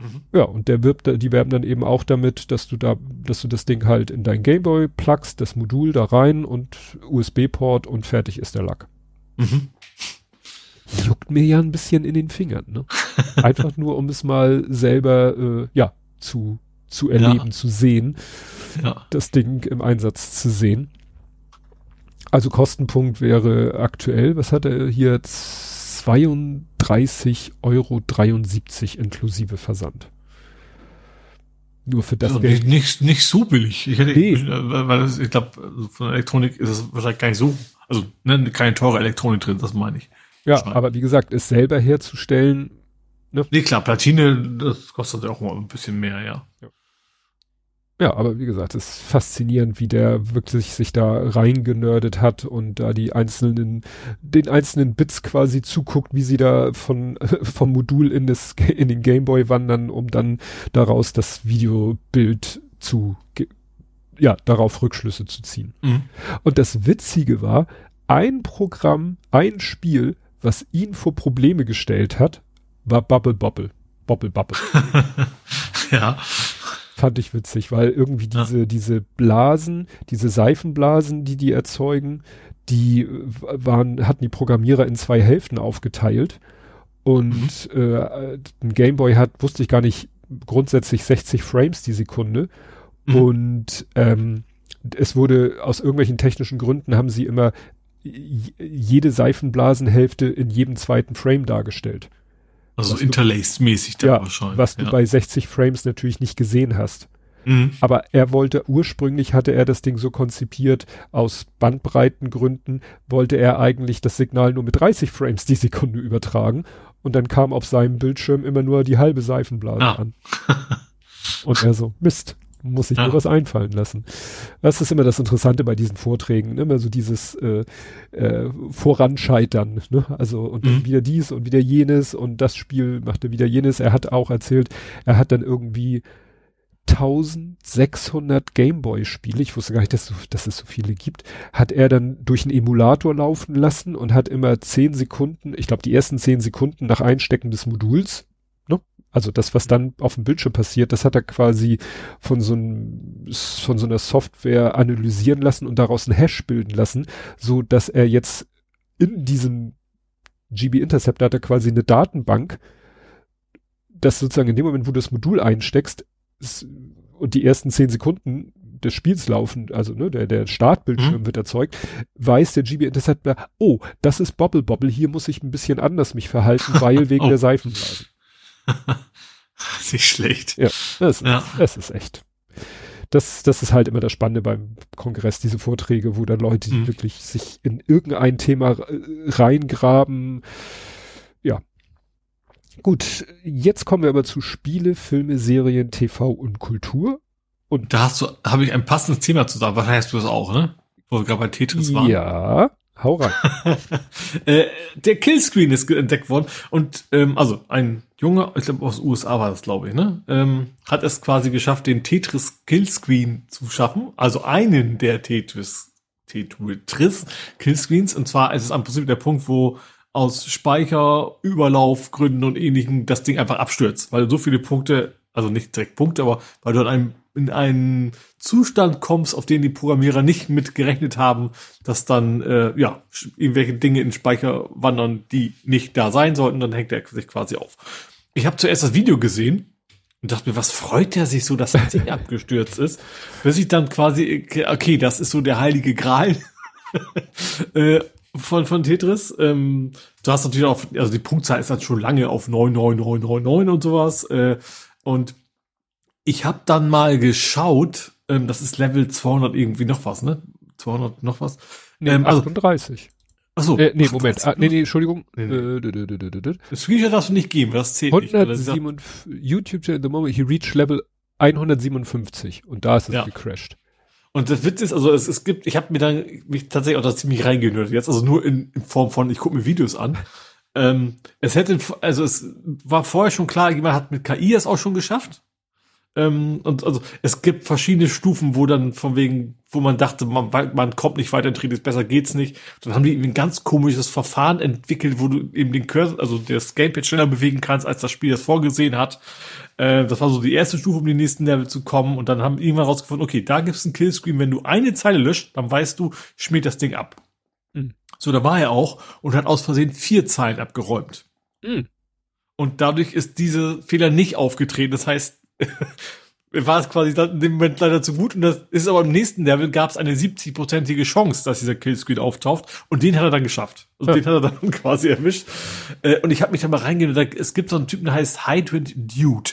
Speaker 2: Mhm. Ja, und der wirbt, die werben dann eben auch damit, dass du da, dass du das Ding halt in dein Gameboy plugst, das Modul da rein und USB-Port und fertig ist der Lack. Mhm. Juckt mir ja ein bisschen in den Fingern, ne? Einfach nur, um es mal selber, äh, ja, zu zu erleben, ja. zu sehen, ja. das Ding im Einsatz zu sehen. Also Kostenpunkt wäre aktuell, was hat er hier? 32,73 Euro inklusive Versand. Nur für das
Speaker 3: also Geld. Nicht, nicht so billig. Ich, hätte, nee. weil das, ich glaube, von Elektronik ist es wahrscheinlich gar nicht so, also ne, keine teure Elektronik drin, das meine ich.
Speaker 2: Ja, aber wie gesagt, es selber herzustellen.
Speaker 3: Ne? Nee, klar, Platine, das kostet ja auch mal ein bisschen mehr, ja. ja.
Speaker 2: Ja, aber wie gesagt, es ist faszinierend, wie der wirklich sich da reingenördet hat und da die einzelnen, den einzelnen Bits quasi zuguckt, wie sie da von, vom Modul in das, in den Gameboy wandern, um dann daraus das Videobild zu, ja, darauf Rückschlüsse zu ziehen. Mhm. Und das Witzige war, ein Programm, ein Spiel, was ihn vor Probleme gestellt hat, Bubble Bobble. Bobble Bubble.
Speaker 3: ja
Speaker 2: fand ich witzig, weil irgendwie diese, ja. diese Blasen, diese Seifenblasen, die die erzeugen, die äh, waren, hatten die Programmierer in zwei Hälften aufgeteilt. Und mhm. äh, ein Gameboy hat, wusste ich gar nicht, grundsätzlich 60 Frames die Sekunde. Mhm. Und ähm, es wurde aus irgendwelchen technischen Gründen haben sie immer jede Seifenblasenhälfte in jedem zweiten Frame dargestellt.
Speaker 3: Also interlaced-mäßig
Speaker 2: dann ja, wahrscheinlich. Was du ja. bei 60 Frames natürlich nicht gesehen hast. Mhm. Aber er wollte, ursprünglich hatte er das Ding so konzipiert, aus Bandbreitengründen wollte er eigentlich das Signal nur mit 30 Frames die Sekunde übertragen. Und dann kam auf seinem Bildschirm immer nur die halbe Seifenblase ah. an. Und er so, Mist, muss sich ja. nur was einfallen lassen. Das ist immer das Interessante bei diesen Vorträgen, ne? immer so dieses äh, äh, Voranscheitern, ne? Also und mhm. wieder dies und wieder jenes und das Spiel machte wieder jenes. Er hat auch erzählt, er hat dann irgendwie 1600 Gameboy-Spiele, ich wusste gar nicht, dass, dass, es so viele gibt, hat er dann durch einen Emulator laufen lassen und hat immer 10 Sekunden, ich glaube die ersten 10 Sekunden nach Einstecken des Moduls? Also das, was dann auf dem Bildschirm passiert, das hat er quasi von so, einem, von so einer Software analysieren lassen und daraus einen Hash bilden lassen, so dass er jetzt in diesem GB Interceptor hat er quasi eine Datenbank, dass sozusagen in dem Moment, wo du das Modul einsteckst, und die ersten zehn Sekunden des Spiels laufen, also ne, der, der Startbildschirm mhm. wird erzeugt, weiß der GB Interceptor, oh, das ist Bobble Bobble, hier muss ich ein bisschen anders mich verhalten, weil wegen oh. der Seifenblasen.
Speaker 3: Nicht schlecht.
Speaker 2: Ja, das, ja. das ist echt. Das, das ist halt immer das Spannende beim Kongress, diese Vorträge, wo dann Leute, die mhm. wirklich sich in irgendein Thema reingraben, ja, Gut, jetzt kommen wir aber zu Spiele, Filme, Serien, TV und Kultur.
Speaker 3: Und da hast du, habe ich ein passendes Thema zu sagen. Wahrscheinlich hast du das auch, ne? Wo wir gerade bei Tetris waren.
Speaker 2: Ja, hau rein.
Speaker 3: äh, der Killscreen ist entdeckt worden und ähm, also ein Junge, ich glaube aus USA war das, glaube ich, ne? Ähm, hat es quasi geschafft, den Tetris Killscreen zu schaffen. Also einen der Tetris Tetris Killscreens. Und zwar ist es am Prinzip der Punkt, wo aus Speicherüberlaufgründen und ähnlichen das Ding einfach abstürzt, weil so viele Punkte, also nicht direkt Punkte, aber weil du in einem in einen Zustand kommst, auf den die Programmierer nicht mit gerechnet haben, dass dann äh, ja irgendwelche Dinge in Speicher wandern, die nicht da sein sollten, dann hängt er sich quasi auf. Ich habe zuerst das Video gesehen und dachte mir, was freut er sich so, dass das Ding abgestürzt ist, bis ich dann quasi okay, das ist so der heilige Gral. äh, von, von Tetris. Ähm, du hast natürlich auch, also die Punktzahl ist dann schon lange auf 99999 und sowas. Äh, und ich habe dann mal geschaut, ähm, das ist Level 200 irgendwie noch was, ne? 200 noch was.
Speaker 2: Nee, ähm, also, 38.
Speaker 3: Achso.
Speaker 2: Äh, nee, Moment. Ah, nee, nee, Entschuldigung. Nee, nee.
Speaker 3: Äh, das Screenshot darfst du nicht geben, das zählt
Speaker 2: 107, nicht. YouTube Channel, the moment he reached Level 157 und da ist es ja. gecrashed.
Speaker 3: Und das Witz ist, also es, es gibt, ich habe mir dann mich tatsächlich auch da ziemlich reingehört jetzt, also nur in, in Form von, ich gucke mir Videos an. Ähm, es hätte, also es war vorher schon klar, jemand hat mit KI es auch schon geschafft. Ähm, und also es gibt verschiedene Stufen, wo dann von wegen, wo man dachte, man, man kommt nicht weiter in Tredis, besser geht's nicht. Dann haben die eben ein ganz komisches Verfahren entwickelt, wo du eben den Cursor, also das Gamepad schneller bewegen kannst, als das Spiel das vorgesehen hat. Äh, das war so die erste Stufe, um die nächsten Level zu kommen. Und dann haben irgendwann rausgefunden, okay, da gibt's einen Killscreen. Wenn du eine Zeile löscht, dann weißt du, schmiert das Ding ab. So, da war er auch und hat aus Versehen vier Zeilen abgeräumt. Mhm. Und dadurch ist diese Fehler nicht aufgetreten. Das heißt, war es quasi in dem Moment leider zu gut. Und das ist aber im nächsten Level gab es eine 70-prozentige Chance, dass dieser Killscreen auftaucht. Und den hat er dann geschafft. Und ja. den hat er dann quasi erwischt. Äh, und ich habe mich da mal reingegeben. Es gibt so einen Typen, der heißt Hydrant Dude.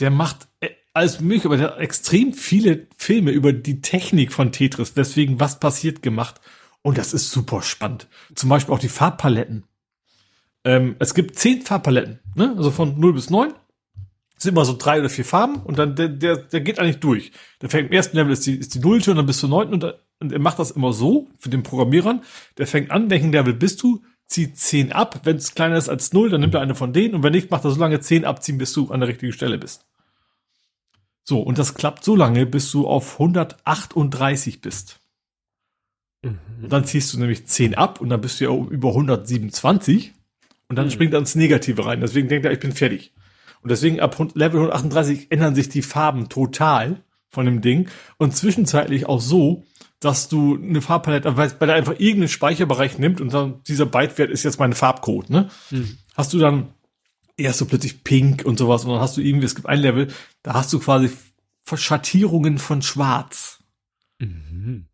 Speaker 3: Der macht äh, alles mögliche, aber der hat extrem viele Filme über die Technik von Tetris, deswegen was passiert gemacht. Und das ist super spannend. Zum Beispiel auch die Farbpaletten. Ähm, es gibt zehn Farbpaletten, ne? also von 0 bis 9 sind immer so drei oder vier Farben und dann der, der, der geht eigentlich durch. Der fängt im ersten Level ist die, ist die Nullte und dann bis zur neunten und, und er macht das immer so für den Programmierern. Der fängt an, welchen Level bist du, zieht zehn ab. Wenn es kleiner ist als null, dann nimmt er eine von denen und wenn nicht, macht er so lange zehn abziehen, bis du an der richtigen Stelle bist. So, und das klappt so lange, bis du auf 138 bist. Mhm. Und dann ziehst du nämlich 10 ab und dann bist du ja über 127 und dann mhm. springt er ins Negative rein. Deswegen denkt er, ich bin fertig. Und deswegen ab Level 138 ändern sich die Farben total von dem Ding und zwischenzeitlich auch so, dass du eine Farbpalette, weil, weil er einfach irgendeinen Speicherbereich nimmt und dann dieser Bytewert ist jetzt meine Farbcode, ne? Mhm. Hast du dann erst so plötzlich pink und sowas und dann hast du irgendwie, es gibt ein Level, da hast du quasi Schattierungen von schwarz. Mhm.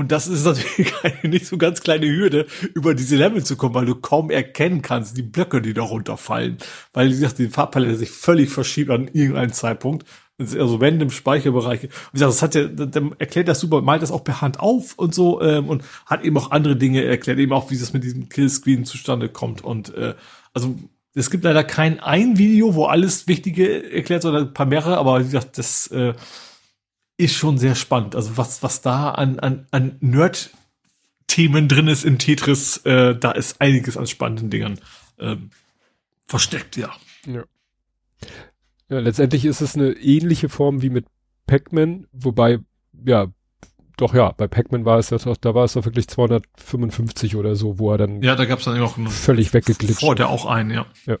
Speaker 3: Und das ist natürlich eine nicht so ganz kleine Hürde, über diese Level zu kommen, weil du kaum erkennen kannst, die Blöcke, die da runterfallen. Weil, wie gesagt, die Farbpalette sich völlig verschiebt an irgendeinem Zeitpunkt. Also random Speicherbereiche. Wie gesagt, das hat ja, dann erklärt das super, malt das auch per Hand auf und so ähm, und hat eben auch andere Dinge erklärt, eben auch, wie es mit diesem Killscreen zustande kommt. Und äh, also es gibt leider kein ein Video, wo alles Wichtige erklärt, sondern ein paar mehrere, aber wie gesagt, das äh, ist schon sehr spannend. Also was, was da an, an, an Nerd-Themen drin ist in Tetris, äh, da ist einiges an spannenden Dingern ähm, versteckt, ja.
Speaker 2: ja. Ja, letztendlich ist es eine ähnliche Form wie mit Pac-Man, wobei, ja, doch ja, bei Pac-Man war es ja doch, da war es doch wirklich 255 oder so, wo er dann.
Speaker 3: Ja, da gab es dann auch
Speaker 2: völlig weggeglitscht.
Speaker 3: Vor der auch einen, ja.
Speaker 2: Ja.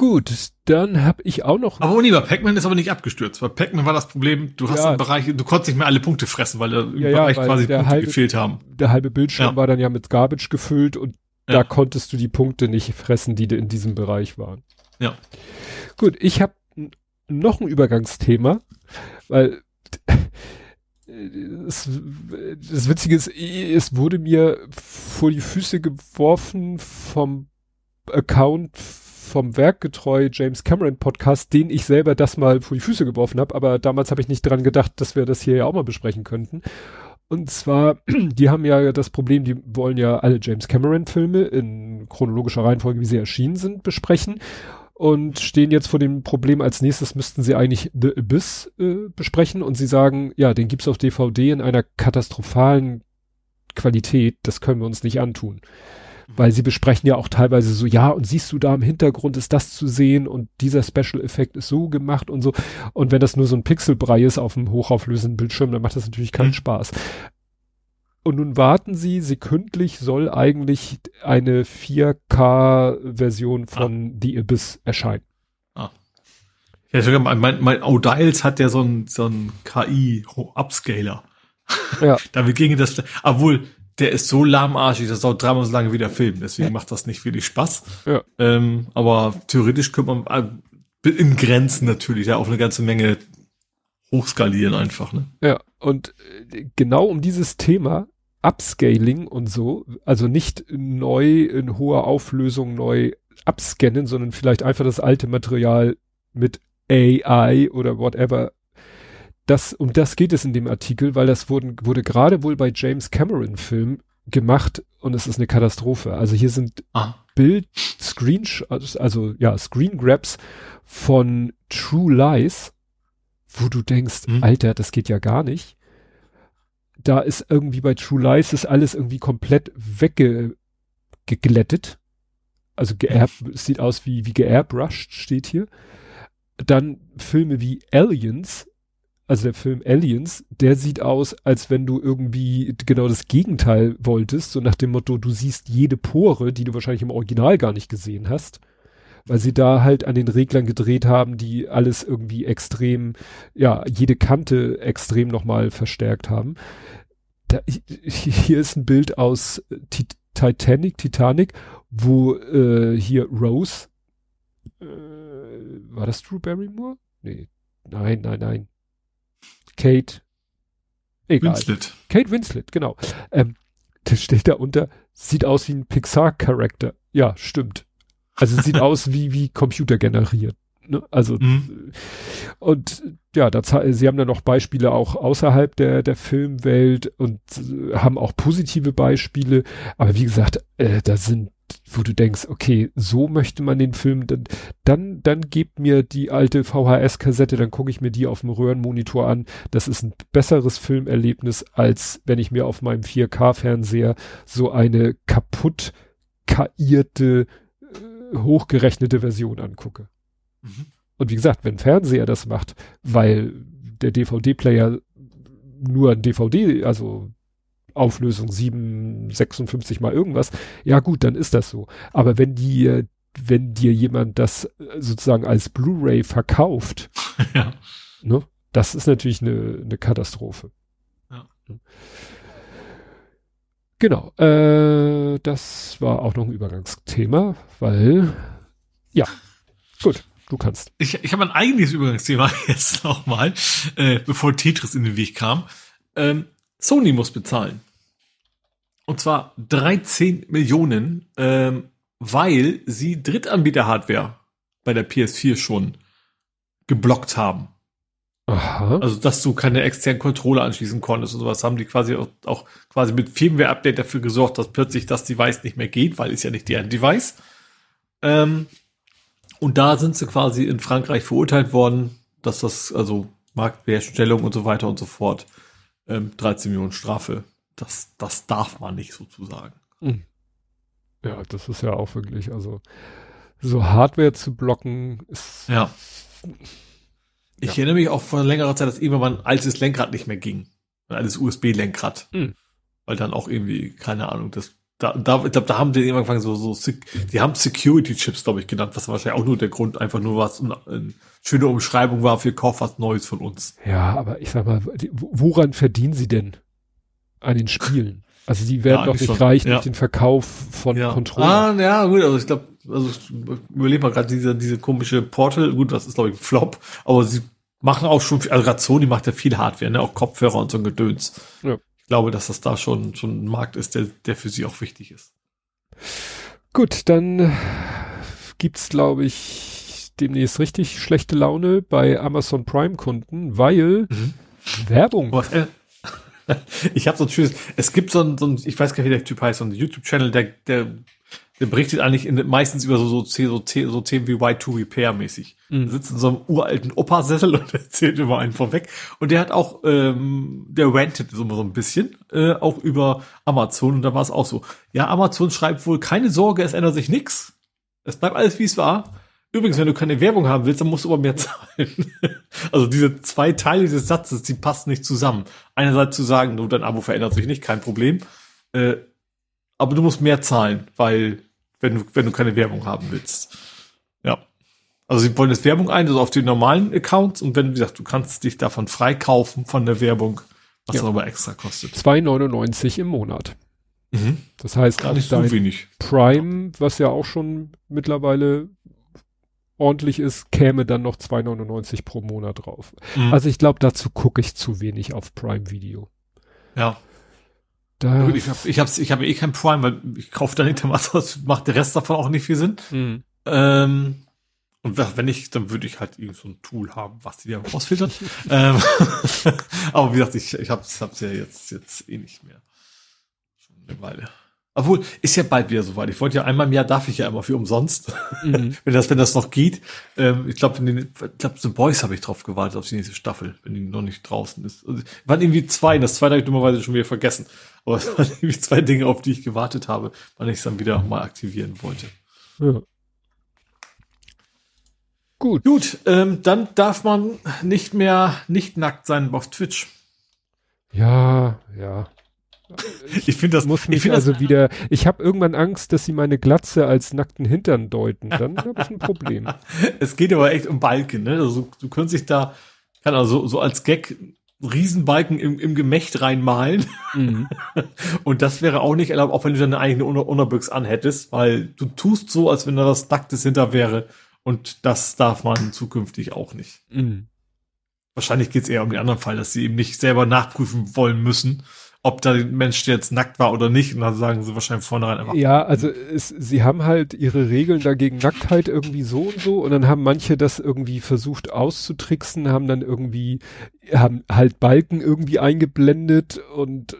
Speaker 2: Gut, dann habe ich auch noch.
Speaker 3: Aber bei Pac-Man ist aber nicht abgestürzt. Bei Pac-Man war das Problem, du hast ja. einen Bereich, du konntest nicht mehr alle Punkte fressen, weil da im
Speaker 2: ja, Bereich ja, quasi Punkte halbe,
Speaker 3: gefehlt haben.
Speaker 2: Der halbe Bildschirm war dann ja mit Garbage gefüllt und da konntest du die Punkte nicht fressen, die in diesem Bereich waren.
Speaker 3: Ja.
Speaker 2: Gut, ich habe noch ein Übergangsthema, weil es, das Witzige ist, es wurde mir vor die Füße geworfen vom Account vom Werkgetreu James Cameron Podcast, den ich selber das mal vor die Füße geworfen habe, aber damals habe ich nicht dran gedacht, dass wir das hier ja auch mal besprechen könnten. Und zwar, die haben ja das Problem, die wollen ja alle James Cameron Filme in chronologischer Reihenfolge, wie sie erschienen sind, besprechen und stehen jetzt vor dem Problem, als nächstes müssten sie eigentlich The Abyss äh, besprechen und sie sagen, ja, den gibt's auf DVD in einer katastrophalen Qualität, das können wir uns nicht antun weil sie besprechen ja auch teilweise so, ja, und siehst du da im Hintergrund ist das zu sehen und dieser Special-Effekt ist so gemacht und so. Und wenn das nur so ein Pixelbrei ist auf dem hochauflösenden Bildschirm, dann macht das natürlich keinen mhm. Spaß. Und nun warten sie, sekündlich soll eigentlich eine 4K-Version von ah. The Abyss erscheinen. Ah.
Speaker 3: Ja, sogar mein, mein, mein Audiles hat ja so ein, so ein KI-Upscaler. Ja. Damit ginge das, obwohl, der ist so lahmarschig, das dauert dreimal so lange wie der Film. Deswegen macht das nicht wirklich Spaß. Ja. Ähm, aber theoretisch könnte man äh, in Grenzen natürlich ja auch eine ganze Menge hochskalieren einfach. Ne?
Speaker 2: Ja, und äh, genau um dieses Thema Upscaling und so, also nicht neu in hoher Auflösung neu abscannen, sondern vielleicht einfach das alte Material mit AI oder whatever das, um das geht es in dem Artikel, weil das wurden, wurde gerade wohl bei James Cameron Film gemacht und es ist eine Katastrophe. Also hier sind ah. Bild, Screen, also ja, Screen Grabs von True Lies, wo du denkst, hm. Alter, das geht ja gar nicht. Da ist irgendwie bei True Lies ist alles irgendwie komplett weggeglättet. Also geair, hm. sieht aus wie, wie geairbrushed steht hier. Dann Filme wie Aliens also der Film Aliens, der sieht aus, als wenn du irgendwie genau das Gegenteil wolltest, so nach dem Motto, du siehst jede Pore, die du wahrscheinlich im Original gar nicht gesehen hast, weil sie da halt an den Reglern gedreht haben, die alles irgendwie extrem, ja, jede Kante extrem nochmal verstärkt haben. Da, hier ist ein Bild aus Titanic, Titanic, wo äh, hier Rose, äh, war das Drew Barrymore? Nee, nein, nein, nein. Kate, egal. Winslet. Kate Winslet, genau. Ähm, das steht da unter, sieht aus wie ein Pixar-Charakter. Ja, stimmt. Also sieht aus wie, wie Computer generiert. Ne? Also, mhm. und ja, da, sie haben dann noch Beispiele auch außerhalb der, der Filmwelt und äh, haben auch positive Beispiele. Aber wie gesagt, äh, da sind wo du denkst, okay, so möchte man den Film, dann, dann, dann gebt mir die alte VHS-Kassette, dann gucke ich mir die auf dem Röhrenmonitor an. Das ist ein besseres Filmerlebnis, als wenn ich mir auf meinem 4K-Fernseher so eine kaputt kaierte, äh, hochgerechnete Version angucke. Mhm. Und wie gesagt, wenn Fernseher das macht, weil der DVD-Player nur ein DVD, also Auflösung 7, 56 mal irgendwas, ja gut, dann ist das so. Aber wenn die, wenn dir jemand das äh, sozusagen als Blu-ray verkauft, ja. ne, das ist natürlich eine, eine Katastrophe. Ja. Genau, äh, das war auch noch ein Übergangsthema, weil, ja, gut, du kannst.
Speaker 3: Ich, ich habe ein eigenes Übergangsthema jetzt nochmal, äh, bevor Tetris in den Weg kam. Ähm, Sony muss bezahlen. Und zwar 13 Millionen, ähm, weil sie Drittanbieter-Hardware bei der PS4 schon geblockt haben. Aha. Also, dass du keine externen Controller anschließen konntest und sowas, haben die quasi auch, auch quasi mit Firmware-Update dafür gesorgt, dass plötzlich das Device nicht mehr geht, weil ist ja nicht deren Device. Ähm, und da sind sie quasi in Frankreich verurteilt worden, dass das, also Marktbeherstellung und so weiter und so fort, ähm, 13 Millionen Strafe, das, das darf man nicht sozusagen. Hm.
Speaker 2: Ja, das ist ja auch wirklich, also so Hardware zu blocken ist.
Speaker 3: Ja. Ich ja. erinnere mich auch vor längerer Zeit, dass irgendwann ein altes Lenkrad nicht mehr ging. Ein altes USB-Lenkrad. Mhm. Weil dann auch irgendwie, keine Ahnung, das, da, da, ich glaube, da haben die irgendwann so, so, die haben Security-Chips, glaube ich, genannt, was wahrscheinlich auch nur der Grund einfach nur was, schöne Umschreibung war für Kauf was Neues von uns.
Speaker 2: Ja, aber ich sag mal, woran verdienen sie denn an den Spielen? Also die werden ja, doch nicht schon. reich ja. durch den Verkauf von
Speaker 3: ja.
Speaker 2: Controllern.
Speaker 3: Ah, ja, gut, also ich glaube, also ich überlege mal gerade diese, diese komische Portal, gut, das ist glaube ich ein Flop, aber sie machen auch schon, also gerade Sony macht ja viel Hardware, ne, auch Kopfhörer und so ein Gedöns. Ja. Ich glaube, dass das da schon, schon ein Markt ist, der, der für sie auch wichtig ist.
Speaker 2: Gut, dann gibt's, glaube ich, demnächst richtig schlechte Laune bei Amazon Prime Kunden, weil mhm. Werbung.
Speaker 3: Was, äh, ich habe so ein schönes, es gibt so ein, so ein, ich weiß gar nicht, wie der Typ heißt, so ein YouTube-Channel, der, der, der berichtet eigentlich in, meistens über so, so, so, so Themen wie Y2 Repair mäßig. Mhm. Sitzt in so einem uralten Opa-Sessel und erzählt immer einen vorweg. Und der hat auch, ähm, der rantet so, so ein bisschen, äh, auch über Amazon. Und da war es auch so. Ja, Amazon schreibt wohl, keine Sorge, es ändert sich nichts. Es bleibt alles, wie es war. Übrigens, wenn du keine Werbung haben willst, dann musst du aber mehr zahlen. also diese zwei Teile des Satzes, die passen nicht zusammen. Einerseits zu sagen, du, dein Abo verändert sich nicht, kein Problem. Äh, aber du musst mehr zahlen, weil, wenn du, wenn du keine Werbung haben willst. Ja. Also sie wollen jetzt Werbung ein, also auf die normalen Accounts und wenn, wie gesagt, du kannst dich davon freikaufen von der Werbung, was ja. aber extra kostet.
Speaker 2: 2,99 im Monat. Mhm. Das heißt,
Speaker 3: Gar nicht so wenig.
Speaker 2: Prime, was ja auch schon mittlerweile ordentlich ist, käme dann noch 2,99 pro Monat drauf. Mhm. Also ich glaube, dazu gucke ich zu wenig auf Prime Video.
Speaker 3: Ja. Da ich habe ich hab's, ich hab eh kein Prime, weil ich kaufe da nicht was, macht der Rest davon auch nicht viel Sinn. Mhm. Ähm, und wenn ich, dann würde ich halt irgend so ein Tool haben, was die da rausfiltert. ähm, aber wie gesagt, ich, ich hab's, hab's ja jetzt, jetzt eh nicht mehr. Schon eine Weile. Obwohl, ist ja bald wieder soweit. Ich wollte ja einmal im Jahr darf ich ja immer für umsonst. Mhm. wenn das, wenn das noch geht. Ähm, ich glaube, ich glaube, The Boys habe ich drauf gewartet auf die nächste Staffel, wenn die noch nicht draußen ist. Also, waren irgendwie zwei, das zweite habe ich dummerweise schon wieder vergessen. Aber es waren irgendwie zwei Dinge, auf die ich gewartet habe, weil ich es dann wieder mal aktivieren wollte. Ja. Gut. Gut, ähm, dann darf man nicht mehr nicht nackt sein auf Twitch.
Speaker 2: Ja, ja.
Speaker 3: Ich finde das
Speaker 2: muss mich also das, wieder. Ich habe irgendwann Angst, dass sie meine Glatze als nackten Hintern deuten. Dann habe ich ein Problem.
Speaker 3: es geht aber echt um Balken. Ne? Also du könntest dich da, kann also so als Gag Riesenbalken im, im Gemächt reinmalen. Mhm. Und das wäre auch nicht erlaubt, auch wenn du deine eigene Unter Unterbüchs anhättest, weil du tust so, als wenn da was Nacktes hinter wäre. Und das darf man zukünftig auch nicht. Mhm. Wahrscheinlich geht es eher um den anderen Fall, dass sie eben nicht selber nachprüfen wollen müssen, ob da der Mensch jetzt nackt war oder nicht. Und dann sagen sie wahrscheinlich vornherein einfach.
Speaker 2: Ja, also es, sie haben halt ihre Regeln dagegen Nacktheit irgendwie so und so. Und dann haben manche das irgendwie versucht auszutricksen, haben dann irgendwie, haben halt Balken irgendwie eingeblendet und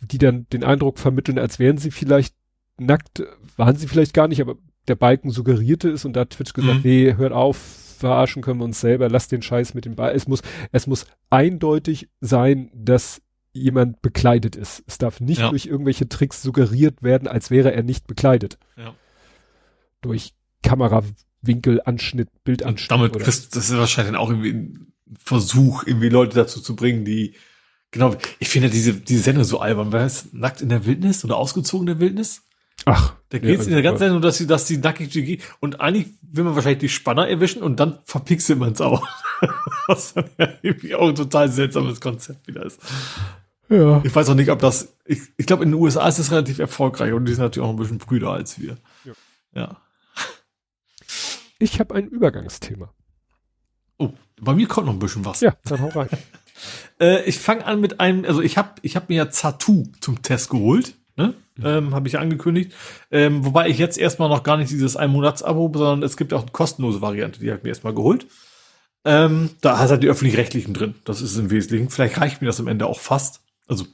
Speaker 2: die dann den Eindruck vermitteln, als wären sie vielleicht nackt, waren sie vielleicht gar nicht, aber der Balken suggerierte es und da hat Twitch gesagt, mhm. nee, hört auf, verarschen können wir uns selber, lass den Scheiß mit dem Ball. Es muss, es muss eindeutig sein, dass jemand bekleidet ist. Es darf nicht ja. durch irgendwelche Tricks suggeriert werden, als wäre er nicht bekleidet. Ja. Durch Kamerawinkel, Anschnitt, Bildanschnitt.
Speaker 3: Und damit kriegst, das ist wahrscheinlich auch irgendwie ein Versuch, irgendwie Leute dazu zu bringen, die genau, ich finde diese, diese Sendung so albern, wer heißt nackt in der Wildnis oder ausgezogen in der Wildnis?
Speaker 2: Ach.
Speaker 3: Da geht es ja, in der ganzen Sendung, dass sie, dass sie nackig geht. Und eigentlich will man wahrscheinlich die Spanner erwischen und dann verpixelt man es auch. Was dann ja irgendwie auch ein total seltsames Konzept wieder ist. Ja. Ich weiß auch nicht, ob das, ich, ich glaube, in den USA ist es relativ erfolgreich und die sind natürlich auch ein bisschen früher als wir. Ja. ja.
Speaker 2: Ich habe ein Übergangsthema.
Speaker 3: Oh, bei mir kommt noch ein bisschen was.
Speaker 2: Ja, dann hau rein.
Speaker 3: Äh, ich fange an mit einem, also ich habe ich hab mir ja Zatu zum Test geholt. Ne? Ähm, habe ich ja angekündigt. Ähm, wobei ich jetzt erstmal noch gar nicht dieses Ein-Monats-Abo, sondern es gibt auch eine kostenlose Variante, die habe ich mir erstmal geholt. Ähm, da hast du halt die öffentlich-rechtlichen drin. Das ist im Wesentlichen. Vielleicht reicht mir das am Ende auch fast. Also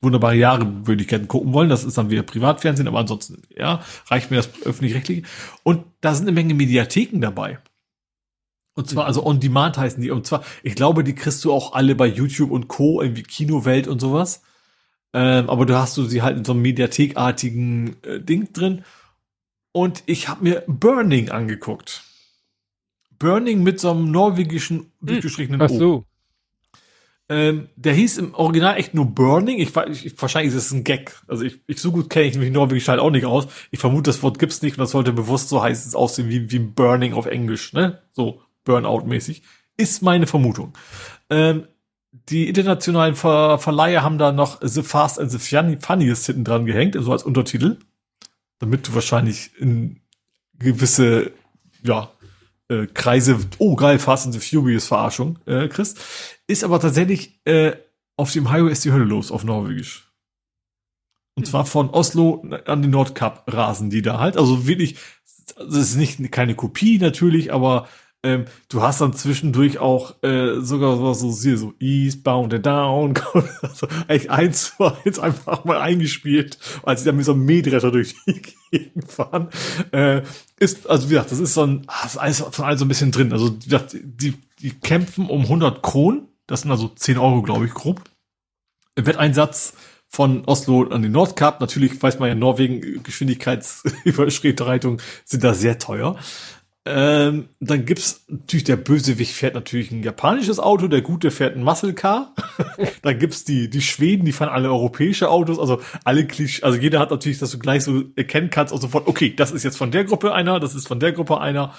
Speaker 3: wunderbare Jahre würde ich gerne gucken wollen. Das ist dann wieder Privatfernsehen, aber ansonsten, ja, reicht mir das öffentlich-rechtliche. Und da sind eine Menge Mediatheken dabei. Und zwar, also On Demand heißen die. Und zwar, ich glaube, die kriegst du auch alle bei YouTube und Co., irgendwie Kinowelt und sowas. Ähm, aber du hast du sie halt in so einem mediathekartigen äh, Ding drin. Und ich habe mir Burning angeguckt. Burning mit so einem norwegischen hm, durchgestrichenen
Speaker 2: Ach so.
Speaker 3: Ähm, der hieß im Original echt nur Burning. Ich, ich wahrscheinlich ist es ein Gag. Also ich, ich so gut kenne ich mich Norwegisch halt auch nicht aus. Ich vermute, das Wort gibt's nicht und das sollte bewusst so heißen, es aussehen wie, wie Burning auf Englisch, ne? So Burnout-mäßig. Ist meine Vermutung. Ähm, die internationalen Ver Verleiher haben da noch The Fast and the Funniest hinten dran gehängt, so als Untertitel. Damit du wahrscheinlich in gewisse, ja, äh, Kreise, oh geil, Fast and the Furious Verarschung, äh, kriegst. Ist aber tatsächlich äh, auf dem Highway ist die Hölle los, auf Norwegisch. Und hm. zwar von Oslo an den Nordkap rasen die da halt. Also wirklich, das ist nicht keine Kopie natürlich, aber ähm, du hast dann zwischendurch auch äh, sogar so, so, so Eastbound and Down, also eigentlich eins zu eins einfach mal eingespielt, als sie dann mit so einem Mähdrescher durch die Gegend fahren. Äh, ist, also wie gesagt, das ist so ein, ah, das ist alles von allem so ein bisschen drin. Also die, die kämpfen um 100 Kronen, das sind also 10 Euro, glaube ich, grob. Wetteinsatz von Oslo an den Nordkap. Natürlich weiß man ja, Norwegen Geschwindigkeitsüberschreitungen sind da sehr teuer. Ähm, dann gibt's natürlich, der Bösewicht fährt natürlich ein japanisches Auto, der Gute fährt ein Muscle Car. dann gibt's die, die Schweden, die fahren alle europäische Autos, also alle Klisch, also jeder hat natürlich, dass du gleich so erkennen kannst, auch sofort, okay, das ist jetzt von der Gruppe einer, das ist von der Gruppe einer.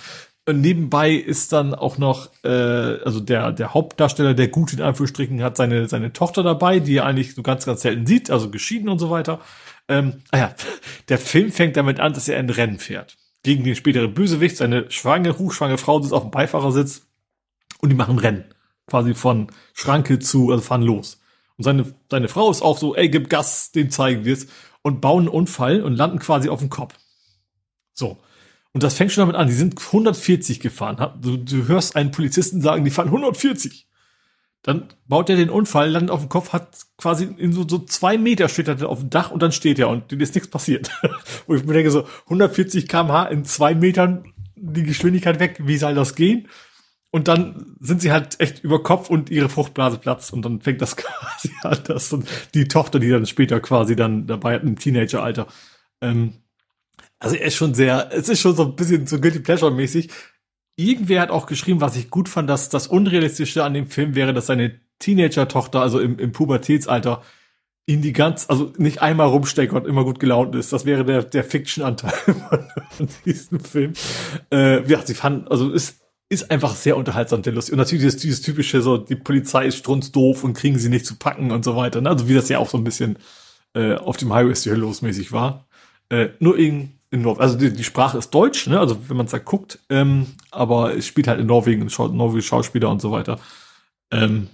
Speaker 3: Und nebenbei ist dann auch noch, äh, also der, der Hauptdarsteller, der Gute in Anführungsstrichen, hat seine, seine Tochter dabei, die er eigentlich so ganz, ganz selten sieht, also geschieden und so weiter. Ähm, ah ja, der Film fängt damit an, dass er ein Rennen fährt gegen den späteren Bösewicht. Seine schwangere, hochschwangere Frau sitzt auf dem Beifahrersitz und die machen Rennen. Quasi von Schranke zu, also fahren los. Und seine, seine Frau ist auch so, ey, gib Gas, dem zeigen wir's. Und bauen einen Unfall und landen quasi auf dem Kopf. So. Und das fängt schon damit an. Die sind 140 gefahren. Du, du hörst einen Polizisten sagen, die fahren 140. Dann baut er den Unfall, landet auf dem Kopf, hat quasi in so, so zwei Meter steht er auf dem Dach und dann steht er und dem ist nichts passiert. Wo ich mir denke, so 140 kmh in zwei Metern die Geschwindigkeit weg, wie soll das gehen? Und dann sind sie halt echt über Kopf und ihre Fruchtblase platzt und dann fängt das quasi an, dass dann die Tochter, die dann später quasi dann dabei hat, im Teenageralter. Ähm, also er ist schon sehr, es ist schon so ein bisschen so Guilty Pleasure mäßig, irgendwer hat auch geschrieben, was ich gut fand, dass das Unrealistische an dem Film wäre, dass seine Teenager-Tochter, also im, im Pubertätsalter, ihn die ganz, also nicht einmal rumsteckt und immer gut gelaunt ist. Das wäre der, der Fiction-Anteil von diesem Film. Äh, ja, sie fanden, also ist, ist einfach sehr unterhaltsam, der lustig. Und natürlich dieses, dieses typische, so, die Polizei ist strunzdoof und kriegen sie nicht zu packen und so weiter. Ne? Also wie das ja auch so ein bisschen äh, auf dem Highway Steel losmäßig war. Äh, nur in, in Norwegen, also die, die Sprache ist Deutsch, ne? Also wenn man es da guckt, ähm, aber es spielt halt in Norwegen, Schau norwegische Schauspieler und so weiter. Ähm,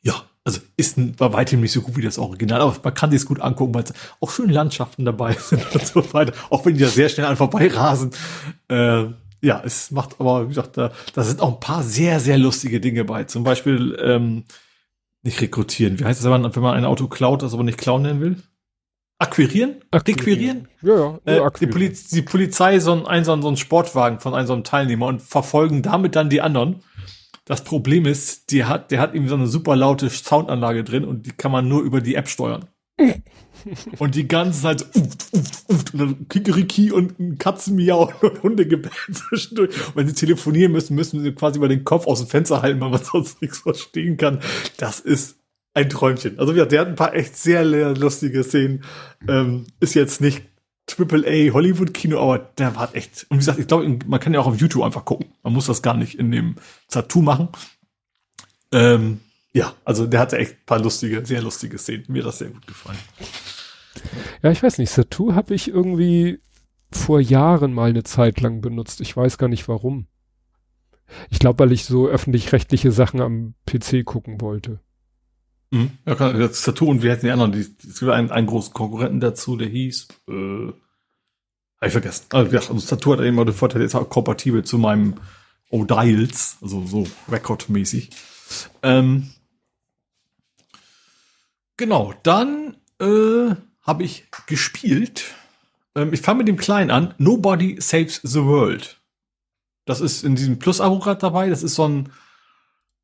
Speaker 3: ja, also ist war weitem nicht so gut wie das Original, aber man kann sich gut angucken, weil es auch schöne Landschaften dabei sind und so weiter, auch wenn die da sehr schnell an vorbei rasen. Äh, ja, es macht aber, wie gesagt, da, da sind auch ein paar sehr, sehr lustige Dinge bei. Zum Beispiel ähm, nicht rekrutieren. Wie heißt es, wenn man, wenn man ein Auto klaut, das aber nicht klauen nennen will? Akquirieren? Akquirieren?
Speaker 2: Ja,
Speaker 3: ja. Äh, die, Poliz die, Polizei so einen, so einen Sportwagen von einem so einem Teilnehmer und verfolgen damit dann die anderen. Das Problem ist, die hat, der hat irgendwie so eine super laute Soundanlage drin und die kann man nur über die App steuern. und die ganze Zeit uft, uft, uft, und dann Kikeriki und ein Katzenmiau und Hundegebell zwischendurch. Und wenn sie telefonieren müssen, müssen sie quasi über den Kopf aus dem Fenster halten, weil man sonst nichts verstehen kann. Das ist ein Träumchen. Also ja, der hat ein paar echt sehr lustige Szenen. Ähm, ist jetzt nicht Triple A Hollywood Kino, aber der war echt. Und wie gesagt, ich glaube, man kann ja auch auf YouTube einfach gucken. Man muss das gar nicht in dem Tattoo machen. Ähm, ja, also der hatte echt ein paar lustige, sehr lustige Szenen. Mir das sehr gut gefallen.
Speaker 2: Ja, ich weiß nicht, Satu habe ich irgendwie vor Jahren mal eine Zeit lang benutzt. Ich weiß gar nicht warum. Ich glaube, weil ich so öffentlich-rechtliche Sachen am PC gucken wollte.
Speaker 3: Mhm. Ja, kann, das Tattoo und wie heißen die anderen? es gibt einen, einen großen Konkurrenten dazu, der hieß, äh, hab ich vergessen. Also, ja, also das Tattoo hat immer den Vorteil, ist auch kompatibel zu meinem O'Dials, also so rekordmäßig. Ähm, genau, dann äh, habe ich gespielt. Ähm, ich fange mit dem Kleinen an. Nobody Saves the World. Das ist in diesem Plus-Abo gerade dabei. Das ist so ein,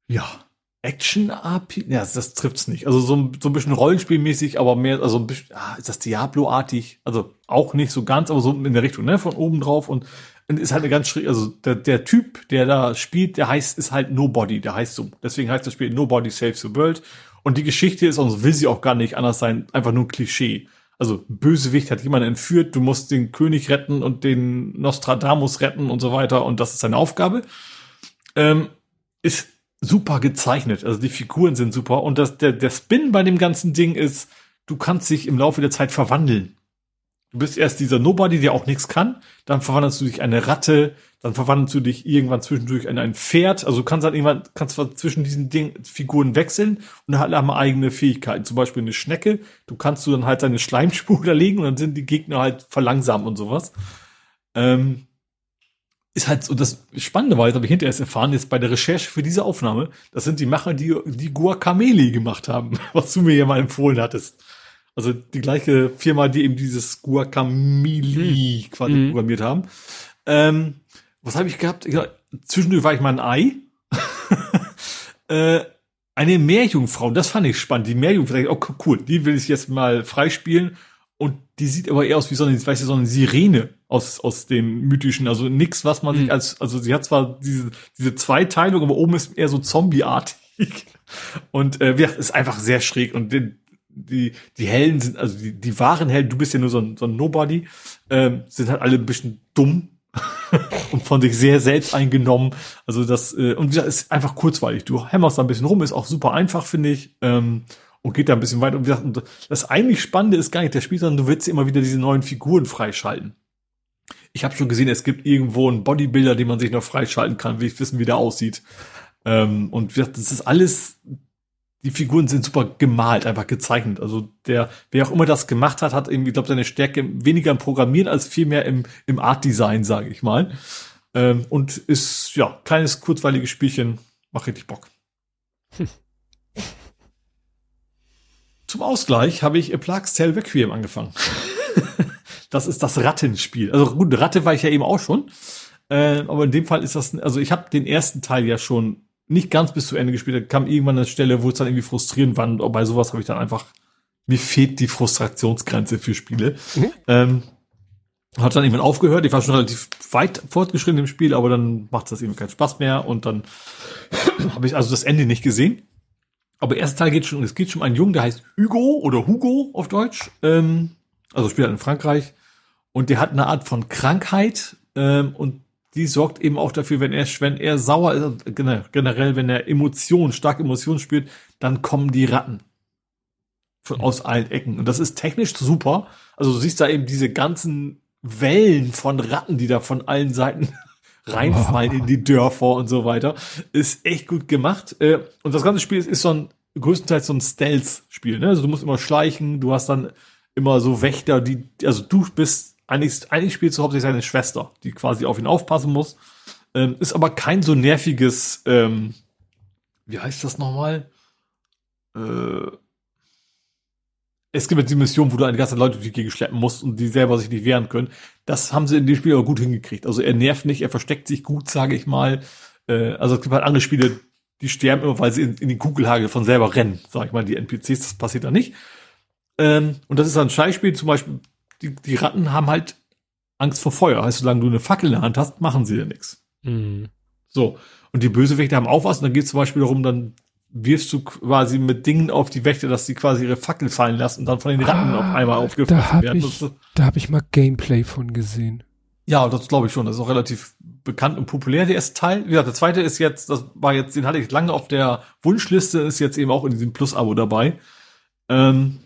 Speaker 3: ja, Action-AP, ja, das trifft's nicht. Also so ein, so ein bisschen Rollenspielmäßig, aber mehr, also ein bisschen, ah, ist das Diablo-artig? Also auch nicht so ganz, aber so in der Richtung, ne, von oben drauf und, und ist halt eine ganz schräg, also der, der Typ, der da spielt, der heißt, ist halt Nobody, der heißt so. Deswegen heißt das Spiel Nobody Saves the World. Und die Geschichte ist, und will sie auch gar nicht anders sein, einfach nur ein Klischee. Also Bösewicht hat jemanden entführt, du musst den König retten und den Nostradamus retten und so weiter und das ist seine Aufgabe. Ähm, ist super gezeichnet. Also die Figuren sind super. Und das, der, der Spin bei dem ganzen Ding ist, du kannst dich im Laufe der Zeit verwandeln. Du bist erst dieser Nobody, der auch nichts kann, dann verwandelst du dich eine Ratte, dann verwandelst du dich irgendwann zwischendurch in ein Pferd. Also du kannst halt irgendwann, kannst zwischen diesen Ding, Figuren wechseln und halt haben eigene Fähigkeiten. Zum Beispiel eine Schnecke, du kannst du dann halt deine Schleimspur da legen und dann sind die Gegner halt verlangsamt und sowas. Ähm, ist halt so das Spannende war, jetzt habe ich hinterher erst erfahren, jetzt bei der Recherche für diese Aufnahme, das sind die Macher, die die Guacamele gemacht haben, was du mir ja mal empfohlen hattest. Also die gleiche Firma, die eben dieses Guacamele hm. quasi hm. programmiert haben. Ähm, was habe ich gehabt? Ja, zwischendurch war ich mal ein Ei. äh, eine Meerjungfrau, das fand ich spannend. Die Meerjungfrau, oh cool, die will ich jetzt mal freispielen und die sieht aber eher aus wie so eine, weißt du, so eine Sirene aus, aus dem mythischen. Also nix, was man mhm. sich als, also sie hat zwar diese, diese Zweiteilung, aber oben ist eher so zombieartig. Und äh, ist einfach sehr schräg. Und die, die, die Hellen sind, also die, die wahren Hellen, du bist ja nur so ein, so ein Nobody, ähm, sind halt alle ein bisschen dumm und von sich sehr selbst eingenommen. Also das, äh, und wie gesagt, ist einfach kurzweilig. Du hämmerst da ein bisschen rum, ist auch super einfach, finde ich. Ähm, und geht da ein bisschen weiter. Und, gesagt, und das eigentlich Spannende ist gar nicht der Spiel, sondern du willst immer wieder diese neuen Figuren freischalten. Ich habe schon gesehen, es gibt irgendwo einen Bodybuilder, den man sich noch freischalten kann, will ich wissen, wie der aussieht. Ähm, und wie das ist alles, die Figuren sind super gemalt, einfach gezeichnet. Also der, wer auch immer das gemacht hat, hat irgendwie, glaube seine Stärke weniger im Programmieren als vielmehr im, im Art Design, sage ich mal. Ähm, und ist, ja, kleines, kurzweiliges Spielchen, macht richtig Bock. Hm. Zum Ausgleich habe ich A Plague's Tale Requiem angefangen. das ist das Rattenspiel. Also gut, Ratte war ich ja eben auch schon. Äh, aber in dem Fall ist das, also ich habe den ersten Teil ja schon nicht ganz bis zu Ende gespielt. Da kam irgendwann eine Stelle, wo es dann irgendwie frustrierend war. Und bei sowas habe ich dann einfach, mir fehlt die Frustrationsgrenze für Spiele. Mhm. Ähm, hat dann irgendwann aufgehört. Ich war schon relativ weit fortgeschritten im Spiel, aber dann macht das eben keinen Spaß mehr. Und dann habe ich also das Ende nicht gesehen. Aber erster Teil geht schon, es geht schon um einen Jungen, der heißt Hugo oder Hugo auf Deutsch. Ähm, also spielt halt in Frankreich. Und der hat eine Art von Krankheit ähm, und die sorgt eben auch dafür, wenn er, wenn er sauer ist, generell, wenn er Emotionen, stark Emotionen spürt, dann kommen die Ratten. Von, aus allen Ecken. Und das ist technisch super. Also du siehst da eben diese ganzen Wellen von Ratten, die da von allen Seiten reinfallen in die Dörfer und so weiter. Ist echt gut gemacht. Äh, und das ganze Spiel ist, ist so ein, größtenteils so ein Stealth-Spiel. Ne? Also du musst immer schleichen, du hast dann immer so Wächter, die, also du bist, eigentlich, eigentlich spielst du hauptsächlich seine Schwester, die quasi auf ihn aufpassen muss. Ähm, ist aber kein so nerviges, ähm, wie heißt das nochmal? Äh, es gibt jetzt die Mission, wo du eine ganze Leute durch die Gegend schleppen musst und die selber sich nicht wehren können. Das haben sie in dem Spiel aber gut hingekriegt. Also er nervt nicht, er versteckt sich gut, sage ich mal. Äh, also es gibt halt andere Spiele, die sterben immer, weil sie in, in die Kugelhagel von selber rennen, sag ich mal. Die NPCs, das passiert da nicht. Ähm, und das ist ein Scheißspiel, zum Beispiel, die, die Ratten haben halt Angst vor Feuer. Heißt, solange du eine Fackel in der Hand hast, machen sie dir nichts. Mhm. So. Und die Bösewichte haben auch was. Und dann geht es zum Beispiel darum, dann wirfst du quasi mit Dingen auf die Wächter, dass sie quasi ihre Fackel fallen lassen und dann von den Ratten ah, auf einmal aufgefressen werden.
Speaker 2: Ich, da habe ich mal Gameplay von gesehen.
Speaker 3: Ja, das glaube ich schon. Das ist auch relativ bekannt und populär, der erste Teil. Wie gesagt, der zweite ist jetzt, das war jetzt, den hatte ich lange auf der Wunschliste, ist jetzt eben auch in diesem Plus-Abo dabei. Ähm,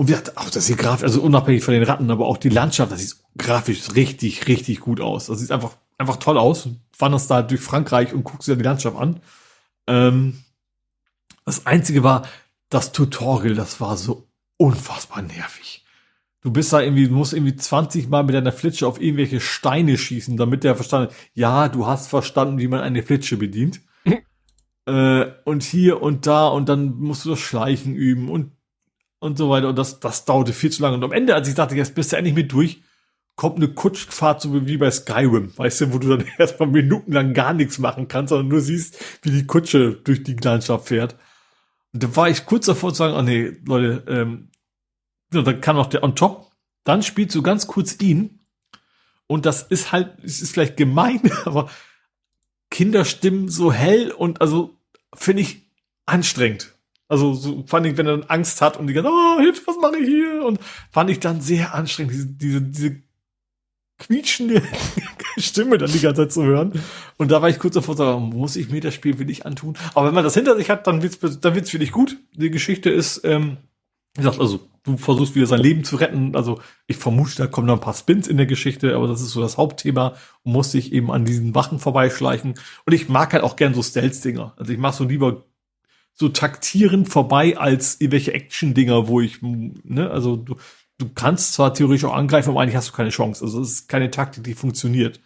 Speaker 3: und wie gesagt, auch das sieht grafisch, also unabhängig von den Ratten, aber auch die Landschaft, das sieht grafisch richtig, richtig gut aus. Das sieht einfach, einfach toll aus. Wanderst da durch Frankreich und guckst dir die Landschaft an. Ähm, das einzige war, das Tutorial, das war so unfassbar nervig. Du bist da irgendwie, du musst irgendwie 20 Mal mit deiner Flitsche auf irgendwelche Steine schießen, damit der verstanden, ja, du hast verstanden, wie man eine Flitsche bedient. äh, und hier und da und dann musst du das Schleichen üben und und so weiter. Und das, das dauerte viel zu lange. Und am Ende, als ich dachte, jetzt bist du endlich mit durch, kommt eine Kutschfahrt so wie bei Skyrim, weißt du, wo du dann erstmal minutenlang gar nichts machen kannst, sondern nur siehst, wie die Kutsche durch die Landschaft fährt. Und da war ich kurz davor zu sagen, oh nee, Leute, ähm, ja, dann kann auch der on top. Dann spielst du ganz kurz ihn. Und das ist halt, es ist vielleicht gemein, aber Kinderstimmen so hell und also finde ich anstrengend. Also so, fand ich, wenn er dann Angst hat und die ganze, oh, Hilfe, was mache ich hier? Und fand ich dann sehr anstrengend, diese, diese, diese quietschende Stimme dann die ganze Zeit zu hören. Und da war ich kurz davor sagen, muss ich mir das Spiel wirklich antun? Aber wenn man das hinter sich hat, dann wird's, dann wird's wirklich gut. Die Geschichte ist, ähm, wie gesagt, also du versuchst wieder sein Leben zu retten. Also ich vermute, da kommen noch ein paar Spins in der Geschichte, aber das ist so das Hauptthema und muss sich eben an diesen Wachen vorbeischleichen. Und ich mag halt auch gern so Stealth-Dinger. Also ich mag so lieber so taktieren vorbei als irgendwelche Action-Dinger, wo ich, ne, also du, du kannst zwar theoretisch auch angreifen, aber eigentlich hast du keine Chance. Also es ist keine Taktik, die funktioniert.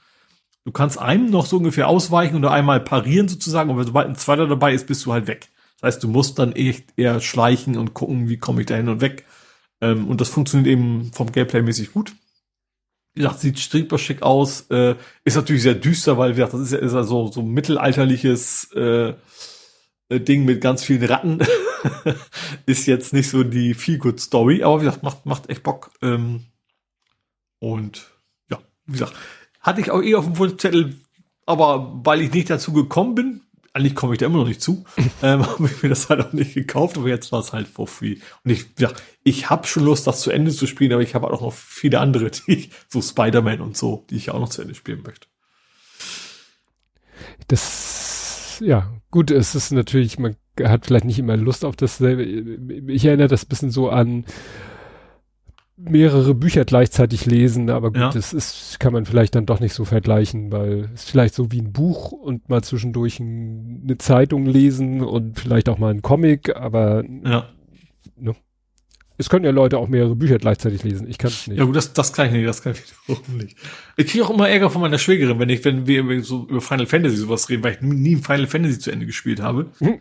Speaker 3: Du kannst einem noch so ungefähr ausweichen oder einmal parieren sozusagen, aber sobald ein zweiter dabei ist, bist du halt weg. Das heißt, du musst dann echt eher schleichen und gucken, wie komme ich da hin und weg. Ähm, und das funktioniert eben vom Gameplay mäßig gut. Wie gesagt, sieht strikbar schick aus, äh, ist natürlich sehr düster, weil wie gesagt, das ist ja, ist ja so, so mittelalterliches äh, Ding mit ganz vielen Ratten ist jetzt nicht so die feel good Story, aber wie gesagt, macht, macht echt Bock. Ähm, und ja, wie gesagt, hatte ich auch eh auf dem Wunschzettel, aber weil ich nicht dazu gekommen bin, eigentlich komme ich da immer noch nicht zu, ähm, habe ich mir das halt auch nicht gekauft, aber jetzt war es halt for free. Und ich, ja, ich habe schon Lust, das zu Ende zu spielen, aber ich habe auch noch viele andere, die ich, so Spider-Man und so, die ich auch noch zu Ende spielen möchte.
Speaker 2: Das, ja, Gut, es ist natürlich, man hat vielleicht nicht immer Lust auf dasselbe. Ich erinnere das bisschen so an mehrere Bücher gleichzeitig lesen, aber gut, ja. das ist, kann man vielleicht dann doch nicht so vergleichen, weil es ist vielleicht so wie ein Buch und mal zwischendurch ein, eine Zeitung lesen und vielleicht auch mal ein Comic, aber
Speaker 3: ja.
Speaker 2: ne, es können ja Leute auch mehrere Bücher gleichzeitig lesen. Ich kann es nicht.
Speaker 3: Ja gut, das, das kann ich nicht, das kann ich wiederum nicht. Ich kriege auch immer Ärger von meiner Schwägerin, wenn ich, wenn wir so über Final Fantasy sowas reden, weil ich nie Final Fantasy zu Ende gespielt habe. Mhm.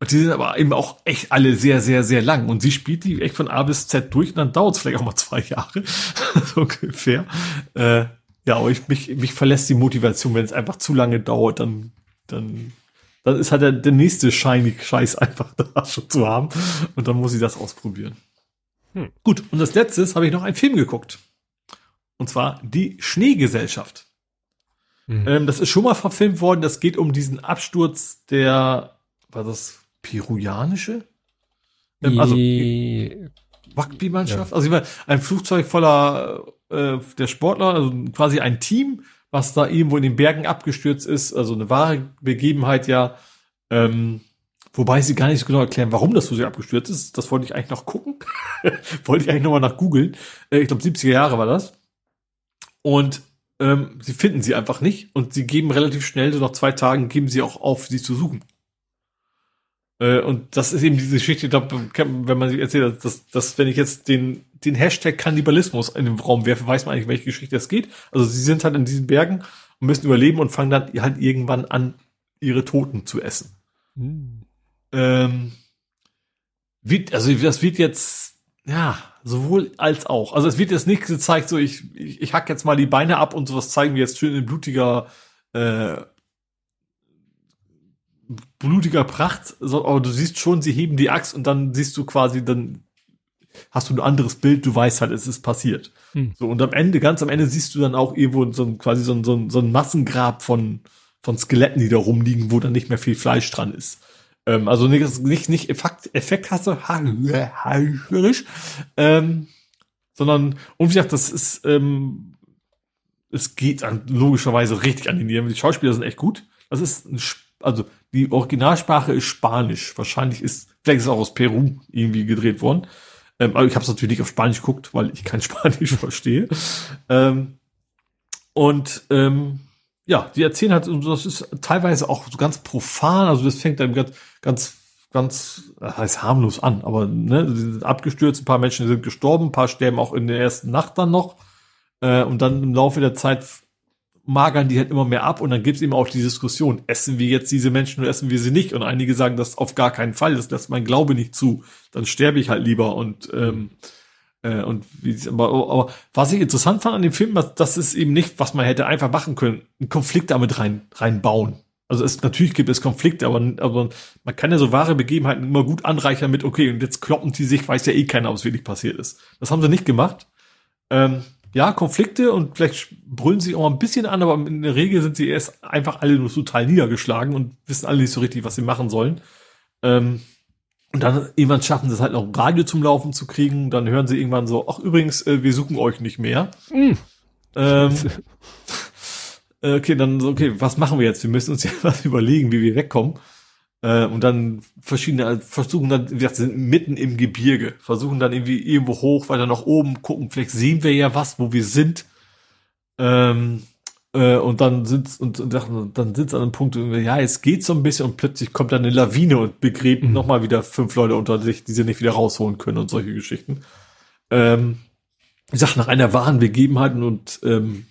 Speaker 3: Und die sind aber eben auch echt alle sehr, sehr, sehr lang. Und sie spielt die echt von A bis Z durch und dann dauert es vielleicht auch mal zwei Jahre. so ungefähr. Äh, ja, aber ich, mich, mich verlässt die Motivation, wenn es einfach zu lange dauert, dann, dann, dann ist halt der, der nächste shiny Scheiß einfach da schon zu haben. Und dann muss ich das ausprobieren. Hm. Gut, und als letztes habe ich noch einen Film geguckt. Und zwar Die Schneegesellschaft. Mhm. Ähm, das ist schon mal verfilmt worden. Das geht um diesen Absturz der, war das peruanische? Ähm, also Rugby-Mannschaft. Ja. Also ich meine, ein Flugzeug voller äh, der Sportler, also quasi ein Team, was da irgendwo in den Bergen abgestürzt ist. Also eine wahre Begebenheit ja. Ähm, Wobei sie gar nicht so genau erklären, warum das sehr abgestürzt ist. Das wollte ich eigentlich noch gucken. wollte ich eigentlich nochmal nach googeln. Äh, ich glaube, 70er Jahre war das. Und ähm, sie finden sie einfach nicht. Und sie geben relativ schnell, so nach zwei Tagen, geben sie auch auf, sie zu suchen. Äh, und das ist eben diese Geschichte, wenn man sich erzählt, dass, dass wenn ich jetzt den, den Hashtag Kannibalismus in den Raum werfe, weiß man eigentlich, welche Geschichte es geht. Also sie sind halt in diesen Bergen und müssen überleben und fangen dann halt irgendwann an, ihre Toten zu essen. Mhm. Ähm, wird, also das wird jetzt, ja, sowohl als auch. Also es wird jetzt nicht gezeigt, so ich, ich, ich hack jetzt mal die Beine ab und sowas zeigen wir jetzt schön in blutiger, äh, blutiger Pracht, so, aber du siehst schon, sie heben die Axt und dann siehst du quasi, dann hast du ein anderes Bild, du weißt halt, es ist passiert. Hm. So, und am Ende, ganz am Ende siehst du dann auch irgendwo so ein, quasi so ein, so ein, so ein Massengrab von, von Skeletten, die da rumliegen, wo dann nicht mehr viel Fleisch dran ist. Ähm, also nicht, nicht, nicht Effekt, Effekthasse, ähm, sondern, und wie gesagt, das ist, ähm, es geht an, logischerweise richtig an die Nieren. Die Schauspieler sind echt gut. Das ist, ein, also die Originalsprache ist Spanisch. Wahrscheinlich ist, vielleicht ist es auch aus Peru irgendwie gedreht worden. Ähm, aber ich habe es natürlich nicht auf Spanisch geguckt, weil ich kein Spanisch verstehe. Ähm, und ähm, ja, die erzählen halt, das ist teilweise auch so ganz profan, also das fängt dann ganz, ganz, ganz, das heißt harmlos an, aber ne, sie sind abgestürzt, ein paar Menschen sind gestorben, ein paar sterben auch in der ersten Nacht dann noch. Äh, und dann im Laufe der Zeit magern die halt immer mehr ab und dann gibt's eben auch die Diskussion, essen wir jetzt diese Menschen oder essen wir sie nicht? Und einige sagen das auf gar keinen Fall, das lässt mein Glaube nicht zu, dann sterbe ich halt lieber und ähm, äh, und wie aber, aber was ich interessant fand an dem Film, das ist eben nicht, was man hätte einfach machen können, einen Konflikt damit rein reinbauen. Also es natürlich gibt es Konflikte, aber, aber man kann ja so wahre Begebenheiten immer gut anreichern mit, okay, und jetzt kloppen die sich, weiß ja eh keiner, es wirklich passiert ist. Das haben sie nicht gemacht. Ähm, ja, Konflikte und vielleicht brüllen sie auch ein bisschen an, aber in der Regel sind sie erst einfach alle nur total niedergeschlagen und wissen alle nicht so richtig, was sie machen sollen. Ähm, und dann irgendwann schaffen sie es halt noch Radio zum Laufen zu kriegen. Dann hören sie irgendwann so, ach übrigens, äh, wir suchen euch nicht mehr. Mm. Ähm, äh, okay, dann so, okay, was machen wir jetzt? Wir müssen uns ja was überlegen, wie wir wegkommen. Äh, und dann verschiedene, also versuchen dann, gesagt, sind mitten im Gebirge, versuchen dann irgendwie irgendwo hoch, weiter nach oben, gucken, vielleicht sehen wir ja was, wo wir sind. Ähm, äh, und dann sind und, und dann sind sie an einem Punkt, ja, es geht so ein bisschen und plötzlich kommt dann eine Lawine und begräbt mhm. nochmal wieder fünf Leute unter sich, die sie nicht wieder rausholen können und solche Geschichten. Ähm, ich sag, nach einer wahren Begebenheit und ähm,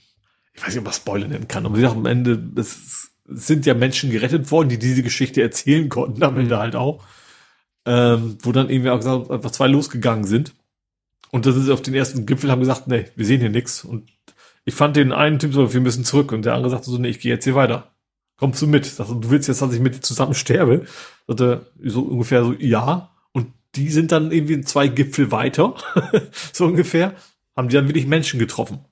Speaker 3: ich weiß nicht, ob man Spoiler nennen kann, aber ich sag, am Ende, es sind ja Menschen gerettet worden, die diese Geschichte erzählen konnten, am Ende mhm. halt auch. Ähm, wo dann irgendwie auch gesagt, einfach zwei losgegangen sind. Und das ist auf den ersten Gipfel, haben gesagt, nee, wir sehen hier nichts. Und ich fand den einen Typ so, wir müssen zurück. Und der andere sagte so, nee, ich gehe jetzt hier weiter. Kommst du mit? Sagte, du willst jetzt, dass ich mit dir zusammen sterbe? Sagte, so ungefähr so, ja. Und die sind dann irgendwie zwei Gipfel weiter, so ungefähr, haben die dann wirklich Menschen getroffen.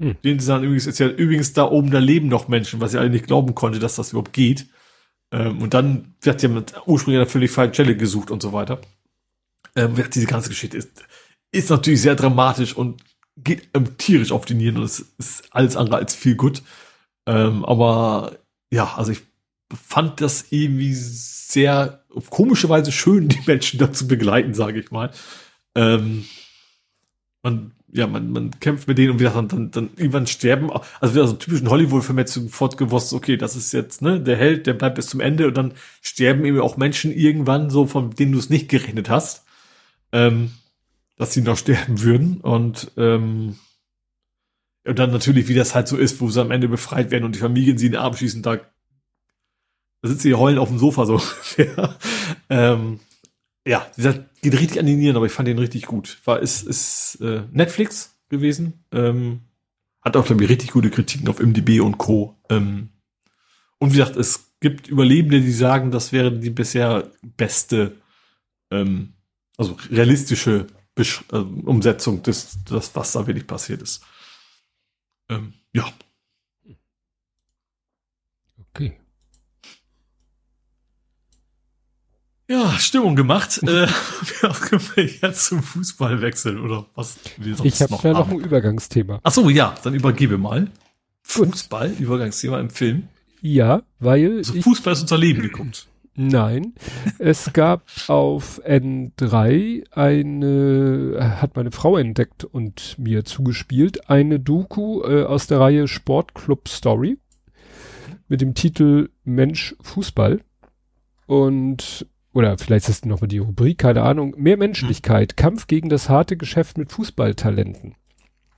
Speaker 3: Hm. Den sie dann übrigens, ist ja übrigens da oben, da leben noch Menschen, was ich alle nicht glauben konnte, dass das überhaupt geht. Ähm, und dann wird ja mit ursprünglich eine völlig falsche Stelle gesucht und so weiter. Ähm, diese ganze Geschichte ist, ist natürlich sehr dramatisch und geht ähm, tierisch auf die Nieren und es ist alles andere als viel gut. Ähm, aber ja, also ich fand das irgendwie sehr auf komische Weise schön, die Menschen dazu begleiten, sage ich mal. Ähm, man, ja, man, man kämpft mit denen und wieder dann, dann, dann irgendwann sterben. Also wieder so typischen Hollywood-Film jetzt sofort gewusst, okay, das ist jetzt, ne, der Held, der bleibt bis zum Ende und dann sterben eben auch Menschen irgendwann so, von denen du es nicht gerechnet hast. Ähm, dass sie noch sterben würden und ähm, und dann natürlich, wie das halt so ist, wo sie am Ende befreit werden und die Familien sie in den Arm schießen, da, da sitzen sie heulen auf dem Sofa so ähm, ja, dieser geht richtig an die Nieren, aber ich fand den richtig gut. War ist ist äh, Netflix gewesen, ähm, hat auch glaube ich richtig gute Kritiken auf MDB und Co. Ähm, und wie gesagt, es gibt Überlebende, die sagen, das wäre die bisher beste, ähm, also realistische Besch äh, Umsetzung des, das, was da wirklich passiert ist. Ähm, ja.
Speaker 2: Okay.
Speaker 3: Ja, Stimmung gemacht. äh, können wir jetzt zum Fußball wechseln oder was?
Speaker 2: ich habe ja noch ein Übergangsthema.
Speaker 3: Ach so, ja, dann übergebe mal. Fußball, Übergangsthema im Film.
Speaker 2: Ja, weil
Speaker 3: also Fußball ist unser Leben geguckt.
Speaker 2: Nein, es gab auf N3 eine, hat meine Frau entdeckt und mir zugespielt, eine Doku äh, aus der Reihe Sportclub Story mit dem Titel Mensch Fußball. Und, oder vielleicht ist das nochmal die Rubrik, keine Ahnung, mehr Menschlichkeit, mhm. Kampf gegen das harte Geschäft mit Fußballtalenten.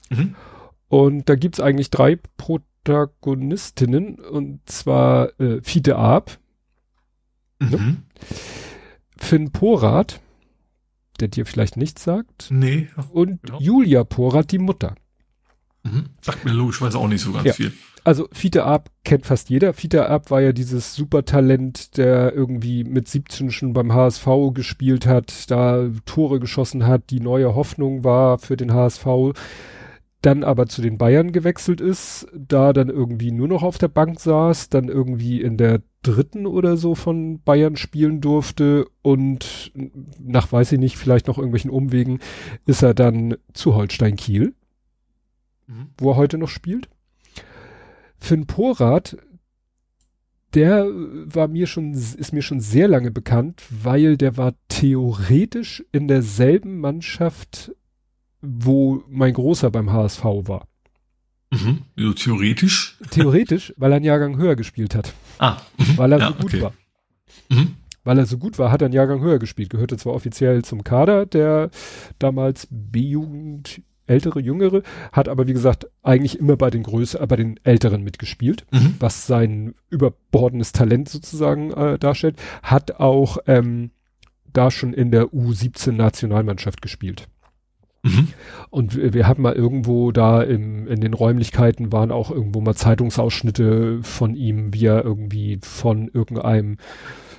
Speaker 2: Mhm. Und da gibt's eigentlich drei Protagonistinnen, und zwar äh, Fiete Arp, Ne? Mhm. Finn Porat, der dir vielleicht nichts sagt.
Speaker 3: Nee.
Speaker 2: Und genau. Julia Porat, die Mutter.
Speaker 3: Mhm. Sagt mir logischerweise auch nicht so ganz ja. viel.
Speaker 2: Also Fiete Arp kennt fast jeder. Fiete Arp war ja dieses Supertalent, der irgendwie mit 17 schon beim HSV gespielt hat, da Tore geschossen hat, die neue Hoffnung war für den HSV dann aber zu den Bayern gewechselt ist, da dann irgendwie nur noch auf der Bank saß, dann irgendwie in der dritten oder so von Bayern spielen durfte und nach weiß ich nicht, vielleicht noch irgendwelchen Umwegen ist er dann zu Holstein Kiel, mhm. wo er heute noch spielt. Finn Porat, der war mir schon, ist mir schon sehr lange bekannt, weil der war theoretisch in derselben Mannschaft wo mein Großer beim HSV war.
Speaker 3: Mhm. Also theoretisch?
Speaker 2: Theoretisch, weil er einen Jahrgang höher gespielt hat.
Speaker 3: Ah.
Speaker 2: Mhm. Weil er ja, so gut okay. war. Mhm. Weil er so gut war, hat er einen Jahrgang höher gespielt. Gehörte zwar offiziell zum Kader der damals B-Jugend, ältere, jüngere, hat aber wie gesagt eigentlich immer bei den Größeren, äh, bei den Älteren mitgespielt, mhm. was sein überbordendes Talent sozusagen äh, darstellt. Hat auch ähm, da schon in der U17 Nationalmannschaft gespielt. Mhm. Und wir, wir hatten mal irgendwo da im, in den Räumlichkeiten waren auch irgendwo mal Zeitungsausschnitte von ihm, wie er irgendwie von irgendeinem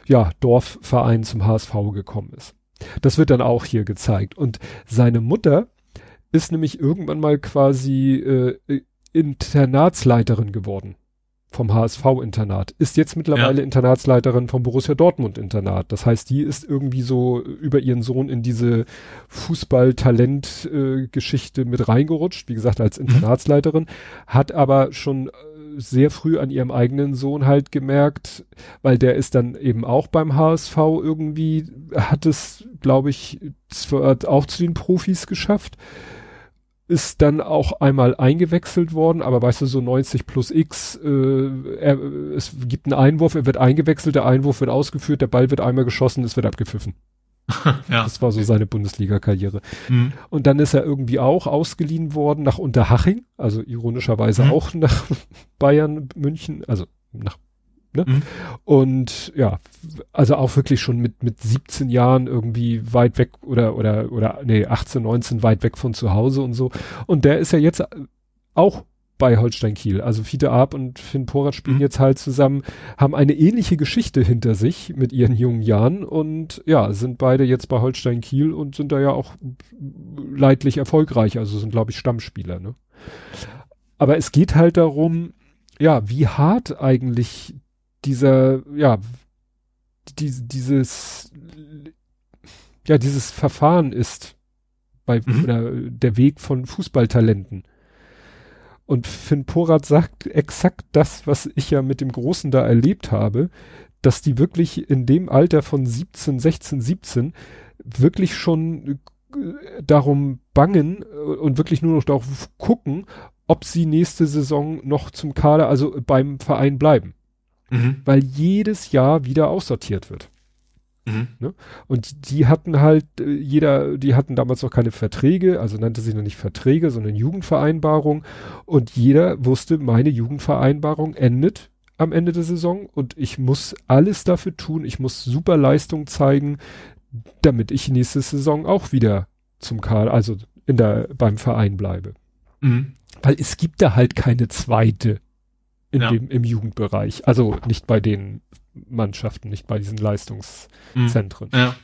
Speaker 2: ja, Dorfverein zum HSV gekommen ist. Das wird dann auch hier gezeigt. Und seine Mutter ist nämlich irgendwann mal quasi äh, Internatsleiterin geworden vom HSV-Internat, ist jetzt mittlerweile ja. Internatsleiterin vom Borussia Dortmund-Internat. Das heißt, die ist irgendwie so über ihren Sohn in diese Fußball-Talent-Geschichte mit reingerutscht, wie gesagt, als mhm. Internatsleiterin, hat aber schon äh, sehr früh an ihrem eigenen Sohn halt gemerkt, weil der ist dann eben auch beim HSV irgendwie, hat es, glaube ich, auch zu den Profis geschafft ist dann auch einmal eingewechselt worden, aber weißt du, so 90 plus X, äh, er, es gibt einen Einwurf, er wird eingewechselt, der Einwurf wird ausgeführt, der Ball wird einmal geschossen, es wird abgepfiffen. ja. Das war so seine Bundesliga-Karriere. Mhm. Und dann ist er irgendwie auch ausgeliehen worden nach Unterhaching, also ironischerweise mhm. auch nach Bayern, München, also nach Ne? Mhm. Und ja, also auch wirklich schon mit, mit 17 Jahren irgendwie weit weg oder, oder, oder, nee, 18, 19 weit weg von zu Hause und so. Und der ist ja jetzt auch bei Holstein Kiel. Also Fiete Arp und Finn Porat spielen mhm. jetzt halt zusammen, haben eine ähnliche Geschichte hinter sich mit ihren jungen Jahren und ja, sind beide jetzt bei Holstein Kiel und sind da ja auch leidlich erfolgreich, also sind glaube ich Stammspieler, ne? Aber es geht halt darum, ja, wie hart eigentlich dieser, ja, die, dieses, ja, dieses Verfahren ist bei, mhm. oder der Weg von Fußballtalenten. Und Finn Porat sagt exakt das, was ich ja mit dem Großen da erlebt habe, dass die wirklich in dem Alter von 17, 16, 17 wirklich schon äh, darum bangen äh, und wirklich nur noch darauf gucken, ob sie nächste Saison noch zum Kader, also beim Verein bleiben mhm. weil jedes Jahr wieder aussortiert wird. Mhm. Ne? Und die hatten halt, äh, jeder, die hatten damals noch keine Verträge, also nannte sich noch nicht Verträge, sondern Jugendvereinbarung. Und jeder wusste, meine Jugendvereinbarung endet am Ende der Saison und ich muss alles dafür tun, ich muss super Leistung zeigen, damit ich nächste Saison auch wieder zum Karl, also in der, beim Verein bleibe. Mhm. Weil es gibt da halt keine zweite in ja. dem, im Jugendbereich. Also nicht bei den Mannschaften, nicht bei diesen Leistungszentren. Mhm. Ja.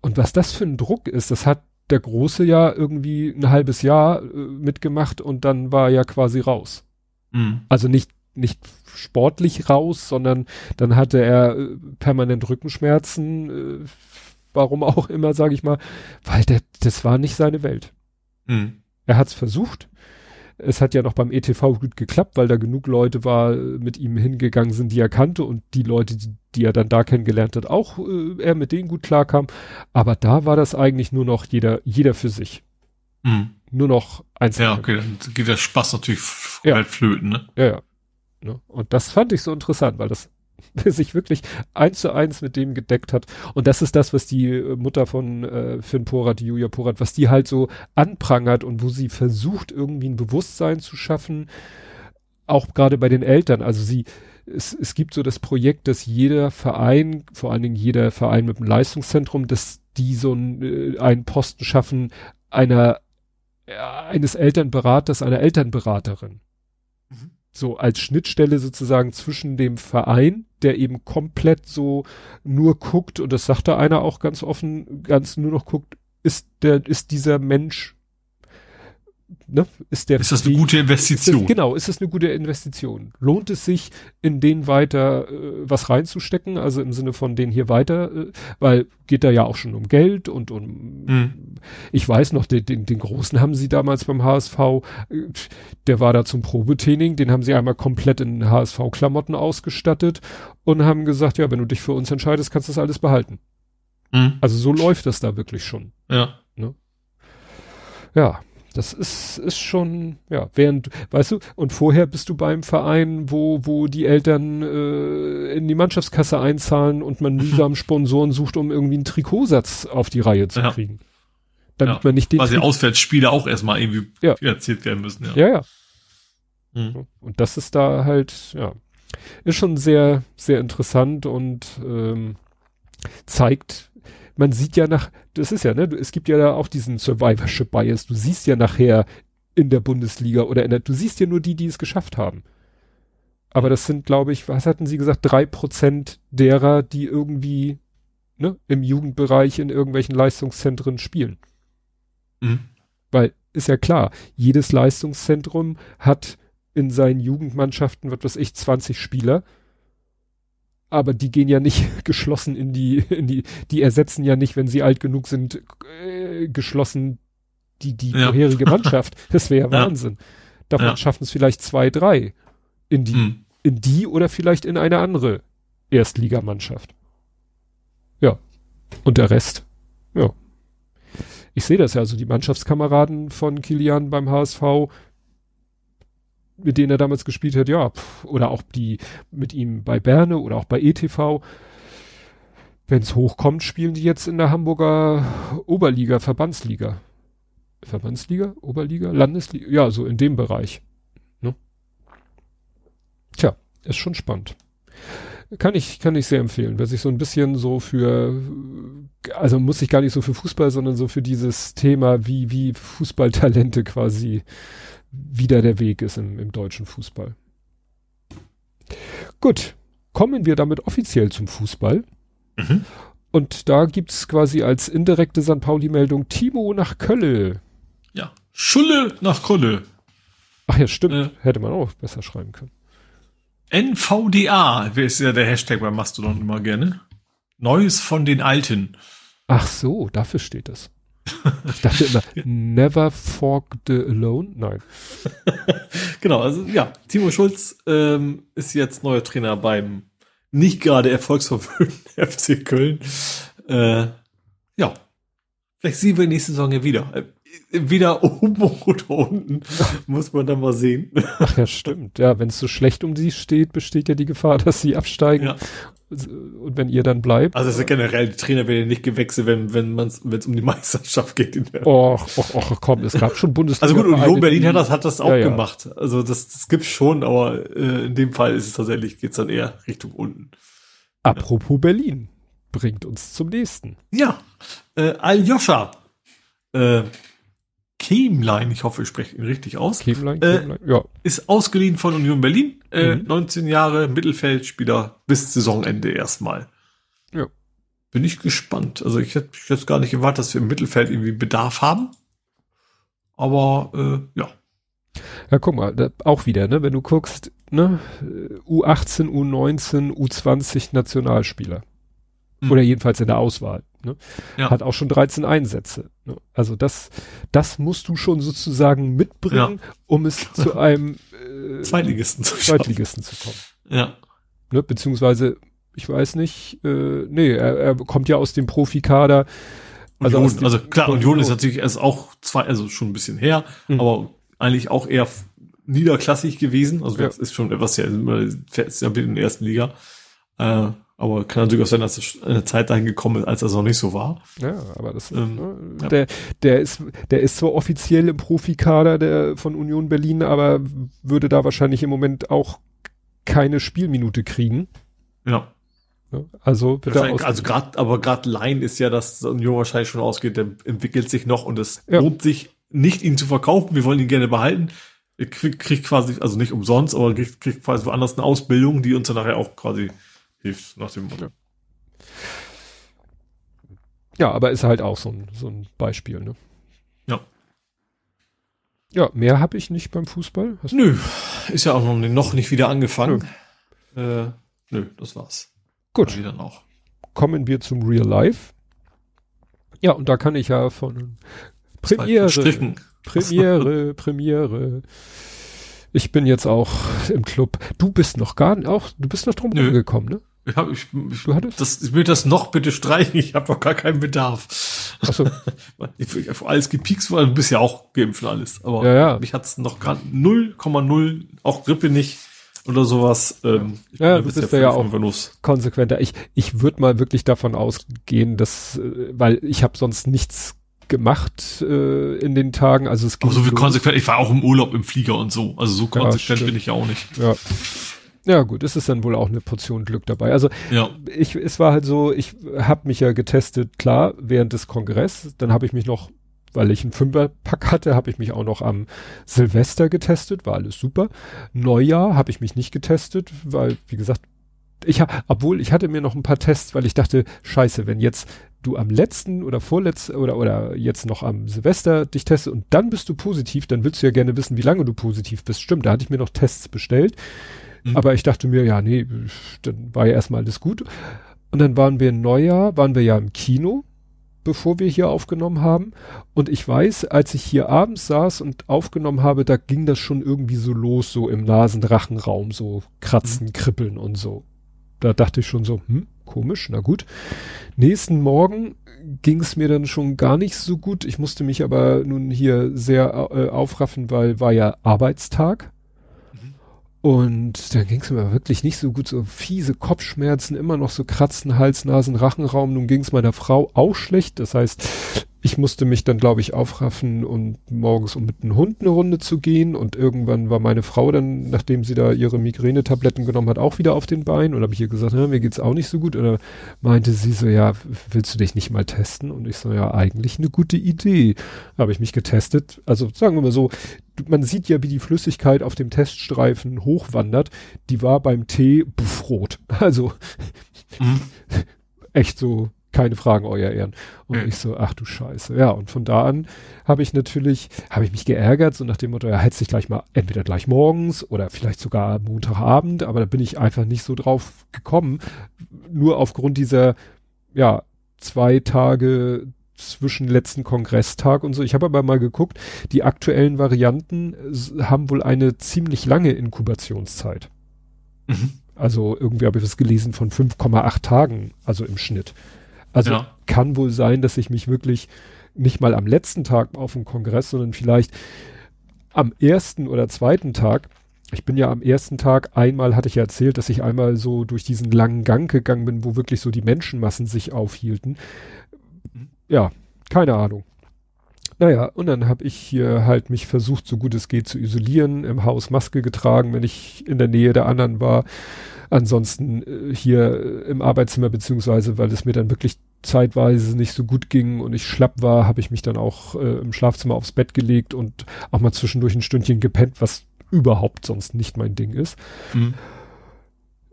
Speaker 2: Und was das für ein Druck ist, das hat der Große ja irgendwie ein halbes Jahr äh, mitgemacht und dann war er ja quasi raus. Mhm. Also nicht, nicht sportlich raus, sondern dann hatte er äh, permanent Rückenschmerzen, äh, warum auch immer, sage ich mal, weil der, das war nicht seine Welt. Mhm. Er hat es versucht, es hat ja noch beim ETV gut geklappt, weil da genug Leute war, mit ihm hingegangen sind, die er kannte und die Leute, die, die er dann da kennengelernt hat, auch äh, er mit denen gut klarkam. Aber da war das eigentlich nur noch jeder, jeder für sich. Mhm. Nur noch eins.
Speaker 3: Ja, okay, dann geht der Spaß natürlich ja. halt flöten, ne?
Speaker 2: Ja, ja. Ne? Und das fand ich so interessant, weil das sich wirklich eins zu eins mit dem gedeckt hat. Und das ist das, was die äh, Mutter von äh, Finn Porat, die Julia Porat, was die halt so anprangert und wo sie versucht, irgendwie ein Bewusstsein zu schaffen, auch gerade bei den Eltern. Also sie, es, es gibt so das Projekt, dass jeder Verein, vor allen Dingen jeder Verein mit einem Leistungszentrum, dass die so ein, äh, einen Posten schaffen einer äh, eines Elternberaters, einer Elternberaterin so als Schnittstelle sozusagen zwischen dem Verein, der eben komplett so nur guckt, und das sagt da einer auch ganz offen, ganz nur noch guckt, ist der, ist dieser Mensch ne, ist der.
Speaker 3: Ist das eine gute Investition?
Speaker 2: Ist das, genau, ist das eine gute Investition? Lohnt es sich, in den weiter äh, was reinzustecken? Also im Sinne von den hier weiter, äh, weil geht da ja auch schon um Geld und um, mhm. ich weiß noch, den, den, den Großen haben sie damals beim HSV, äh, der war da zum Probetraining, den haben sie einmal komplett in HSV-Klamotten ausgestattet und haben gesagt, ja, wenn du dich für uns entscheidest, kannst du das alles behalten. Mhm. Also so läuft das da wirklich schon.
Speaker 3: Ja.
Speaker 2: Ne? Ja, Das ist, ist schon, ja, während, weißt du, und vorher bist du beim Verein, wo, wo die Eltern äh, in die Mannschaftskasse einzahlen und man mühsam Sponsoren sucht, um irgendwie einen Trikotsatz auf die Reihe zu
Speaker 3: Ja.
Speaker 2: kriegen. Damit
Speaker 3: Ja.
Speaker 2: man nicht den
Speaker 3: Quasi Auswärtsspiele auch erstmal irgendwie
Speaker 2: Ja.
Speaker 3: finanziert werden müssen, ja.
Speaker 2: Ja, ja.
Speaker 3: Mhm.
Speaker 2: Und das ist da halt, ja, ist schon sehr, sehr interessant und ähm, zeigt, man sieht ja nach, das ist ja, ne, es gibt ja da auch diesen Survivorship Bias. Du siehst ja nachher in der Bundesliga oder in der, du siehst ja nur die, die es geschafft haben. Aber das sind, glaube ich, was hatten Sie gesagt, drei Prozent derer, die irgendwie ne, im Jugendbereich in irgendwelchen Leistungszentren spielen.
Speaker 3: Mhm.
Speaker 2: Weil ist ja klar, jedes Leistungszentrum hat in seinen Jugendmannschaften, was weiß ich, 20 Spieler. Aber die gehen ja nicht geschlossen in die, in die, die ersetzen ja nicht, wenn sie alt genug sind, äh, geschlossen die, die
Speaker 3: Ja.
Speaker 2: vorherige Mannschaft. Das wäre ja
Speaker 3: Ja.
Speaker 2: Wahnsinn. Davon
Speaker 3: Ja.
Speaker 2: schaffen es vielleicht zwei, drei in die,
Speaker 3: Mhm.
Speaker 2: in die oder vielleicht in eine andere Erstligamannschaft. Ja. Und der Rest, ja. Ich sehe das ja, also die Mannschaftskameraden von Kilian beim HSV, mit denen er damals gespielt hat, ja, pff, oder auch die mit ihm bei Berne oder auch bei ETV. Wenn es hochkommt, spielen die jetzt in der Hamburger Oberliga, Verbandsliga. Verbandsliga, Oberliga, Landesliga, ja, so in dem Bereich. Ne? Tja, ist schon spannend. Kann ich, kann ich sehr empfehlen. Wer sich so ein bisschen so für, also muss sich gar nicht so für Fußball, sondern so für dieses Thema, wie, wie Fußballtalente quasi wieder der Weg ist im, im deutschen Fußball. Gut, kommen wir damit offiziell zum Fußball.
Speaker 3: Mhm.
Speaker 2: Und da gibt's quasi als indirekte St. Pauli-Meldung Timo nach Kölle.
Speaker 3: Ja. Schulle nach Kolle.
Speaker 2: Ach ja, stimmt.
Speaker 3: Äh.
Speaker 2: Hätte man auch besser schreiben können.
Speaker 3: NVDA, wer ist ja der Hashtag bei Mastodon immer gerne. Neues von den Alten.
Speaker 2: Ach so, dafür steht es. Ich dachte immer, never fork the alone. Nein.
Speaker 3: Genau, also ja, Timo Schulz ähm, ist jetzt neuer Trainer beim nicht gerade erfolgsverwöhnten FC Köln. Äh, ja, vielleicht sehen wir nächste Saison ja wieder. Wieder oben oder unten, muss man dann mal sehen.
Speaker 2: Ach ja, stimmt. Ja, wenn es so schlecht um sie steht, besteht ja die Gefahr, dass sie absteigen.
Speaker 3: Ja.
Speaker 2: Und wenn ihr dann bleibt.
Speaker 3: Also es ist ja generell, die Trainer werden ja nicht gewechselt, wenn wenn man wenn es um die Meisterschaft geht. In der
Speaker 2: Och, och, och, komm, es gab schon Bundesliga.
Speaker 3: also gut, Union Berlin hat das, hat das auch
Speaker 2: Ja, ja.
Speaker 3: gemacht. Also das, das gibt's schon, aber äh, in dem Fall ist es tatsächlich, geht's dann eher Richtung unten.
Speaker 2: Apropos Berlin. Bringt uns zum nächsten.
Speaker 3: Ja, äh, Aljoscha. Äh, Kemlein, ich hoffe, ich spreche ihn richtig aus,
Speaker 2: Kämlein,
Speaker 3: Äh,
Speaker 2: Kämlein. Ja.
Speaker 3: ist ausgeliehen von Union Berlin. Äh,
Speaker 2: Mhm.
Speaker 3: 19 Jahre Mittelfeldspieler bis Saisonende erstmal.
Speaker 2: Ja.
Speaker 3: Bin ich gespannt. Also ich hätte hätte gar nicht gewartet, dass wir im Mittelfeld irgendwie Bedarf haben. Aber äh, ja.
Speaker 2: Ja, guck mal, da, auch wieder, ne, wenn du guckst, ne, äh, U18, U19, U20 Nationalspieler.
Speaker 3: Mhm.
Speaker 2: Oder jedenfalls in der Auswahl, ne?
Speaker 3: Ja.
Speaker 2: Hat auch schon 13 Einsätze. Ne? Also das, das musst du schon sozusagen mitbringen, um es zu einem äh,
Speaker 3: Zweitligisten zu.
Speaker 2: Zweitligisten zu kommen.
Speaker 3: Ja.
Speaker 2: Ne? Beziehungsweise, ich weiß nicht, äh, nee, er, er kommt ja aus dem Profikader. Also
Speaker 3: Union, also, klar, Union ist natürlich erst auch zwei, also schon ein bisschen her,
Speaker 2: Mhm.
Speaker 3: aber eigentlich auch eher niederklassig gewesen. Also
Speaker 2: Ja.
Speaker 3: das ist schon etwas ja, ist ja in der ersten Liga. Äh, aber kann natürlich auch sein, dass es eine Zeit dahin gekommen ist, als das noch nicht so war.
Speaker 2: Ja, aber das
Speaker 3: Ähm,
Speaker 2: ne,
Speaker 3: ja.
Speaker 2: der, der ist, der ist zwar offiziell im Profikader der von Union Berlin, aber würde da wahrscheinlich im Moment auch keine Spielminute kriegen.
Speaker 3: Ja.
Speaker 2: Ne? Also
Speaker 3: Wahrscheinlich- Also gerade, aber gerade Line ist ja, dass Union wahrscheinlich schon ausgeht, der entwickelt sich noch und es
Speaker 2: Ja.
Speaker 3: lohnt sich nicht, ihn zu verkaufen. Wir wollen ihn gerne behalten. Er kriegt, quasi, also nicht umsonst, aber kriegt, kriegt quasi woanders eine Ausbildung, die uns dann nachher auch quasi hilft, nach dem Motto.
Speaker 2: ja, aber ist halt auch so ein, so ein Beispiel. Ne?
Speaker 3: Ja.
Speaker 2: Ja, mehr habe ich nicht beim Fußball. Hast
Speaker 3: Nö, ist ja auch noch, nicht wieder angefangen. Äh, nö, das war's.
Speaker 2: Gut.
Speaker 3: Dann auch.
Speaker 2: kommen wir zum Real Life. Ja, und da kann ich ja von Premiere,
Speaker 3: Strichen.
Speaker 2: Premiere, Premiere. Ich bin jetzt auch im Club. Du bist noch gar auch, du bist noch drum
Speaker 3: Nö.
Speaker 2: gekommen, ne?
Speaker 3: Ich, hab, ich, ich, du hattest? Das, ich will das noch bitte streichen, ich habe doch gar keinen Bedarf. Ach so. alles gepiekst worden, du bist ja auch geimpft alles. Aber
Speaker 2: ja, ja.
Speaker 3: mich hat's noch gerade 0,0, auch Grippe nicht oder sowas.
Speaker 2: Ähm, ja, du bist ja, ja auch konsequenter. Ich, ich würde mal wirklich davon ausgehen, dass, äh, weil ich habe sonst nichts gemacht äh, in den Tagen. Also es
Speaker 3: ging Aber so wie konsequent, ich war auch im Urlaub im Flieger und so. Also so konsequent ja, bin ich ja auch nicht.
Speaker 2: Ja. Ja, gut, es ist dann wohl auch eine Portion Glück dabei. Also
Speaker 3: ja.
Speaker 2: ich, es war halt so, ich habe mich ja getestet, klar, während des Kongresses. Dann habe ich mich noch, weil ich einen Fünferpack hatte, habe ich mich auch noch am Silvester getestet, war alles super. Neujahr habe ich mich nicht getestet, weil, wie gesagt, ich habe, obwohl ich hatte mir noch ein paar Tests, weil ich dachte, scheiße, wenn jetzt du am letzten oder vorletzten oder, oder jetzt noch am Silvester dich testest und dann bist du positiv, dann willst du ja gerne wissen, wie lange du positiv bist. Stimmt, da hatte ich mir noch Tests bestellt. Mhm. Aber ich dachte mir, ja, nee, dann war ja erstmal alles gut. Und dann waren wir im Neujahr, waren wir ja im Kino, bevor wir hier aufgenommen haben. Und ich weiß, als ich hier abends saß und aufgenommen habe, da ging das schon irgendwie so los, so im Nasenrachenraum, so kratzen, mhm. kribbeln und so. Da dachte ich schon so, hm, komisch, na gut. Nächsten Morgen ging es mir dann schon gar nicht so gut. Ich musste mich aber nun hier sehr äh, aufraffen, weil war ja Arbeitstag. Und dann ging es mir wirklich nicht so gut, so fiese Kopfschmerzen, immer noch so Kratzen, Hals, Nasen, Rachenraum. Nun ging es meiner Frau auch schlecht. Das heißt, ich musste mich dann, glaube ich, aufraffen und morgens, um mit dem Hund eine Runde zu gehen. Und irgendwann war meine Frau dann, nachdem sie da ihre Migräne-Tabletten genommen hat, auch wieder auf den Beinen. Und habe ich ihr gesagt, mir geht's auch nicht so gut. Und dann meinte sie so, ja, willst du dich nicht mal testen? Und ich so, ja, eigentlich eine gute Idee. Habe ich mich getestet. Also sagen wir mal so, man sieht ja, wie die Flüssigkeit auf dem Teststreifen hochwandert. Die war beim Tee puff, rot. Also mhm. echt so keine Fragen, euer Ehren. Und ich so, ach du Scheiße. Ja, und von da an habe ich natürlich, habe ich mich geärgert, so nach dem Motto, ja, hättest dich gleich mal, entweder gleich morgens oder vielleicht sogar Montagabend, aber da bin ich einfach nicht so drauf gekommen. Nur aufgrund dieser, ja, zwei Tage zwischen letzten Kongresstag und so. Ich habe aber mal geguckt, die aktuellen Varianten haben wohl eine ziemlich lange Inkubationszeit. Mhm. Also irgendwie habe ich was gelesen von 5,8 Tagen, also im Schnitt. Also ja. kann wohl sein, dass ich mich wirklich nicht mal am letzten Tag auf dem Kongress, sondern vielleicht am ersten oder zweiten Tag. Ich bin ja am ersten Tag, einmal hatte ich ja erzählt, dass ich einmal so durch diesen langen Gang gegangen bin, wo wirklich so die Menschenmassen sich aufhielten. Ja, keine Ahnung. Naja, und dann habe ich hier halt mich versucht, so gut es geht zu isolieren, im Haus Maske getragen, wenn ich in der Nähe der anderen war. Ansonsten äh, hier im Arbeitszimmer, beziehungsweise weil es mir dann wirklich zeitweise nicht so gut ging und ich schlapp war, habe ich mich dann auch äh, im Schlafzimmer aufs Bett gelegt und auch mal zwischendurch ein Stündchen gepennt, was überhaupt sonst nicht mein Ding ist. Mhm.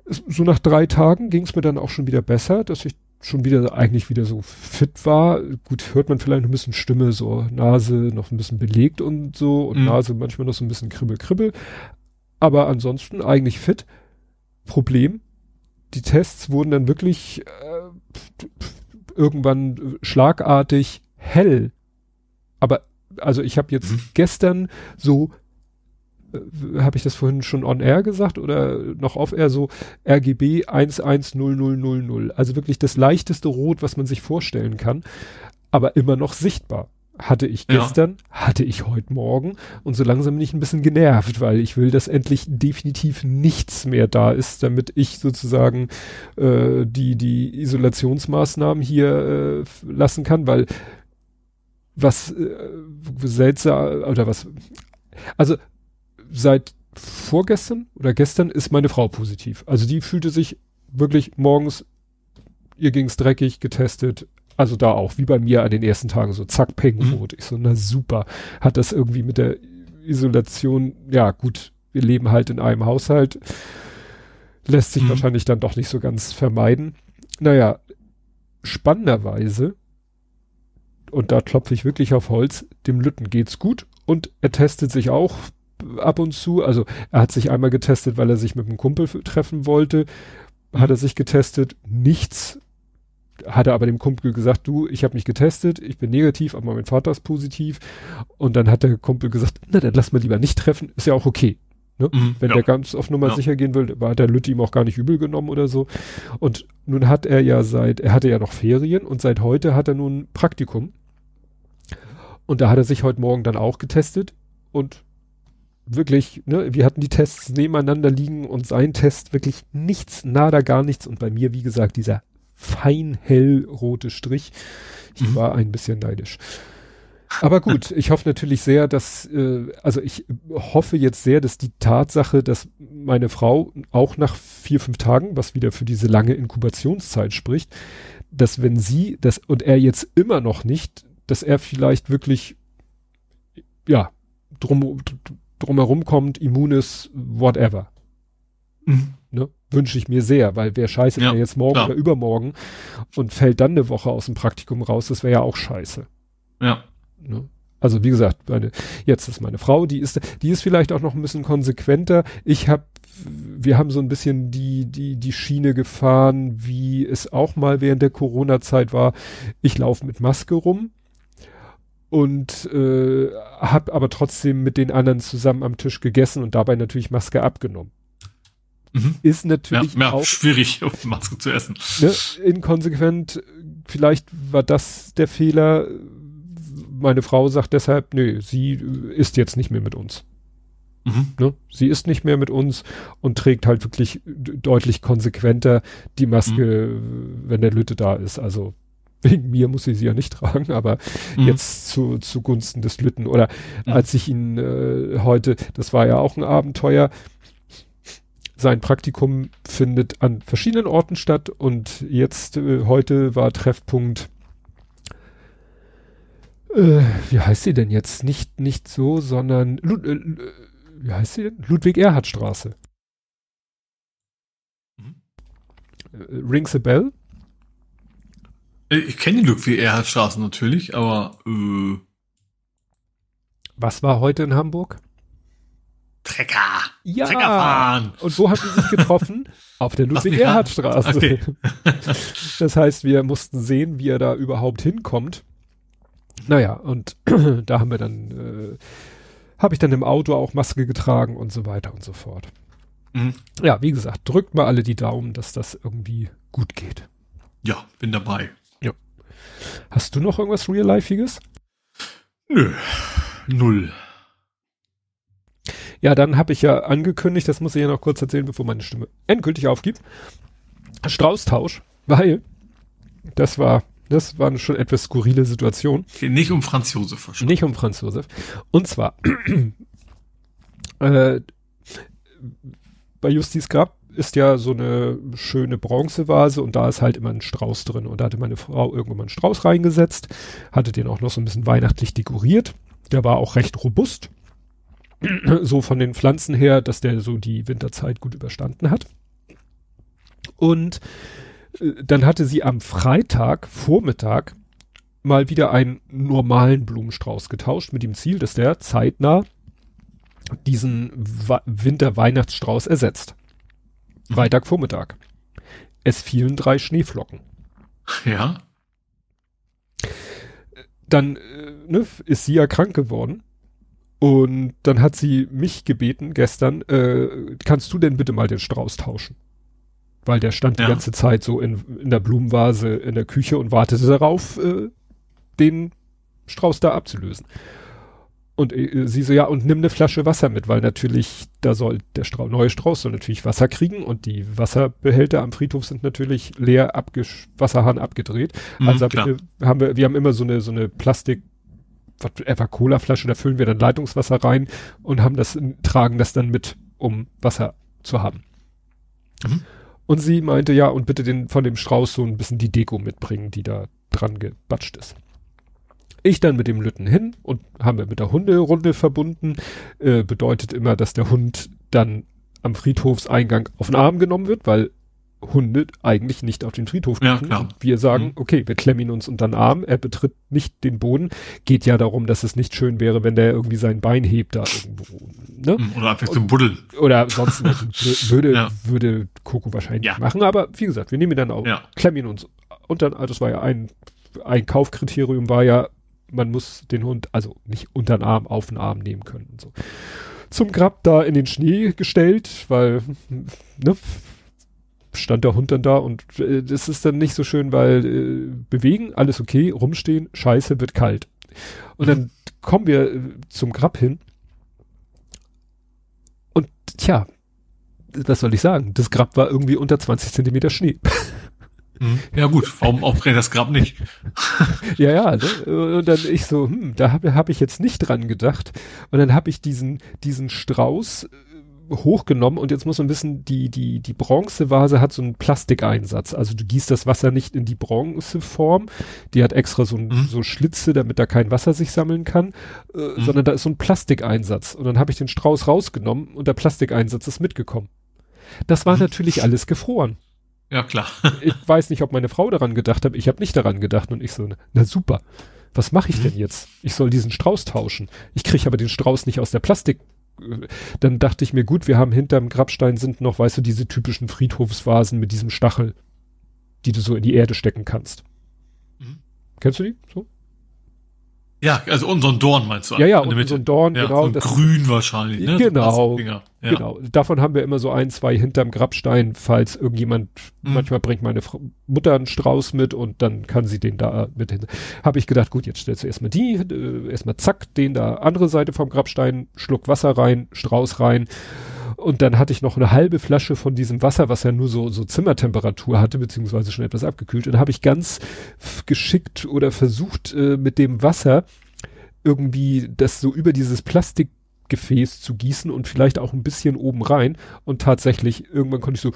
Speaker 2: So nach drei Tagen ging es mir dann auch schon wieder besser, dass ich schon wieder eigentlich wieder so fit war. Gut, hört man vielleicht ein bisschen Stimme, so Nase noch ein bisschen belegt und so und mhm. Nase manchmal noch so ein bisschen kribbel, kribbel. Aber ansonsten eigentlich fit. Problem, die Tests wurden dann wirklich äh, irgendwann schlagartig hell. Aber also ich habe jetzt mhm. gestern so äh, habe ich das vorhin schon on air gesagt oder noch off air so RGB 110000. Also wirklich das leichteste Rot, was man sich vorstellen kann, aber immer noch sichtbar. Hatte ich gestern, ja. hatte ich heute Morgen und so langsam bin ich ein bisschen genervt, weil ich will, dass endlich definitiv nichts mehr da ist, damit ich sozusagen äh, die, die Isolationsmaßnahmen hier äh, lassen kann, weil was äh, seltsam oder was also seit vorgestern oder gestern ist meine Frau positiv. Also die fühlte sich wirklich morgens, ihr ging's dreckig, getestet. Also da auch, wie bei mir an den ersten Tagen, so zack, peng, mhm. rot. Ich so, na super. Hat das irgendwie mit der Isolation, ja gut, wir leben halt in einem Haushalt. Lässt sich mhm. wahrscheinlich dann doch nicht so ganz vermeiden. Naja, spannenderweise, und da klopfe ich wirklich auf Holz, dem Lütten geht's gut und er testet sich auch ab und zu. Also er hat sich einmal getestet, weil er sich mit einem Kumpel treffen wollte. Hat er sich getestet, nichts. Hat er aber dem Kumpel gesagt, du, ich habe mich getestet, ich bin negativ, aber mein Vater ist positiv. Und dann hat der Kumpel gesagt, na dann lass mal lieber nicht treffen, ist ja auch okay. Ne? Mhm, Wenn ja. der ganz auf Nummer ja. sicher gehen will, war der Lütte ihm auch gar nicht übel genommen oder so. Und nun hat er ja seit, er hatte ja noch Ferien und seit heute hat er nun Praktikum. Und da hat er sich heute Morgen dann auch getestet und wirklich, ne, wir hatten die Tests nebeneinander liegen und sein Test wirklich nichts, nada, gar nichts. Und bei mir, wie gesagt, dieser fein hellrote Strich. Ich mhm. war ein bisschen neidisch. Aber gut, ich hoffe natürlich sehr, dass, äh, also ich hoffe jetzt sehr, dass die Tatsache, dass meine Frau auch nach vier, fünf Tagen, was wieder für diese lange Inkubationszeit spricht, dass wenn sie das und er jetzt immer noch nicht, dass er vielleicht wirklich, ja, drum, drumherum kommt, immun ist, whatever. Mhm. Ne? Wünsche ich mir sehr, weil wer scheiße ja, jetzt morgen klar. oder übermorgen und fällt dann eine Woche aus dem Praktikum raus, das wäre ja auch scheiße.
Speaker 3: Ja.
Speaker 2: Ne? Also wie gesagt, meine, jetzt ist meine Frau, die ist, die ist vielleicht auch noch ein bisschen konsequenter. Ich habe, wir haben so ein bisschen die, die, die Schiene gefahren, wie es auch mal während der Corona-Zeit war. Ich laufe mit Maske rum und äh, habe aber trotzdem mit den anderen zusammen am Tisch gegessen und dabei natürlich Maske abgenommen. Mhm. Ist natürlich
Speaker 3: ja, ja, auch schwierig, Maske zu essen.
Speaker 2: Ne, inkonsequent. Vielleicht war das der Fehler meine Frau sagt deshalb, nö, sie ist jetzt nicht mehr mit uns. Mhm. Ne? Sie ist nicht mehr mit uns und trägt halt wirklich deutlich konsequenter die Maske, mhm. wenn der Lütte da ist. Also wegen mir muss sie sie ja nicht tragen, aber mhm. jetzt zu, zugunsten des Lütten. Oder mhm. als ich ihn äh, heute, das war ja auch ein Abenteuer, sein Praktikum findet an verschiedenen Orten statt und jetzt äh, heute war Treffpunkt äh, wie heißt sie denn jetzt? Nicht, nicht so, sondern, Lud äh, wie heißt sie denn? Ludwig-Erhard-Straße. Mhm. Äh, rings a bell?
Speaker 3: Äh, ich kenne die Ludwig-Erhard-Straße natürlich, aber, äh,
Speaker 2: Was war heute in Hamburg?
Speaker 3: Trecker.
Speaker 2: Ja. Trecker fahren. Und wo habt ihr sich getroffen? Auf der Ludwig-Erhard-Straße. Okay. das heißt, wir mussten sehen, wie er da überhaupt hinkommt. Naja, und da haben wir dann, äh, habe ich dann im Auto auch Maske getragen und so weiter und so fort. Mhm. Ja, wie gesagt, drückt mal alle die Daumen, dass das irgendwie gut geht.
Speaker 3: Ja, bin dabei.
Speaker 2: Ja. Hast du noch irgendwas Real-Lifeiges?
Speaker 3: Nö, null.
Speaker 2: Ja, dann habe ich ja angekündigt, das muss ich ja noch kurz erzählen, bevor meine Stimme endgültig aufgibt. Straußtausch, weil das war das war eine schon etwas skurrile Situation.
Speaker 3: Nicht um Franz Josef
Speaker 2: wahrscheinlich. Nicht um Franz Josef. Und zwar, äh, bei Justice Grab ist ja so eine schöne Bronzevase und da ist halt immer ein Strauß drin. Und da hatte meine Frau irgendwann mal einen Strauß reingesetzt, hatte den auch noch so ein bisschen weihnachtlich dekoriert. Der war auch recht robust. so von den Pflanzen her, dass der so die Winterzeit gut überstanden hat. Und dann hatte sie am Freitag Vormittag mal wieder einen normalen Blumenstrauß getauscht mit dem Ziel, dass der zeitnah diesen Winter-Weihnachtsstrauß ersetzt. Mhm. Freitagvormittag. Es fielen drei Schneeflocken.
Speaker 3: Ja.
Speaker 2: Dann äh, ne, ist sie ja krank geworden. Und dann hat sie mich gebeten gestern, äh, kannst du denn bitte mal den Strauß tauschen? weil der stand ja. die ganze Zeit so in, in der Blumenvase in der Küche und wartete darauf, äh, den Strauß da abzulösen. Und äh, sie so, ja, und nimm eine Flasche Wasser mit, weil natürlich, da soll der Strau neue Strauß soll natürlich Wasser kriegen und die Wasserbehälter am Friedhof sind natürlich leer, abgesch Wasserhahn abgedreht. Mhm, also hab ich, haben wir, wir haben immer so eine, so eine Plastik, etwa Cola-Flasche, da füllen wir dann Leitungswasser rein und haben das, tragen das dann mit, um Wasser zu haben. Mhm. Und sie meinte, ja, und bitte den, von dem Strauß so ein bisschen die Deko mitbringen, die da dran gebatscht ist. Ich dann mit dem Lütten hin und haben wir mit der Hunderunde verbunden. Äh, bedeutet immer, dass der Hund dann am Friedhofseingang auf den Arm genommen wird, weil Hunde eigentlich nicht auf den Friedhof
Speaker 3: ja, klar.
Speaker 2: Wir sagen, mhm. okay, wir klemmen ihn uns unter den Arm, er betritt nicht den Boden. Geht ja darum, dass es nicht schön wäre, wenn der irgendwie sein Bein hebt da irgendwo.
Speaker 3: Ne? Mhm, oder einfach zum Buddeln.
Speaker 2: Oder sonst würde, ja. würde Coco wahrscheinlich ja. machen. Aber wie gesagt, wir nehmen ihn dann auch, ja. klemmen ihn uns. Und dann, also das war ja ein, ein Kaufkriterium war ja, man muss den Hund also nicht unter den Arm auf den Arm nehmen können und so. zum Grab da in den Schnee gestellt, weil, ne, stand der Hund dann da und äh, das ist dann nicht so schön, weil äh, bewegen, alles okay, rumstehen, scheiße, wird kalt. Und dann kommen wir äh, zum Grab hin. Und tja, was soll ich sagen? Das Grab war irgendwie unter 20 Zentimeter Schnee.
Speaker 3: Hm. Ja gut, warum aufdrehen das Grab nicht?
Speaker 2: ja, ja, ne? und dann ich so, hm, da habe hab ich jetzt nicht dran gedacht. Und dann habe ich diesen, diesen Strauß hochgenommen und jetzt muss man wissen, die, die, die Bronzevase hat so einen Plastikeinsatz. Also du gießt das Wasser nicht in die Bronzeform. Die hat extra so, mhm. so Schlitze, damit da kein Wasser sich sammeln kann, äh, mhm. sondern da ist so ein Plastikeinsatz. Und dann habe ich den Strauß rausgenommen und der Plastikeinsatz ist mitgekommen. Das war mhm. natürlich alles gefroren.
Speaker 3: Ja, klar.
Speaker 2: ich weiß nicht, ob meine Frau daran gedacht hat. Ich habe nicht daran gedacht und ich so, na super. Was mache ich mhm. denn jetzt? Ich soll diesen Strauß tauschen. Ich kriege aber den Strauß nicht aus der Plastik dann dachte ich mir, gut, wir haben hinterm Grabstein sind noch, weißt du, diese typischen Friedhofsvasen mit diesem Stachel, die du so in die Erde stecken kannst. Mhm. Kennst du die? So?
Speaker 3: Ja, also unseren Dorn meinst du?
Speaker 2: Ja, ja, unseren Dorn,
Speaker 3: ja, genau. So grün wahrscheinlich,
Speaker 2: ne? Genau, ja. genau. Davon haben wir immer so ein, zwei hinterm Grabstein, falls irgendjemand, mhm. manchmal bringt meine Frau, Mutter einen Strauß mit und dann kann sie den da mit hin. Habe ich gedacht, gut, jetzt stellst du erstmal die, äh, erstmal zack, den da andere Seite vom Grabstein, Schluck Wasser rein, Strauß rein und dann hatte ich noch eine halbe Flasche von diesem Wasser, was ja nur so, so Zimmertemperatur hatte, beziehungsweise schon etwas abgekühlt. Und habe ich ganz geschickt oder versucht, äh, mit dem Wasser irgendwie das so über dieses Plastikgefäß zu gießen und vielleicht auch ein bisschen oben rein. Und tatsächlich, irgendwann konnte ich so,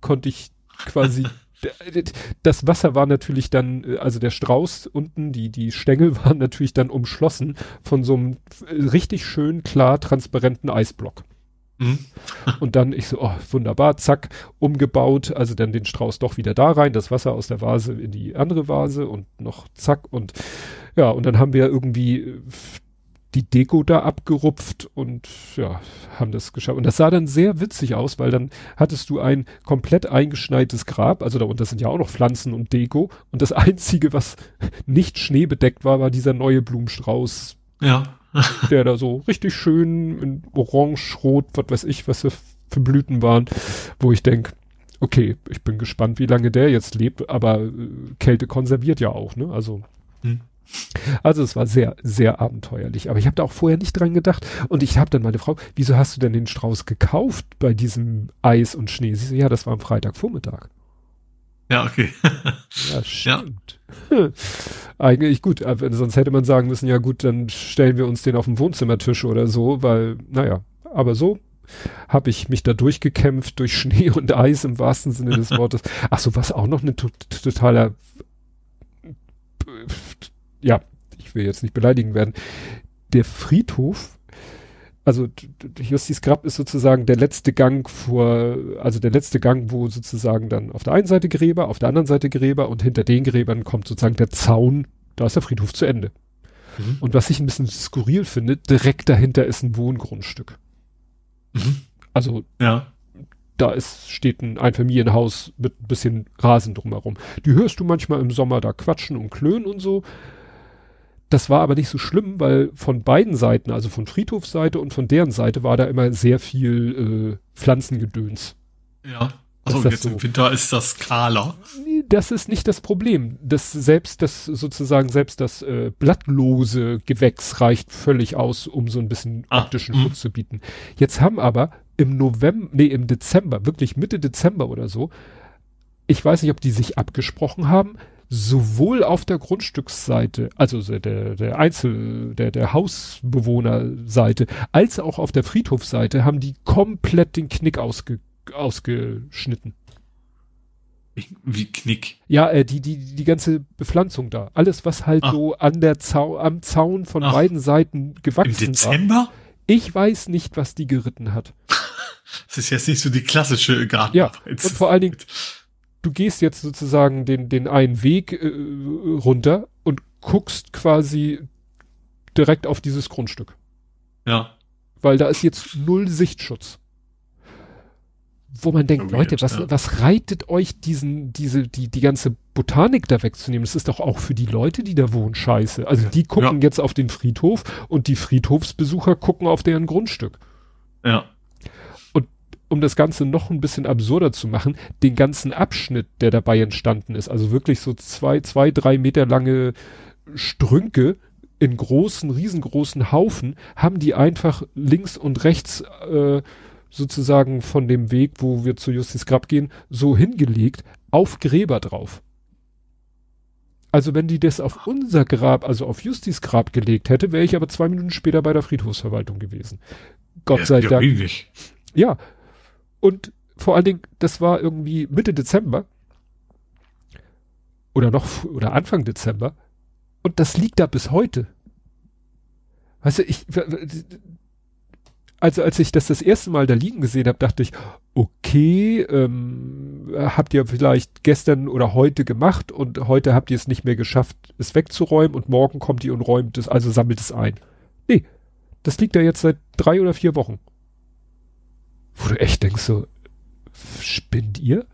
Speaker 2: konnte ich quasi das Wasser war natürlich dann, äh, also der Strauß unten, die, die Stängel waren natürlich dann umschlossen von so einem richtig schön klar transparenten Eisblock. Mhm. Und dann ich so, oh, wunderbar, zack, umgebaut, also dann den Strauß doch wieder da rein, das Wasser aus der Vase in die andere Vase und noch zack und ja, und dann haben wir irgendwie äh, die Deko da abgerupft und ja, haben das geschafft. Und das sah dann sehr witzig aus, weil dann hattest du ein komplett eingeschneites Grab, also darunter sind ja auch noch Pflanzen und Deko und das einzige, was nicht schneebedeckt war, war dieser neue Blumenstrauß.
Speaker 3: Ja
Speaker 2: der da so richtig schön in orange, rot, was weiß ich, was für Blüten waren, wo ich denke, okay, ich bin gespannt, wie lange der jetzt lebt, aber äh, Kälte konserviert ja auch, ne? Also. Hm. Also es war sehr, sehr abenteuerlich. Aber ich habe da auch vorher nicht dran gedacht. Und ich habe dann meine Frau, wieso hast du denn den Strauß gekauft bei diesem Eis und Schnee? Sie so, ja, das war am Freitagvormittag.
Speaker 3: Ja, okay.
Speaker 2: ja, stimmt. Ja. Eigentlich gut, aber sonst hätte man sagen müssen, ja gut, dann stellen wir uns den auf den Wohnzimmertisch oder so, weil, naja, aber so habe ich mich da durchgekämpft durch Schnee und Eis im wahrsten Sinne des Wortes. Ach so, was auch noch eine totaler, ja, ich will jetzt nicht beleidigen werden. Der Friedhof also Justis Grab ist sozusagen der letzte Gang vor, also der letzte Gang, wo sozusagen dann auf der einen Seite Gräber, auf der anderen Seite Gräber und hinter den Gräbern kommt sozusagen der Zaun, da ist der Friedhof zu Ende. Mhm. Und was ich ein bisschen skurril finde, direkt dahinter ist ein Wohngrundstück. Mhm. Also
Speaker 3: ja.
Speaker 2: da ist, steht ein Einfamilienhaus mit ein bisschen Rasen drumherum. Die hörst du manchmal im Sommer da quatschen und klönen und so. Das war aber nicht so schlimm, weil von beiden Seiten, also von Friedhofsseite und von deren Seite, war da immer sehr viel äh, Pflanzengedöns.
Speaker 3: Ja. Also jetzt so. im Winter ist das kahler.
Speaker 2: Das ist nicht das Problem. Das selbst das sozusagen selbst das äh, blattlose Gewächs reicht völlig aus, um so ein bisschen ah, optischen Schutz zu bieten. Jetzt haben aber im November, nee, im Dezember, wirklich Mitte Dezember oder so, ich weiß nicht, ob die sich abgesprochen haben, sowohl auf der Grundstücksseite, also der, der Einzel, der, der Hausbewohnerseite, als auch auf der Friedhofseite haben die komplett den Knick ausge, ausgeschnitten.
Speaker 3: Wie Knick?
Speaker 2: Ja, äh, die, die, die ganze Bepflanzung da. Alles, was halt Ach. so an der Zau am Zaun von Ach. beiden Seiten gewachsen
Speaker 3: Im Dezember? War.
Speaker 2: Ich weiß nicht, was die geritten hat.
Speaker 3: Das ist jetzt nicht so die klassische Gartenarbeit.
Speaker 2: Ja, und vor allen Dingen, du gehst jetzt sozusagen den, den einen Weg äh, runter und guckst quasi direkt auf dieses Grundstück.
Speaker 3: Ja.
Speaker 2: Weil da ist jetzt null Sichtschutz. Wo man denkt, okay, Leute, was, ja. was reitet euch diesen, diese, die, die ganze Botanik da wegzunehmen? Das ist doch auch für die Leute, die da wohnen, scheiße. Also die gucken ja. jetzt auf den Friedhof und die Friedhofsbesucher gucken auf deren Grundstück.
Speaker 3: Ja.
Speaker 2: Um das Ganze noch ein bisschen absurder zu machen, den ganzen Abschnitt, der dabei entstanden ist, also wirklich so zwei, zwei, drei Meter lange Strünke in großen, riesengroßen Haufen, haben die einfach links und rechts äh, sozusagen von dem Weg, wo wir zu Justis Grab gehen, so hingelegt, auf Gräber drauf. Also wenn die das auf unser Grab, also auf Justis Grab gelegt hätte, wäre ich aber zwei Minuten später bei der Friedhofsverwaltung gewesen. Gott ja, sei ja, Dank. Riesig. Ja. Und vor allen Dingen, das war irgendwie Mitte Dezember. Oder noch, oder Anfang Dezember. Und das liegt da bis heute. Weißt du, ich, also als ich das das erste Mal da liegen gesehen habe, dachte ich, okay, ähm, habt ihr vielleicht gestern oder heute gemacht und heute habt ihr es nicht mehr geschafft, es wegzuräumen und morgen kommt ihr und räumt es, also sammelt es ein. Nee, das liegt da jetzt seit drei oder vier Wochen. Wo du echt denkst so, spinnt ihr?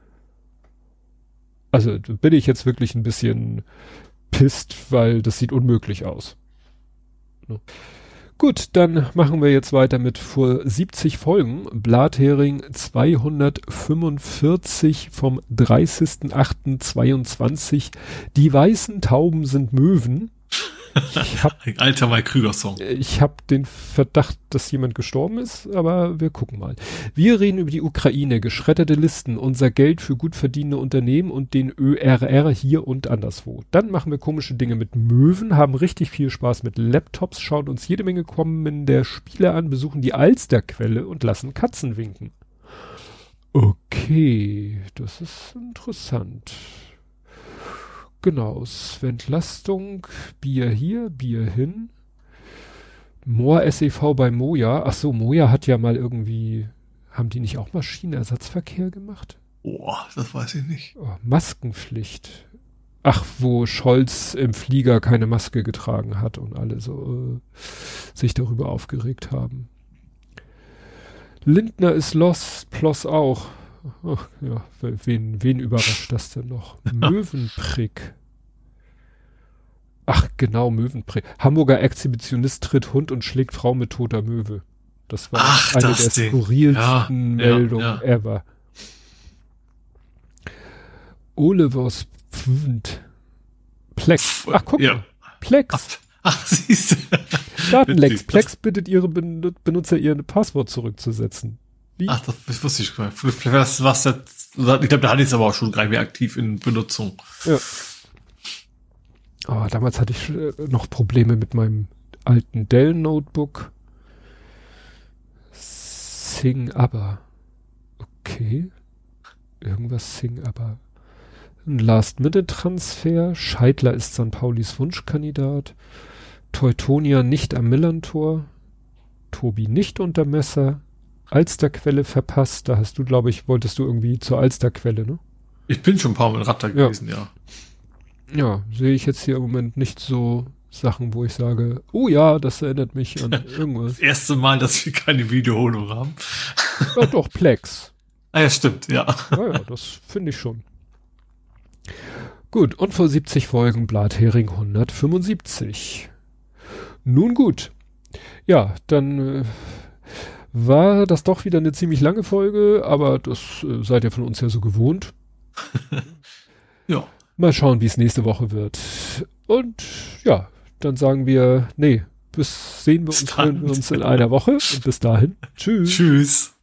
Speaker 2: Also bin ich jetzt wirklich ein bisschen pisst, weil das sieht unmöglich aus. Ne? Gut, dann machen wir jetzt weiter mit vor 70 Folgen. Blathering 245 vom 30.08.22. Die weißen Tauben sind Möwen.
Speaker 3: Ich hab, Ein alter Mike Krüger Song.
Speaker 2: Ich habe den Verdacht, dass jemand gestorben ist, aber wir gucken mal. Wir reden über die Ukraine, geschredderte Listen, unser Geld für gut verdienende Unternehmen und den ÖRR hier und anderswo. Dann machen wir komische Dinge mit Möwen, haben richtig viel Spaß mit Laptops, schauen uns jede Menge kommender Spiele an, besuchen die Alsterquelle und lassen Katzen winken. Okay, das ist interessant. Genau, Entlastung, Bier hier, Bier hin. Moor SEV bei Moja. Ach so, Moja hat ja mal irgendwie, haben die nicht auch Maschinenersatzverkehr gemacht?
Speaker 3: Oh, das weiß ich nicht.
Speaker 2: Oh, Maskenpflicht. Ach, wo Scholz im Flieger keine Maske getragen hat und alle so äh, sich darüber aufgeregt haben. Lindner ist los, Ploss auch. Ach, ja, wen, wen überrascht das denn noch? Möwenprick. Ach, genau, Möwenprick. Hamburger Exhibitionist tritt Hund und schlägt Frau mit toter Möwe. Das war Ach, eine das der skurrilsten ja, Meldungen ja, ja. ever. Olivers Pfund. Plex. Ach, guck mal. Plex.
Speaker 3: Ach, siehst du.
Speaker 2: Datenlex. Plex bittet ihre Benutzer, ihr Passwort zurückzusetzen.
Speaker 3: Wie? Ach, das wusste ich gar nicht. Was, was das, ich glaube, da hatte ich es aber auch schon gerade aktiv in Benutzung. Ja.
Speaker 2: Oh, damals hatte ich äh, noch Probleme mit meinem alten Dell Notebook. Sing aber. Okay. Irgendwas Sing aber. Ein Last-Minute-Transfer. Scheidler ist St. Paulis Wunschkandidat. Teutonia nicht am Millantor. Tobi nicht unter Messer. Alsterquelle verpasst. Da hast du, glaube ich, wolltest du irgendwie zur Alsterquelle, ne?
Speaker 3: Ich bin schon ein paar Mal in Ratter gewesen, ja.
Speaker 2: Ja, ja sehe ich jetzt hier im Moment nicht so Sachen, wo ich sage, oh ja, das erinnert mich an irgendwas.
Speaker 3: Das erste Mal, dass wir keine Wiederholung haben.
Speaker 2: ja, doch, Plex.
Speaker 3: Ah ja, stimmt, ja.
Speaker 2: Ja, ja, das finde ich schon. Gut, und vor 70 Folgen Blathering 175. Nun gut. Ja, dann äh, war das doch wieder eine ziemlich lange Folge, aber das äh, seid ihr von uns ja so gewohnt. ja. Mal schauen, wie es nächste Woche wird. Und ja, dann sagen wir, nee, bis sehen wir uns, hören wir uns in einer Woche und bis dahin. Tschüss.
Speaker 3: Tschüss.